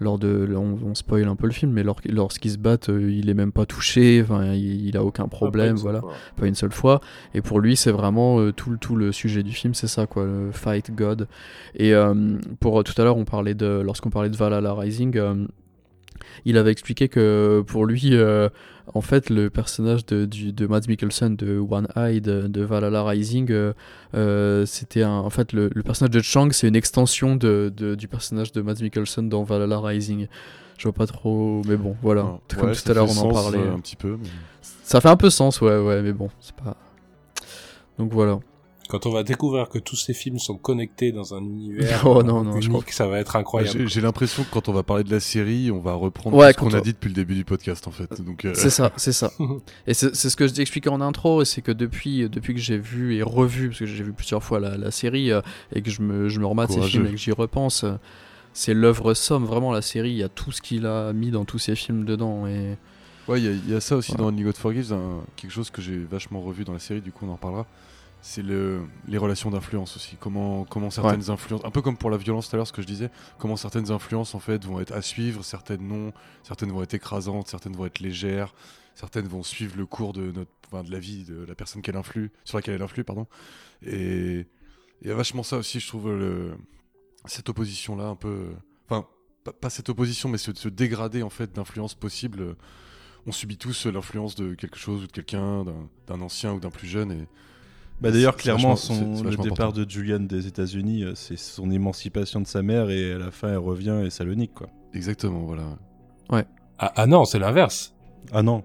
lors de on, on, spoil un peu le film mais lors, lorsqu'ils se battent euh, il est même pas touché enfin il, il a aucun problème pas voilà. fois. pas une seule fois. Et pour lui c'est vraiment euh, tout, tout le sujet du film c'est ça quoi le fight God. Et euh, pour tout à l'heure on parlait de lorsqu'on parlait de Valhalla Rising il avait expliqué que pour lui, euh, en fait, le personnage de, du, de Mads Mikkelsen de One Eye de, de Valhalla Rising, euh, euh, c'était en fait le, le, personnage de Chang, c'est une extension de, de, du personnage de Mads Mikkelsen dans Valhalla Rising. Je vois pas trop, mais bon, voilà. Ouais, Comme tout à l'heure, on en parlait. Un petit peu. Mais... Ça fait un peu sens, ouais, ouais, mais bon, c'est pas. Donc voilà. Quand on va découvrir que tous ces films sont connectés dans un univers oh, non, non, unique, je crois... ça va être incroyable. J'ai l'impression que quand on va parler de la série, on va reprendre ouais, ce qu'on a dit depuis le début du podcast, en fait. Donc euh... c'est ça, c'est ça. et c'est ce que je expliqué en intro, c'est que depuis, depuis que j'ai vu et revu, parce que j'ai vu plusieurs fois la, la série euh, et que je me, je me remate ces films et que j'y repense, euh, c'est l'œuvre somme. Vraiment, la série, il y a tout ce qu'il a mis dans tous ses films dedans et. Ouais, il y, y, a ça aussi ouais. dans Only God Forgives, un, quelque chose que j'ai vachement revu dans la série, du coup on en reparlera c'est le, les relations d'influence aussi. Comment, comment certaines ouais. influences, un peu comme pour la violence tout à l'heure, ce que je disais, comment certaines influences en fait vont être à suivre, certaines non, certaines vont être écrasantes, certaines vont être légères, certaines vont suivre le cours de, notre, enfin, de la vie de la personne qu'elle influe, sur laquelle elle influe, pardon. Et il y a vachement ça aussi, je trouve, le, cette opposition-là, un peu. Enfin, pas, pas, cette opposition, mais ce, ce dégradé en fait d'influence possible. On subit tous l'influence de quelque chose ou de quelqu'un, d'un ancien ou d'un plus jeune. Et, bah d'ailleurs, clairement, son, le départ important. de Julian des États-Unis, c'est son émancipation de sa mère et à la fin, elle revient et ça le nique, quoi. Exactement, voilà. Ouais. Ah, ah non, c'est l'inverse. Ah non.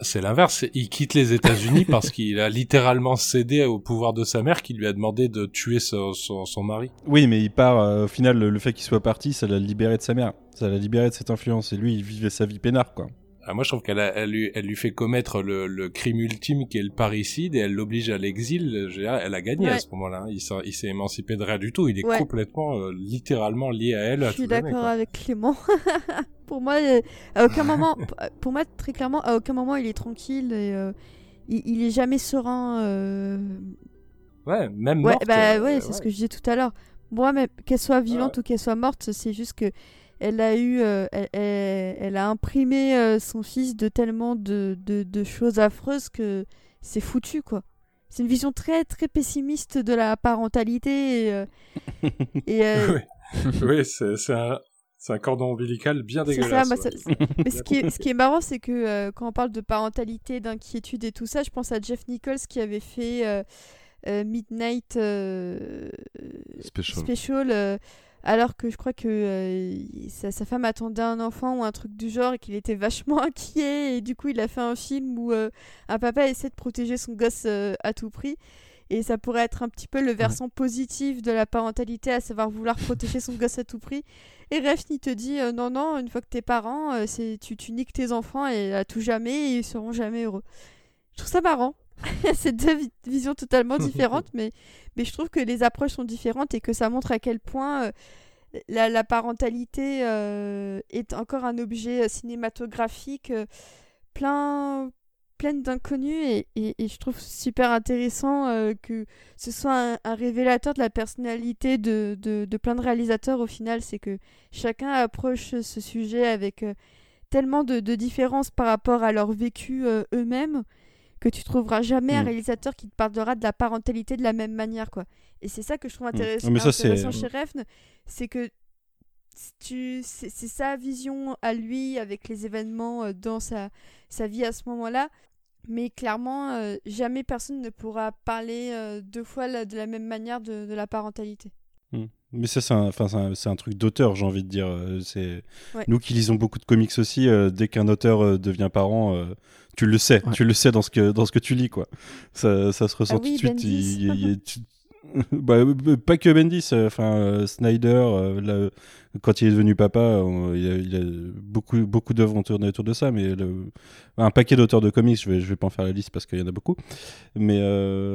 C'est l'inverse. Il quitte les États-Unis parce qu'il a littéralement cédé au pouvoir de sa mère qui lui a demandé de tuer son, son, son mari. Oui, mais il part. Euh, au final, le, le fait qu'il soit parti, ça l'a libéré de sa mère. Ça l'a libéré de cette influence. Et lui, il vivait sa vie peinard, quoi. Ah, moi, je trouve qu'elle elle lui, elle lui fait commettre le, le, crime ultime qui est le parricide et elle l'oblige à l'exil. Elle a gagné ouais. à ce moment-là. Il s'est émancipé de rien du tout. Il est ouais. complètement, euh, littéralement lié à elle. Je suis d'accord avec Clément. pour moi, euh, à aucun moment, pour moi, très clairement, à aucun moment il est tranquille et euh, il, il, est jamais serein. Euh... Ouais, même ouais, morte. Bah, ouais, c'est ce que je disais tout à l'heure. Moi, même qu'elle soit vivante ou qu'elle soit morte, c'est juste que elle a eu, euh, elle, elle, elle, a imprimé euh, son fils de tellement de, de, de choses affreuses que c'est foutu quoi. C'est une vision très très pessimiste de la parentalité et, euh, et oui, oui c'est un, c'est un cordon ombilical bien dégueulasse. Ça, ouais. mais ce qui, est, ce qui est marrant, c'est que euh, quand on parle de parentalité, d'inquiétude et tout ça, je pense à Jeff Nichols qui avait fait euh, euh, Midnight Special. Special alors que je crois que euh, sa, sa, femme attendait un enfant ou un truc du genre et qu'il était vachement inquiet et du coup il a fait un film où euh, un papa essaie de protéger son gosse euh, à tout prix. Et ça pourrait être un petit peu le versant positif de la parentalité à savoir vouloir protéger son gosse à tout prix. Et Refni te dit non non une fois que t'es parent c'est tu, tu niques tes enfants et à tout jamais et ils seront jamais heureux. Je trouve ça marrant c'est deux vi visions totalement différentes, mais, mais je trouve que les approches sont différentes et que ça montre à quel point euh, la, la parentalité est encore un objet cinématographique plein d'inconnus et, et, je trouve super intéressant que ce soit un, révélateur de la personnalité de, de, de, plein de réalisateurs au final. C'est que chacun approche ce sujet avec tellement de, de, différences par rapport à leur vécu eux-mêmes que tu trouveras jamais un mm. réalisateur qui te parlera de la parentalité de la même manière quoi. Et c'est ça que je trouve mm. intéressant, mais ça, intéressant chez Refn, c'est que tu c'est sa vision à lui avec les événements dans sa, sa vie à ce moment-là mais clairement, euh, jamais personne ne pourra parler euh, deux fois de la même manière de, la parentalité. Mais ça, c'est un, un, un, truc d'auteur, j'ai envie de dire. Euh, c'est Nous qui lisons beaucoup de comics aussi, dès qu'un auteur devient parent, tu le sais. Tu le sais dans ce que, dans ce que tu lis. quoi. Ça, ça se ressent ah tout de suite. Il, bah, euh, pas que Bendis, euh, enfin euh, Snyder, quand il est devenu papa, il, a, beaucoup, beaucoup d'œuvres ont tourné autour de ça, mais un paquet d'auteurs de comics, je vais, je vais pas en faire la liste parce qu'il y en a beaucoup. Mais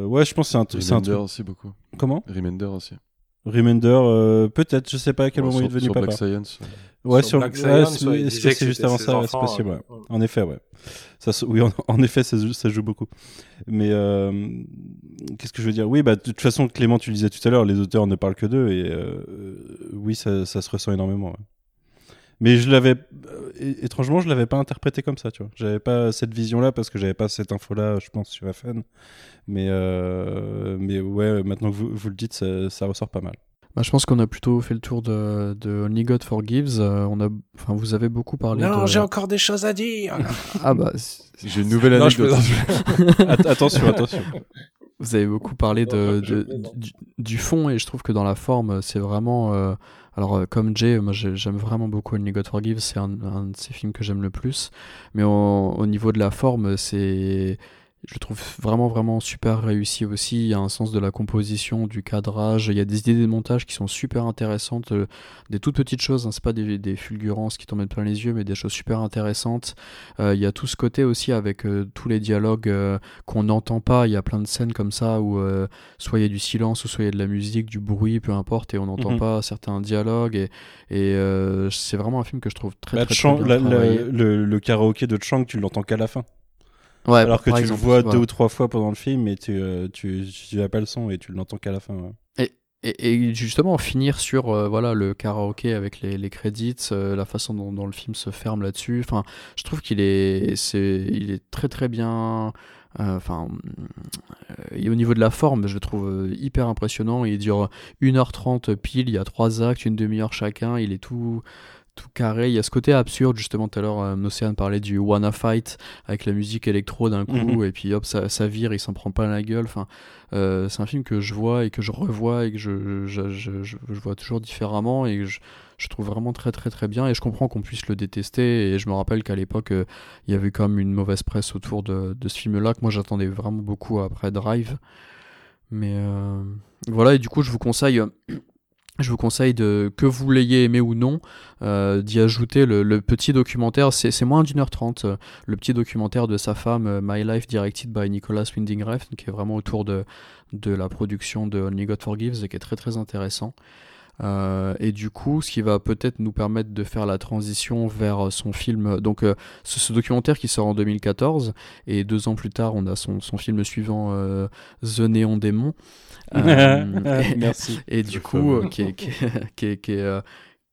ouais, je pense que c'est un, truc. aussi beaucoup. Comment? Remender aussi. Remender, peut-être, je sais pas à quel moment il est devenu sur papa. Black Science. Ouais, sur, Black Science, c'est juste avant ça, c'est possible. En effet, ouais. Ça, oui, en, effet, ça, ça, joue beaucoup. Mais euh, qu'est-ce que je veux dire? Oui, bah, de toute façon, Clément, tu le disais tout à l'heure, les auteurs ne parlent que d'eux, et euh, oui, ça, ça, se ressent énormément. Mais je l'avais, euh, étrangement, je l'avais pas interprété comme ça, tu vois. J'avais pas cette vision-là parce que j'avais pas cette info-là, je pense, sur FN. Mais, mais ouais, maintenant que vous, vous le dites, ça, ça ressort pas mal. Bah, je pense qu'on a plutôt fait le tour de, de Only God Forgives. Euh, on a, enfin, vous avez beaucoup parlé. Non, j'ai encore des choses à dire. ah bah, j'ai une nouvelle anecdote. attention, attention. Vous avez beaucoup parlé de, de du, fond et je trouve que dans la forme, c'est vraiment. Euh, alors, euh, comme Jay, moi j'aime vraiment beaucoup Only God Forgives, c'est un, un, de ces films que j'aime le plus. Mais au niveau de la forme, c'est je trouve vraiment vraiment super réussi aussi. Il y a un sens de la composition, du cadrage. Il y a des idées de montage qui sont super intéressantes, euh, des toutes petites choses. Hein, c'est pas des, des, fulgurances qui t'en mettent plein les yeux, mais des choses super intéressantes. Euh, il y a tout ce côté aussi avec euh, tous les dialogues qu'on n'entend pas. Il y a plein de scènes comme ça où soit il y a du silence, ou soit il y a de la musique, du bruit, peu importe, et on n'entend mhm. pas certains dialogues. Et, et c'est vraiment un film que je trouve très, bah, très, bien le, le, karaoké de Chang, tu l'entends qu'à la fin. Alors que tu le vois deux ou trois fois pendant le film et tu, euh, tu, tu, pas le son et tu l'entends qu'à la fin. Et, et, justement, finir sur euh, voilà, le karaoké avec les, les crédits, euh, la façon dont, le film se ferme là-dessus. Enfin, je trouve qu'il est, c'est, il est très très bien. Enfin, au niveau de la forme, je le trouve hyper impressionnant. Il dure 1h30 pile, il y a trois actes, une demi-heure chacun. Il est tout tout carré. Il y a ce côté absurde, justement, tout à l'heure, euh, Océane parlait du Wanna Fight avec la musique électro d'un coup, mhm. et puis hop, ça, ça, vire, il s'en prend pas la gueule. Enfin, euh, c'est un film que je vois et que je revois et que je, je, je, je vois toujours différemment et je, je, trouve vraiment très très très bien et je comprends qu'on puisse le détester et je me rappelle qu'à l'époque euh, il y avait quand même une mauvaise presse autour de, de ce film là que moi j'attendais vraiment beaucoup après Drive mais euh, voilà et du coup je vous conseille je vous conseille de que vous l'ayez aimé ou non euh, d'y ajouter le, petit documentaire c'est moins d'une heure trente euh, le petit documentaire de sa femme euh, My Life directed by Nicolas Winding Refn qui est vraiment autour de, de la production de Only God Forgives et qui est très très intéressant et du coup, ce qui va peut-être nous permettre de faire la transition vers son film. Donc, ce, documentaire qui sort en 2014, et deux ans plus tard, on a son, son film suivant, The Néon Démon. Euh, Merci. Et du coup, euh, qui est, qui est, qui est,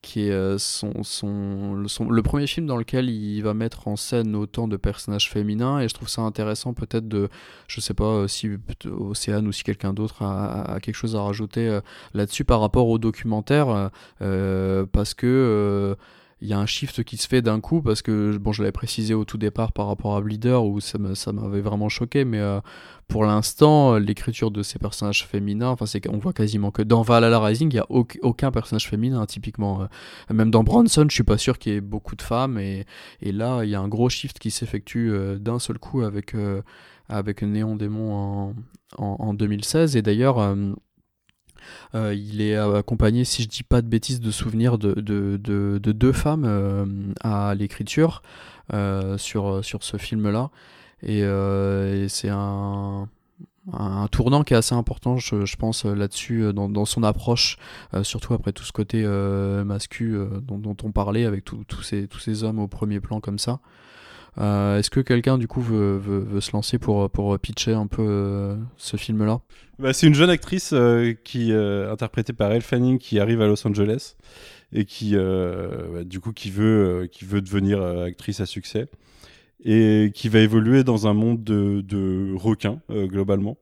qui est euh, son, son, le, premier film dans lequel il va mettre en scène autant de personnages féminins et je trouve ça intéressant peut-être de je sais pas si Océane ou si quelqu'un d'autre a, quelque chose à rajouter là-dessus par rapport au documentaire parce que il y a un shift qui se fait d'un coup parce que bon je l'avais précisé au tout départ par rapport à Bleeder où ça m'avait vraiment choqué mais euh, pour l'instant l'écriture de ces personnages féminins enfin c'est qu'on voit quasiment que dans Valhalla Rising il y a aucun personnage féminin typiquement euh. même dans Bronson je suis pas sûr qu'il y ait beaucoup de femmes et, là il y a un gros shift qui s'effectue euh, d'un seul coup avec avec Néon Démon en, en 2016 et d'ailleurs euh, il est accompagné, si je dis pas de bêtises, de souvenirs de, de, de, deux femmes euh, à l'écriture euh, sur, ce film-là. Et, c'est un tournant qui est assez important, je, pense, là-dessus, dans, son approche, surtout après tout ce côté mascu dont, on parlait, avec tous ces hommes au premier plan comme ça. Est-ce que quelqu'un du coup veut, se lancer pour, pitcher un peu ce film-là? Bah, C'est une jeune actrice qui interprétée par Elle Fanning qui arrive à Los Angeles et qui bah, du coup qui veut, qui veut devenir actrice à succès et qui va évoluer dans un monde de, requins euh, globalement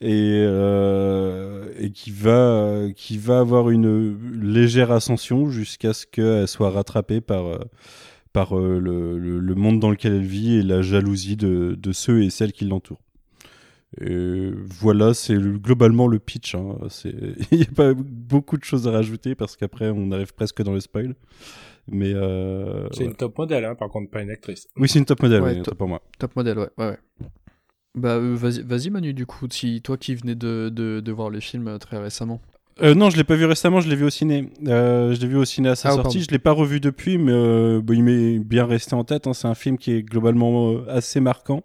et, euh, et qui va qui va avoir une légère ascension jusqu'à ce qu'elle soit rattrapée par euh, par le, le, monde dans lequel elle vit et la jalousie de, de ceux et celles qui l'entourent. Et voilà, c'est globalement le pitch. Hein. Il n'y a pas beaucoup de choses à rajouter parce qu'après on arrive presque dans le spoil. Mais euh, c'est une top modèle, hein, par contre, pas une actrice. Oui, c'est une top modèle, ouais, pour moi. Top modèle, ouais, ouais. Bah, euh, vas-y, vas Manu, du coup, si toi qui venais de, de, de voir le film euh, très récemment. Euh, non, je l'ai pas vu récemment, je l'ai vu au ciné. Euh, je l'ai vu au ciné à sa ah, sortie. Je l'ai pas revu depuis, mais euh, il m'est bien resté en tête. Hein. C'est un film qui est globalement assez marquant.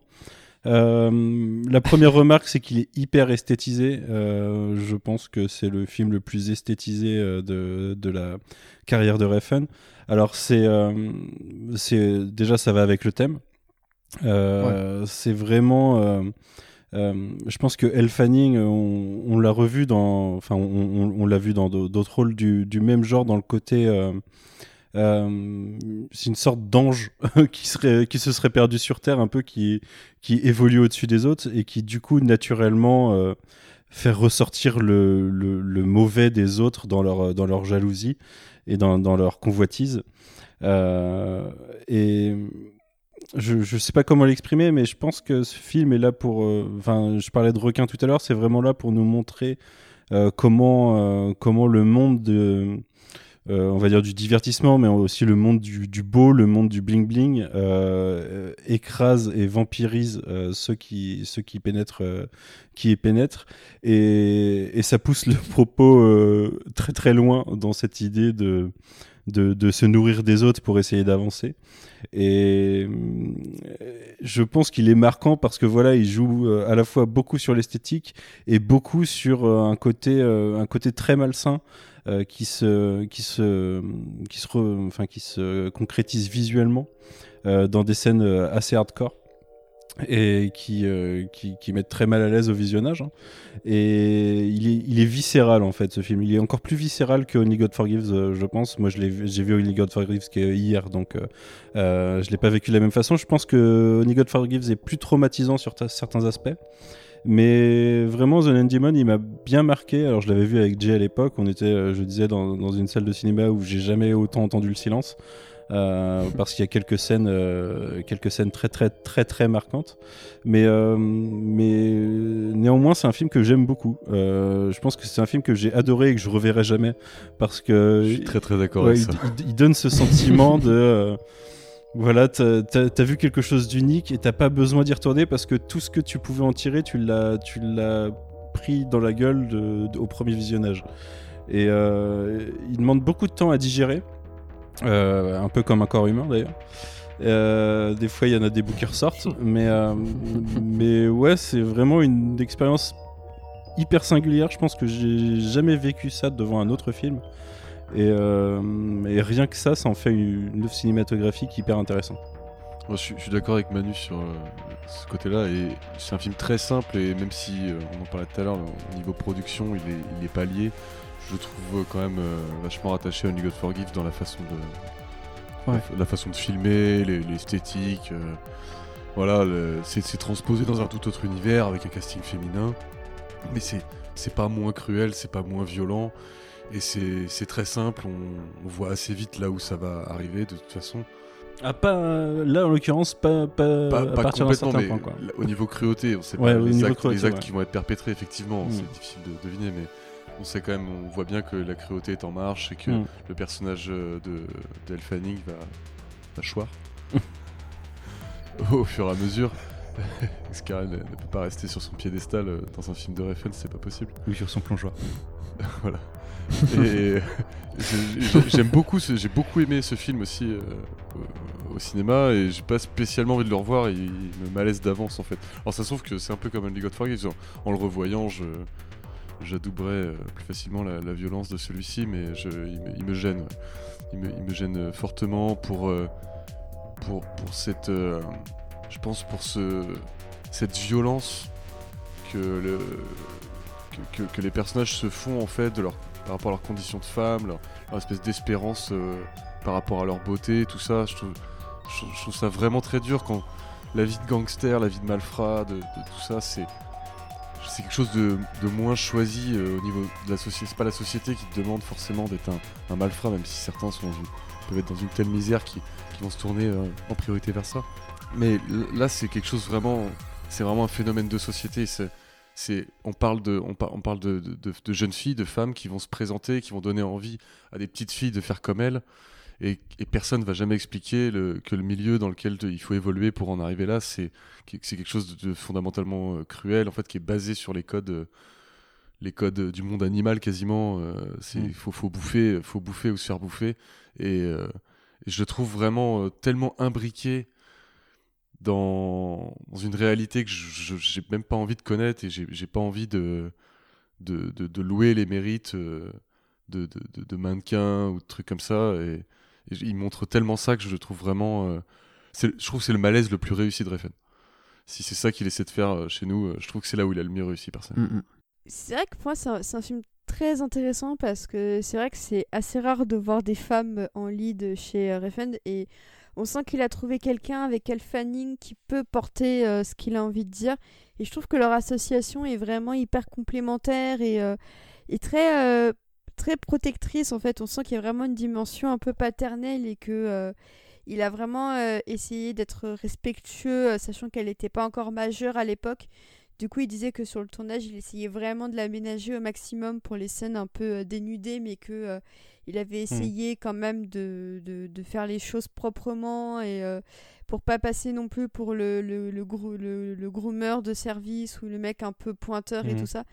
la première remarque, c'est qu'il est hyper esthétisé. je pense que c'est le film le plus esthétisé de, de la carrière de Refn. Alors c'est, c'est déjà ça va avec le thème. C'est vraiment. Euh, je pense que Elle Fanning, on, l'a revu dans, enfin, on, l'a vu dans d'autres rôles du, même genre, dans le côté. c'est une sorte d'ange qui se serait perdu sur Terre, un peu qui, évolue au-dessus des autres et qui du coup naturellement fait ressortir le, mauvais des autres dans leur, jalousie et dans, leur convoitise. Euh, et je ne sais pas comment l'exprimer, mais je pense que ce film est là pour. Euh, enfin, je parlais de requin tout à l'heure, c'est vraiment là pour nous montrer euh, comment, comment le monde de. on va dire du divertissement, mais aussi le monde du, du beau, le monde du bling bling, écrase et vampirise ceux qui ceux qui pénètrent, qui y pénètrent, et, et, ça pousse le propos très très loin dans cette idée de de, se nourrir des autres pour essayer d'avancer. Et euh, je pense qu'il est marquant parce que voilà, il joue euh, à la fois beaucoup sur l'esthétique et beaucoup sur euh, un côté, un côté très malsain. qui se qui se qui se enfin qui se concrétise visuellement dans des scènes assez hardcore et qui, euh, qui, qui mettent très mal à l'aise au visionnage. Hein. Et il est, il est viscéral en fait ce film. Il est encore plus viscéral que Only God Forgives, euh, je pense. Moi, j'ai vu Only God Forgives hier, donc euh, euh, je l'ai pas vécu de la même façon. Je pense que Only God Forgives est plus traumatisant sur certains aspects. Mais vraiment, The Demon, il m'a bien marqué. Alors, je l'avais vu avec Jay à l'époque. On était, je disais, dans, dans, une salle de cinéma où j'ai jamais autant entendu le silence. Euh, parce qu'il y a quelques scènes, euh, quelques scènes très très très très marquantes. Mais, euh, mais néanmoins, c'est un film que j'aime beaucoup. je pense que c'est un film que j'ai adoré et que je reverrai jamais parce que je suis très très d'accord avec ça. Il, donne ce sentiment de voilà, t'as as, vu quelque chose d'unique et t'as pas besoin d'y retourner parce que tout ce que tu pouvais en tirer, tu l'as, tu l'as pris dans la gueule au premier visionnage. Et il demande beaucoup de temps à digérer. Euh, un peu comme un corps humain d'ailleurs. Euh, des fois, il y en a des bouts qui ressortent, mais, euh, mais ouais, c'est vraiment une expérience hyper singulière. Je pense que j'ai jamais vécu ça devant un autre film. Et, rien que ça, ça en fait une œuvre cinématographique hyper intéressante. je, suis, d'accord avec Manu sur ce côté-là. Et c'est un film très simple, et même si on en parlait tout à l'heure, au niveau production, il est, il est pas lié je trouve quand même euh, vachement rattaché à Only God Forgive dans la façon de, la, façon de filmer, l'esthétique. Euh, voilà, c'est transposé dans un tout autre univers avec un casting féminin, mais c'est pas moins cruel, c'est pas moins violent, et c'est très simple. On, voit assez vite là où ça va arriver de toute façon. Ah, pas là en l'occurrence, pas, pas, pas, à partir d'un certain point. Quoi. Au niveau cruauté, on sait pas les actes, qui vont être perpétrés, effectivement, c'est difficile de deviner, mais on sait quand même, on voit bien que la cruauté est en marche et que mm. le personnage euh, de d'El va, va choir au fur et à mesure. Scarlett ne, peut pas rester sur son piédestal euh, dans un film de Refn, c'est pas possible. Oui, sur son plongeoir. voilà. Et j'aime beaucoup, j'ai beaucoup aimé ce film aussi euh, au cinéma et j'ai pas spécialement envie de le revoir. Il, me malaise d'avance en fait. Alors ça se trouve que c'est un peu comme Only God Forgives. En, le revoyant, je j'adouberais euh, plus facilement la, violence de celui-ci, mais il, me, gêne. Il, me, gêne fortement pour, pour, pour cette, je pense pour ce, cette violence que, que, les personnages se font en fait par rapport à leurs conditions de femme, leur, espèce d'espérance euh, par rapport à leur beauté, tout ça. Je trouve, je, trouve, ça vraiment très dur quand la vie de gangster, la vie de malfrat, de, tout ça, c'est c'est quelque chose de, moins choisi euh, au niveau de la société. C'est pas la société qui te demande forcément d'être un, malfrat, même si certains sont peuvent être dans une telle misère qui, qui vont se tourner euh, en priorité vers ça. Mais là, c'est quelque chose vraiment. C'est vraiment un phénomène de société. C'est, on parle, de, on, on parle de, de, jeunes filles, de femmes qui vont se présenter, qui vont donner envie à des petites filles de faire comme elles. Et, et personne ne va jamais expliquer le, que le milieu dans lequel il faut évoluer pour en arriver là, c'est, quelque chose de, fondamentalement euh, cruel, en fait, qui est basé sur les codes, euh, les codes du monde animal quasiment. Euh, c'est, mm. faut, faut, bouffer, faut bouffer ou se faire bouffer. Et, et je le trouve vraiment tellement imbriqué dans, dans une réalité que je j'ai même pas envie de connaître et j'ai pas envie de de, de, louer les mérites euh, de, de, mannequins ou de trucs comme ça. Et, il montre tellement ça que je trouve vraiment. Euh, je trouve que c'est le malaise le plus réussi de Refn. Si c'est ça qu'il essaie de faire euh, chez nous, je trouve que c'est là où il a le mieux réussi, personnellement. Mm, mm. C'est vrai que pour moi, c'est un, un, film très intéressant parce que c'est vrai que c'est assez rare de voir des femmes en lead chez Refn et on sent qu'il a trouvé quelqu'un avec Elle Fanning qui peut porter euh, ce qu'il a envie de dire. Et je trouve que leur association est vraiment hyper complémentaire et, euh, très, euh, très protectrice. En fait, on sent qu'il y a vraiment une dimension un peu paternelle et que il a vraiment essayé d'être respectueux, sachant qu'elle n'était pas encore majeure à l'époque. Du coup, il disait que sur le tournage, il essayait vraiment de l'aménager au maximum pour les scènes un peu dénudées, mais que il avait hmm. essayé quand même de, de, faire les choses proprement et euh, pour pas passer non plus pour le, le, le, le, groomer de service ou le mec un peu pointeur et hmm. tout ça.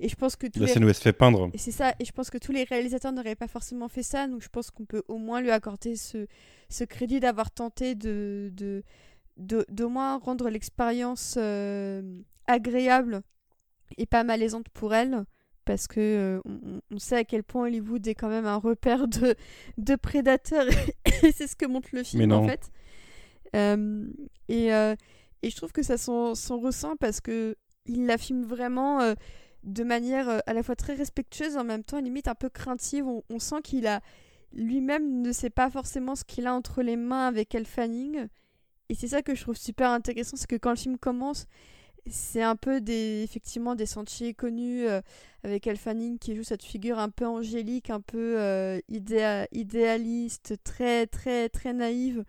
Et je pense que tous fait peindre. Et c'est ça. Et je pense que tous les réalisateurs n'auraient pas forcément fait ça. Donc je pense qu'on peut au moins lui accorder ce, ce crédit d'avoir tenté de, de, d'au moins rendre l'expérience euh, agréable et pas malaisante pour elle parce que euh, on, sait à quel point Hollywood est quand même un repère de, de prédateurs et c'est ce que montre le film en fait. Euh, et, et, je trouve que ça s'en ressent parce que il la filme vraiment de manière à la fois très respectueuse en même temps limite un peu craintive. On, sent qu'il a lui-même ne sait pas forcément ce qu'il a entre les mains avec Elle Fanning. Et c'est ça que je trouve super intéressant, c'est que quand le film commence, c'est un peu des, effectivement des sentiers connus euh, avec Elle Fanning qui joue cette figure un peu angélique, un peu euh, idéaliste, très très très naïve,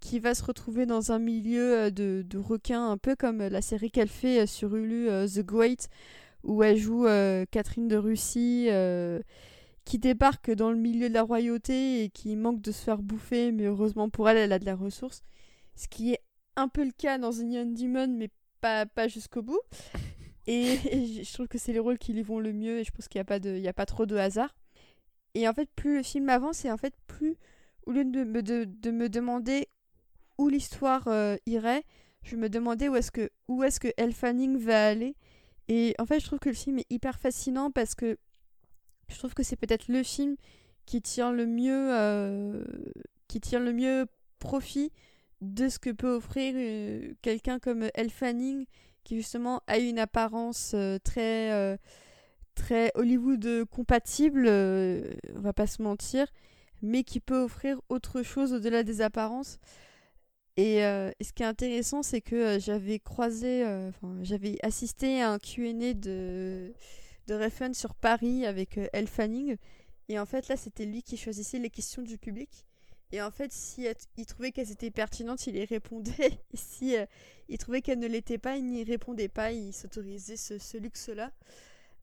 qui va se retrouver dans un milieu euh, de, de requins, un peu comme la série qu'elle fait sur Hulu, The Great, où elle joue Catherine de Russie qui débarque dans le milieu de la royauté et qui manque de se faire bouffer, mais heureusement pour elle, elle a de la ressource. Ce qui est un peu le cas dans The Neon Demon, mais pas, pas jusqu'au bout. Et, je trouve que c'est les rôles qui lui vont le mieux et je pense qu'il n'y a, pas de, il a pas trop de hasard. Et en fait, plus le film avance et en fait, plus, au lieu de me, de, de me demander où l'histoire euh, irait, je me demandais où est-ce que, où est-ce que Elle Fanning va aller. Et en fait, je trouve que le film est hyper fascinant parce que je trouve que c'est peut-être le film qui tire le mieux, euh, qui le mieux profit de ce que peut offrir euh, quelqu'un comme Elle Fanning, qui justement a une apparence euh, très, très Hollywood compatible, on va pas se mentir, mais qui peut offrir autre chose au-delà des apparences. Et, ce qui est intéressant, c'est que j'avais croisé, j'avais assisté à un QA de, de Refn sur Paris avec Elle Fanning. Et en fait, là, c'était lui qui choisissait les questions du public. Et en fait, si il trouvait qu'elles étaient pertinentes, il y répondait. Si euh, trouvait qu'elles ne l'étaient pas, il n'y répondait pas. Il s'autorisait ce, luxe-là.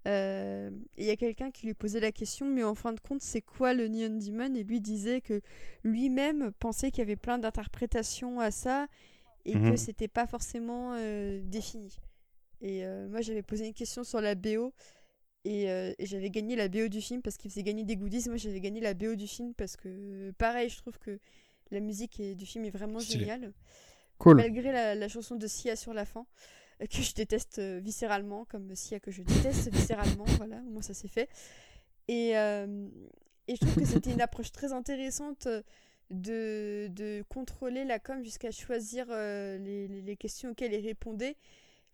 Euh, et il y a quelqu'un qui lui posait la question, mais en fin de compte, c'est quoi le Neon Demon? Et lui disait que lui-même pensait qu'il y avait plein d'interprétations à ça et que Mhm. c'était pas forcément euh, défini. Et euh, moi, j'avais posé une question sur la BO et, euh, et j'avais gagné la BO du film parce qu'il faisait gagner des goodies. Moi, j'avais gagné la BO du film parce que, pareil, je trouve que la musique du film est vraiment Stylé. géniale. Cool. Malgré la, la chanson de Sia sur la fin, que je déteste euh, viscéralement, comme Sia que je déteste viscéralement, voilà, au moins ça c'est fait. Et, euh, et je trouve que c'était une approche très intéressante euh, de, de contrôler la com jusqu'à choisir euh, les, les- questions auxquelles il répondait.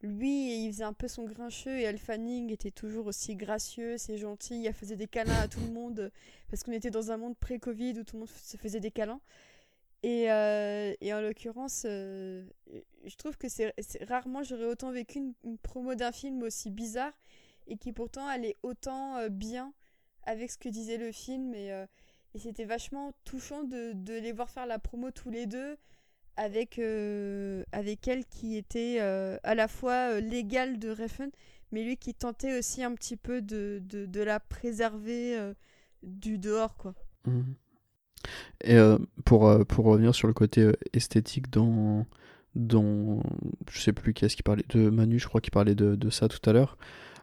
Lui, il faisait un peu son grincheux et Al Fanning était toujours aussi gracieux, c'est gentil, il faisait des câlins à tout le monde euh, parce qu'on était dans un monde pré-Covid où tout le monde se faisait des câlins. Et, euh, et en l'occurrence, euh, je trouve que c'est rarement j'aurais autant vécu une, promo d'un film aussi bizarre et qui pourtant allait autant euh, bien avec ce que disait le film. Et, c'était vachement touchant de, les voir faire la promo tous les deux avec, avec elle qui était à la fois l'égale de Refn, mais lui qui tentait aussi un petit peu de, de, la préserver du dehors. quoi. Mhm. Et euh, pour, euh, pour revenir sur le côté euh, esthétique dans, dans. Je sais plus qui est-ce qui parlait. De Manu, je crois, qui parlait de, de ça tout à l'heure.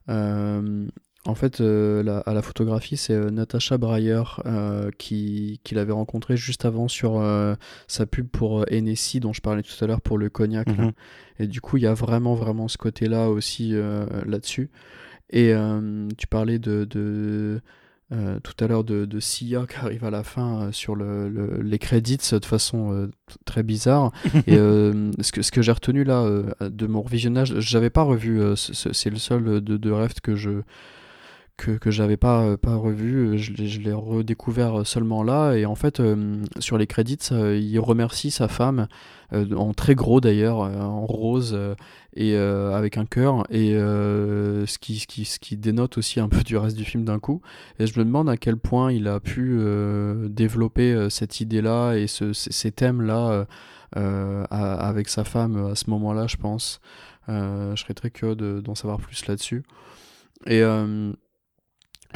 Euh, en fait, euh, la- à la photographie, c'est euh, Natasha Breyer qui, qui l'avait rencontré juste avant sur sa pub pour Hennessy, dont je parlais tout à l'heure pour le cognac. Mhm. Et du coup, il y a vraiment, vraiment ce côté-là aussi là-dessus. Et tu parlais de, de euh, tout à l'heure de, de Sia qui arrive à la fin euh, sur le, le- les crédits de façon euh, très bizarre. Et ce que, ce que j'ai retenu là de mon revisionnage, j'avais pas revu, ce- ce- c'est le seul de, de rêve que je que, que j'avais pas, euh, pas revu, je l'ai, je l'ai redécouvert seulement là, et en fait, euh, sur les crédits, euh, il remercie sa femme, euh, en très gros d'ailleurs, euh, en rose, euh, et euh, avec un cœur, et euh, ce, qui, ce, qui, ce qui dénote aussi un peu du reste du film d'un coup. Et je me demande à quel point il a pu euh, développer euh, cette idée-là et ce, ces, thèmes-là euh, euh, avec sa femme à ce moment-là, je pense. Euh, je serais très curieux de- d'en savoir plus là-dessus. Et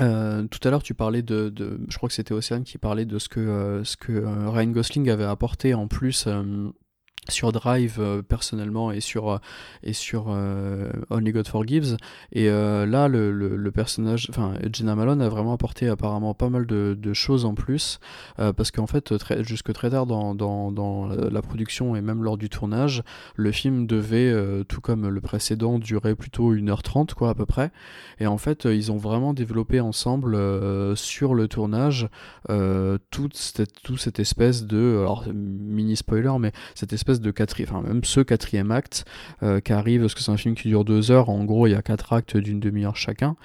euh, tout à l'heure, tu parlais de, de- je crois que c'était Océane qui parlait de ce que, euh, ce que euh, Ryan Gosling avait apporté en plus sur Drive euh, personnellement et sur, euh, et sur euh, Only God Forgives. Et là, le, le, personnage, enfin, Jenna Malone a vraiment apporté apparemment pas mal de, choses en plus, parce qu'en fait, jusque très tard dans, dans, dans la production et même lors du tournage, le film devait, tout comme le précédent, durer plutôt 1h30, quoi, à peu près. Et en fait, ils ont vraiment développé ensemble sur le tournage toute, cette, toute cette espèce de, alors mini spoiler, mais cette espèce de quatrième, enfin même ce quatrième acte euh, qui arrive, parce que c'est un film qui dure deux heures, en gros il y a quatre actes d'une demi-heure chacun,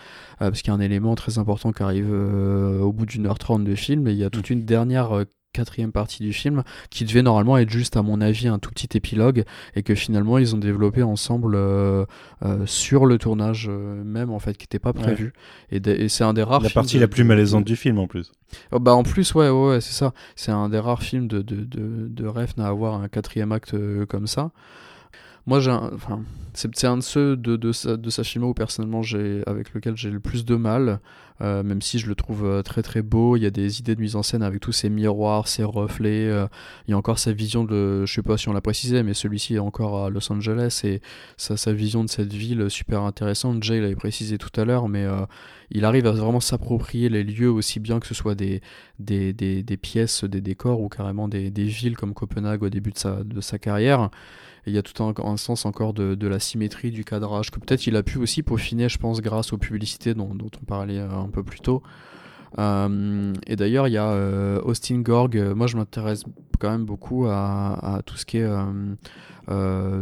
euh, parce qu'il y a un élément très important qui arrive euh, au bout d'une heure trente de film, et il y a toute une dernière quatrième partie du film qui devait normalement être juste à mon avis un tout petit épilogue et que finalement ils ont développé ensemble euh, euh, sur le tournage euh, même en fait qui n'était pas prévu. Et, c'est un des rares La partie de- la plus malaisante du film en plus. Oh, bah en plus ouais ouais, ouais, c'est ça. C'est un des rares films de de de, de Refn à avoir un quatrième acte comme ça moi j'ai c'est un de ceux de, de sa, de sa filmo où personnellement avec lequel j'ai le plus de mal euh, même si je le trouve euh, très très beau il y a des idées de mise en scène avec tous ces miroirs ces reflets euh, il y a encore sa vision de je sais pas si on l'a précisé mais celui-ci est encore à Los Angeles et sa, sa vision de cette ville super intéressante Jay l'avait précisé tout à l'heure mais il arrive à vraiment s'approprier les lieux aussi bien que ce soit des, pièces, des décors ou carrément des, villes comme Copenhague au début de sa carrière. Et il y a tout un, sens encore de, la symétrie du cadrage que peut-être il a pu aussi peaufiner, je pense, grâce aux publicités dont, on parlait euh, un peu plus tôt. Euh, et d'ailleurs, il y a euh, Austin Gorg. Moi, je m'intéresse quand même beaucoup à, tout ce qui est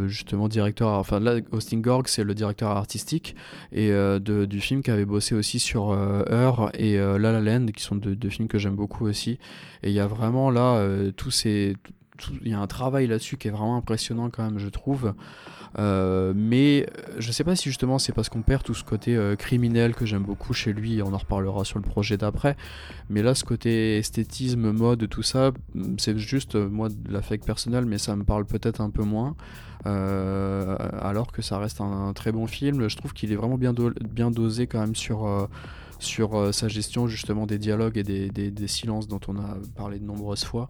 justement directeur. Enfin, là, Austin Gorg, c'est le directeur artistique et du film qui avait bossé aussi sur Her et La La Land, qui sont deux, films que j'aime beaucoup aussi. Et il y a vraiment là tous ces il y a un travail là-dessus qui est vraiment impressionnant quand même, je trouve. Euh, mais euh, je sais pas si justement c'est parce qu'on perd tout ce côté euh, criminel que j'aime beaucoup chez lui, on en reparlera sur le projet d'après. Mais là, ce côté esthétisme, mode, tout ça, mm, c'est juste moi de l'affect personnel, mais ça me parle peut-être un peu moins. Alors que ça reste un, très bon film. Je trouve qu'il est vraiment bien dosé quand même sur, euh, sur sa gestion justement des dialogues et des, des, silences dont on a parlé de nombreuses fois.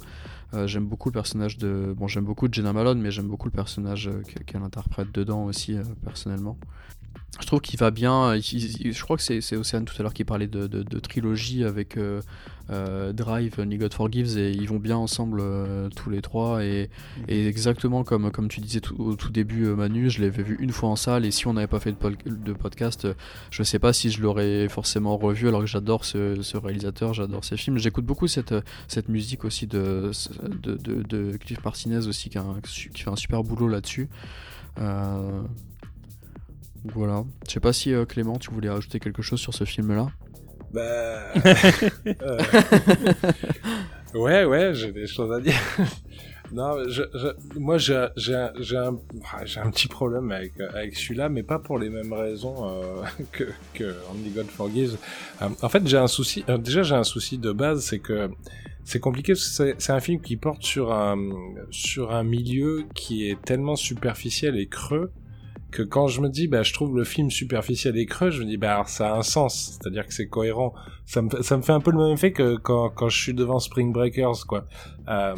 j'aime beaucoup le personnage de. Bon, j'aime beaucoup Jenna Malone, mais j'aime beaucoup le personnage qu'elle interprète dedans aussi, personnellement je trouve qu'il va bien. je crois que c'est Océane tout à l'heure qui parlait de, trilogie avec euh, euh, Drive, Only God Forgives, et ils vont bien ensemble euh, tous les trois. Et, mhm. exactement comme, comme tu disais au tout début, Manu, je l'avais vu une fois en salle, et si on n'avait pas fait de, podcast, je ne sais pas si je l'aurais forcément revu, alors que j'adore ce, réalisateur, j'adore ses films. J'écoute beaucoup cette, cette musique aussi de, de, Cliff Martinez aussi, qui, qui, fait un super boulot là-dessus. Voilà. Je sais pas si euh, Clément, tu voulais rajouter quelque chose sur ce film-là? Bah. Euh, ouais, ouais, j'ai des choses à dire. non, je, moi j'ai un, un, petit problème avec, avec celui-là, mais pas pour les mêmes raisons euh, que, que Only God Forgives. en fait, j'ai un souci. déjà, j'ai un souci de base, c'est que c'est compliqué. C'est un film qui porte sur un sur un milieu qui est tellement superficiel et creux que quand je me dis, bah, je trouve le film superficiel et creux, je me dis, bah, ça a un sens. C'est-à-dire que c'est cohérent. Ça me, ça me fait un peu le même effet que quand, quand je suis devant Spring Breakers, quoi. Euh,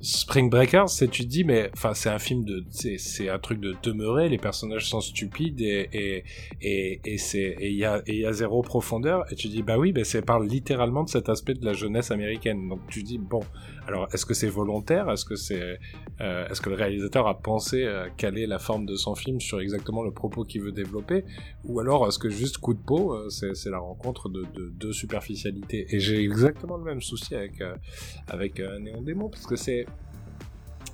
Spring Breakers, c'est tu dis mais c'est un film de c'est un truc de demeurer, les personnages sont stupides et et et, et il y a y a zéro profondeur et tu dis bah oui, ben c'est parle littéralement de cet aspect de la jeunesse américaine. Donc tu dis bon, alors est-ce que c'est volontaire? Est-ce que c'est euh, est-ce que le réalisateur a pensé euh, caler la forme de son film sur exactement le propos qu'il veut développer? Ou alors est-ce que juste coup de peau, euh, c'est la rencontre de de deux superficialités? Et j'ai exactement le même souci avec euh, avec Néon Démon parce que c'est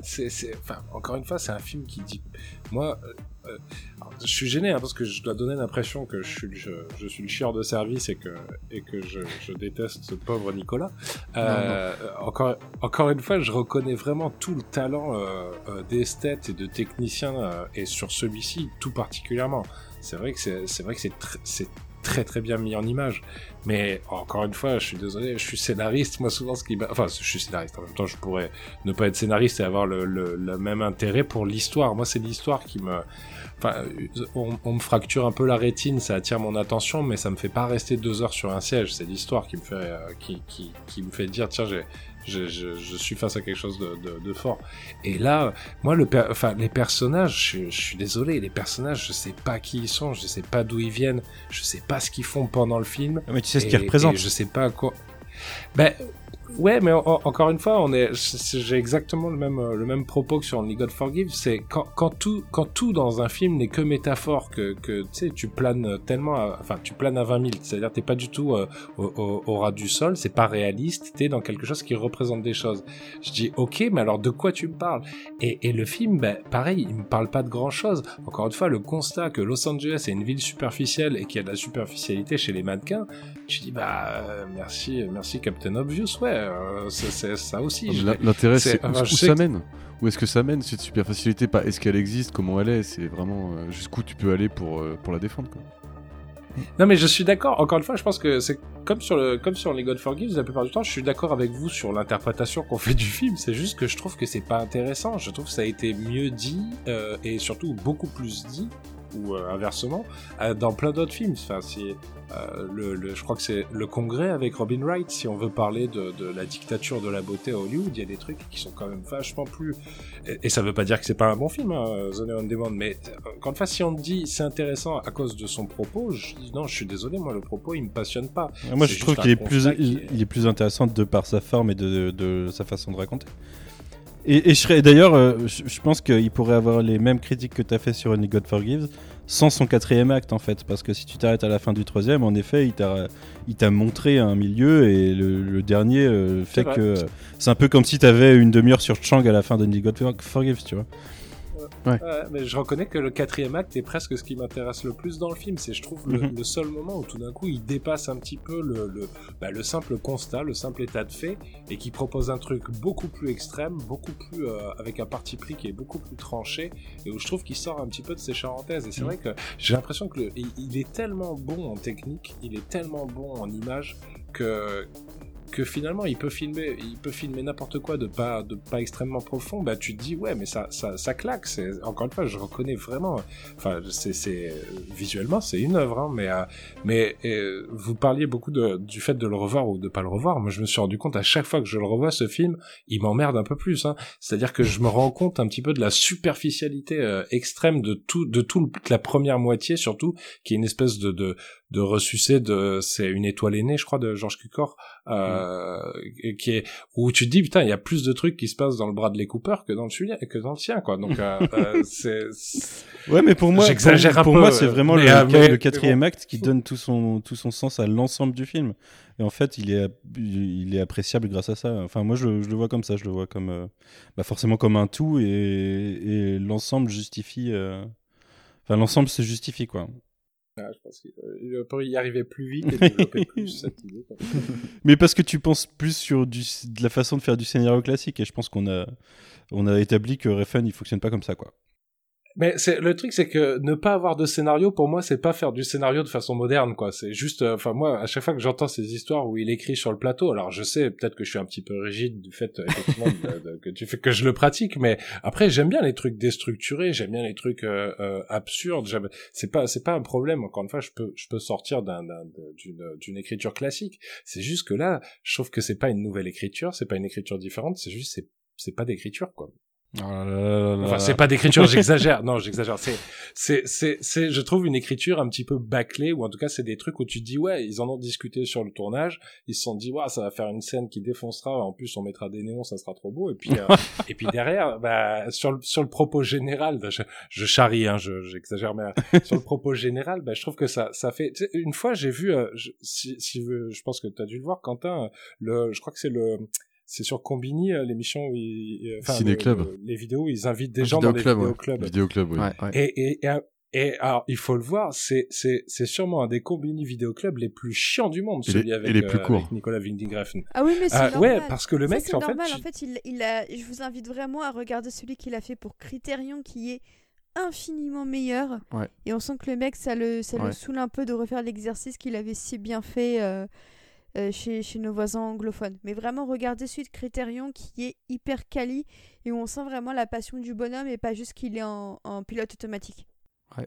c'est, enfin, encore une fois, c'est un film qui dit, moi, euh, euh, je suis gêné hein, parce que je dois donner l'impression que je suis, je, suis le chieur de service et que et que je, je déteste ce pauvre Nicolas. Euh, encore, encore une fois, je reconnais vraiment tout le talent euh, euh d'esthète et de technicien et sur celui-ci tout particulièrement. C'est vrai que c'est, vrai que c'est, c'est très très bien mis en image. Mais encore une fois, je suis désolé, je suis scénariste. Moi, souvent, ce qui, enfin, je suis scénariste. En même temps, je pourrais ne pas être scénariste et avoir le, même intérêt pour l'histoire. Moi, c'est l'histoire qui me, enfin, on, me fracture un peu la rétine, ça attire mon attention, mais ça me fait pas rester deux heures sur un siège. C'est l'histoire qui me fait, euh, qui me fait dire, tiens, j'ai, je, je, je, suis face à quelque chose de, de, de fort. Et là, moi, le enfin, les personnages, je, je, suis désolé, les personnages, je sais pas qui ils sont, je sais pas d'où ils viennent, je sais pas ce qu'ils font pendant le film. Mais tu sais ce qu'ils représentent. Je sais pas quoi. Ben, Ouais, mais encore une fois, on est, j'ai exactement le même le même propos que sur Only God Forgive. C'est quand, quand tout quand tout dans un film n'est que métaphore, que que tu planes tellement, enfin tu planes à 20 000. C'est-à-dire t'es pas du tout euh, au, au, ras du sol, c'est pas réaliste. T'es dans quelque chose qui représente des choses. Je dis ok, mais alors de quoi tu me parles? Et, et le film, ben pareil, il me parle pas de grand chose. Encore une fois, le constat que Los Angeles est une ville superficielle et qu'il y a de la superficialité chez les mannequins, je dis bah euh, merci merci Captain Obvious, ouais euh, c'est ça aussi. L'intérêt, c'est où, ça mène. Où est-ce que ça mène cette super facilité Pas est-ce qu'elle existe, comment elle est? C'est vraiment euh, jusqu'où tu peux aller pour euh, pour la défendre. Quoi. Non mais je suis d'accord. Encore une fois, je pense que c'est comme sur le comme sur les God Forgives, la plupart du temps, je suis d'accord avec vous sur l'interprétation qu'on fait du film. C'est juste que je trouve que c'est pas intéressant. Je trouve que ça a été mieux dit et surtout beaucoup plus dit ou inversement dans plein d'autres films. Enfin, c'est euh, le, je crois que c'est le congrès avec Robin Wright, si on veut parler de, de, la dictature de la beauté à Hollywood, il y a des trucs qui sont quand même vachement plus... Et, ça veut pas dire que c'est pas un bon film, hein, The Neon Demon, mais quand fois, si on dit c'est intéressant à cause de son propos, je dis non, je suis désolé, moi le propos il me passionne pas. Moi je trouve qu'il est, plus, il, est plus intéressant de par sa forme et de, de sa façon de raconter. Et, et je d'ailleurs, euh, je, pense qu'il pourrait avoir les mêmes critiques que tu as fait sur Only God Forgives sans son quatrième acte en fait. Parce que si tu t'arrêtes à la fin du troisième, en effet, il t'a montré un milieu et le, dernier euh, fait que euh, c'est un peu comme si tu avais une demi-heure sur Chang à la fin de God Forgives, tu vois. Ouais. mais je reconnais que le quatrième acte est presque ce qui m'intéresse le plus dans le film. C'est, je trouve, le, mhm. seul moment où tout d'un coup il dépasse un petit peu le, le, bah, le, simple constat, le simple état de fait, et qui propose un truc beaucoup plus extrême, beaucoup plus euh, avec un parti pris qui est beaucoup plus tranché, et où je trouve qu'il sort un petit peu de ses charentaises. Et c'est mhm. vrai que j'ai l'impression que il est tellement bon en technique, il est tellement bon en image que que finalement il peut filmer, il peut filmer n'importe quoi de pas, de pas extrêmement profond, bah tu te dis ouais, mais ça, ça, ça claque. C'est encore une fois, je reconnais vraiment. Enfin, c'est, visuellement, c'est une œuvre, hein, mais, euh, mais euh, vous parliez beaucoup de, du fait de le revoir ou de pas le revoir. Moi, je me suis rendu compte à chaque fois que je le revois ce film, il m'emmerde un peu plus. Hein. C'est-à-dire que je me rends compte un petit peu de la superficialité euh, extrême de tout, de toute la première moitié surtout, qui est une espèce de, de de ressucer de c'est une étoile aînée je crois de Georges Cukor euh, mm. qui est où tu te dis putain il y a plus de trucs qui se passent dans le bras de les Cooper que dans le sien que dans le sien quoi. Donc euh, euh c'est ouais mais pour moi j'exagère pour, moi c'est vraiment le, euh, le, quatrième acte qui donne tout son tout son sens à l'ensemble du film. Et en fait il est il est appréciable grâce à ça. Enfin moi je, je le vois comme ça. Je le vois comme euh, bah forcément comme un tout et, et l'ensemble justifie enfin l'ensemble se justifie quoi je pense qu'il euh, y arriver plus vite et développer plus cette idée. Mais parce que tu penses plus sur du, de la façon de faire du scénario classique et je pense qu'on a, on a établi que Refn il fonctionne pas comme ça quoi. Mais c'est le truc, c'est que ne pas avoir de scénario pour moi, c'est pas faire du scénario de façon moderne, quoi. C'est juste, euh, enfin moi, à chaque fois que j'entends ces histoires où il écrit sur le plateau, alors je sais peut-être que je suis un petit peu rigide du fait effectivement que tu fais que je le pratique, mais après j'aime bien les trucs déstructurés, j'aime bien les trucs euh, euh, absurdes. C'est pas, c'est pas un problème. Encore une fois, je peux, je peux sortir d'un, d'une, d'une écriture classique. C'est juste que là, je trouve que c'est pas une nouvelle écriture, c'est pas une écriture différente, c'est juste c'est c'est pas d'écriture quoi. Oh enfin, c'est pas d'écriture, j'exagère. Non, j'exagère. C'est, c'est, c'est, c'est, je trouve une écriture un petit peu bâclée, ou en tout cas, c'est des trucs où tu te dis, ouais, ils en ont discuté sur le tournage, ils se sont dit, ouais, ça va faire une scène qui défoncera, en plus, on mettra des néons, ça sera trop beau, et puis, euh, et puis derrière, bah, sur le, sur le propos général, je, je charrie, hein, j'exagère, mais sur le propos général, bah, je trouve que ça, ça fait, une fois, j'ai vu, euh, je, si, si, je pense que tu as dû le voir, Quentin, le, je crois que c'est le, c'est sur Combini euh, l'émission où ils, enfin, Ciné Club. les vidéos où ils invitent des gens dans les vidéoclubs. Vidéoclub, oui. Et, et, et, alors il faut le voir, c'est c'est c'est sûrement un des Combini vidéoclubs les plus chiants du monde, celui avec, les plus euh, Nicolas Winding Ah oui mais c'est euh, Ouais parce que le mec c'est en normal. fait. En fait il, il a, je vous invite vraiment à regarder celui qu'il a fait pour Criterion qui est infiniment meilleur. Ouais. Et on sent que le mec ça le ça le saoule un peu de refaire l'exercice qu'il avait si bien fait. Euh, euh, chez, chez, nos voisins anglophones. Mais vraiment, regardez suite Criterion qui est hyper quali et où on sent vraiment la passion du bonhomme et pas juste qu'il est en, en pilote automatique.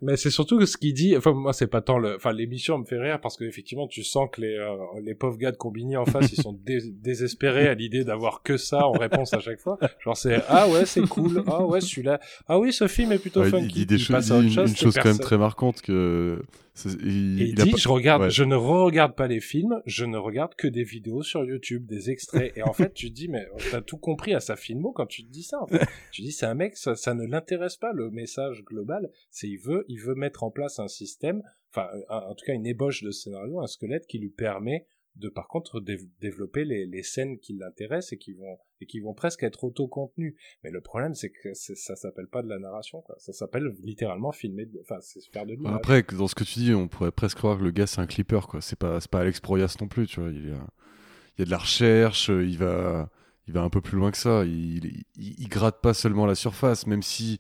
Mais c'est surtout ce qu'il dit. Enfin, moi, c'est pas tant le. Enfin, l'émission me fait rire parce que effectivement, tu sens que les euh, les pauvres gars de Combini en face, ils sont désespérés à l'idée d'avoir que ça en réponse à chaque fois. Genre, c'est ah ouais, c'est cool. Ah ouais, celui-là. Ah oui, ce film est plutôt ouais, funky. Il dit des choses, une, chose, une chose quand même très marquante que il, il, dit, je regarde, je ne re-regarde pas les films, je ne regarde que des vidéos sur YouTube, des extraits. Et en fait, tu te dis, mais t'as tout compris à sa filmo quand tu te dis ça. En fait. tu dis, c'est un mec, ça, ça ne l'intéresse pas le message global. C'est il veut, il veut mettre en place un système, enfin, en tout cas une ébauche de scénario, un squelette qui lui permet de par contre développer les, les scènes qui l'intéressent et qui vont et qui vont presque être auto-contenues. Mais le problème c'est que ça s'appelle pas de la narration quoi. Ça s'appelle littéralement filmer enfin c'est faire de l'image. Après dans ce que tu dis, on pourrait presque croire que le gars c'est un clipper quoi. C'est pas pas Alex Proyas non plus, tu vois, il y a il y a de la recherche, il va il va un peu plus loin que ça, il, il, il gratte pas seulement la surface même si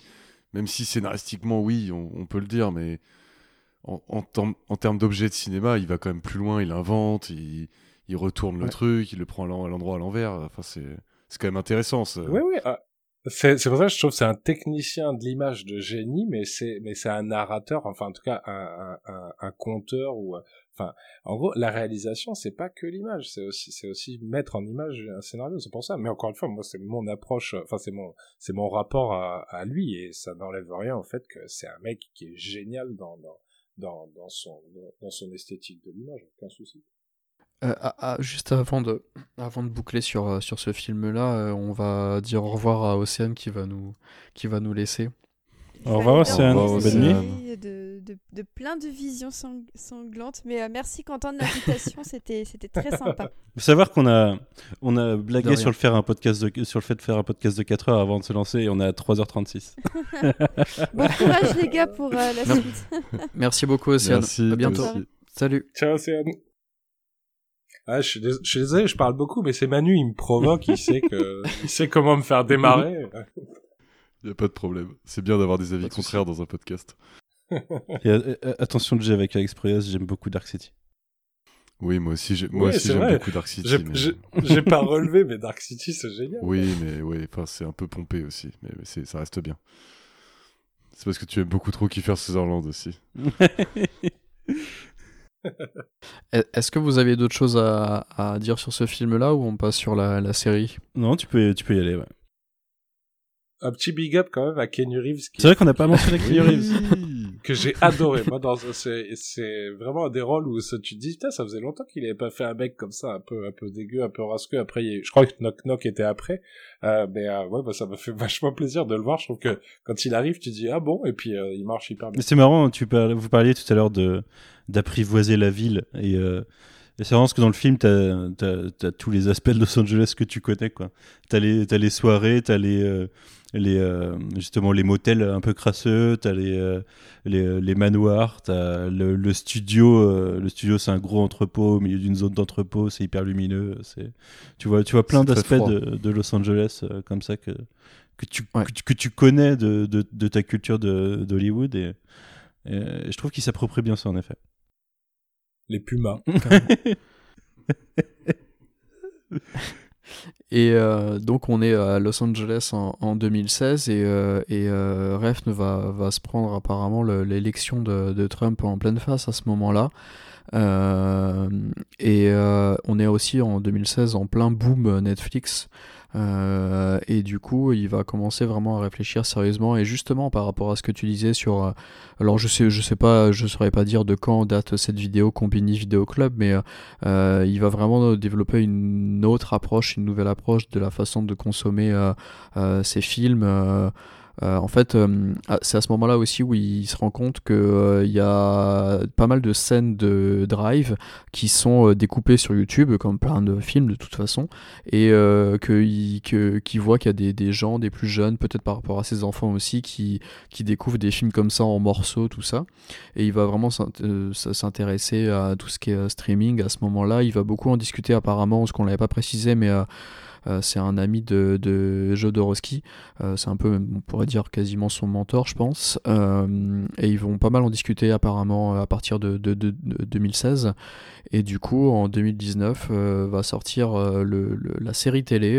même si scénaristiquement oui, on, on peut le dire mais en, en, termes d'objets de cinéma, il va quand même plus loin, il invente, il, il retourne le truc, il le prend à l'endroit à l'envers. Enfin, c'est, c'est quand même intéressant. Oui, oui. Ah, c'est, pour ça que je trouve que c'est un technicien de l'image de génie, mais c'est, mais c'est un narrateur, enfin, en tout cas, un, un, un, conteur ou, enfin, en gros, la réalisation, c'est pas que l'image, c'est aussi, c'est aussi mettre en image un scénario, c'est pour ça. Mais encore une fois, moi, c'est mon approche, enfin, c'est mon, c'est mon rapport à, à lui et ça n'enlève rien au fait que c'est un mec qui est génial dans, dans dans, dans, son, dans son esthétique de l'image, aucun souci. Euh, ah, ah, juste avant de, avant de boucler sur, euh, sur ce film-là, euh, on va dire au revoir à Océane qui va nous, qui va nous laisser. Au revoir Océane, bonne nuit. De, de, de, plein de visions sanglantes, mais merci Quentin de l'invitation, c'était très sympa. Faut savoir qu'on a, on a blagué sur le, faire un podcast de, sur le fait de faire un podcast de 4 heures avant de se lancer et on est à 3h36. bon courage les gars pour la suite. merci beaucoup Océane, merci, à bientôt. Salut. Ciao Océane. Ah, je, suis désolé, je parle beaucoup, mais c'est Manu, il me provoque, il sait que, il sait comment me faire démarrer. Il n'y a pas de problème. C'est bien d'avoir des avis contraires dans un podcast. Et, euh, euh, attention, j'ai avec Alex Proyas, j'aime beaucoup Dark City. Oui, moi aussi, j'ai- moi Oui, aussi c'est j'aime beaucoup Dark City. J'ai mais- pas relevé, mais Dark City, c'est génial. Oui, mais enfin, c'est un peu pompé aussi, mais ça reste bien. C'est parce que tu aimes beaucoup trop Kiefer Sutherland aussi. Est- Est-ce que vous avez d'autres choses à, à dire sur ce film-là ou on passe sur la, la série? Non, tu peux, tu peux y aller. Ouais. Un petit big up quand même à Kenny Reeves qui- C'est vrai qu'on n'a pas mentionné Keanu Reeves. que j'ai adoré. Moi, dans c'est c'est vraiment un des rôles où ça, tu te dis putain, ça faisait longtemps qu'il avait pas fait un mec comme ça, un peu un peu dégueu, un peu rasqueux. Après, il je crois que Knock Knock était après, euh, mais euh, ouais, bah, ça m'a fait vachement plaisir de le voir. Je trouve que quand il arrive, tu dis ah bon, et puis euh, il marche hyper bien. Mais C'est marrant, tu parles- vous parliez tout à l'heure de d'apprivoiser la ville et, et c'est vraiment parce que dans le film t'as as, tous les aspects de Los Angeles que tu connais quoi. T'as les t'as les soirées, t'as les euh, les euh, justement les motels un peu crasseux, t'as les, euh, les les manoirs, t'as le, le studio. euh, le studio c'est un gros entrepôt au milieu d'une zone d'entrepôt, c'est hyper lumineux. C'est tu vois tu vois plein d'aspects de, de Los Angeles euh, comme ça que que tu, Ouais. que, tu- que tu connais de, de, de ta culture de- d'Hollywood et, et je trouve qu'il s'approprie bien ça en effet. Les pumas. Et euh, donc on est à Los Angeles en, en 2016 et, euh, et euh, Refn va, va se prendre apparemment le- l'élection de, de Trump en pleine face à ce moment-là. Euh, et on est aussi en 2016 en plein boom Netflix. Euh, et du coup, il va commencer vraiment à réfléchir sérieusement. Et justement, par rapport à ce que tu disais sur, euh, alors je sais, je sais pas, je saurais pas dire de quand date cette vidéo Combini Vidéo Club, mais euh, il va vraiment développer une autre approche, une nouvelle approche de la façon de consommer ces films. Euh, euh, en fait, euh, ah, c'est à ce moment-là aussi où il se rend compte qu'il y a pas mal de scènes de drive qui sont euh, découpées sur YouTube, comme plein de films de toute façon, et euh, qu'il que, qu'il voit qu'il y a des, des gens, des plus jeunes, peut-être par rapport à ses enfants aussi, qui, qui découvrent des films comme ça en morceaux, tout ça. Et il va vraiment s'int- euh, s'intéresser à tout ce qui est euh, streaming à ce moment-là. Il va beaucoup en discuter apparemment, ce qu'on l'avait pas précisé, mais euh, euh, c'est un ami de, de Jodorowsky. Euh, c'est un peu, on pourrait dire quasiment son mentor, je pense. Euh, et ils vont pas mal en discuter apparemment à partir de, de- de- de 2016. Et du coup, en 2019, euh, va sortir euh, la série télé.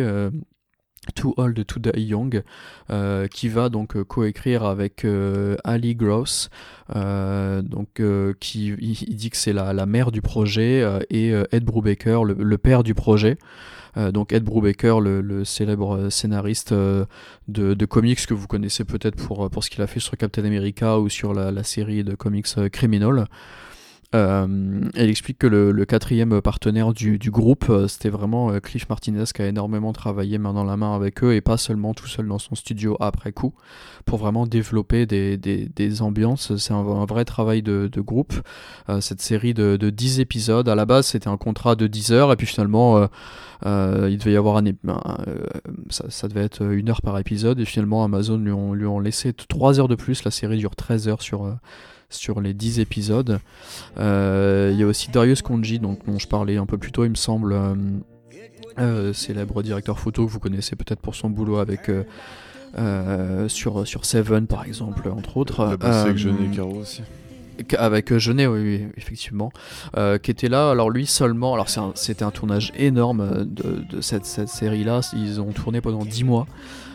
Too Old to Die Young, euh, qui va donc euh, coécrire avec euh, Ali Gross, donc qui il, dit que c'est la, la mère du projet et Ed Brubaker, le, le père du projet. Donc Ed Brubaker, le, le célèbre scénariste de, de comics que vous connaissez peut-être pour, pour ce qu'il a fait sur Captain America ou sur la, la série de comics Criminal. Euh, elle explique que le, quatrième partenaire du, groupe, euh, c'était vraiment euh, Cliff Martinez qui a énormément travaillé main dans la main avec eux et pas seulement tout seul dans son studio après coup, pour vraiment développer des, des, ambiances. C'est un, vrai travail de, groupe. Euh, cette série de, de 10 épisodes, à la base c'était un contrat de 10 heures et puis finalement il devait y avoir un, ça, devait être une heure par épisode et finalement Amazon lui ont, lui ont laissé 3 heures de plus. La série dure 13 heures sur, sur les 10 épisodes. Euh, Il y a aussi Darius Konji, donc, dont je parlais un peu plus tôt, il me semble, euh, euh, célèbre directeur photo que vous connaissez peut-être pour son boulot avec euh, euh, sur, sur Seven par exemple, entre autres. Avec Jeunet et Caro aussi. Avec Jeunet, oui, oui, effectivement, qui était là. Alors lui seulement, alors un- c'était un, tournage énorme de, de cette, cette série-là. Ils ont tourné pendant 10 mois.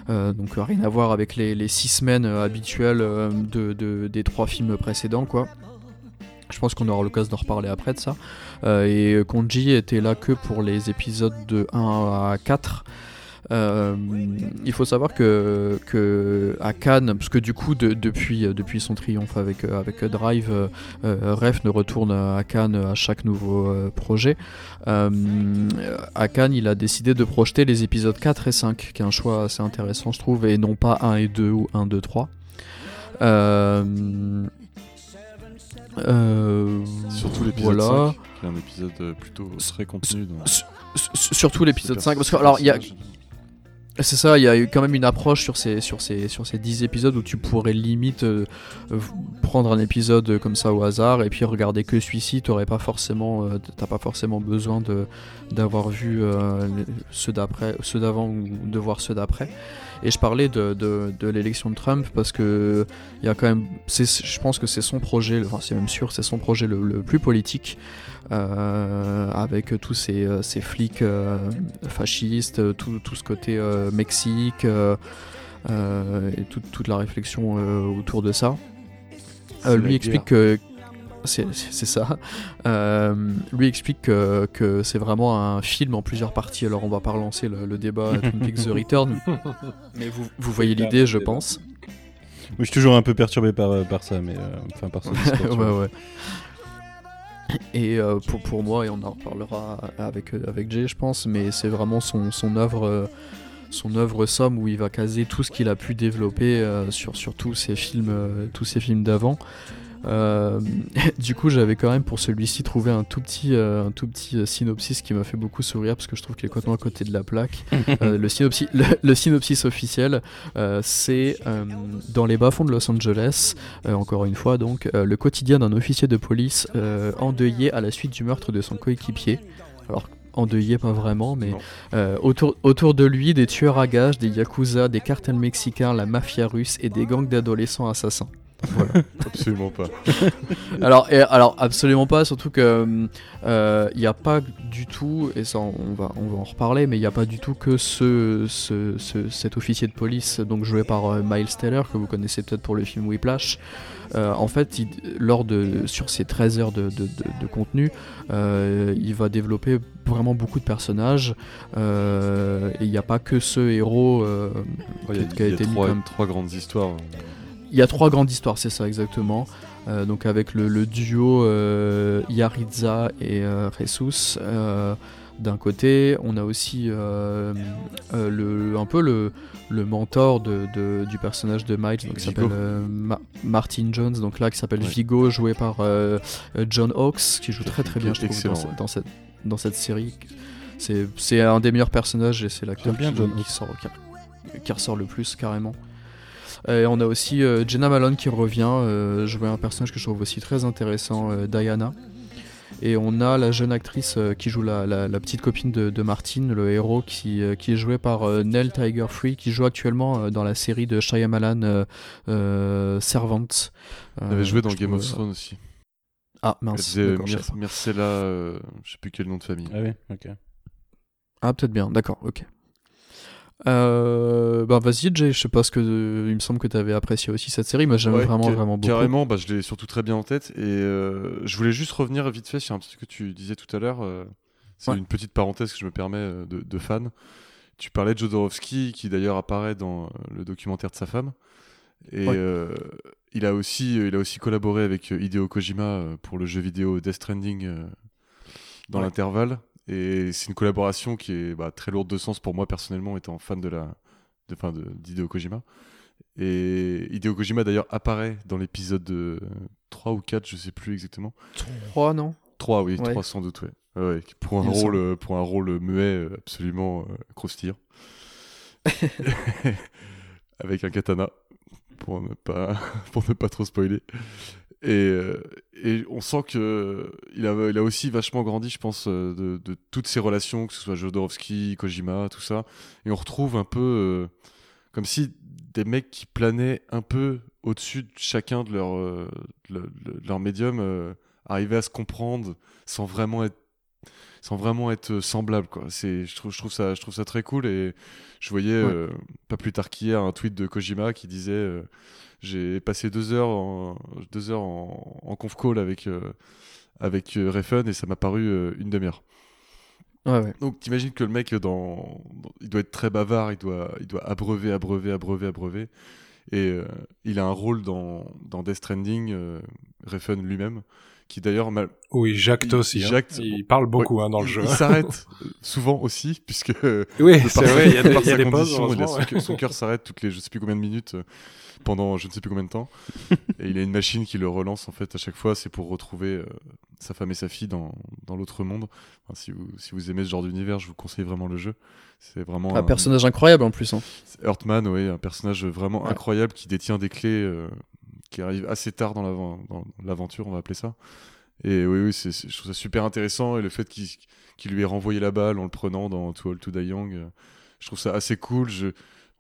Euh, donc euh, rien à voir avec les, les six semaines euh, habituelles de, de- des trois films précédents, quoi. Je pense qu'on aura l'occasion d'en reparler après de ça. Et Konji était là que pour les épisodes de 1 à 4. Euh, il faut savoir que, que à Cannes, parce que du coup de- depuis, euh, depuis son triomphe avec, euh, avec Drive, euh, euh, Ref ne retourne à Cannes à chaque nouveau projet. Euh, à Cannes, il a décidé de projeter les épisodes 4 et 5, qui est un choix assez intéressant je trouve, et non pas 1 et 2 ou 1, 2, 3. Euh, euh, Surtout l'épisode voilà. 5, qui est un épisode plutôt très contenu. Dans Surtout l'épisode 5, parce que alors il y a, c'est ça, il y a eu quand même une approche sur ces, sur ces, sur ces 10 épisodes où tu pourrais limite euh, prendre un épisode comme ça au hasard et puis regarder que celui-ci, t'aurais pas forcément, euh, t'as pas forcément besoin d'avoir vu euh, ceux d'avant ou de voir ceux d'après. Et je parlais de, de, de l'élection de Trump parce que il y a quand même, je pense que c'est son projet, enfin c'est même sûr, c'est son projet le, le plus politique. Euh, avec tous ces, euh, ces flics euh, fascistes, tout, tout, ce côté Mexique et toute la réflexion autour de ça. lui explique que c'est ça. lui explique que, que c'est vraiment un film en plusieurs parties. Alors on va pas relancer le, débat Twin Peaks The Return, mais vous, vous voyez l'idée, je pense. je suis toujours un peu perturbé par, par ça, mais enfin par ouais, ouais. Et euh, pour, pour moi, et on en reparlera avec, euh, avec Jay, je pense, mais c'est vraiment son, son œuvre. Euh, son œuvre somme où il va caser tout ce qu'il a pu développer sur, sur tous ses films, tous ses films d'avant. Euh, du coup, j'avais quand même pour celui-ci trouvé un tout petit, euh, un tout petit euh, synopsis qui m'a fait beaucoup sourire parce que je trouve qu'il est complètement à côté de la plaque. le, synopsis, le, synopsis officiel, c'est dans les bas-fonds de Los Angeles, encore une fois, donc, le quotidien d'un officier de police endeuillé à la suite du meurtre de son coéquipier. Alors, endeuillé pas vraiment, mais autour, autour de lui, des tueurs à gages, des yakuza, des cartels mexicains, la mafia russe et des gangs d'adolescents assassins. absolument pas. alors, et, alors, absolument pas, surtout que il euh, n'y a pas du tout, et ça on va, on va en reparler, mais il n'y a pas du tout que ce, ce, cet officier de police, donc joué par euh, Miles Teller, que vous connaissez peut-être pour le film Whiplash. Euh, en fait, lors de, sur ces 13 heures de, de, de contenu, il va développer vraiment beaucoup de personnages. et il n'y a pas que ce héros qui, a, été trois, comme... trois grandes histoires. Il y a trois grandes histoires, c'est ça exactement. Euh, donc avec le, duo euh, Yaritza et euh, Jesus d'un côté, on a aussi le, un peu le, le mentor de, du personnage de Miles, qui s'appelle Martin Jones, donc là qui s'appelle Vigo, joué par John Hawkes, qui joue très très bien, je trouve, dans, cette, dans cette série. C'est un des meilleurs personnages et c'est l'acteur qui, qui, qui ressort le plus carrément. Et on a aussi euh, Jenna Malone qui revient, euh, jouer un personnage que je trouve aussi très intéressant, euh, Diana. Et on a la jeune actrice qui joue la, petite copine de, Martin, le héros, qui, qui est joué par Nell Tiger Free, qui joue actuellement dans la série de Shyamalan Servant. Elle avait joué dans Game of Thrones aussi. Ah mince. Myrcella, je sais plus quel nom de famille. Ah oui, ok. Ah peut-être bien, d'accord, ok. Euh, bah vas-y Jay, je sais pas ce que il me semble que tu avais apprécié aussi cette série, moi j'aime vraiment vraiment beaucoup. Carrément, bah, je l'ai surtout très bien en tête et euh, je voulais juste revenir vite fait sur un truc que tu disais tout à l'heure. Euh, c'est une petite parenthèse que je me permets de, fan. Tu parlais de Jodorowsky qui d'ailleurs apparaît dans le documentaire de sa femme et il a aussi il a aussi collaboré avec Hideo Kojima pour le jeu vidéo Death Stranding dans l'intervalle. Et c'est une collaboration qui est bah, très lourde de sens pour moi personnellement, étant fan de la, de, fin, de, d'Hideo Kojima. Et Hideo Kojima d'ailleurs apparaît dans l'épisode 3 ou 4, je sais plus exactement. 3 non? 3 oui, 3 sans doute, ouais. ouais pour, un rôle, euh, pour un rôle muet absolument euh, croustillant. Avec un katana, pour ne pas, pour ne pas trop spoiler. Et, et on sent que il a, il a aussi vachement grandi, je pense, euh, de, de, toutes ses relations, que ce soit Jodorowsky, Kojima, tout ça. Et on retrouve un peu euh, comme si des mecs qui planaient un peu au-dessus de chacun de leur, euh, leur médium arrivaient à se comprendre sans vraiment être sans vraiment être semblable quoi. C'est je trouve je trouve ça je trouve ça très cool. Et je voyais pas plus tard qu'hier un tweet de Kojima qui disait j'ai passé deux heures en, deux heures en, en conf call avec, euh, avec euh, Refun et ça m'a paru euh, une demi-heure. Ouais, ouais. Donc t'imagines que le mec, dans, il doit être très bavard, il doit, il doit abreuver, abreuver, abreuver, abreuver. Et il a un rôle dans, dans Death Stranding, Refun lui-même, qui d'ailleurs mal... Oui, jacte aussi. Il, hein. il parle beaucoup hein, dans le jeu. Il s'arrête souvent aussi, puisque oui, c'est vrai, il y a des, il pauses, son, cœur s'arrête toutes les je sais plus combien de minutes pendant je ne sais plus combien de temps. et il a une machine qui le relance en fait à chaque fois. C'est pour retrouver euh, sa femme et sa fille dans, dans l'autre monde. si, vous, si vous aimez ce genre d'univers, je vous conseille vraiment le jeu. C'est vraiment un, personnage incroyable en plus. Hein. Earthman, oui, un personnage vraiment incroyable qui détient des clés euh, qui arrivent assez tard dans l'aventure, on va appeler ça. Et oui, oui, je trouve ça super intéressant. Et le fait qu'il lui ait renvoyé la balle en le prenant dans To All To Die Young, euh, je trouve ça assez cool. Je,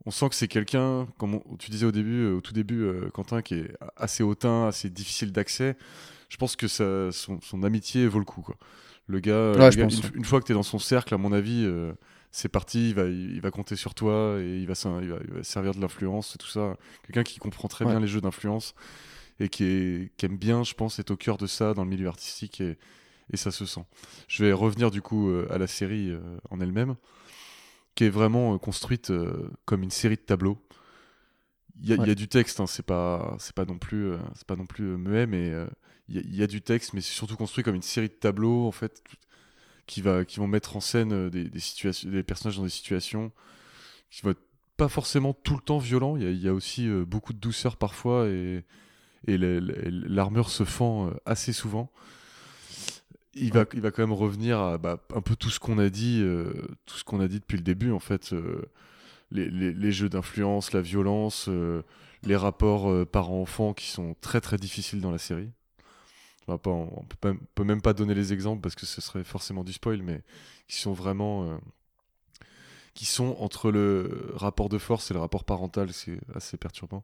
on sent que c'est quelqu'un, comme tu disais au début, au tout début, Quentin, qui est assez hautain, assez difficile d'accès. Je pense que ça, son, amitié vaut le coup. Quoi. Le gars, une, fois que tu es dans son cercle, à mon avis, c'est parti, il va, il va compter sur toi et il va, il va, servir de l'influence et tout ça. Quelqu'un qui comprend très bien les jeux d'influence et qui, est, qui, aime bien, je pense, être au cœur de ça dans le milieu artistique et, et ça se sent. Je vais revenir du coup euh, à la série euh, en elle-même, qui est vraiment euh, construite comme une série de tableaux. Il y, a du texte, hein, c'est pas, c'est pas non plus, c'est pas non plus muet, mais il y, a du texte, mais c'est surtout construit comme une série de tableaux en fait qui va, qui vont mettre en scène des, des situations, des personnages dans des situations qui vont être pas forcément tout le temps violents. Il y, a aussi beaucoup de douceur parfois et, et l'armure se fend assez souvent il va, il va quand même revenir à bah, un peu tout ce qu'on a dit, euh, tout ce qu'on a dit depuis le début en fait, euh, les, les, jeux d'influence, la violence, euh, les rapports parents-enfants qui sont très très difficiles dans la série. On, pas, on peut, peut, même pas donner les exemples parce que ce serait forcément du spoil, mais qui sont vraiment, qui sont entre le rapport de force et le rapport parental, c'est assez perturbant.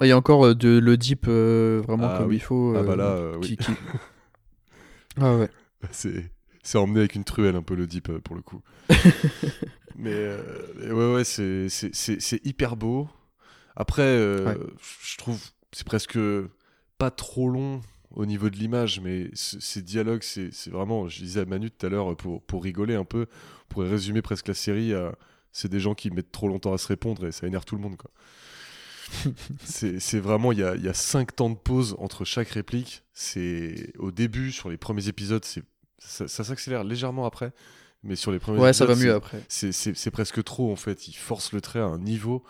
Il y a encore de l'Oedipe vraiment ah comme il faut. ah bah là, oui. Ah ouais. C'est c'est emmené avec une truelle un peu le deep euh, pour le coup. mais euh, ouais ouais c'est c'est hyper beau. Après euh, je trouve c'est presque pas trop long au niveau de l'image, mais ces dialogues, c'est vraiment, je disais à Manu tout à l'heure, pour, pour rigoler un peu, on pourrait résumer presque la série à c'est des gens qui mettent trop longtemps à se répondre et ça énerve tout le monde. quoi. c'est vraiment, il y a, y a cinq temps de pause entre chaque réplique. C'est au début, sur les premiers épisodes, c'est ça, s'accélère légèrement après. Mais sur les premiers ouais, épisodes, ça va mieux après. C'est presque trop en fait. Il force le trait à un niveau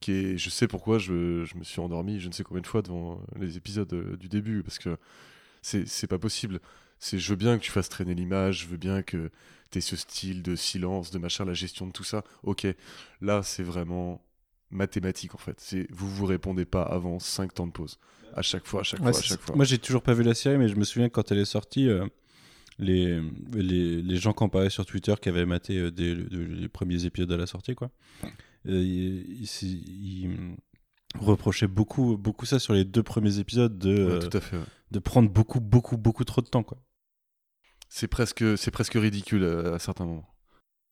qui est. Je sais pourquoi je, je me suis endormi je ne sais combien de fois devant les épisodes euh, du début parce que c'est pas possible. C'est je veux bien que tu fasses traîner l'image, je veux bien que tu aies ce style de silence, de machin, la gestion de tout ça. Ok, là c'est vraiment mathématique en fait. C'est vous vous répondez pas avant 5 temps de pause. À chaque fois, à chaque fois, à chaque fois. Moi j'ai toujours pas vu la série, mais je me souviens quand elle est sortie, euh, les, les, les, gens qui en parlaient sur Twitter qui avaient maté euh, les premiers épisodes à la sortie, quoi. Euh, ils, reprochaient beaucoup, beaucoup ça sur les deux premiers épisodes de, tout à fait, de prendre beaucoup, beaucoup, beaucoup trop de temps, quoi. C'est presque, c'est presque ridicule à certains moments.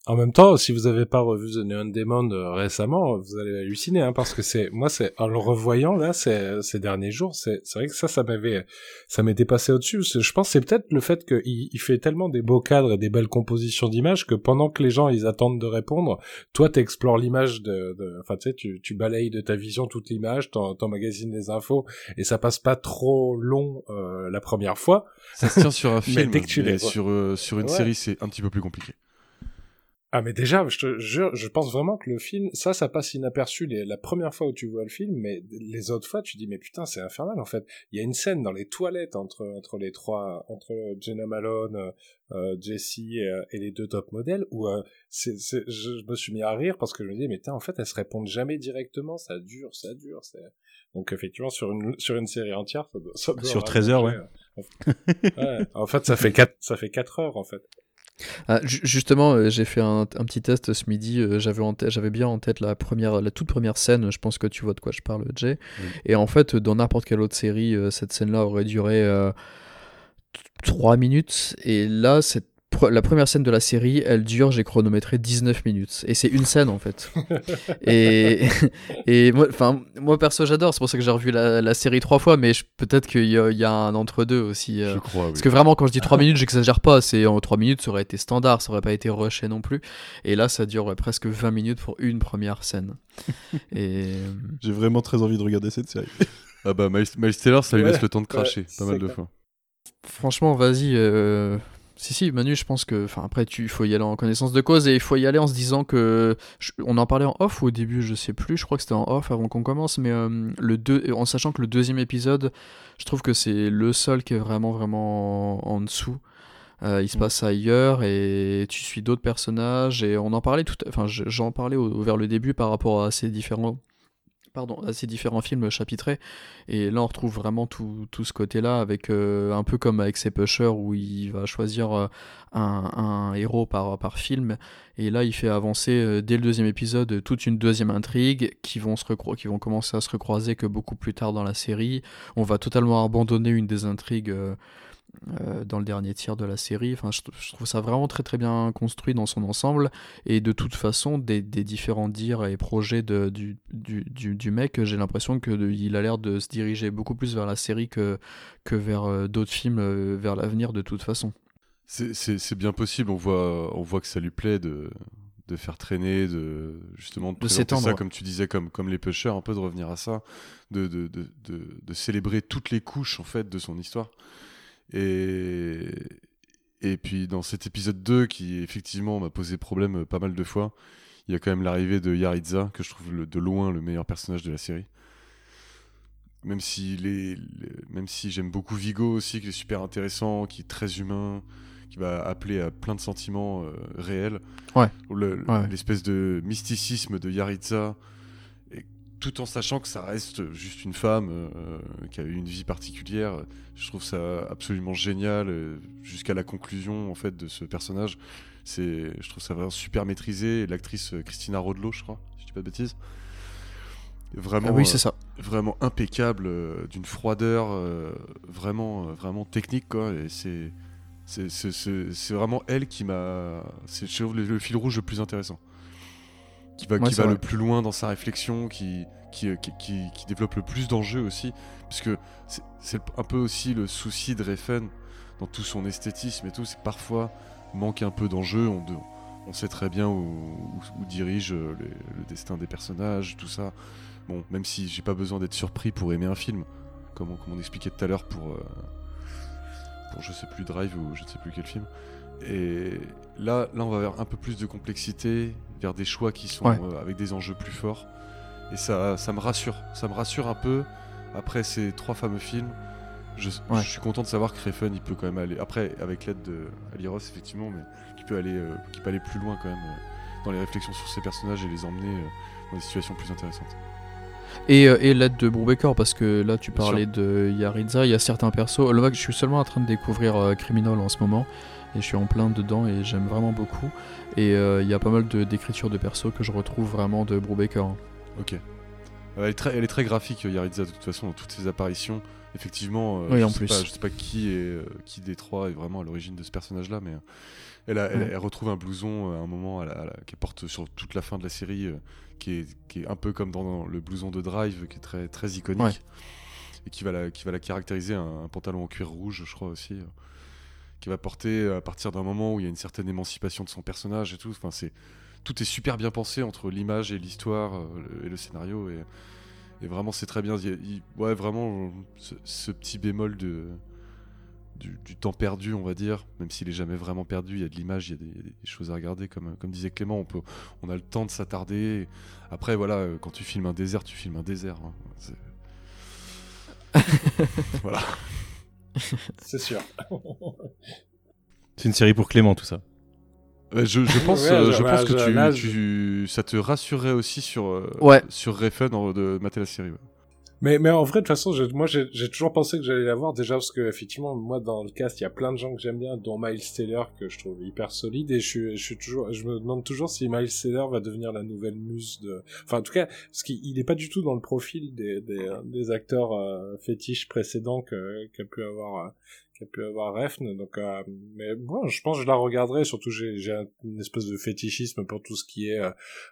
En même temps, si vous avez pas revu The Neon Demon euh, récemment, vous allez halluciner, hein, parce que c'est, moi, c'est, en le revoyant, là, ces, ces derniers jours, c'est, c'est vrai que ça, ça m'avait, ça m'était passé au-dessus. Je pense que c'est peut-être le fait qu'il il fait tellement des beaux cadres et des belles compositions d'images que pendant que les gens, ils attendent de répondre, toi, t'explores l'image de, enfin, tu sais, tu, tu balayes de ta vision toute l'image, t'emmagasines les infos, et ça passe pas trop long, euh, la première fois. Ça se tient sur un film, mais, tu sur, euh, sur une série, c'est un petit peu plus compliqué. Ah mais déjà, je te jure, je pense vraiment que le film, ça, ça passe inaperçu les, la première fois où tu vois le film, mais les autres fois, tu dis mais putain, c'est infernal en fait. Il y a une scène dans les toilettes entre entre les trois, entre Jenna Malone, euh, euh Jesse euh, et, les deux top modèles, où euh, c'est, je, me suis mis à rire parce que je me dis mais putain, en fait, elles se répondent jamais directement, ça dure, ça dure. C'est... Donc effectivement, sur une sur une série entière, ça sur 13 heures, ouais. ouais. En fait, ça fait 4 ça fait 4 heures en fait. Ah, justement, euh, j'ai fait un, petit test ce midi. Euh, j'avais, j'avais bien en tête la, première, la toute première scène. Je pense que tu vois de quoi je parle, Jay. Et en fait, dans n'importe quelle autre série, euh, cette scène-là aurait duré 3 minutes. Et là, la première scène de la série, elle dure, j'ai chronométré 19 minutes. Et c'est une scène en fait. et, et moi, moi perso, j'adore. C'est pour ça que j'ai revu la, série trois fois. Mais peut-être qu'il y, y, a un entre-deux aussi. Euh. Je crois. Parce que vraiment, quand je dis 3 minutes, j'exagère pas. C'est en 3 minutes, ça aurait été standard. Ça aurait pas été rushé non plus. Et là, ça dure presque 20 minutes pour une première scène. et... J'ai vraiment très envie de regarder cette série. ah bah, Miles, Taylor, ça lui laisse le temps de cracher. pas mal de fois. Franchement, vas-y. Euh, si, si, Manu, je pense que. Enfin, après, il faut y aller en connaissance de cause et il faut y aller en se disant que. on en parlait en off ou au début, je sais plus, je crois que c'était en off avant qu'on commence, mais euh, le deux, en sachant que le deuxième épisode, je trouve que c'est le seul qui est vraiment, vraiment en, dessous. Euh, il se mm. passe ailleurs et tu suis d'autres personnages et on en parlait tout. Enfin, j'en parlais vers le début par rapport à ces différents pardon, à ces différents films chapitrés. Et là, on retrouve vraiment tout, tout ce côté-là, avec euh, un peu comme avec ses pushers, où il va choisir euh, un, un, héros par, par film. Et là, il fait avancer euh, dès le deuxième épisode toute une deuxième intrigue qui vont, se qui vont commencer à se recroiser que beaucoup plus tard dans la série. On va totalement abandonner une des intrigues. Euh, dans le dernier tiers de la série. Enfin, je, trouve ça vraiment très très bien construit dans son ensemble. Et de toute façon, des, des différents dires et projets de, du, du, du, mec, j'ai l'impression qu'il a l'air de se diriger beaucoup plus vers la série que, que vers euh, d'autres films euh, vers l'avenir de toute façon. C'est bien possible, on voit, on voit que ça lui plaît de, de faire traîner, de justement de, présenter ça comme tu disais, comme, comme les pushers, un peu de revenir à ça, de, de, de, de, célébrer toutes les couches en fait de son histoire. Et, et puis dans cet épisode 2, qui effectivement m'a posé problème euh, pas mal de fois, il y a quand même l'arrivée de Yaritza, que je trouve de loin le meilleur personnage de la série. Même si, les, même si j'aime beaucoup Vigo aussi, qui est super intéressant, qui est très humain, qui va appeler à plein de sentiments euh, réels. Ouais. L'espèce de mysticisme de Yaritza, tout en sachant que ça reste juste une femme euh, qui a eu une vie particulière. Je trouve ça absolument génial euh, jusqu'à la conclusion en fait de ce personnage. C'est, je trouve ça vraiment super maîtrisé. L'actrice euh, Christina Rodlo, je crois, si je dis pas de bêtises. Vraiment, ah oui, c'est ça. vraiment impeccable, d'une froideur vraiment, vraiment technique quoi. Et c'est, c'est, c'est, vraiment elle qui m'a, c'est le fil rouge le plus intéressant qui va, qui va le plus loin dans sa réflexion, qui, qui, qui, qui développe le plus d'enjeux aussi, puisque c'est un peu aussi le souci de Refn dans tout son esthétisme et tout, c'est parfois manque un peu d'enjeux, on, on, sait très bien où, où, dirige le, destin des personnages, tout ça. Bon, même si j'ai pas besoin d'être surpris pour aimer un film, comme on, comme on expliquait tout à l'heure pour, euh, pour je sais plus Drive ou je ne sais plus quel film. Et là, là, on va vers un peu plus de complexité, vers des choix qui sont euh, avec des enjeux plus forts. Et ça, ça me rassure. Ça me rassure un peu après ces trois fameux films. Je, suis content de savoir que Refn, il peut quand même aller. Après, avec l'aide de Aliros, effectivement, mais qui peut aller, euh, qui peut aller plus loin quand même euh, dans les réflexions sur ces personnages et les emmener dans des situations plus intéressantes. Et, et l'aide de Brubaker, parce que là tu parlais de Yaritza, il y a certains persos. Le je suis seulement en train de découvrir Criminal en ce moment et je suis en plein dedans et j'aime vraiment beaucoup. Et euh, il y a pas mal d'écritures de, persos que je retrouve vraiment de Brubaker. Ok. Elle est, très, elle est très graphique, Yaritza, de toute façon, dans toutes ses apparitions. Effectivement, euh, je, en sais plus. Pas, je sais pas qui, est, euh, qui des trois est vraiment à l'origine de ce personnage-là, mais elle, elle, retrouve un blouson à un moment qui porte sur toute la fin de la série, qui, est, qui, est, un peu comme dans, le blouson de Drive, qui est très, très iconique. Et qui va, la, qui va la caractériser, un, un, pantalon en cuir rouge, je crois aussi qui va porter à partir d'un moment où il y a une certaine émancipation de son personnage et tout. Enfin, c'est tout est super bien pensé entre l'image et l'histoire euh, et le scénario et, vraiment c'est très bien. ouais, vraiment ce, petit bémol de du, temps perdu, on va dire, même s'il est jamais vraiment perdu, il y a de l'image, il y a des, choses à regarder, comme, comme disait Clément, on, peut, on a le temps de s'attarder. Après, voilà, euh, quand tu filmes un désert, tu filmes un désert. Hein. voilà. C'est sûr. C'est une série pour Clément, tout ça. je, pense, euh, je pense que tu, ça te rassurerait aussi sur, euh, ouais. sur Refn de mater la série. Mais, mais en vrai, de toute façon, moi, j'ai toujours pensé que j'allais la voir, déjà parce que, effectivement, moi, dans le cast, il y a plein de gens que j'aime bien, dont Miles Taylor, que je trouve hyper solide, et je je suis toujours, je me demande toujours si Miles Taylor va devenir la nouvelle muse de, enfin, en tout cas, parce qu'il n'est pas du tout dans le profil des, des, des acteurs euh, fétiches précédents qu'a pu avoir euh, qui a pu avoir Refn. Donc, euh, mais bon, je pense que je la regarderai. Surtout, j'ai, j'ai une espèce de fétichisme pour tout ce qui est euh,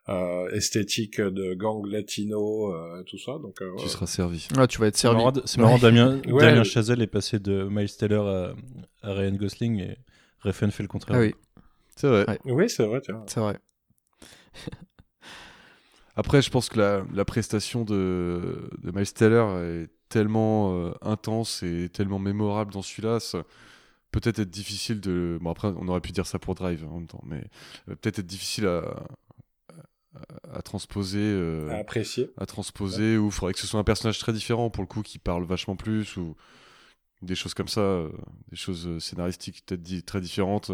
euh esthétique de gang latino, euh, tout ça. Donc, euh, tu seras servi. Ah, tu vas être servi. C'est marrant, Damien, Damien Chazelle est passé de Miles Taylor à, à Ryan Gosling et Refn fait le contraire. Ah oui. C'est vrai. Oui, c'est vrai. C'est vrai. Après, je pense que la, la prestation de, de Miles Taylor est tellement euh, intense et tellement mémorable dans celui-là, peut-être être difficile de. Bon, après, on aurait pu dire ça pour Drive en même temps, mais euh, peut-être être difficile à, à, transposer. Euh, à apprécier. À transposer, ou il faudrait que ce soit un personnage très différent pour le coup qui parle vachement plus, ou des choses comme ça, des choses scénaristiques peut-être très différentes.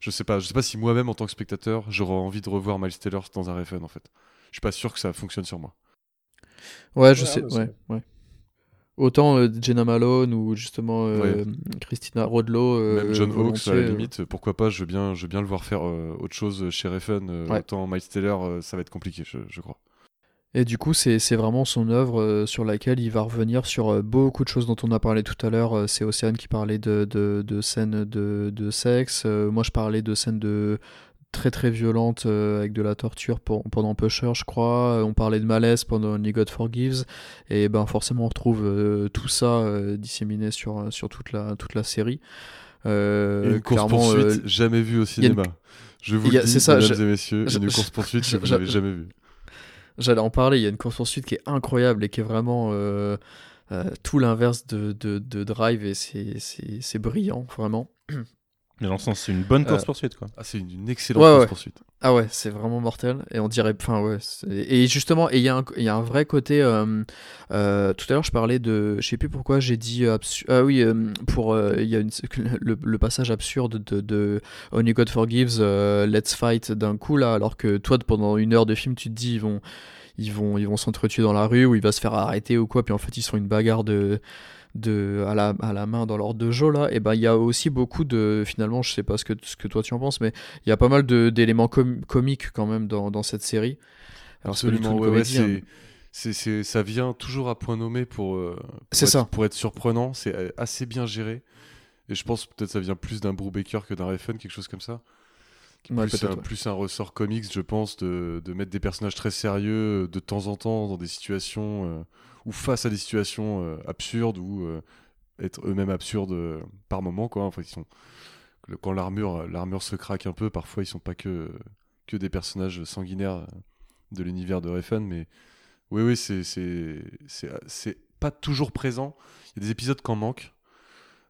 je sais pas, je sais pas si moi-même en tant que spectateur, j'aurais envie de revoir Miles Taylor dans un Refn en fait. Je suis pas sûr que ça fonctionne sur moi. Ouais, je sais. Ouais, ouais. Autant euh, Jenna Malone ou justement euh, Christina Rodlow. Euh, Même John Hawkes, à la limite, pourquoi pas, je veux bien, je veux bien le voir faire autre chose chez Refn. Autant Miles Taylor, ça va être compliqué, je, crois. Et du coup, c'est vraiment son œuvre sur laquelle il va revenir sur beaucoup de choses dont on a parlé tout à l'heure. C'est Océane qui parlait de, de, de scènes de, de sexe. moi, je parlais de scènes de, très très violente euh, avec de la torture pour, pendant Pusher, je crois. On parlait de malaise pendant Only God Forgives. Et ben forcément, on retrouve euh, tout ça euh, disséminé sur, sur toute, la, toute la série. une course-poursuite jamais vue au cinéma. Je vous le dis, ça, mesdames et messieurs, une course-poursuite que vous n'avez jamais vue. J'allais en parler, il y a une course-poursuite qui est incroyable et qui est vraiment... tout l'inverse de, de, de, Drive et c'est brillant, vraiment. Mais dans le sens, c'est une bonne course poursuite quoi. Ah, c'est une, excellente course poursuite. Ah ouais, c'est vraiment mortel. Et on dirait. Enfin, ouais. Et justement, il y, y, a un vrai côté. Euh, euh, tout à l'heure, je parlais de. Je sais plus pourquoi j'ai dit. ah oui, euh, pour. Il y a une, le, passage absurde de, de Only God Forgives, Let's Fight d'un coup là, alors que toi, pendant une heure de film, tu te dis, ils vont. Ils vont, ils vont s'entretuer dans la rue ou il va se faire arrêter ou quoi, puis en fait ils sont une bagarre de, de, à, la, à la main dans l'ordre de jeu là, et ben il y a aussi beaucoup de finalement je sais pas ce que, ce que toi tu en penses mais il y a pas mal d'éléments comiques quand même dans, dans cette série. Alors Absolument, ouais, hein. c'est, ça vient toujours à point nommé pour, euh, pour, être, ça. pour être surprenant, c'est euh, assez bien géré. Et je pense peut-être ça vient plus d'un Brubaker que d'un Refn, quelque chose comme ça. Plus, un, plus un ressort comics, je pense, de, de, mettre des personnages très sérieux euh, de temps en temps dans des situations ou face à des situations euh, absurdes ou euh, être eux-mêmes absurdes euh, par moment quoi. Enfin, ils sont quand l'armure l'armure se craque un peu, parfois ils sont pas que que des personnages sanguinaires de l'univers de Refn, mais oui oui c'est c'est c'est pas toujours présent. Il y a des épisodes qui en manquent.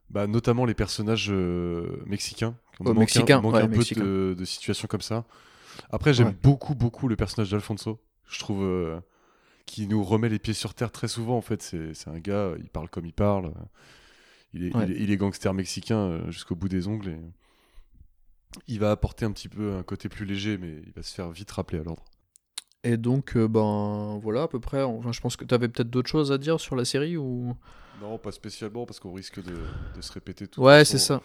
Bah, notamment les personnages mexicains. Qui mexicain, un, un peu de, de, situations comme ça. Après, j'aime beaucoup, beaucoup le personnage d'Alfonso. Je trouve qui nous remet les pieds sur terre très souvent. En fait, c'est un gars, il parle comme il parle. Il est, il est, gangster mexicain euh, jusqu'au bout des ongles. Et il va apporter un petit peu un côté plus léger, mais il va se faire vite rappeler à l'ordre. Et donc, euh, ben voilà, à peu près. Enfin, je pense que tu avais peut-être d'autres choses à dire sur la série ou? Non, pas spécialement, parce qu'on risque de, de, se répéter tout. Ouais, c'est ça.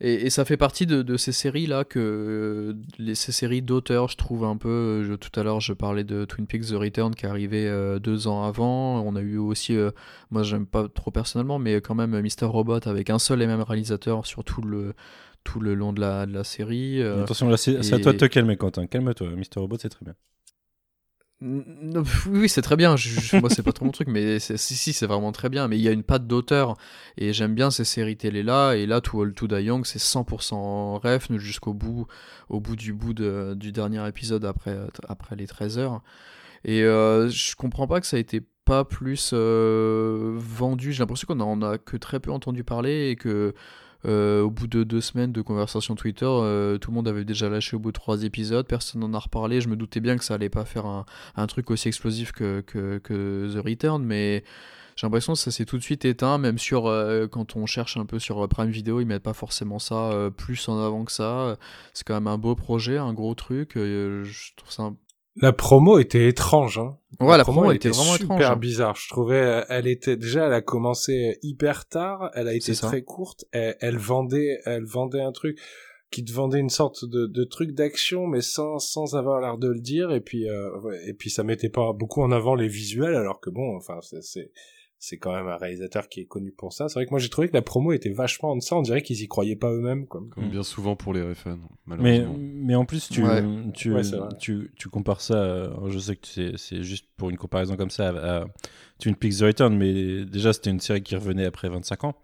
Et, ça fait partie de, ces séries-là, que les, ces séries d'auteurs, je trouve un peu. Je, tout à l'heure, je parlais de Twin Peaks The Return qui arrivait euh, deux ans avant. On a eu aussi, euh, moi j'aime pas trop personnellement, mais quand même Mister Robot avec un seul et même réalisateur sur tout le, tout le long de la, de la série. Euh, Attention, c'est à toi de te calmer, Quentin. Calme-toi. Mister Robot, c'est très bien. Oui, c'est très bien. moi, c'est pas trop mon truc, mais si, si, c'est vraiment très bien. Mais il y a une patte d'auteur et j'aime bien ces séries télé là. Et là, To All To Die Young, c'est 100% ref jusqu'au bout, au bout du bout du dernier épisode après, après les 13 heures. Et euh, je comprends pas que ça a été pas plus euh, vendu. J'ai l'impression qu'on en a que très peu entendu parler et que euh, au bout de deux semaines de conversation Twitter, euh, tout le monde avait déjà lâché au bout de trois épisodes, personne n'en a reparlé. Je me doutais bien que ça allait pas faire un, truc aussi explosif que, que, The Return, mais j'ai l'impression que ça s'est tout de suite éteint, même sur euh, quand on cherche un peu sur Prime Video, ils mettent pas forcément ça plus en avant que ça. C'est quand même un beau projet, un gros truc. je trouve ça la promo était étrange. Hein. Ouais, la, promo, était, vraiment super étrange. Hein. bizarre. Je trouvais, elle était déjà, elle a commencé hyper tard. Elle a été très courte. Elle, vendait, elle vendait un truc qui te vendait une sorte de, de truc d'action, mais sans sans avoir l'air de le dire. Et puis, euh, et puis ça mettait pas beaucoup en avant les visuels, alors que bon, enfin, c'est c'est quand même un réalisateur qui est connu pour ça. C'est vrai que moi j'ai trouvé que la promo était vachement en deçà. On dirait qu'ils y croyaient pas eux-mêmes. Comme, comme bien souvent pour les RFN, malheureusement. Mais, mais en plus, tu, tu, tu, tu, compares ça. je sais que c'est juste pour une comparaison comme ça à, Twin Peaks The Return, mais déjà c'était une série qui revenait après 25 ans.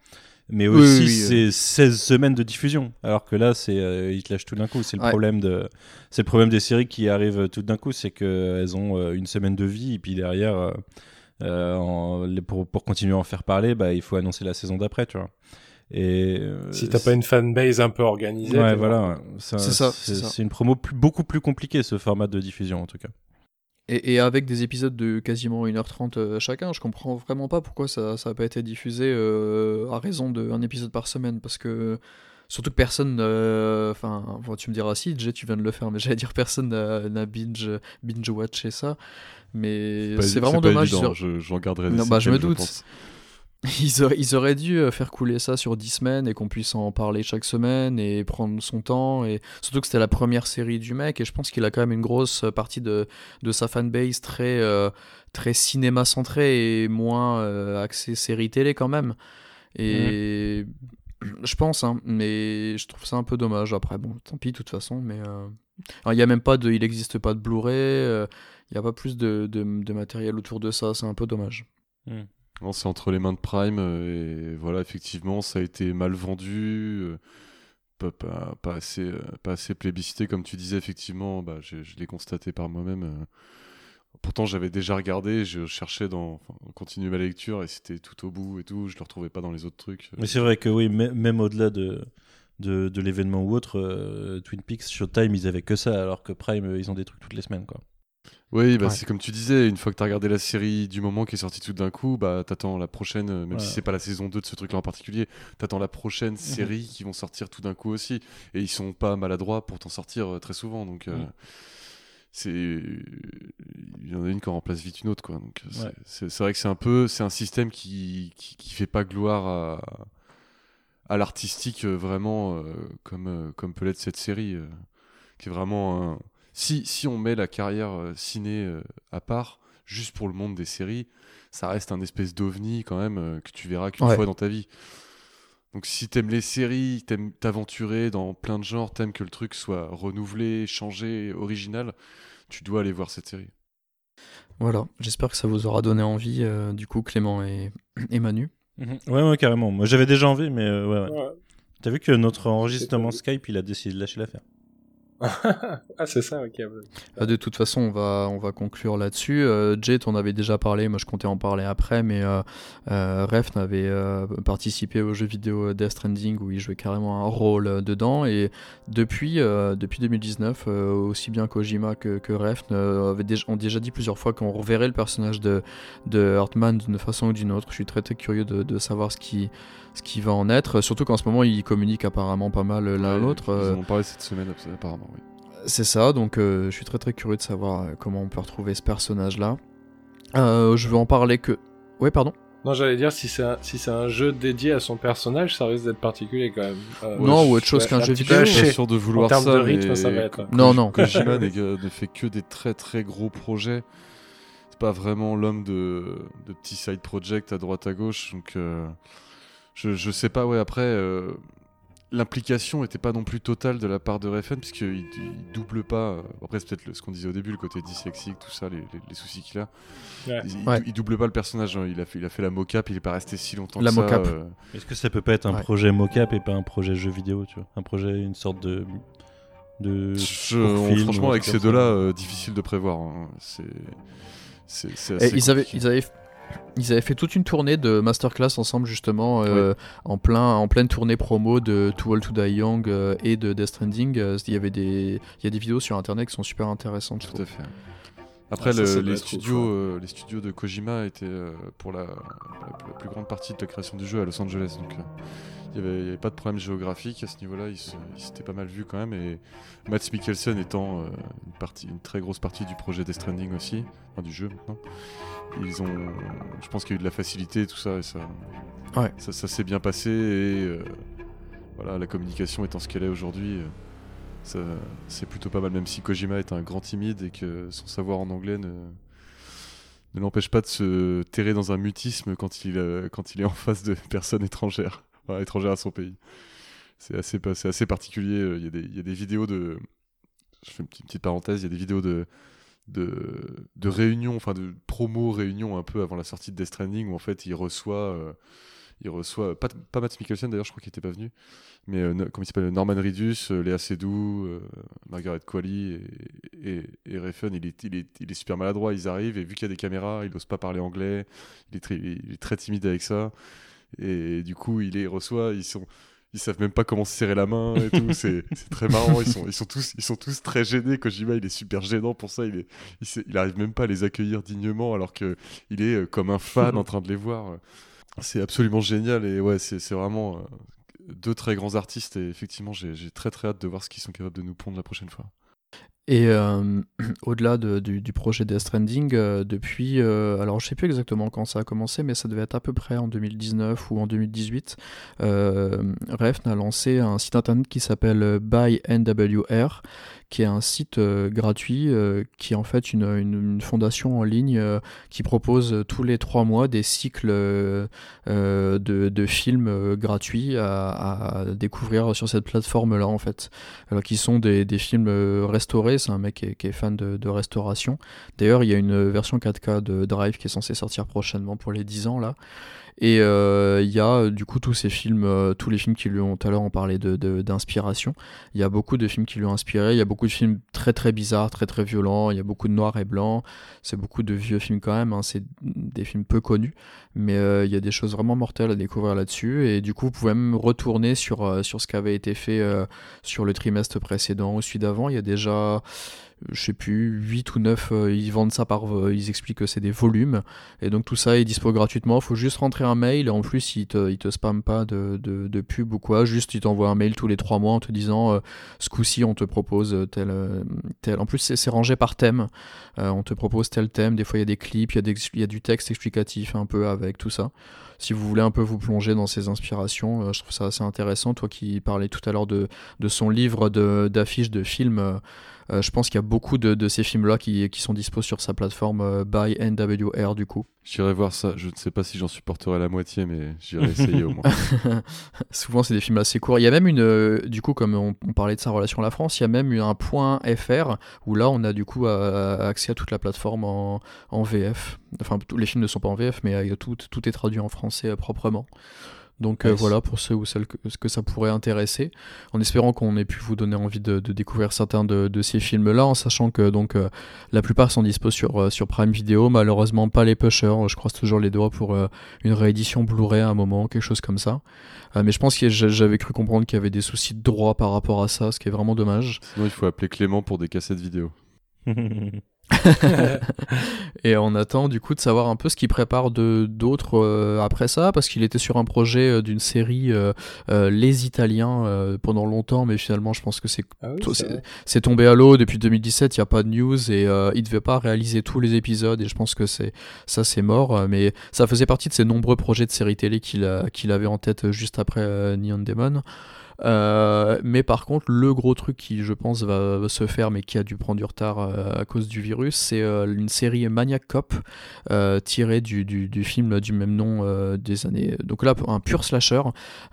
Mais aussi, c'est 16 semaines de diffusion. Alors que là, c'est euh, ils te lâchent tout d'un coup. C'est le problème de, c'est le problème des séries qui arrivent tout d'un coup, c'est qu'elles ont euh, une semaine de vie et puis derrière, euh, euh, pour, pour, continuer à en faire parler, bah, il faut annoncer la saison d'après, tu vois. Et euh, si t'as pas une fanbase un peu organisée, ouais, voilà, c'est ça. C'est une promo plus, beaucoup plus compliquée ce format de diffusion en tout cas. Et, et avec des épisodes de quasiment 1h30 euh, chacun, je comprends vraiment pas pourquoi ça n'a pas été diffusé à raison d'un épisode par semaine parce que Surtout que personne, euh, enfin, tu me diras si, Jay, tu viens de le faire, mais j'allais dire personne n'a binge, binge watché ça. Mais c'est vraiment dommage. J'en garderai des non, bah, je me doute. Ils auraient, ils auraient, dû euh, faire couler ça sur 10 semaines et qu'on puisse en parler chaque semaine et prendre son temps. Et surtout que c'était la première série du mec et je pense qu'il a quand même une grosse partie de, de sa fanbase très, euh, très cinéma centré et moins euh, axée série télé quand même. Et je pense, hein, mais je trouve ça un peu dommage. Après, bon, tant pis de toute façon. Mais il n'y a même pas de, il n'existe pas de Blu-ray. Il n'y a pas plus de, de, matériel autour de ça. C'est un peu dommage. Mm c'est entre les mains de Prime euh, et voilà, effectivement, ça a été mal vendu, euh, pas, pas, assez, euh, pas assez plébiscité, comme tu disais, effectivement, bah, je, l'ai constaté par moi-même. Pourtant, j'avais déjà regardé, je cherchais dans. Enfin, continuer ma lecture et c'était tout au bout et tout, je le retrouvais pas dans les autres trucs. Mais c'est vrai que oui, même au-delà de, de, de l'événement ou autre, Twin Peaks, Showtime, ils avaient que ça, alors que Prime, ils ont des trucs toutes les semaines, quoi. Oui, bah c'est comme tu disais, une fois que tu as regardé la série du moment qui est sortie tout d'un coup, bah t'attends la prochaine, euh, même si c'est pas la saison 2 de ce truc-là en particulier, t'attends la prochaine mhm. série qui vont sortir tout d'un coup aussi. Et ils sont pas maladroits pour t'en sortir euh, très souvent. Donc euh, c'est. Il y en a une qui remplace vite une autre, quoi. Donc c'est vrai que c'est un peu. C'est un système qui, qui, fait pas gloire à, à l'artistique vraiment comme, comme peut l'être cette série, qui est vraiment un si, si on met la carrière euh, ciné euh, à part, juste pour le monde des séries, ça reste un espèce d'ovni quand même euh, que tu verras qu'une fois dans ta vie. Donc si t'aimes les séries, t'aimes t'aventurer dans plein de genres, t'aimes que le truc soit renouvelé, changé, original, tu dois aller voir cette série. Voilà, j'espère que ça vous aura donné envie, du coup, Clément et, et Manu. Mhm. Ouais, ouais, carrément. Moi j'avais déjà envie, mais ouais, ouais. T'as vu que notre enregistrement Skype, il a décidé de lâcher l'affaire. ah, c'est ça, ok. Ah, de toute façon, on va, on va conclure là-dessus. Euh, Jet, on avait déjà parlé, moi je comptais en parler après, mais euh, euh Refn avait euh, participé au jeu vidéo Death Stranding où il jouait carrément un rôle dedans. Et depuis, depuis 2019, aussi bien Kojima que, Refn ont déjà dit plusieurs fois qu'on reverrait le personnage de, de Hartman d'une façon ou d'une autre. Je suis très très curieux de, de savoir ce qui ce qui va en être. Surtout qu'en ce moment, ils communiquent apparemment pas mal l'un l'autre. Ils en ont parlé cette semaine, apparemment, oui. C'est ça, donc euh, je suis très très curieux de savoir euh, comment on peut retrouver ce personnage-là. Euh, je veux en parler que... Ouais, pardon non, j'allais dire, si c'est un, si un jeu dédié à son personnage, ça risque d'être particulier quand même. non, ou autre chose qu'un jeu vidéo. Je suis sûr de vouloir en ça. de rythme, ça va être. Non, non. Kojima ne fait que des très très gros projets. C'est pas vraiment l'homme de, de petits side projects à droite à gauche. Donc, je, je sais pas, ouais, après, euh, l'implication n'était pas non plus totale de la part de Refn, puisqu'il il double pas. Euh, après, c'est peut-être ce qu'on disait au début, le côté dyslexique, tout ça, les, les, soucis qu'il a. Il, double pas le personnage, hein. il, a fait, il a fait la mocap, il est pas resté si longtemps la que ça. Euh. Est-ce que ça peut pas être un projet mocap et pas un projet jeu vidéo, tu vois? Un projet, une sorte de. de franchement, avec ces deux-là, difficile de prévoir. Hein. C'est. Ils avaient, ils avaient ils avaient fait toute une tournée de masterclass ensemble justement euh, en plein en pleine tournée promo de Too Old to Die Young euh, et de Death Stranding. Euh, il y avait des il y a des vidéos sur internet qui sont super intéressantes. Tout à fait. Après, ah, les, studios, les studios de Kojima étaient pour la, la, plus grande partie de la création du jeu à Los Angeles. Donc, il n'y avait, pas de problème géographique à ce niveau-là. Il s'était pas mal vu quand même. Et Matt Mikkelsen étant une, partie, une très grosse partie du projet Death Stranding aussi, enfin, du jeu maintenant ils ont, je pense qu'il y a eu de la facilité, tout ça, et ça, ouais. ça, s'est bien passé. Et euh, voilà, la communication étant ce qu'elle est aujourd'hui, euh, c'est plutôt pas mal. Même si Kojima est un grand timide et que son savoir en anglais ne, ne l'empêche pas de se terrer dans un mutisme quand il, euh, quand il est en face de personnes étrangères, étrangères à son pays. C'est assez, assez particulier. Il y, a des, il y a des vidéos de. Je fais une petite, une petite parenthèse, il y a des vidéos de de, de réunion, enfin de promo réunion un peu avant la sortie de Death Stranding où en fait il reçoit, euh, il reçoit pas, pas Matt Mikkelsen d'ailleurs, je crois qu'il était pas venu, mais euh, comment il s'appelle Norman Reedus, euh, Léa Seydoux, Margaret Qualley et, et, et il est, il, est, il est super maladroit, ils arrivent et vu qu'il y a des caméras, il n'ose pas parler anglais, il est, il est très timide avec ça et du coup il les reçoit, ils sont ils savent même pas comment se serrer la main et tout. C'est très marrant. Ils sont, ils, sont tous, ils sont tous très gênés. Kojima, il est super gênant pour ça. Il, est, il, arrive même pas à les accueillir dignement alors qu'il est euh, comme un fan en train de les voir. C'est absolument génial et ouais, c'est vraiment. Euh, deux très grands artistes et effectivement, j'ai très très hâte de voir ce qu'ils sont capables de nous pondre la prochaine fois. Et euh, au-delà du, du, projet Death Stranding, euh, depuis, euh, alors je sais plus exactement quand ça a commencé, mais ça devait être à peu près en 2019 ou en 2018, Refn a lancé un site internet qui s'appelle ByNWR, qui est un site gratuit, qui est en fait une, une, fondation en ligne qui propose tous les trois mois des cycles de, de, films gratuits à, à, découvrir sur cette plateforme-là, en fait, alors, qui sont des, des films restaurés c'est un mec qui est, fan de, restauration. D'ailleurs, il y a une version 4K de Drive qui est censée sortir prochainement pour les 10 ans là. Et euh, il y a du coup tous ces films, euh, tous les films qui lui ont tout à l'heure on parlait d'inspiration. De, il y a beaucoup de films qui lui ont inspiré. Il y a beaucoup de films très très bizarres, très très violents. Il y a beaucoup de noir et blanc. C'est beaucoup de vieux films quand même. Hein. C'est des films peu connus, mais euh, il y a des choses vraiment mortelles à découvrir là-dessus. Et du coup, vous pouvez même retourner sur sur ce qui avait été fait sur le trimestre précédent ou celui d'avant. Il y a déjà je sais plus, 8 ou 9, euh, ils vendent ça par. Euh, ils expliquent que c'est des volumes. Et donc tout ça est dispo gratuitement. Il faut juste rentrer un mail. Et en plus, ils te, ils te spamment pas de, de, de, pub ou quoi. Juste, ils t'envoient un mail tous les 3 mois en te disant euh, ce coup-ci, on te propose tel. tel. En plus, c'est rangé par thème. on te propose tel thème. Des fois, il y a des clips, il y, y, a du texte explicatif un peu avec tout ça si vous voulez un peu vous plonger dans ces inspirations, je trouve ça assez intéressant. Toi qui parlais tout à l'heure de, de, son livre d'affiches de films, euh, je pense qu'il y a beaucoup de, ces films-là qui, sont dispo sur sa plateforme euh, by NWR du coup. J'irai voir ça. Je ne sais pas si j'en supporterai la moitié, mais j'irai essayer au moins. Souvent, c'est des films assez courts. Il y a même une, euh, du coup, comme on, parlait de sa relation à la France, il y a même un point FR où là, on a du coup accès à toute la plateforme en, VF. Enfin, tous les films ne sont pas en VF, mais tout, tout est traduit en français proprement. Donc euh, voilà pour ceux ou celles que, ça pourrait intéresser, en espérant qu'on ait pu vous donner envie de, découvrir certains de, ces films-là, en sachant que donc euh, la plupart sont dispo sur, euh, sur Prime Video, malheureusement pas les pushers, je croise toujours les doigts pour une réédition Blu-ray à un moment, quelque chose comme ça. mais je pense que j'avais cru comprendre qu'il y avait des soucis de droit par rapport à ça, ce qui est vraiment dommage. Sinon il faut appeler Clément pour des cassettes vidéo. et on attend du coup de savoir un peu ce qu'il prépare de d'autres euh, après ça parce qu'il était sur un projet euh, d'une série euh, Les Italiens pendant longtemps mais finalement je pense que c'est ah c'est tombé à l'eau depuis 2017 il n'y a pas de news et il devait pas réaliser tous les épisodes et je pense que c'est ça c'est mort mais ça faisait partie de ses nombreux projets de séries télé qu'il qu'il avait en tête juste après Neon Demon euh, mais par contre, le gros truc qui, je pense, va, se faire, mais qui a dû prendre du retard euh, à cause du virus, c'est euh, une série Maniac Cop tirée du, du, film du même nom des années. Donc là, un pur slasher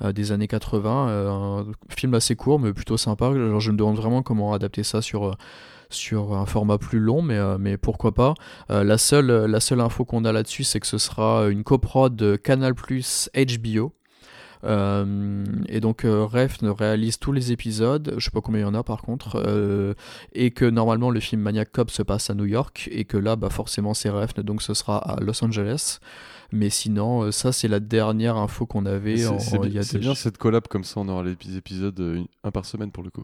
des années 80, un film assez court, mais plutôt sympa. Alors, je me demande vraiment comment adapter ça sur sur un format plus long, mais, mais pourquoi pas. la, seule, la seule info qu'on a là-dessus, c'est que ce sera une coprod de Canal Plus HBO. Euh, et donc euh, Ref ne réalise tous les épisodes, je sais pas combien il y en a par contre, euh, et que normalement le film Maniac Cop se passe à New York, et que là bah forcément c'est Ref, donc ce sera à Los Angeles. Mais sinon, ça c'est la dernière info qu'on avait. C'est bien cette collab comme ça, on aura les épisodes un par semaine pour le coup.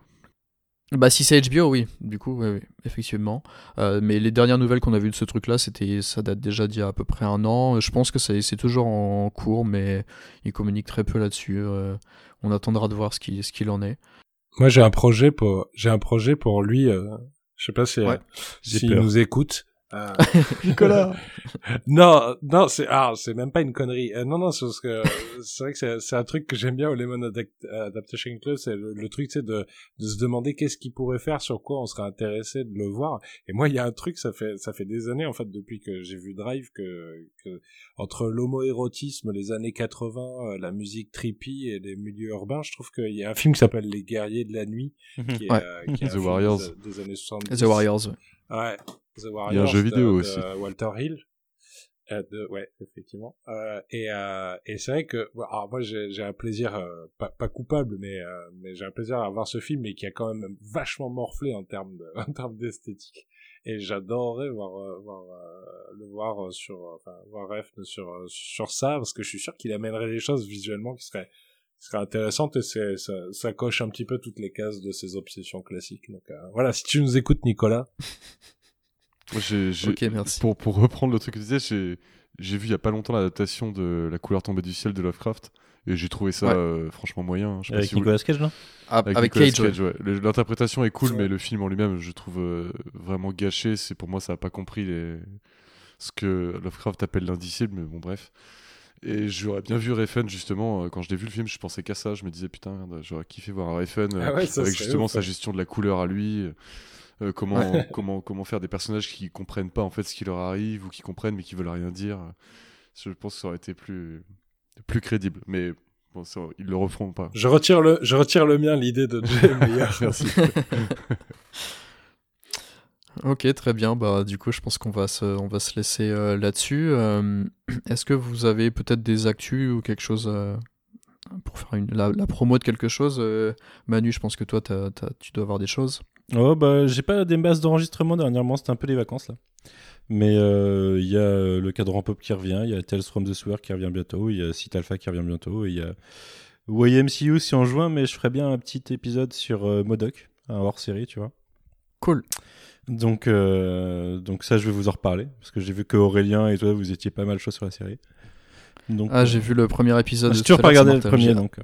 Bah si c'est HBO, oui, du coup, oui, effectivement. Euh, mais les dernières nouvelles qu'on a vues de ce truc-là, c'était, ça date déjà d'il y a à peu près un an. Je pense que c'est, toujours en cours, mais il communique très peu là-dessus. Euh, on attendra de voir ce qu'il, ce qu'il en est. Moi, j'ai un projet pour, j'ai un projet pour lui. Euh, je sais pas si, s'il nous écoute. Euh... Nicolas. non, non, c'est ah, c'est même pas une connerie. Euh, non, non, c'est parce que c'est vrai que c'est un truc que j'aime bien au Lemon Adaptation Club, c'est le, truc, c'est de, de se demander qu'est-ce qu'il pourrait faire, sur quoi on serait intéressé de le voir. Et moi, il y a un truc, ça fait ça fait des années en fait depuis que j'ai vu Drive que, que entre l'homoérotisme, les années 80, euh, la musique trippy et les milieux urbains, je trouve qu'il y a un film qui s'appelle Les Guerriers de la Nuit, qui est, euh, qui est The Warriors des, années 70. The Warriors. Ouais. The Warriors. Il y a un jeu vidéo de, aussi. Walter Hill. Euh, de, ouais, effectivement. Euh, et euh, et c'est vrai que alors moi j'ai un plaisir euh, pas, pas coupable, mais euh, mais j'ai un plaisir à voir ce film, mais qui a quand même vachement morflé en termes de, en termes d'esthétique. Et j'adorerais voir, voir le voir sur enfin voir Ref sur sur ça parce que je suis sûr qu'il amènerait des choses visuellement qui seraient qui seraient intéressantes et c'est ça, ça coche un petit peu toutes les cases de ses obsessions classiques. Donc voilà, si tu nous écoutes Nicolas. Moi, Pour, pour reprendre le truc que tu disais, j'ai vu il y a pas longtemps l'adaptation de La couleur tombée du ciel de Lovecraft. Et j'ai trouvé ça Ouais. euh, franchement moyen. Je sais pas Avec si vous- Nicolas Cage, non? Ah, Avec, Nicolas Cage, ouais. ouais. Le- L'interprétation est cool, mais le film en lui-même, je trouve euh, vraiment gâché. C'est pour moi, ça a pas compris les... ce que Lovecraft appelle l'indicible, mais bon, bref. Et j'aurais bien vu Refn justement. euh, Quand je l'ai vu le film, je pensais qu'à ça. Je me disais putain, j'aurais kiffé voir un Refn euh, Ah ouais, avec justement ouf, sa gestion de la couleur à lui. euh, comment, Ouais. comment, comment faire des personnages qui comprennent pas en fait ce qui leur arrive ou qui comprennent mais qui veulent rien dire. Je pense que ça aurait été plus, plus crédible. Mais bon, ça, ils le referont pas. Je retire le, je retire le mien, l'idée de Jay. Merci. Ok, très bien. Bah, du coup, je pense qu'on va se, on va se laisser euh, là-dessus. Est-ce que vous avez peut-être des actus ou quelque chose euh, pour faire une, la, promo de quelque chose euh, Manu, je pense que toi, t'as- tu dois avoir des choses. Oh bah j'ai pas des masses d'enregistrement dernièrement, c'était un peu les vacances là. Mais il y a le cadran pop qui revient, il y a Tales from the Sewer qui revient bientôt, il y a Site Alpha qui revient bientôt, il y a YMCU si en juin, mais je ferai bien un petit épisode sur Modoc, un hors série, tu vois. Cool. Donc, euh, donc ça je vais vous en reparler, parce que j'ai vu que Aurélien et toi vous étiez pas mal chaud sur la série. Donc, Ah, j'ai vu le premier épisode. j'ai de toujours pas regardé le premier, J'ai- donc. euh,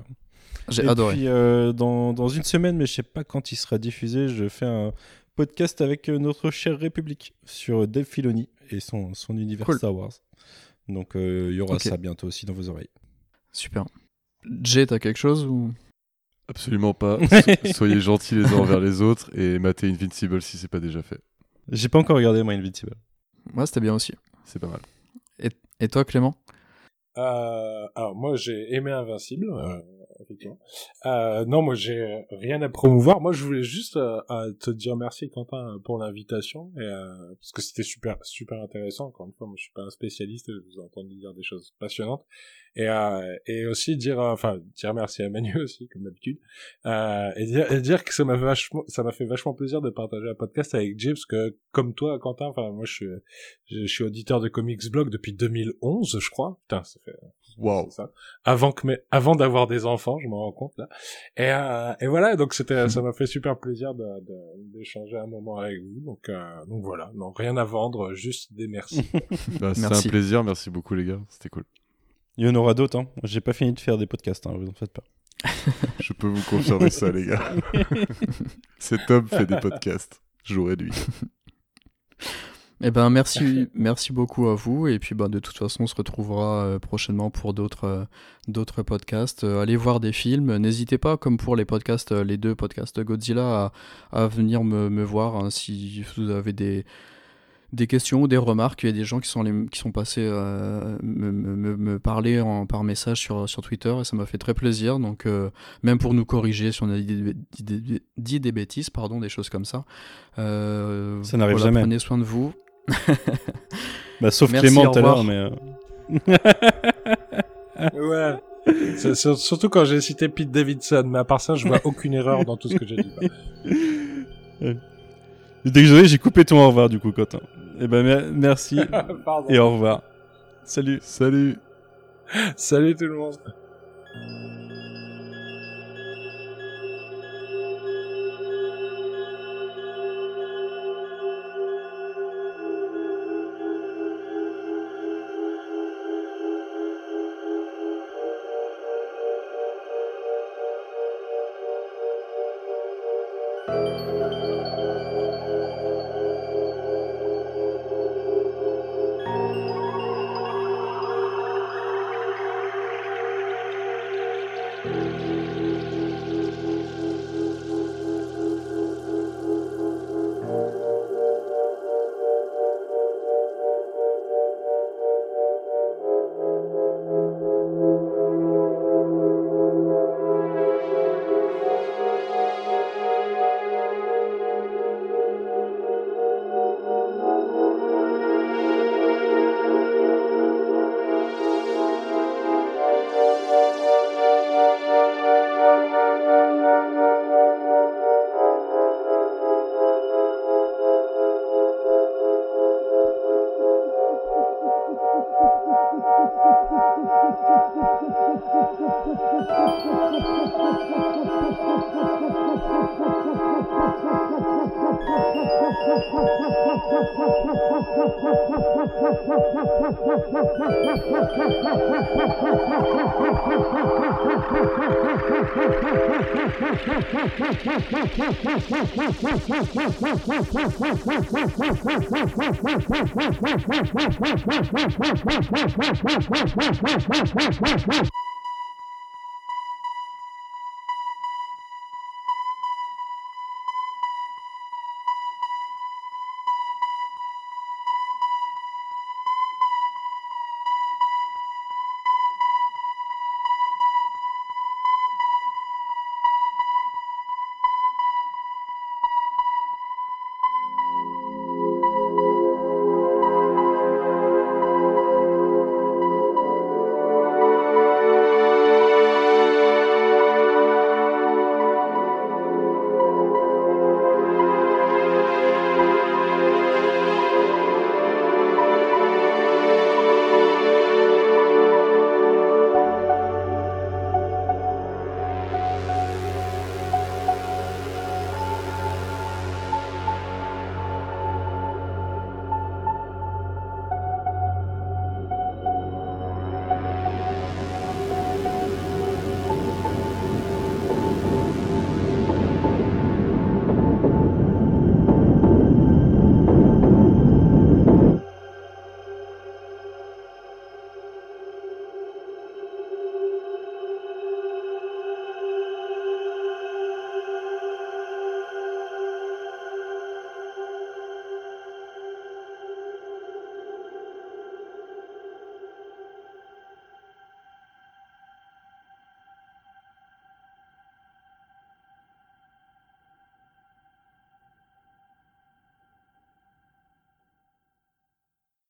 J'ai et adoré. puis, euh, dans, dans une semaine, mais je sais pas quand il sera diffusé, je fais un podcast avec notre chère République sur Dave Filoni et son, son univers Cool. Star Wars. Donc, euh, il y aura ça bientôt aussi dans vos oreilles. Super. Jay, t'as quelque chose ou? Absolument pas. So- soyez gentils les uns envers les autres et matez Invincible si c'est pas déjà fait. J'ai pas encore regardé moi Invincible. Moi, c'était bien aussi. C'est pas mal. Et toi, Clément? Euh, alors moi j'ai aimé Invincible, euh, Euh, non, moi j'ai rien à promouvoir. Moi je voulais juste euh, euh, te dire merci Quentin pour l'invitation parce que c'était super super intéressant. Encore une fois, moi je suis pas un spécialiste, je vous ai entendu dire des choses passionnantes et aussi dire enfin dire merci à Manu aussi comme d'habitude et dire que ça m'a vachement ça m'a fait vachement plaisir de partager un podcast avec Jay parce que comme toi Quentin, enfin moi je suis je suis auditeur de Comics Blog depuis 2011 je crois. Putain, ça fait C'est ça. Avant que mes, avant d'avoir des enfants, je m'en rends compte là. Et, euh, et voilà, donc c'était, ça m'a fait super plaisir de, de- d'échanger un moment avec vous. Donc, euh, donc voilà, non rien à vendre, juste des merci. Bah, c'est un plaisir. Merci beaucoup les gars. C'était cool. Il y en aura d'autres. Hein. J'ai pas fini de faire des podcasts, hein, vous en faites pas. Je peux vous confirmer ça les gars. Cet homme fait des podcasts jour et nuit. Eh ben merci, merci beaucoup à vous et puis ben, de toute façon on se retrouvera euh, prochainement pour d'autres euh, d'autres podcasts. Euh, allez voir des films, n'hésitez pas comme pour les podcasts, les deux podcasts Godzilla à, à venir me, me voir hein, si vous avez des des questions ou des remarques. Il y a des gens qui sont, les- qui sont passés euh, me, me- me- me parler en, par message sur, sur Twitter et ça m'a fait très plaisir. Donc, euh, même pour nous corriger si on a dit des, dit des- dit des bêtises, pardon, des choses comme ça. Euh, Ça n'arrive voilà, jamais. Prenez soin de vous. Bah, sauf Merci, Clément tout à l'heure, mais. euh, ouais. Surtout quand j'ai cité Pete Davidson, mais à part ça, je vois aucune erreur dans tout ce que j'ai dit. Désolé, j'ai coupé ton au revoir du coup, Quentin. Eh ben, mer- merci et au revoir. Salut. Salut. Salut tout le monde.